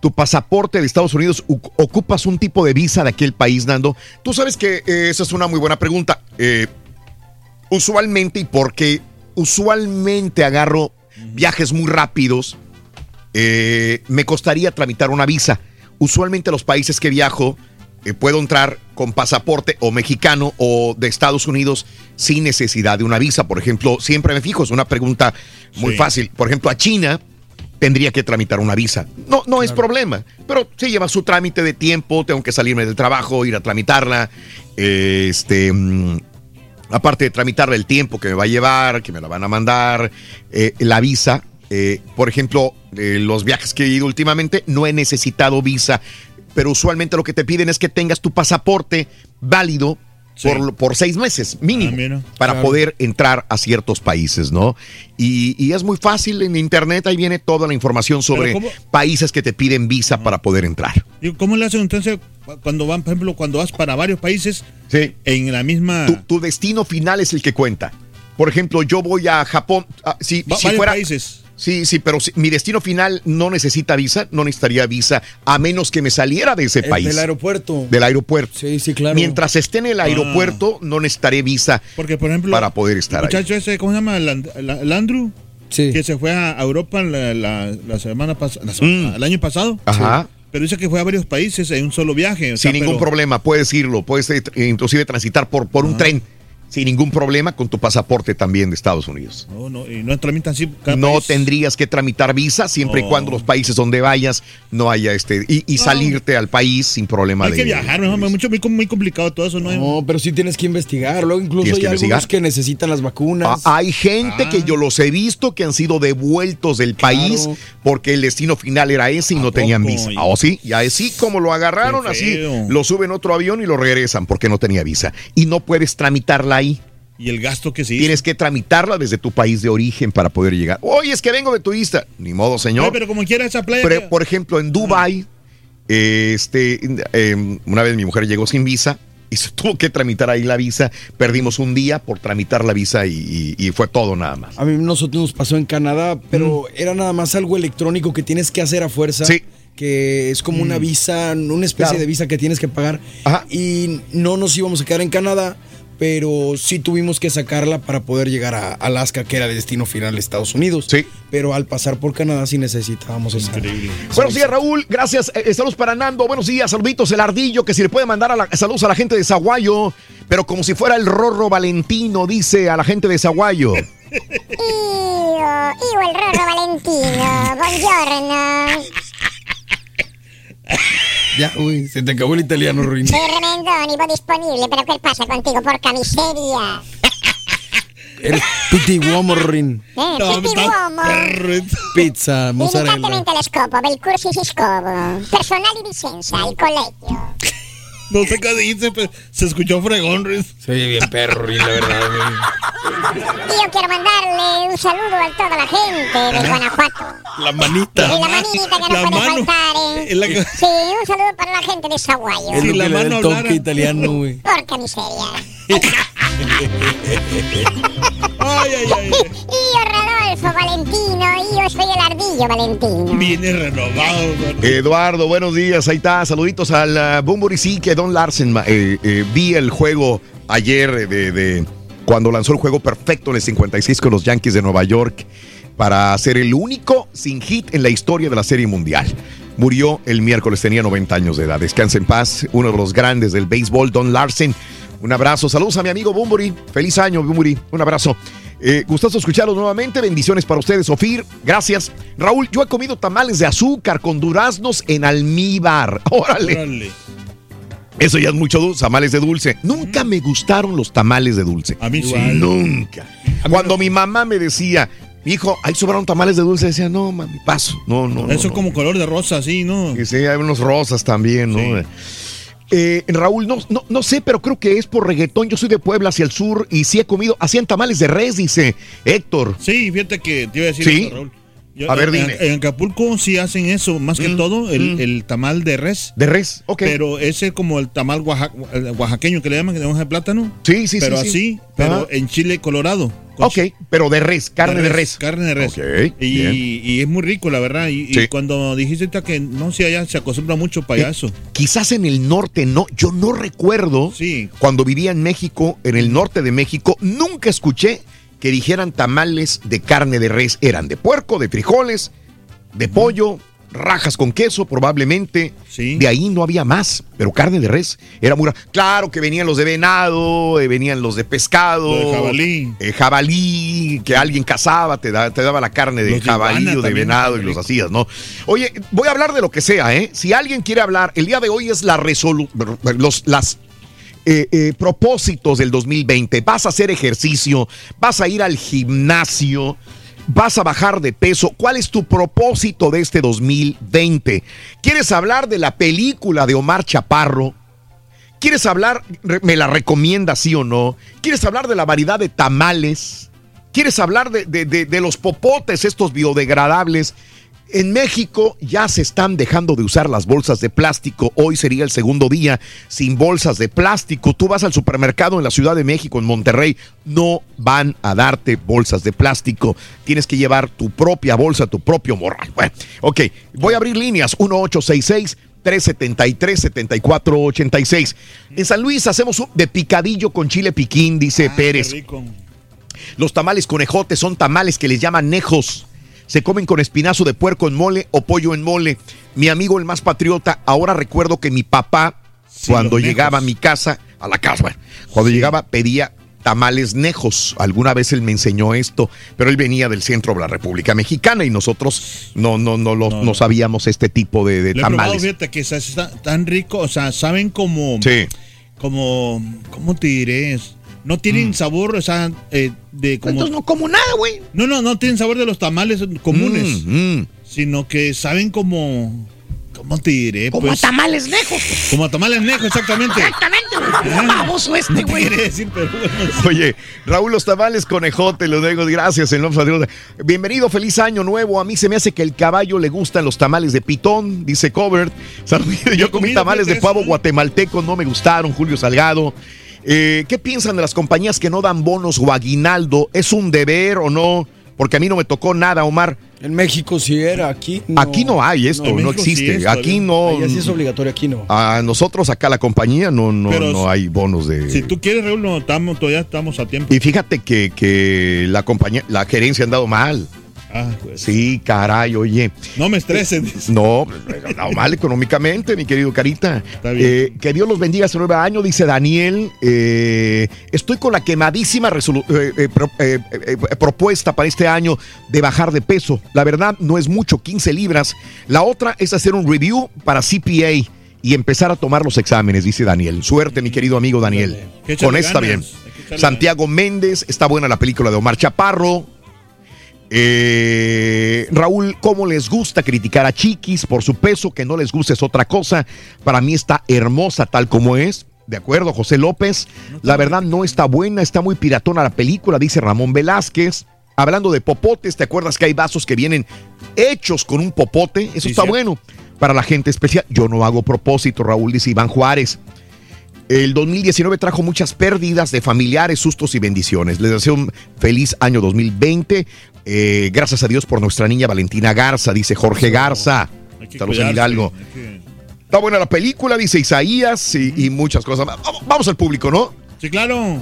tu pasaporte de Estados Unidos? ¿Ocupas un tipo de visa de aquel país, Nando? Tú sabes que eh, esa es una muy buena pregunta. Eh, usualmente, y porque usualmente agarro viajes muy rápidos, me costaría tramitar una visa. Usualmente los países que viajo puedo entrar con pasaporte o mexicano o de Estados Unidos sin necesidad de una visa. Por ejemplo, siempre me fijo, es una pregunta muy Sí. fácil. Por ejemplo, a China tendría que tramitar una visa. No, no es problema, pero sí lleva su trámite de tiempo, tengo que salirme del trabajo, ir a tramitarla. eh, Este. mm, aparte de tramitarla el tiempo que me va a llevar, que me la van a mandar, eh, la visa. eh, por ejemplo, eh, los viajes que he ido últimamente no he necesitado visa, pero usualmente lo que te piden es que tengas tu pasaporte válido por, por seis meses mínimo Ah, mira. para Claro. poder entrar a ciertos países, ¿no? Y, y es muy fácil en internet, ahí viene toda la información sobre países que te piden visa para poder entrar. ¿Y ¿Cómo le hacen entonces cuando van, por ejemplo, cuando vas para varios países Sí. en la misma... Tu, tu destino final es el que cuenta. Por ejemplo, yo voy a Japón. ah, si, Va- si varios fuera, países. Sí, sí, pero si- mi destino final no necesita visa, no necesitaría visa, a menos que me saliera de ese El país. del aeropuerto. Del aeropuerto. Sí, sí, claro. Mientras esté en el aeropuerto, no necesitaré visa Porque, por ejemplo, para poder estar el ahí. muchacho ese, ¿cómo se llama? El, And- el- el Andrew, Sí. que se fue a Europa la, la- la semana pasada, Mm. el año pasado. Ajá. Pero dice que fue a varios países en un solo viaje. o sea, Sin ningún pero- problema, puedes irlo, puedes eh, inclusive transitar por, por un tren, sin ningún problema, con tu pasaporte también de Estados Unidos. No, no, y no tramitan así. cada No país. tendrías que tramitar visa siempre y cuando los países donde vayas no haya este y, y salirte al país sin problema Hay de que viajar, mejor, mucho, muy, muy complicado todo eso. No, No, pero sí tienes que investigar. Luego incluso hay que algunos que necesitan las vacunas. Ah, Hay gente que yo los he visto que han sido devueltos del país porque el destino final era ese y no tenían visa. ¿O sí? Y así como lo agarraron, así lo suben a otro avión y lo regresan porque no tenía visa. Y no puedes ahí. Y el gasto que sí. Tienes que tramitarla desde tu país de origen para poder llegar. Oye, es que vengo de turista. Ni modo, señor. pero como quiera esa playa. Pero, que- por ejemplo, en Dubai, este, eh, una vez mi mujer llegó sin visa y se tuvo que tramitar ahí la visa. Perdimos un día por tramitar la visa y, y- y fue todo nada más. A mí nosotros nos pasó en Canadá, pero era nada más algo electrónico que tienes que hacer a fuerza. Mm. Sí. Que es como una visa, una especie Claro. de visa que tienes que pagar. Y no nos íbamos a quedar en Canadá, pero sí tuvimos que sacarla para poder llegar a Alaska, que era el destino final de Estados Unidos. Sí. Pero al pasar por Canadá sí necesitábamos esa. Buenos días, Raúl. Gracias. Eh, saludos para Nando. Buenos días, saluditos. El ardillo que si le puede mandar a la- saludos a la gente de Zaguayo, pero como si fuera el Rorro Valentino, dice a la gente de Zaguayo. Io, io il Rorro Valentino, buongiorno. Ya, uy, se te acabó el italiano, Ruin. Sei remendonivo disponibile, però quel passa contigo, porca miseria. Eres Piti Womorin. Eh, Piti Uomo. Pizza, mozzarella. Telescopo, per il corso di scopo. Personale di Vicenza, il collegio. No sé qué dice, pero se escuchó fregón, Riz. Se oye bien perro, la verdad. Io quiero mandarle un saludo a toda la gente de Guanajuato. La manita. Y la manita que no La puede mano. faltar, ¿eh? La Sí, un saludo para la gente de Saguayo. Es lo que le da el toque italiano, güey. Porca miseria. Ay, ay, ay. Io Rodolfo Valentino, io soy el ardillo Valentino. Viene renovado. Eduardo, buenos días. Ahí está. Saluditos al uh, que Don Larsen. eh, eh, vi el juego ayer de, de cuando lanzó el juego perfecto en el 56 con los Yankees de Nueva York para ser el único sin hit en la historia de la Serie Mundial. Murió el miércoles, tenía 90 años de edad. Descansa en paz. Uno de los grandes del béisbol, Don Larsen. Un abrazo. Saludos a mi amigo Bumburi. Feliz año, Bumburi. Un abrazo. Eh, gustoso escucharlos nuevamente. Bendiciones para ustedes, Sofir. Gracias. Raúl, yo he comido tamales de azúcar con duraznos en almíbar. Órale. Órale. Eso ya es mucho dulce. Tamales de dulce. Nunca me gustaron los tamales de dulce. A mí sí. Nunca. Cuando mi mamá me decía, hijo, ahí sobraron tamales de dulce, decía, no, mami, paso. No, no. Eso no, como color de rosa, sí, ¿no? Y sí, hay unos rosas también, ¿no? Eh, Raúl, no, no, no sé, pero creo que es por reggaetón. Yo soy de Puebla hacia el sur y sí he comido. Hacían tamales de res, dice Héctor. Sí, fíjate que te iba a decir ¿Sí? eso, Raúl. Yo- A ver, en- dime. En Acapulco sí hacen eso, más que todo, el, el tamal de res. De res, ok. Pero ese es como el tamal oaxa- oaxaqueño que le llaman, que hoja de plátano. Sí, sí, Pero sí, sí. así, pero en Chile colorado. Ok, pero de res, carne de res. Carne de res. Ok, y, y es muy rico, la verdad. Y, cuando dijiste que no, si allá se acostumbra mucho para Eh, eso. Quizás en el norte no, yo no recuerdo Sí. cuando vivía en México, en el norte de México, nunca escuché que dijeran tamales de carne de res. Eran de puerco, de frijoles, de pollo, rajas con queso probablemente. De ahí no había más, pero carne de res era muy... Claro que venían los de venado, eh, venían los de pescado. Lo de jabalí. eh, jabalí, que alguien cazaba, te, da- te daba la carne de Los de jabalí iguana o de venado y los hacías, ¿no? Oye, voy a hablar de lo que sea, ¿eh? Si alguien quiere hablar, el día de hoy es la resolución, los, las eh, eh, propósitos del 2020. Vas a hacer ejercicio, vas a ir al gimnasio, vas a bajar de peso. ¿Cuál es tu propósito de este 2020? ¿Quieres hablar de la película de Omar Chaparro? ¿Quieres hablar, me la recomienda sí o no? ¿Quieres hablar de la variedad de tamales? ¿Quieres hablar de los popotes, estos biodegradables? En México ya se están dejando de usar las bolsas de plástico. Hoy sería el segundo día sin bolsas de plástico. Tú vas al supermercado en la Ciudad de México, en Monterrey, no van a darte bolsas de plástico. Tienes que llevar tu propia bolsa, tu propio morral. Bueno, ok, voy a abrir líneas 1866 373-7486. En San Luis hacemos un de picadillo con chile piquín, dice Pérez. Los tamales conejotes son tamales que les llaman nejos. Se comen con espinazo de puerco en mole o pollo en mole. Mi amigo el más patriota, ahora recuerdo que mi papá, cuando llegaba a mi casa, a la casa, bueno, cuando llegaba pedía tamales nejos. Alguna vez él me enseñó esto, pero él venía del centro de la República Mexicana y nosotros no, no, no, no sabíamos este tipo de, de Lo he probado, tamales. fíjate que está, está tan rico, o sea, saben como, Sí. como, ¿cómo te diré? No tienen sabor, o sea, eh, de como... Entonces no como nada, güey. No, no, no tienen sabor de los tamales comunes, Mm, mm. sino que saben como, ¿cómo te diré? Como Pues, a tamales lejos. como a tamales nejo, exactamente. Exactamente. Baboso este, No te güey. quiere decir, pero bueno. Oye, Raúl, los tamales conejote, los digo, gracias, el nombre. Bienvenido, feliz año nuevo. A mí se me hace que el caballo le gustan los tamales de pitón, dice Cobert. Yo comí tamales de pavo eso. guatemaltecos, no me gustaron, Julio Salgado. Eh, ¿Qué piensan de las compañías que no dan bonos o aguinaldo? ¿Es un deber o no? Porque a mí no me tocó nada, Omar. En México sí era, aquí no. Aquí no hay esto, No, sí existe. es aquí todavía. no. Allá sí es obligatorio, aquí no. A nosotros acá la compañía no, no, Pero no hay bonos de. Si tú quieres, Raúl, no, estamos, todavía estamos a tiempo. Y fíjate que, que la compañía, la gerencia han dado mal. Ah, pues. Sí, caray, oye. No me estreses. dice. No, han dado mal económicamente, mi querido Carita. bien. Eh, que Dios los bendiga este nuevo año, dice Daniel. Eh, estoy con la quemadísima eh, eh, pro- eh, eh, eh, propuesta para este año de bajar de peso. La verdad, no es mucho, 15 libras. La otra es hacer un review para CPA y empezar a tomar los exámenes, dice Daniel. Suerte, mi querido amigo Daniel. Con esta bien. Santiago Méndez, está buena la película de Omar Chaparro. Eh, Raúl, ¿cómo les gusta criticar a Chiquis por su peso? Que no les gusta es otra cosa. Para mí está hermosa tal como es. De acuerdo, José López. La verdad no está buena, está muy piratona la película, dice Ramón Velázquez. Hablando de popotes, ¿te acuerdas que hay vasos que vienen hechos con un popote? Eso Sí, está bueno. Para la gente especial. Yo no hago propósito, Raúl, dice Iván Juárez. El 2019 trajo muchas pérdidas de familiares, sustos y bendiciones. Les deseo un feliz año 2020. Eh, gracias a Dios por nuestra niña Valentina Garza, dice Jorge Garza. Saludos en Hidalgo. Está buena la película, dice Isaías, y, y muchas cosas más. Vamos, vamos al público, ¿no? Sí, claro.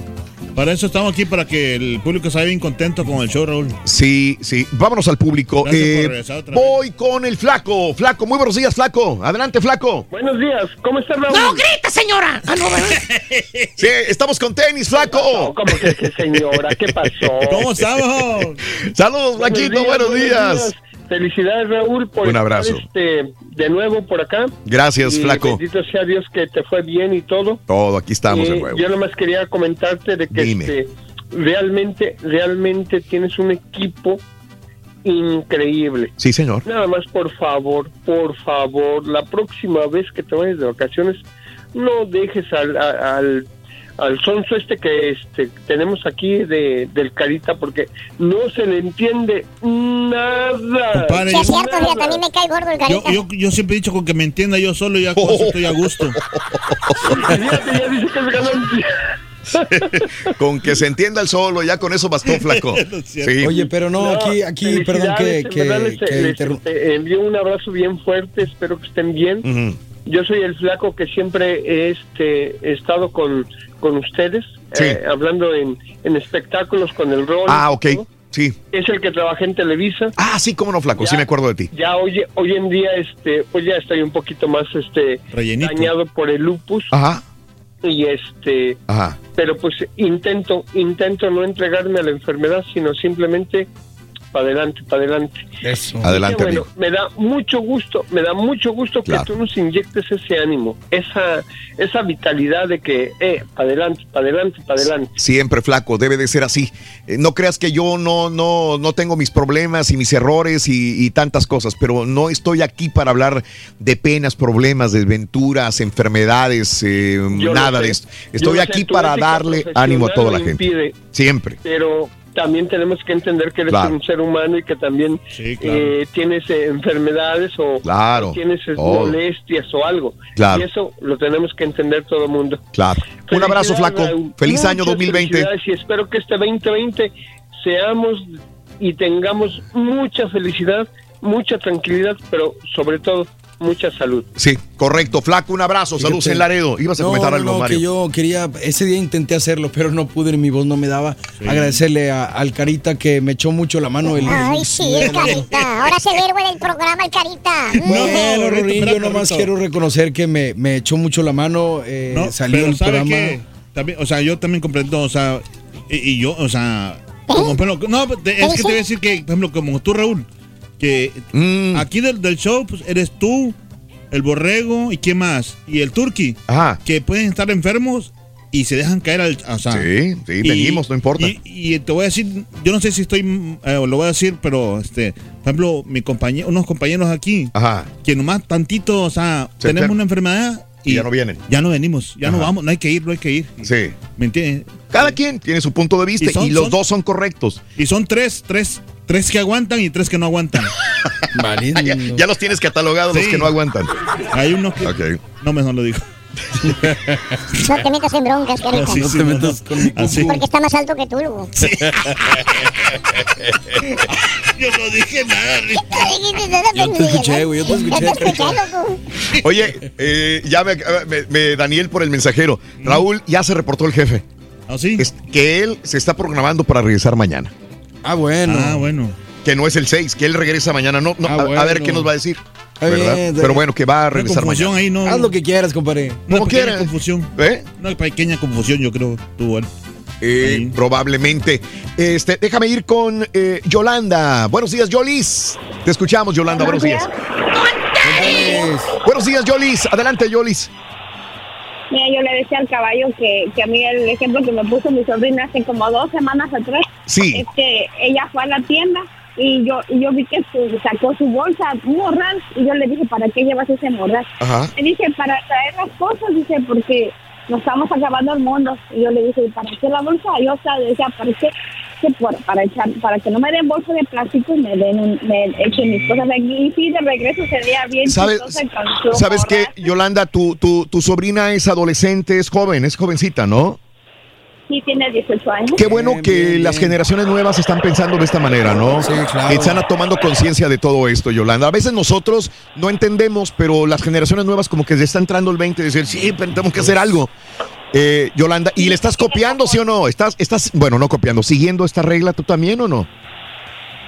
Para eso estamos aquí, para que el público se vaya bien contento con el show, Raúl. Sí, sí. Vámonos al público. Eh, vez. voy con el flaco. Flaco, muy buenos días, flaco. Adelante, flaco. Buenos días, ¿cómo está Raúl? ¡No, grita, señora! Ah, no. Sí, estamos con tenis, flaco. ¿Cómo que, que señora? ¿Qué pasó? ¿Cómo estamos? Saludos, Flaquito, buenos días. Felicidades, Raúl, por Un abrazo. estar, este, de nuevo por acá. Gracias, Y flaco. Bendito sea Dios que te fue bien y todo. Todo, aquí estamos de Eh, nuevo. Yo nomás quería comentarte de que este, realmente, realmente tienes un equipo increíble. Sí, señor. Nada más, por favor, por favor, la próxima vez que te vayas de vacaciones, no dejes al, a- al, al sonso este que este, tenemos aquí de, del Carita, porque no se le entiende nada. Compadre, Sí, es yo- cierto, fíjate, a mí me cae gordo el carita. yo, yo siempre he dicho con que me entienda yo solo, ya con eso estoy a gusto. Fíjate, ya dice que es ganancia. Con que se entienda el solo, ya con eso bastó, flaco. Sí. Oye, pero no, aquí, aquí, perdón que, que, en verdad, les- que les, interrum- este, envío un abrazo bien fuerte, espero que estén bien. Ujú. Yo soy el flaco que siempre he, este, he estado con, con ustedes, Sí. eh, hablando en, en espectáculos con el rol. Ah, ok. Sí. Es el que trabajé en Televisa. Ah, sí, cómo no, flaco. sí me acuerdo de ti. Ya hoy, hoy en día, este, pues ya estoy un poquito más, este, Rellenito. dañado por el lupus Ajá, y este, ajá. pero pues intento, intento no entregarme a la enfermedad, sino simplemente para adelante, para adelante. Eso. Adelante, bueno, amigo. me da mucho gusto, me da mucho gusto Claro. que tú nos inyectes ese ánimo, esa, esa vitalidad de que, eh, para adelante, para adelante, para adelante. Siempre flaco, debe de ser así. Eh, no creas que yo no, no, no tengo mis problemas y mis errores y, y tantas cosas, pero no estoy aquí para hablar de penas, problemas, desventuras, enfermedades, eh, nada de esto. Estoy aquí para darle ánimo a toda la gente. impide, Siempre. pero también tenemos que entender que eres Claro. un ser humano y que también Sí, claro. eh, tienes eh, enfermedades o Claro. tienes eh, Todo. molestias o algo. Y eso lo tenemos que entender todo el mundo. Claro. Un abrazo, flaco. Raúl. Feliz año Muchas 2020. felicidades Y espero que este 2020 seamos y tengamos mucha felicidad, mucha tranquilidad, pero sobre todo mucha salud. Sí, correcto. Flaco, un abrazo. Saludos en Laredo. Ibas a No, comentar no, algo, no, Mario. que yo quería, ese día intenté hacerlo, pero no pude, mi voz no me daba. Agradecerle a- al Carita que me echó mucho la mano. El, Ay, sí, el carita. Ahora es el héroe del programa, el carita. Bueno, No, Rorín, yo nomás quiero reconocer que me, me echó mucho la mano. eh, No, salió pero el ¿sabe programa. qué? También, o sea, yo también comprendo, o sea, y, y yo, o sea, como, pero, no, te- es que te voy a decir que, por ejemplo, como tú, Raúl, que Mm. aquí del, del show, pues eres tú, el borrego y quién más, y el turqui, Ajá. que pueden estar enfermos y se dejan caer al, o sea, Sí, sí, venimos, no importa. Y, y te voy a decir, yo no sé si estoy, eh, lo voy a decir, pero, este, por ejemplo, mi compañero, unos compañeros aquí, Ajá. que nomás tantito, o sea, Se tenemos una enfermedad Y ya no vienen. ya no venimos, ya no vamos, no hay que ir, no hay que ir. Sí. ¿Me entiendes? Cada quien tiene su punto de vista y, Y los son- dos son correctos. Y son tres, tres, tres que aguantan y tres que no aguantan. ya, ya los tienes catalogados los Sí. que no aguantan. Hay unos que. Ok. No, mejor lo digo. No te metas en broncas, carita. Sí, sí, no, no. Así. Porque está más alto que tú, Lugo. Yo no dije nada, Yo te escuché, güey, yo te escuché, Yo te escuché, loco. Oye, eh, ya me, me- me- Daniel por el mensajero. Raúl, ya se reportó el jefe. ¿Ah, sí? Es que él se está programando para regresar mañana. Ah, bueno. Ah, bueno. Que no es el 6, que él regresa mañana. No, no, Ah, a, a ver qué nos va a decir. Bien, Pero bueno, que va a regresar confusión mañana. ahí, no. Haz lo que quieras, compadre. Una como pequeña quieras. confusión. ¿Eh? Una pequeña confusión, yo creo, él. Eh, probablemente. Este, déjame ir con eh, Yolanda. Buenos días, Yolis. Te escuchamos, Yolanda. Buenos días. Buenos días, Yolis. Adelante, Yolis. Mira, yo le decía al caballo que, que a mí el ejemplo que me puso mi sobrina hace como dos semanas atrás Sí. es que ella fue a la tienda y yo y yo vi que su- sacó su bolsa, un morral, y yo le dije, ¿para qué llevas ese morral? Ajá. Me dice, para traer las cosas, dice, porque nos estamos acabando el mundo. Y yo le dije, ¿para qué la bolsa? Yo o sea, decía, ¿para qué? Que por- para echar, para que no me den bolsa de plástico y me den un- me echen mis cosas aquí. Y sí, de regreso sería bien ¿Sabes, ¿sabes qué, Yolanda? Tu, tu, tu sobrina es adolescente, es joven, es jovencita, ¿no? Sí, tiene 18 años. Qué bueno que las generaciones nuevas están pensando de esta manera, ¿no? Sí, claro. Están tomando conciencia de todo esto, Yolanda. A veces nosotros no entendemos, pero las generaciones nuevas como que se está entrando el 20 y decir, sí, pero tenemos que hacer algo. Eh, Yolanda, ¿y le estás copiando, sí o no? ¿Estás, estás, bueno, no copiando, siguiendo esta regla tú también o no?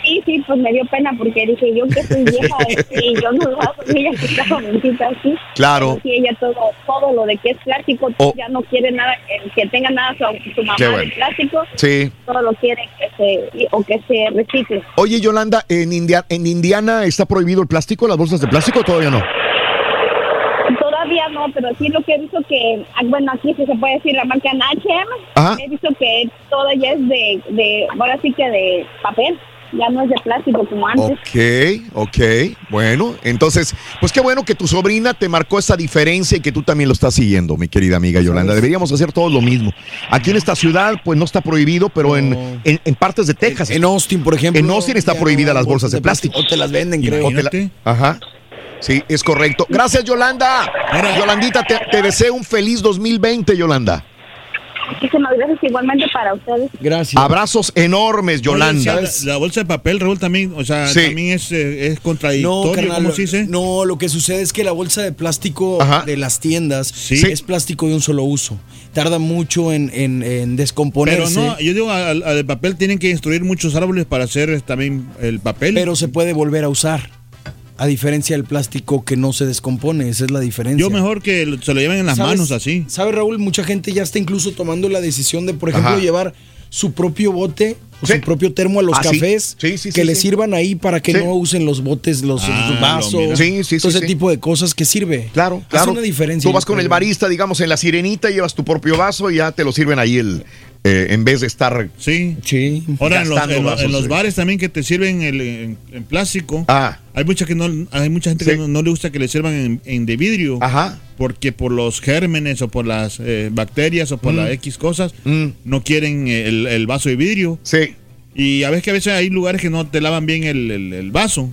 Sí, sí, pues me dio pena porque dije yo que soy vieja este, y yo no la ella que está jovencita así. Claro. Sí, ella todo, todo lo de que es plástico, Oh. ya no quiere nada que, que tenga nada su, su mamá de plástico. Sí. Todo lo quiere que se, o que se recicle. Oye, Yolanda, ¿en, India- ¿en Indiana está prohibido el plástico, las bolsas de plástico o todavía no? Todavía no, pero sí lo que he visto que, ah, bueno, aquí sí se puede decir la marca H&M, he visto que todo ya es de, de, ahora sí que de papel, ya no es de plástico como antes. Ok, ok, bueno, entonces, pues qué bueno que tu sobrina te marcó esa diferencia y que tú también lo estás siguiendo, mi querida amiga Yolanda. Deberíamos hacer todos lo mismo. Aquí en esta ciudad, pues no está prohibido, pero en, en, en partes de Texas. En Austin, por ejemplo. En Austin está prohibida las bolsas de plástico. O te las venden, creo. O te la- Ajá. Sí, es correcto. Gracias, Yolanda. Yolandita, te, te deseo un feliz 2020, Yolanda. Muchísimas gracias igualmente para ustedes. Gracias. Abrazos enormes, Yolanda. Oye, sí, la, la bolsa de papel, Raúl, también, o sea, Sí. también es, eh, es No, contradictorio, carnal, ¿cómo se dice? no, lo que sucede es que la bolsa de plástico de las tiendas es plástico de un solo uso. Tarda mucho en, en- en Pero descomponerse. no, yo digo, al, al papel tienen que instruir muchos árboles para hacer eh, también el papel. pero se puede volver a usar. A diferencia del plástico que no se descompone, esa es la diferencia. Yo mejor que se lo lleven en las ¿Sabes- manos así. ¿Sabes, Raúl? Mucha gente ya está incluso tomando la decisión de, por ejemplo, Ajá. llevar su propio bote o su propio termo a los Ah, cafés Sí, sí, que le sirvan ahí para que no usen los botes, los, Ah, los vasos, todo ese tipo de cosas que sirve. Claro, Hace claro. una diferencia. Tú vas con el barista, digamos, en la sirenita, llevas tu propio vaso y ya te lo sirven ahí el, eh, en vez de estar. Sí. Sí. Ahora, en los, en los- vasos, en los sí. bares también que te sirven el- en, en plástico. Ah. Hay mucha que no, hay mucha gente que no, no le gusta que le sirvan en, en de vidrio. Ajá. Porque por los gérmenes o por las eh, bacterias o por Mm. las X cosas no quieren el, el vaso de vidrio. Sí. Y a veces que a veces hay lugares que no te lavan bien el, el- el vaso.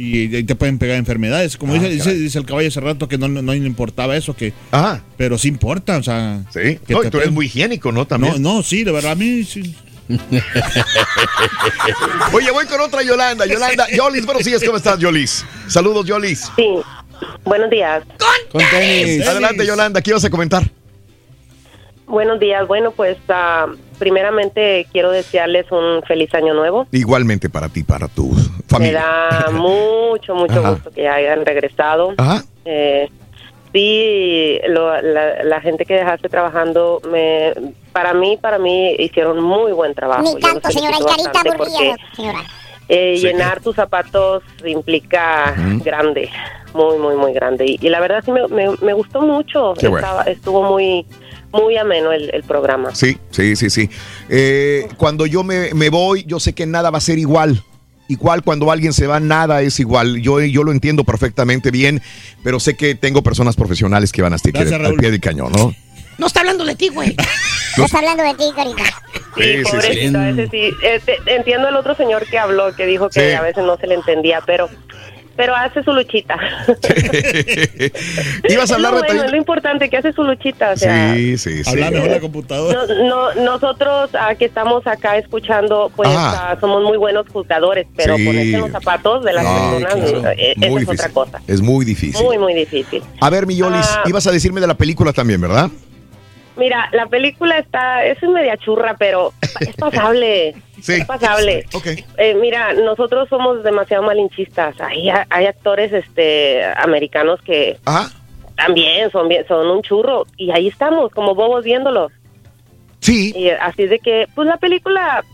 Y ahí te pueden pegar enfermedades. Como Ah, dice, dice, el caballo hace rato que no, no, importaba eso, que Ajá. pero sí importa, o sea. Sí. que No, te y tú eres muy higiénico, ¿no? También. No, no, sí, de verdad, a mí sí. Oye, voy con otra Yolanda. Yolanda, Yolis, buenos días, ¿cómo estás, Yolis? Saludos, Yolis. Sí, buenos días. Con tenis. Adelante, Yolanda, ¿qué ibas a comentar? Buenos días. Bueno, pues ah, primeramente quiero desearles un feliz año nuevo. Igualmente para ti, para tu Me familia. da mucho, mucho Ajá. gusto que hayan regresado. Ajá. Eh, sí, lo- la, la gente que dejaste trabajando, me, para mí, para mí hicieron muy buen trabajo. Ni tanto, señora, felicito carita bastante aburrida, porque, señora. eh, Sí. llenar tus zapatos implica grande, muy, muy, muy grande. Y, y la verdad sí me, me- me gustó mucho. Qué bueno. Estaba- estuvo muy, muy ameno el, el programa. Sí, sí, sí, sí. Eh, cuando yo me, me voy, yo sé que nada va a ser igual. Igual cuando alguien se va, nada es igual. Yo, yo lo entiendo perfectamente bien, pero sé que tengo personas profesionales que van a estar Gracias, al Raúl. pie del cañón, ¿no? No está hablando de ti, güey. No está hablando de ti, Carita. Sí, Sí, sí, sí. pobrecito, a veces sí. Este, entiendo el otro señor que habló, que dijo que Sí. a veces no se le entendía, pero pero hace su luchita. Ibas a hablar de lo bueno, es lo importante, que hace su luchita. O sea, Sí, sí, sí. Habla mejor la computadora. no, no- nosotros ah, que estamos acá escuchando, pues Ajá. ah, somos muy buenos juzgadores, pero Sí. ponerse los zapatos de las No, personas, claro. eh, esa es otra cosa. Es muy difícil. Muy, muy difícil. A ver, mi Yolis, Ah. ibas a decirme de la película también, ¿verdad? Mira, la película está, es media churra, pero es pasable. Es pasable. Eh, mira, nosotros somos demasiado malinchistas. Hay, hay actores este americanos que también son bien, son un churro y ahí estamos como bobos viéndolos. Sí. Y así de que, pues la película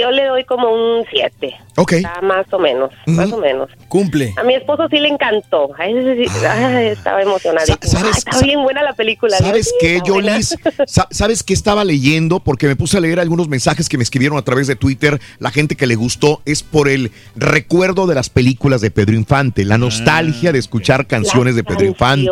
Yo le doy como un 7. Ok. más o menos, más o menos. Cumple. A mi esposo sí le encantó. A ese sí, ay, estaba emocionadísimo. Sa- ¿sabes- Ay, estaba bien buena la película. ¿Sabes Digo, qué, está. Jolis? Sa- ¿Sabes qué estaba leyendo? Porque me puse a leer algunos mensajes que me escribieron a través de Twitter. La gente que le gustó es por el recuerdo de las películas de Pedro Infante, la nostalgia de escuchar canciones de Pedro Infante.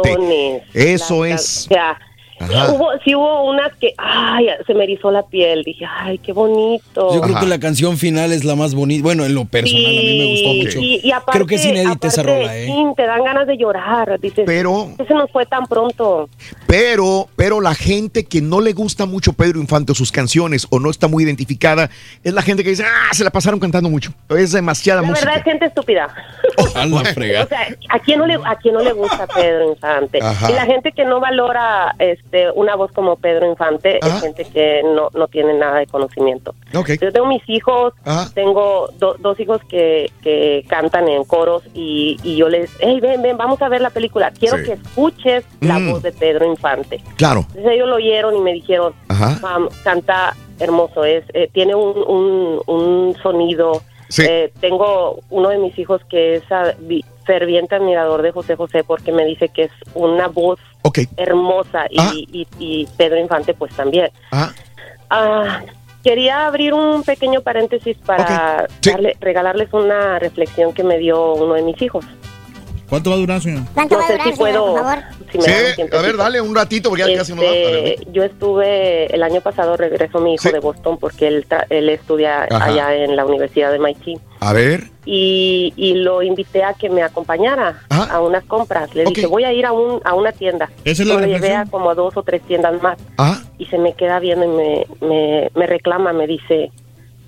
Eso las es. can- O sea, Ajá. hubo, sí hubo unas que, ay, se me erizó la piel. Dije, ay, qué bonito. Yo creo que la canción final es la más bonita. Bueno, en lo personal a mí me gustó mucho. Y, y aparte, creo que es inédita esa rola, ¿eh? sí, te dan ganas de llorar. Dices, Pero- Ese nos fue tan pronto. Pero, pero la gente que no le gusta mucho Pedro Infante o sus canciones o no está muy identificada es la gente que dice, ah, se la pasaron cantando mucho. Es demasiada La música. verdad es gente estúpida. A la fregada. O sea, ¿a quién no le, a quién no le gusta Pedro Infante? Ajá. Y la gente que no valora este una voz como Pedro Infante Ajá. es gente que no, no tiene nada de conocimiento. Yo tengo mis hijos, Ajá. tengo do- dos hijos que, que cantan en coros y, y yo les, hey, ven, ven, vamos a ver la película. Quiero Sí. que escuches la Mm. voz de Pedro Infante. Claro. Entonces ellos lo oyeron y me dijeron, Ajá. "Mam, canta hermoso, es eh, tiene un, un, un sonido. Sí. Eh, tengo uno de mis hijos que es vi- ferviente admirador de José José porque me dice que es una voz hermosa y, Ah. y- y Pedro Infante pues también. Ah. Ah, quería abrir un pequeño paréntesis para darle- regalarles una reflexión que me dio uno de mis hijos. ¿Cuánto va a durar, señor? no sé si puedo, si me Sí, a ver, dale un ratito porque ya casi no da. Este, Dale, dale. yo estuve el año pasado regresó mi hijo de Boston porque él él estudia Ajá. allá en la Universidad de MIT A ver. y, y lo invité a que me acompañara a unas compras. Le dije voy a ir a un a una tienda. ¿Esa es la Lo llevé a como dos o tres tiendas más Ah. y se me queda viendo y me, me, me reclama, me dice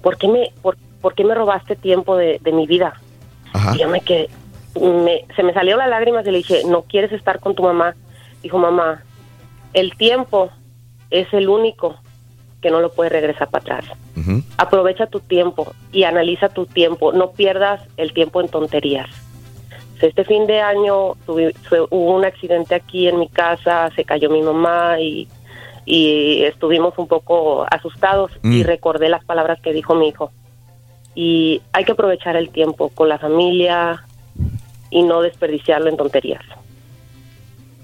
¿por qué me por, por qué me robaste tiempo de, de mi vida? Y yo me quedé, me- se me salió las lágrimas y le dije, ¿no quieres estar con tu mamá? Dijo, mamá, el tiempo es el único que no lo puedes regresar para atrás. Aprovecha tu tiempo y analiza tu tiempo. No pierdas el tiempo en tonterías. Este fin de año hubo un accidente aquí en mi casa, se cayó mi mamá y, y estuvimos un poco asustados y Mm. recordé las palabras que dijo mi hijo. Y hay que aprovechar el tiempo con la familia y no desperdiciarlo en tonterías.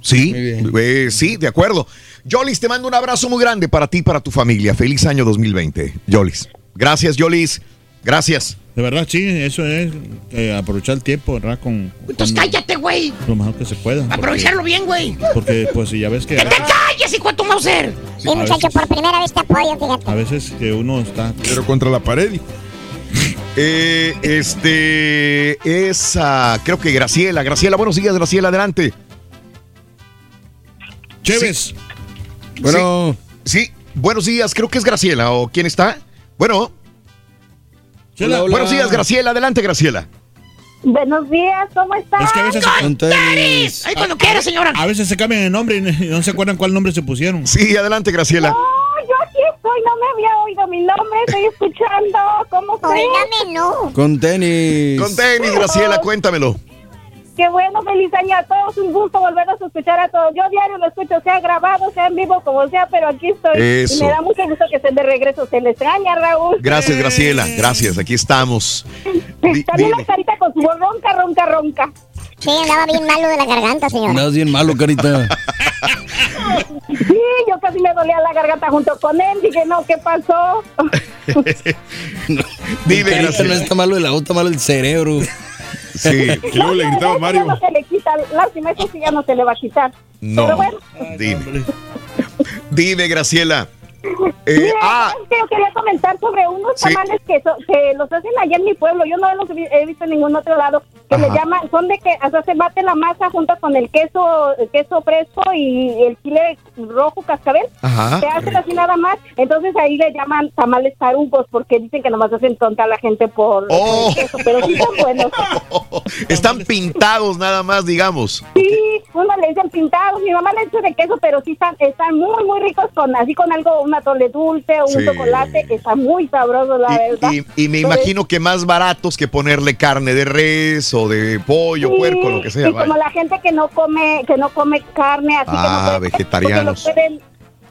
Sí, eh, sí, de acuerdo. Yolis, te mando un abrazo muy grande para ti y para tu familia. Feliz año 2020, Yolis. Gracias, Yolis. Gracias. De verdad, sí, eso es eh, aprovechar el tiempo, ¿verdad? Con Entonces cállate, güey. lo mejor que se pueda. porque- Aprovecharlo bien, güey. Porque, pues, ya ves que ¡Que te calles, hijo de tu Mauser! Sí, muchacho, veces- por primera vez te apoyo, fíjate. a veces que uno está... Pero contra la pared. Eh, este es, ah, creo que Graciela. Graciela, buenos días, Graciela, adelante. Chévez. Bueno. Sí, sí, buenos días, creo que es Graciela. ¿O quién está? Bueno. Hola, hola. Buenos días, Graciela. Adelante, Graciela. Buenos días, ¿cómo estás? Es que a veces Con tenis. Ay, cuando quieras, señora. A veces se cambian el nombre y no se acuerdan cuál nombre se pusieron. Sí, adelante, Graciela. No, no me había oído mi nombre, estoy escuchando. ¿Cómo estás? Oígame, no. Con tenis. Con tenis, Graciela, cuéntamelo. Qué bueno, feliz año a todos, un gusto volverlos a escuchar a todos. Yo diario lo escucho, sea grabado, sea en vivo, como sea, pero aquí estoy. Eso. Y me da mucho gusto que estén de regreso. Se les extraña, Raúl. Gracias, Graciela. Gracias, aquí estamos. También la carita con su voz ronca, ronca, ronca. Sí, andaba bien malo de la garganta, señora. Andas bien malo, carita. Sí, yo casi me dolía la garganta junto con él. Dije, no, ¿qué pasó? Dime, Carita, Graciela. no está malo el auto, está malo el cerebro. Sí. Que luego le gritaba Mario. no se le quita, lástima, eso sí ya no se le va a quitar. No. Pero bueno. Dime. Dime, Graciela. Eh, Mira, ah, yo quería comentar sobre unos Sí. tamales que, so- que los hacen allá en mi pueblo. Yo no los he vi- he visto en ningún otro lado. Que Ajá. le llaman, son de que, o sea, se bate la masa junto con el queso, el queso fresco y el chile rojo cascabel. Ajá. Se hacen así nada más. Entonces ahí le llaman tamales tarugos porque dicen que nomás hacen tonta a la gente por Oh. el queso, pero sí son buenos. están pintados nada más, digamos. Sí, uno le dicen pintados, mi mamá le dice de queso, pero sí están, están muy, muy ricos con así con algo, una tole dulce o un Sí. chocolate, está muy sabroso la verdad. Y, y me Entonces, imagino que más baratos que ponerle carne de res o de pollo, sí, puerco, lo que sea. Y como la gente que no come, que no come carne, así Ah, que no puede- vegetarianos. lo pueden-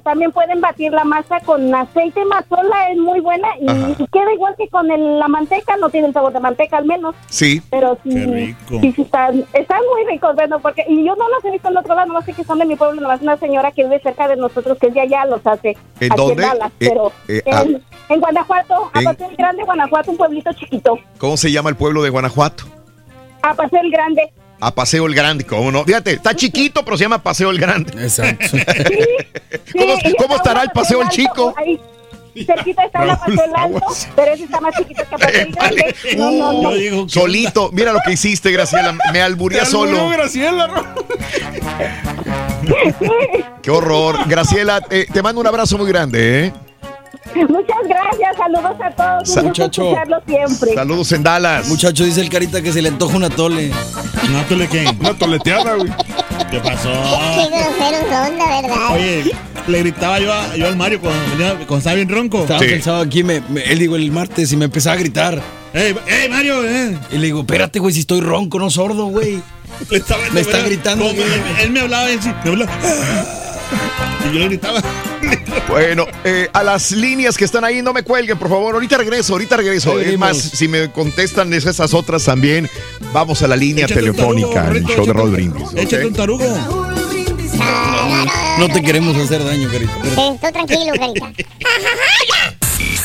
también pueden batir la masa con aceite mazola, es muy buena y, queda igual que con el- la manteca, no tiene el sabor de manteca al menos. Sí. Pero sí, Qué rico. sí, sí están, están muy ricos, bueno, porque, y yo no los he visto en otro lado, no sé que son de mi pueblo, nomás una señora que vive cerca de nosotros, que es de allá, los hace. ¿En aquí dónde? Dallas, Eh, pero eh, en, ah. en Guanajuato, a En- el Grande, Guanajuato, un pueblito chiquito. ¿Cómo se llama el pueblo de Guanajuato? A Paseo el Grande. A Paseo el Grande, ¿cómo no? Fíjate, está chiquito, pero se llama Paseo el Grande. Exacto. ¿Cómo, Sí, cómo está estará el Paseo el Alto, Chico? Ahí, cerquita está la Paseo el Alto, pero ese está más chiquito que Paseo el Grande. No, no, no. Solito, mira lo que hiciste, Graciela. Me alburía solo. Qué horror. Graciela, eh, te mando un abrazo muy grande, ¿eh? Muchas gracias, saludos a todos. Sa- Muchacho. siempre. Saludos en Dallas. Muchacho, dice el carita que se le antoja una tole. ¿Una tole qué? Una toleteada, güey. ¿Qué pasó? Qué groseros son, la verdad. Oye, le gritaba yo, a- yo al Mario cuando, venía- cuando estaba bien ronco. Estaba pensado aquí, me, me- él digo el martes y me empezaba a gritar. ¡Ey, ey, Mario! Eh. Y le digo, espérate, güey, si estoy ronco, no sordo, güey. Le estaba- Me está gritando. Como él, él me hablaba, él sí, me hablaba. Y yo le gritaba. Bueno, eh, a las líneas que están ahí, no me cuelguen, por favor. Ahorita regreso, ahorita regreso. Ahí Es más, si me contestan es esas otras también, vamos a la línea Échate telefónica tarugo, el show de un- Brindis. Échate un tarugo. No te queremos hacer daño, carita. Sí, tú tranquilo, carita.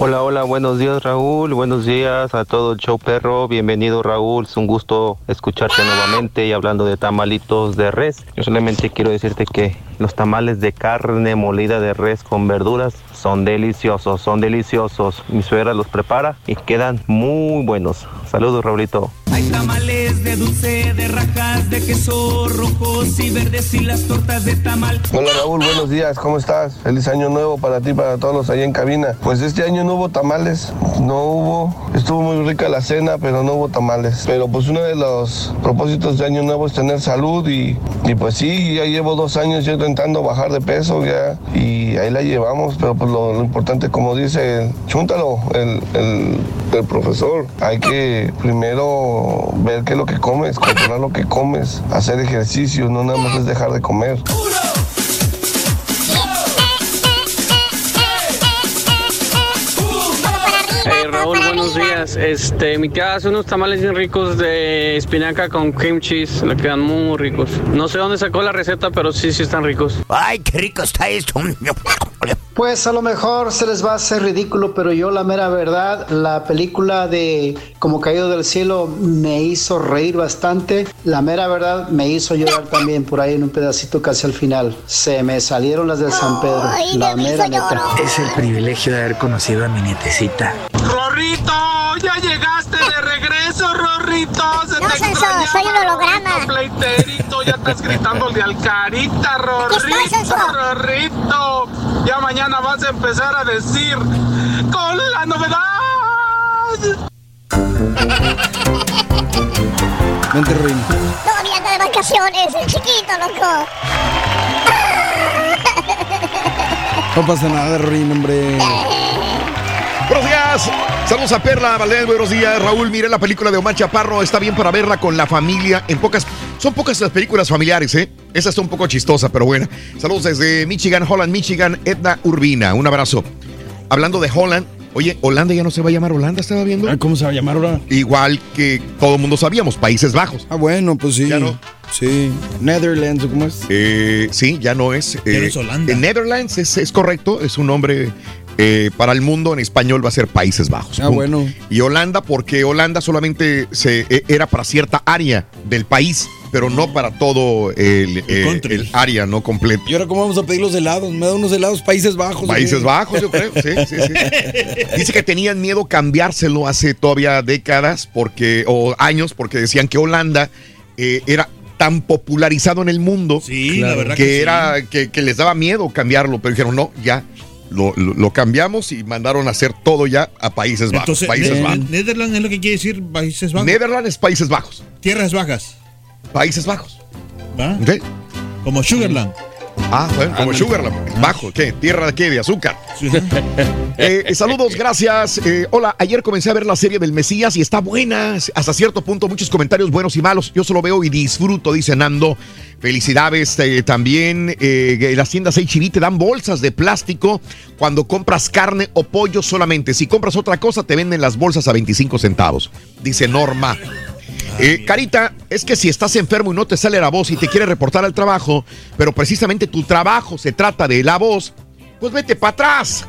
Hola, hola, buenos días Raúl, buenos días a todo el show perro, bienvenido Raúl, es un gusto escucharte nuevamente y hablando de tamalitos de res, yo solamente quiero decirte que los tamales de carne molida de res con verduras son deliciosos, son deliciosos, mi suegra los prepara y quedan muy buenos. Saludos Raulito. Hay tamales de dulce, de rajas, de queso rojos y verdes y las tortas de tamal. Hola Raúl, buenos días, ¿cómo estás? Feliz año nuevo para ti, para todos los allá en cabina. Pues este año no hubo tamales, no hubo, estuvo muy rica la cena, pero no hubo tamales. Pero pues uno de los propósitos de año nuevo es tener salud y, y pues sí, ya llevo dos años yo intentando bajar de peso ya y ahí la llevamos, pero pues lo, importante como dice, chúntalo, el, el, el profesor, hay que primero ver qué es lo que comes, controlar lo que comes, hacer ejercicio, no nada más es dejar de comer. Buenos días. Este, mi tía hace unos tamales bien ricos de espinaca con cream cheese. Le quedan muy ricos. No sé dónde sacó la receta, pero sí, sí están ricos. Ay, qué rico está esto. Pues a lo mejor se les va a hacer ridículo, pero yo la mera verdad, la película de Como Caído del Cielo me hizo reír bastante. La mera verdad me hizo llorar también por ahí en un pedacito casi al final. Se me salieron las del San Pedro. La mera neta. Es el privilegio de haber conocido a mi nietecita. ¡Rorrito! ¡Ya llegaste de regreso, Rorrito! ¡Se No, te Sonso, soy un holograma. Pleiterito! ¡Ya estás gritándole al carita, Rorrito! ¡Rorrito! Ya mañana vas a empezar a decir con la novedad. Vente, Ruin. Todavía anda de vacaciones, el chiquito, loco. No pasa nada, Ruin, hombre. Buenos días. Saludos a Perla Valdés, buenos días. Raúl, mire la película de Omar Chaparro. Está bien para verla con la familia. En pocas, son pocas las películas familiares, ¿eh? Esa está un poco chistosa, pero buena. Saludos desde Michigan, Holland, Michigan, Edna Urbina. Un abrazo. Hablando de Holland, oye, Holanda ya no se va a llamar Holanda, estaba viendo. Ah, ¿Cómo se va a llamar ahora? Igual que todo el mundo sabíamos, Países Bajos. Ah, bueno, pues sí. Ya no. Sí. Netherlands, ¿o ¿cómo es? Eh, sí, ya no es. Ya no eh, es Holanda. Netherlands es, es correcto, es un nombre eh, para el mundo en español va a ser Países Bajos. Ah, punto. bueno. Y Holanda, porque Holanda solamente se, eh, era para cierta área del país, pero no para todo el, eh, el área, no completo. ¿Y ahora cómo vamos a pedir los helados? Me da unos helados Países Bajos. Países. Bajos, yo creo. Sí, sí, sí. Dice que tenían miedo cambiárselo hace todavía décadas porque, o años, porque decían que Holanda eh, era tan popularizado en el mundo Sí, la verdad que, que sí. era que, que les daba miedo cambiarlo, pero dijeron no, ya lo, lo- lo cambiamos y mandaron a hacer todo ya a Países Bajos. Entonces, Países Ne- Bajos. Netherlands es lo que quiere decir Países Bajos. Netherlands es Países Bajos. Tierras Bajas. Países Bajos. ¿Va? Ok. Como Sugarland. Ah, bueno, como. Sugarland. Bajo, ¿qué? ¿Tierra de qué? ¿De azúcar? Eh, eh, saludos, gracias. Eh, hola, ayer comencé a ver la serie del Mesías y está buena. Hasta cierto punto, muchos comentarios buenos y malos. Yo solo veo y disfruto, dice Nando. Felicidades eh, también. eh, las tiendas HB te dan bolsas de plástico cuando compras carne o pollo solamente. Si compras otra cosa, te venden las bolsas a 25 centavos. Dice Norma. Eh, Carita, es que si estás enfermo y no te sale la voz y te quieres reportar al trabajo, pero precisamente tu trabajo se trata de la voz, pues vete para atrás.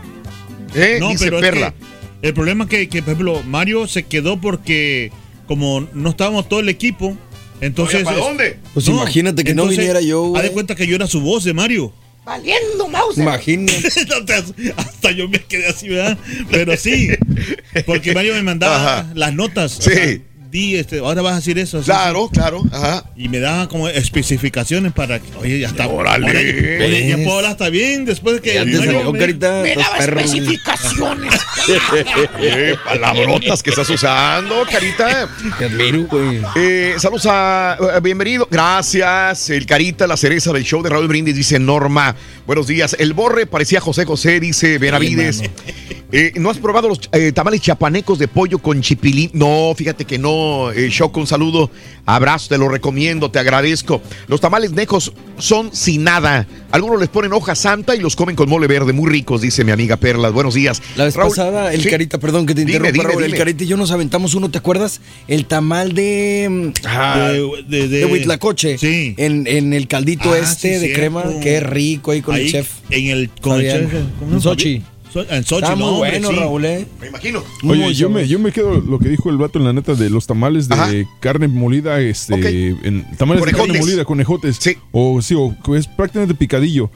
¿Eh? No, Dice pero es Perla. que el problema es que, que, por ejemplo, Mario se quedó porque como no estábamos todo el equipo, entonces... ¿para dónde? Pues imagínate que no viniera yo, Haz de cuenta que yo era su voz de Mario. Valiendo, mouse. Imagínate. Hasta yo me quedé así, ¿verdad? Pero sí, porque Mario me mandaba Ajá. las notas. Sí. O sea, di, este, ahora vas a decir eso. Claro, claro. Ajá. Y me daba como especificaciones para que, oye, ya está. Órale. oye, ya puedo hablar hasta bien después de que. Mario salió, me- Carita. Me daba especificaciones. Eh, palabrotas que estás usando, Carita. Te admiro, güey. Eh, saludos a. eh, bienvenido. Gracias. El Carita, la cereza del show de Raúl Brindis, dice Norma. Buenos días. El Borre parecía José José, dice Benavides. Eh, ¿No has probado los eh, tamales chapanecos de pollo con chipilín? No, fíjate que no. Eh, Choco, un saludo. Abrazo, te lo recomiendo, te agradezco. Los tamales nejos son sin nada. Algunos les ponen hoja santa y los comen con mole verde. Muy ricos, dice mi amiga Perlas. Buenos días. La vez Raúl, pasada, el sí. Carita, perdón que te Dime, interrumpa, dime, Raúl, dime. el Carita y yo nos aventamos uno, ¿te acuerdas? El tamal de... ah, De- de- de, de- Huitlacoche. Sí. En, en el caldito Ah, este sí, de crema, qué rico ahí con Ahí, el chef. En el. Con el Fabián. chef, ¿cómo En se llama? Sochi. So- En Sochi, Está no, muy hombre, bueno, sí. Raúl, ¿eh? Me imagino. Muy Oye, yo me, yo me quedo lo que dijo el vato en la neta de los tamales de Ajá. carne molida, este, en, tamales de carne molida, conejotes. Sí. O sí, o es prácticamente picadillo.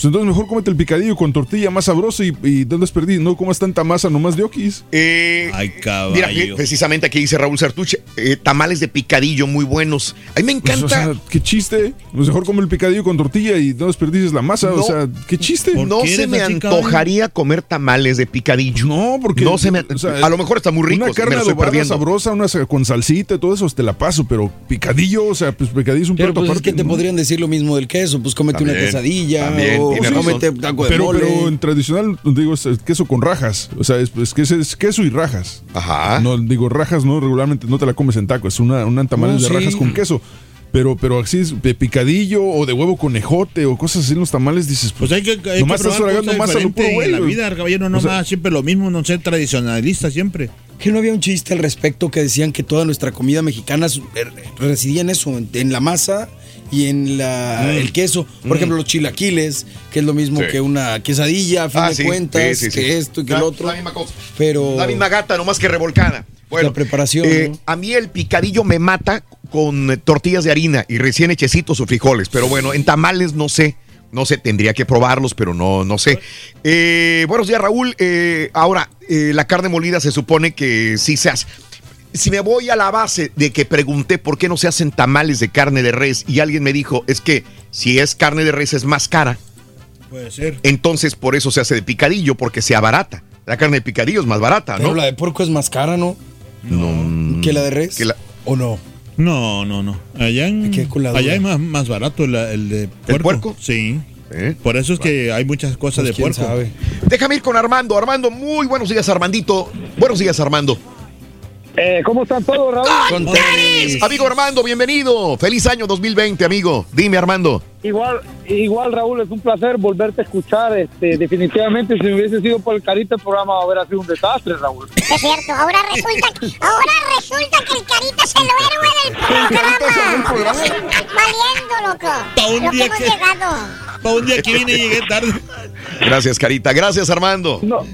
Pues entonces mejor cómete el picadillo con tortilla más sabroso y, y no desperdicies, no comas tanta masa nomás de okis. Eh, Ay, caballo. Mira, precisamente aquí dice Raúl Sartuche, eh, tamales de picadillo muy buenos. A mí me Pues, encanta. o sea, qué chiste. Pues mejor come el picadillo con tortilla y no desperdicies la masa. No. o sea, qué chiste. ¿Por no qué se me antojaría comer tamales de picadillo. No, porque. No se me, o sea, a lo mejor está muy rico. Una carne adobada sabrosa, una con salsita y todo eso, te la paso, pero picadillo, o sea, pues picadillo es un Pero plato pues es aparte. que te podrían decir lo mismo del queso, pues cómete una También, quesadilla también, o tiene o razón. cómete taco de pero, mole. pero en tradicional, digo, es, es queso con rajas. O sea, es, es que es, es queso y rajas. Ajá. No, digo, rajas no, regularmente no te la comes en taco, es una, una tamales No, de sí. rajas con queso. Pero, pero así es de picadillo o de huevo conejote o cosas así en los tamales, dices, Pues pues, hay que, hay que nomás estás probar tragando cosas más a lo puro en la vida, caballero, no O sea- más, siempre lo mismo, no ser tradicionalista siempre. Que no había un chiste al respecto que decían que toda nuestra comida mexicana er- residía en eso, en la masa y en la, Mm. el queso. Por ejemplo, los chilaquiles, que es lo mismo Sí. que una quesadilla, a fin Ah, de sí, cuentas, sí, que esto y que La- el otro. La misma cosa. Pero La misma gata, nomás que revolcada. Bueno, La preparación, eh, ¿no? A mí el picadillo me mata con tortillas de harina y recién hechecitos o frijoles. Pero bueno, en tamales no sé. No sé, tendría que probarlos, pero no, no sé. Eh, buenos días, Raúl. Eh, ahora, la carne molida se supone que sí se hace. Si me voy a la base de que pregunté por qué no se hacen tamales de carne de res y alguien me dijo, es que si es carne de res es más cara, Puede ser. entonces por eso se hace de picadillo, porque se abarata. La carne de picadillo es más barata, pero ¿no? la de puerco es más cara, ¿no? No. ¿Que la de res? Que la- ¿O no? No, no, no. Allá, en, allá es más, más barato el, el de puerco. puerco? Sí. ¿Eh? Por eso es que hay muchas cosas Pues de quién puerco. sabe. Déjame ir con Armando. Armando, muy buenos días, Armandito. Buenos días, Armando. Eh, ¿Cómo están todos, Raúl? Con tenis. Amigo Armando, bienvenido. Feliz año 2020, amigo. Dime, Armando. Igual, igual, Raúl, es un placer volverte a escuchar. Este, definitivamente, si hubiese sido por el carita, el programa hubiera sido un desastre, Raúl. Es cierto, ahora resulta, ahora resulta que el Carita es el héroe del programa. Valiendo, loco. Pa' un día hemos que- llegado. Para un día que vine llegué tarde. Gracias, Carita. Gracias, Armando. No,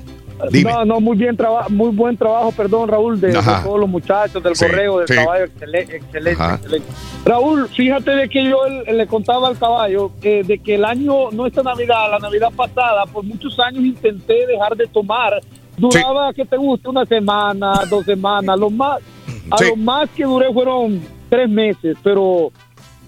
Dime. no, no, muy bien traba muy buen trabajo, perdón, Raúl, de, todos los muchachos, del Sí, correo, del sí. caballo, excelente, excelente, excelente. Raúl, fíjate de que yo le, contaba al caballo eh, de que el año, no esta Navidad, la Navidad pasada, por muchos años intenté dejar de tomar. Duraba, que te gusta? Una semana, dos semanas, lo más, a Sí. lo más que duré fueron tres meses, pero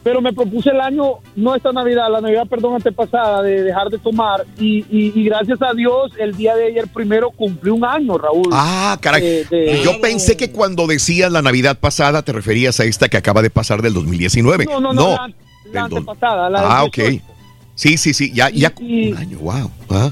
pero me propuse el año, no esta Navidad, la Navidad, perdón, antepasada, de dejar de tomar. Y, y- y gracias a Dios, el día de ayer primero cumplí un año, Raúl. Ah, caray. Eh, de- Yo pensé que cuando decías la Navidad pasada te referías a esta que acaba de pasar del 2019. No, no, no, la, la antepasada. La Ah, ok. 18. Sí, sí, sí, ya, ya Y- un año, wow. Ah,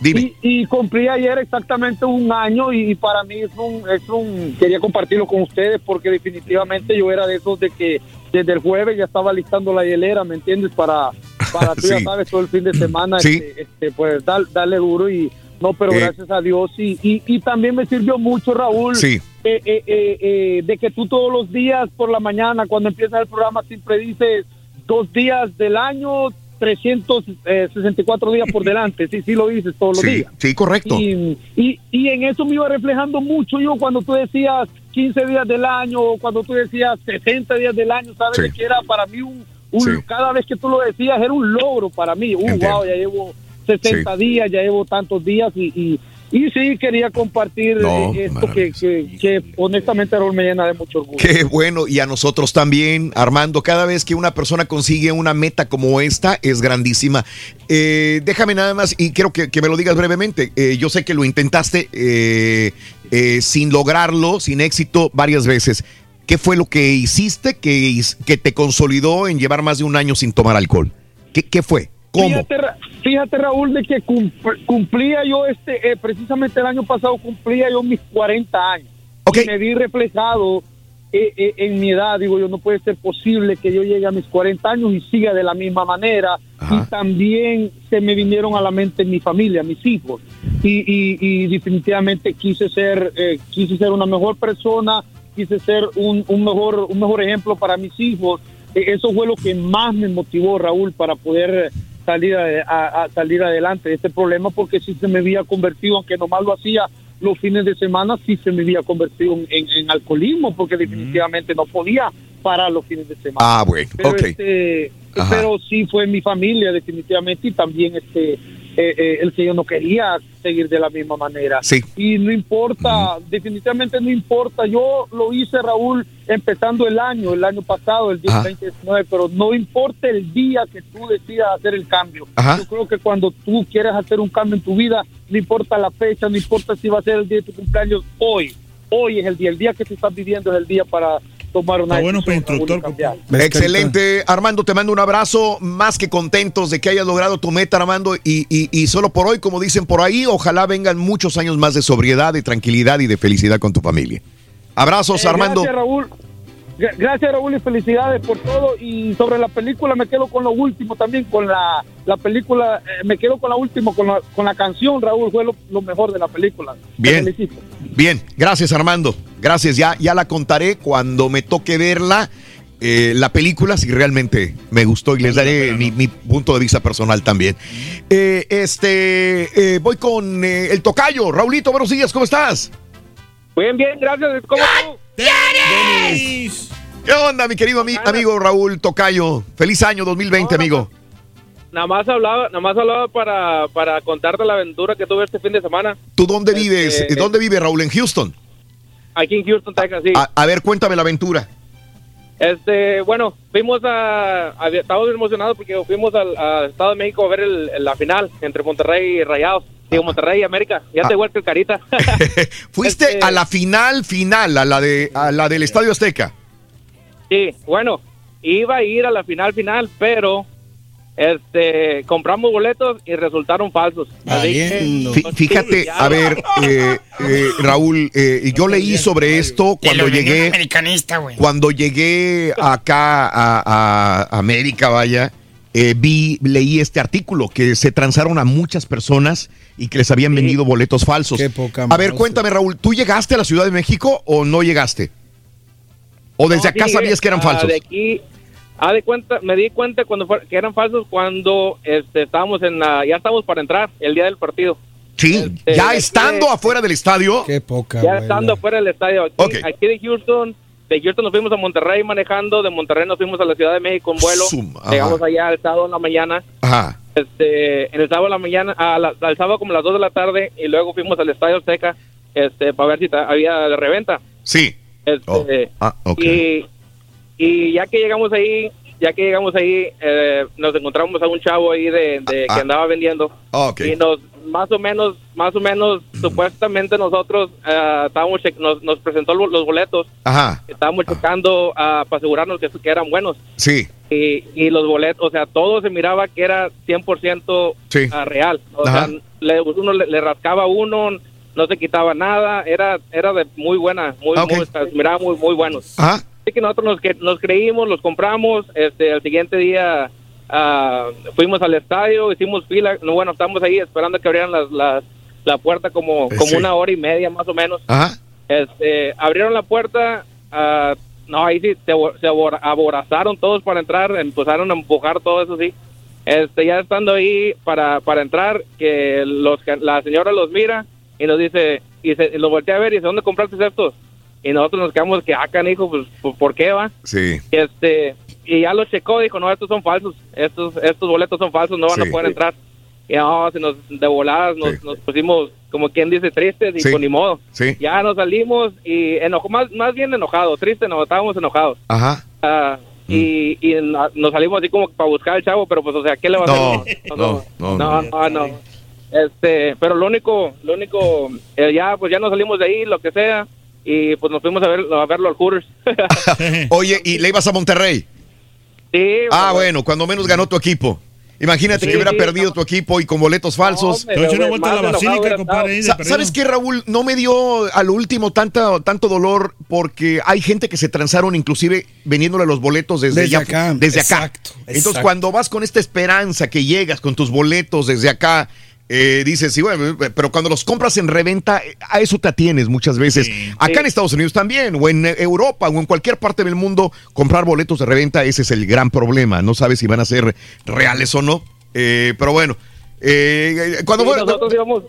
Dime. Y, y cumplí ayer exactamente un año y, para mí es un, es un, quería compartirlo con ustedes porque definitivamente yo era de esos de que desde el jueves ya estaba listando la hielera, ¿me entiendes? Para, para tú ya sabes, todo el fin de semana, Sí. este, este, pues dar- darle duro y no, pero Eh. gracias a Dios y, y, y también me sirvió mucho, Raúl, Sí. eh, eh, eh, eh, de que tú todos los días por la mañana, cuando empieza el programa, siempre dices dos días del año, 364 días por delante, sí, sí lo dices todos los días. sí, correcto. Y, y, y en eso me iba reflejando mucho yo cuando tú decías 15 días del año o cuando tú decías 60 días del año, sabes Sí. que era para mí un, un- Sí. cada vez que tú lo decías era un logro para mí. Uh, Entiendo. wow, ya llevo 60 días, ya llevo tantos días y, y, y sí quería compartir No, eh, esto que, que, que honestamente me llena de mucho orgullo. Qué bueno, y a nosotros también, Armando, cada vez que una persona consigue una meta como esta, es grandísima. Eh, déjame nada más, y quiero que, que me lo digas brevemente, Eh, yo sé que lo intentaste eh, eh, sin lograrlo, sin éxito, varias veces. ¿Qué fue lo que hiciste que, que te consolidó en llevar más de un año sin tomar alcohol? ¿Qué, qué fue? ¿Cómo? Fíjate, Ra- fíjate, Raúl, de que cum- cumplía yo este, eh, precisamente el año pasado cumplía yo mis 40 años. Y me vi reflejado eh, eh, en mi edad. Digo, yo no puede ser posible que yo llegue a mis 40 años y siga de la misma manera. Y también se me vinieron a la mente mi familia, mis hijos. Y, y- y definitivamente quise ser, eh, quise ser una mejor persona, quise ser un, un mejor, un mejor ejemplo para mis hijos. Eh, Eso fue lo que más me motivó, Raúl, para poder salir, a, a- a salir adelante de este problema, porque si se me había convertido, aunque nomás lo hacía los fines de semana, sí se me había convertido en, alcoholismo, porque definitivamente no podía parar los fines de semana. Ah, bueno, pero, este, pero sí fue mi familia, definitivamente, y también este eh, eh, el que yo no quería seguir de la misma manera. Sí. Y no importa, definitivamente no importa. Yo lo hice, Raúl, empezando el año, el año pasado, el día Ajá. 2019, pero no importa el día que tú decidas hacer el cambio. Ajá. Yo creo que cuando tú quieres hacer un cambio en tu vida, no importa la fecha, no importa si va a ser el día de tu cumpleaños, hoy, hoy es el día, el día que tú estás viviendo es el día para tomar una Está bueno para instructor. Excelente, Armando, te mando un abrazo, más que contentos de que hayas logrado tu meta, Armando, y, y- y solo por hoy, como dicen por ahí, ojalá vengan muchos años más de sobriedad, de tranquilidad y de felicidad con tu familia. Abrazos, Eh, Armando. Gracias, Raúl. Gra- Gracias, Raúl, y felicidades por todo. Y sobre la película, me quedo con lo último también, con la, la película, eh, me quedo con la última, con la, con la canción, Raúl, fue lo, lo mejor de la película. Bien. Bien, gracias, Armando. Gracias, ya, ya la contaré cuando me toque verla. eh, la película, si realmente me gustó y les daré mi, mi punto de vista personal también. Eh, este, eh, voy con eh, el tocayo. Raulito, buenos días, ¿cómo estás? Bien, bien, gracias. ¿Cómo tú? ¿Qué onda, mi querido ami- amigo Raúl Tocayo? Feliz año 2020, amigo. Nada más hablaba, nada más hablaba para, para contarte la aventura que tuve este fin de semana. ¿Tú dónde vives? Este- ¿Dónde vive Raúl? ¿En Houston? Aquí en Houston, Texas, sí. A, a ver, cuéntame la aventura. Este, bueno, fuimos a, a- estábamos emocionados porque fuimos al, al Estado de México a ver el- la final entre Monterrey y Rayados. Digo, Monterrey y América. Ya Ah. te vuelto el carita. Fuiste Este- a la final, final, a la de a la del Estadio Azteca. Sí, bueno, iba a ir a la final final, pero este compramos boletos y resultaron falsos. Así que- Fí- Fíjate, a ver, eh, eh, Raúl, eh, yo leí sobre esto cuando llegué, americanista, güey. cuando llegué acá a, a América, vaya, eh, vi, leí este artículo que se transaron a muchas personas y que les habían vendido boletos falsos. a ver, cuéntame, Raúl, ¿tú llegaste a la Ciudad de México o no llegaste? ¿O desde No, acá sí, sabías que eran falsos? De aquí, ah, de cuenta, me di cuenta cuando fue- que eran falsos cuando este, estábamos en la, ya estábamos para entrar el día del partido. Sí, Este, ya de- estando afuera del estadio. Qué poca. Ya estando afuera del estadio. Aquí, aquí de Houston, de Houston nos fuimos a Monterrey manejando, de Monterrey nos fuimos a la Ciudad de México en vuelo. Llegamos allá el sábado en la mañana. Ajá. Este, en el sábado en la mañana, a la- al sábado como a las 2 de la tarde y luego fuimos al Estadio Azteca este, para ver si había de reventa. Sí. Este, Ah, ok. y, y ya que llegamos ahí, ya que llegamos ahí, eh, nos encontramos a un chavo ahí de, de- Ah, que ah. andaba vendiendo. Ok. Y nos, más o menos, más o menos, supuestamente nosotros eh, estábamos, nos, nos presentó lo- los boletos. Ajá. Estábamos checando ah, para asegurarnos que, que eran buenos. Sí. Y, y los boletos, o sea, todo se miraba que era 100% Sí. ah, real. O Ajá. sea, le- uno le, le rascaba uno, no se quitaba nada, era era de muy buena, muy, Ok. muy- o sea, se miraba muy, muy buenos. Ajá. Así que nosotros nos, que- nos creímos, los compramos, este, el siguiente día ah, fuimos al estadio, hicimos fila, no, bueno, estamos ahí esperando que abrieran las, las- la puerta como, Eh, como sí. una hora y media más o menos. Ajá. Este, abrieron la puerta, ah, no, ahí sí se, se abor- aborazaron todos para entrar, empezaron a empujar todo eso, sí. Este, ya estando ahí para, para entrar, que los, la señora los mira y nos dice, y, se, y los voltea a ver y dice, ¿dónde compraste estos? Y nosotros nos quedamos que, ah, hijo, pues, pues, ¿por qué va? Sí. Y este, y ya los checó, dijo, no, estos son falsos, estos, estos boletos son falsos, no van Sí. a poder entrar. Y no, se nos, de voladas nos, nos pusimos, como quien dice, tristes y Sí. con ni modo. Sí. Ya nos salimos y enojo, más, más bien enojados, tristes, no, estábamos enojados. Ajá. Ah, y, y na- nos salimos así como para buscar al chavo, pero pues, o sea, ¿qué le va a No, hacer? no, no, no, no. no, no. Este, pero lo único, lo único, eh, ya, pues ya nos salimos de ahí, lo que sea, y pues nos fuimos a, ver, a verlo al Hooters. Oye, ¿y le ibas a Monterrey? Sí. Ah, bueno, cuando menos ganó tu equipo. Imagínate Sí, que hubiera sí, perdido tu equipo y con boletos falsos. hombre, Te una vuelta a la basílica, compadre. ¿Sabes qué, Raúl? No me dio a lo último tanta, tanto dolor porque hay gente que se transaron inclusive vendiéndole los boletos desde, Desde allá- acá. Desde acá. Exacto, Entonces, exacto. cuando vas con esta esperanza que llegas con tus boletos desde acá, eh, dices, sí, bueno, pero cuando los compras en reventa, eh, a eso te atienes muchas veces. Acá en Estados Unidos también, o en eh, Europa, o en cualquier parte del mundo, comprar boletos de reventa, ese es el gran problema. No sabes si van a ser reales o no. Eh, pero bueno, eh, cuando Sí, fue- nosotros íbamos,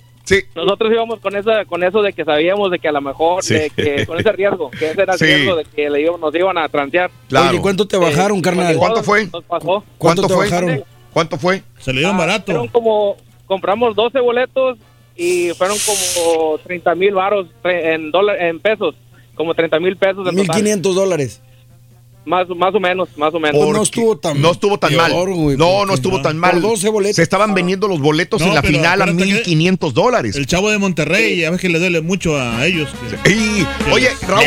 nosotros íbamos con esa, con eso de que sabíamos de que a lo mejor, Sí. de que, con ese riesgo, que ese era el Sí. riesgo de que le nos iban a transear. Claro. Oye, ¿cuánto te bajaron, carnal? ¿Cuánto fue? Nos pasó. ¿Cuánto te fue? bajaron? ¿Cuánto fue? Se le dieron barato. Fueron como, compramos 12 boletos y fueron como 30 mil varos en, en pesos, como 30 mil pesos en total. 1500 dólares. Más, más o menos, más o menos. Porque no estuvo tan mal. no, no estuvo tan mal. Se estaban vendiendo los boletos No, en la pero final a acuérdate que 1500 dólares. El chavo de Monterrey, ya ves que le duele mucho a ellos. que- Y, oye, Raúl,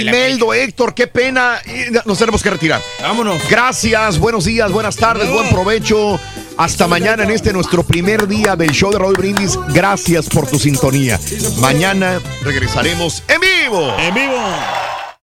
Imeldo, Héctor, qué pena. Nos tenemos que retirar. Vámonos. Gracias, buenos días, buenas tardes, buen provecho. Hasta mañana en este nuestro primer día del show de Raúl Brindis. Gracias por tu sintonía. Mañana regresaremos en vivo. En vivo.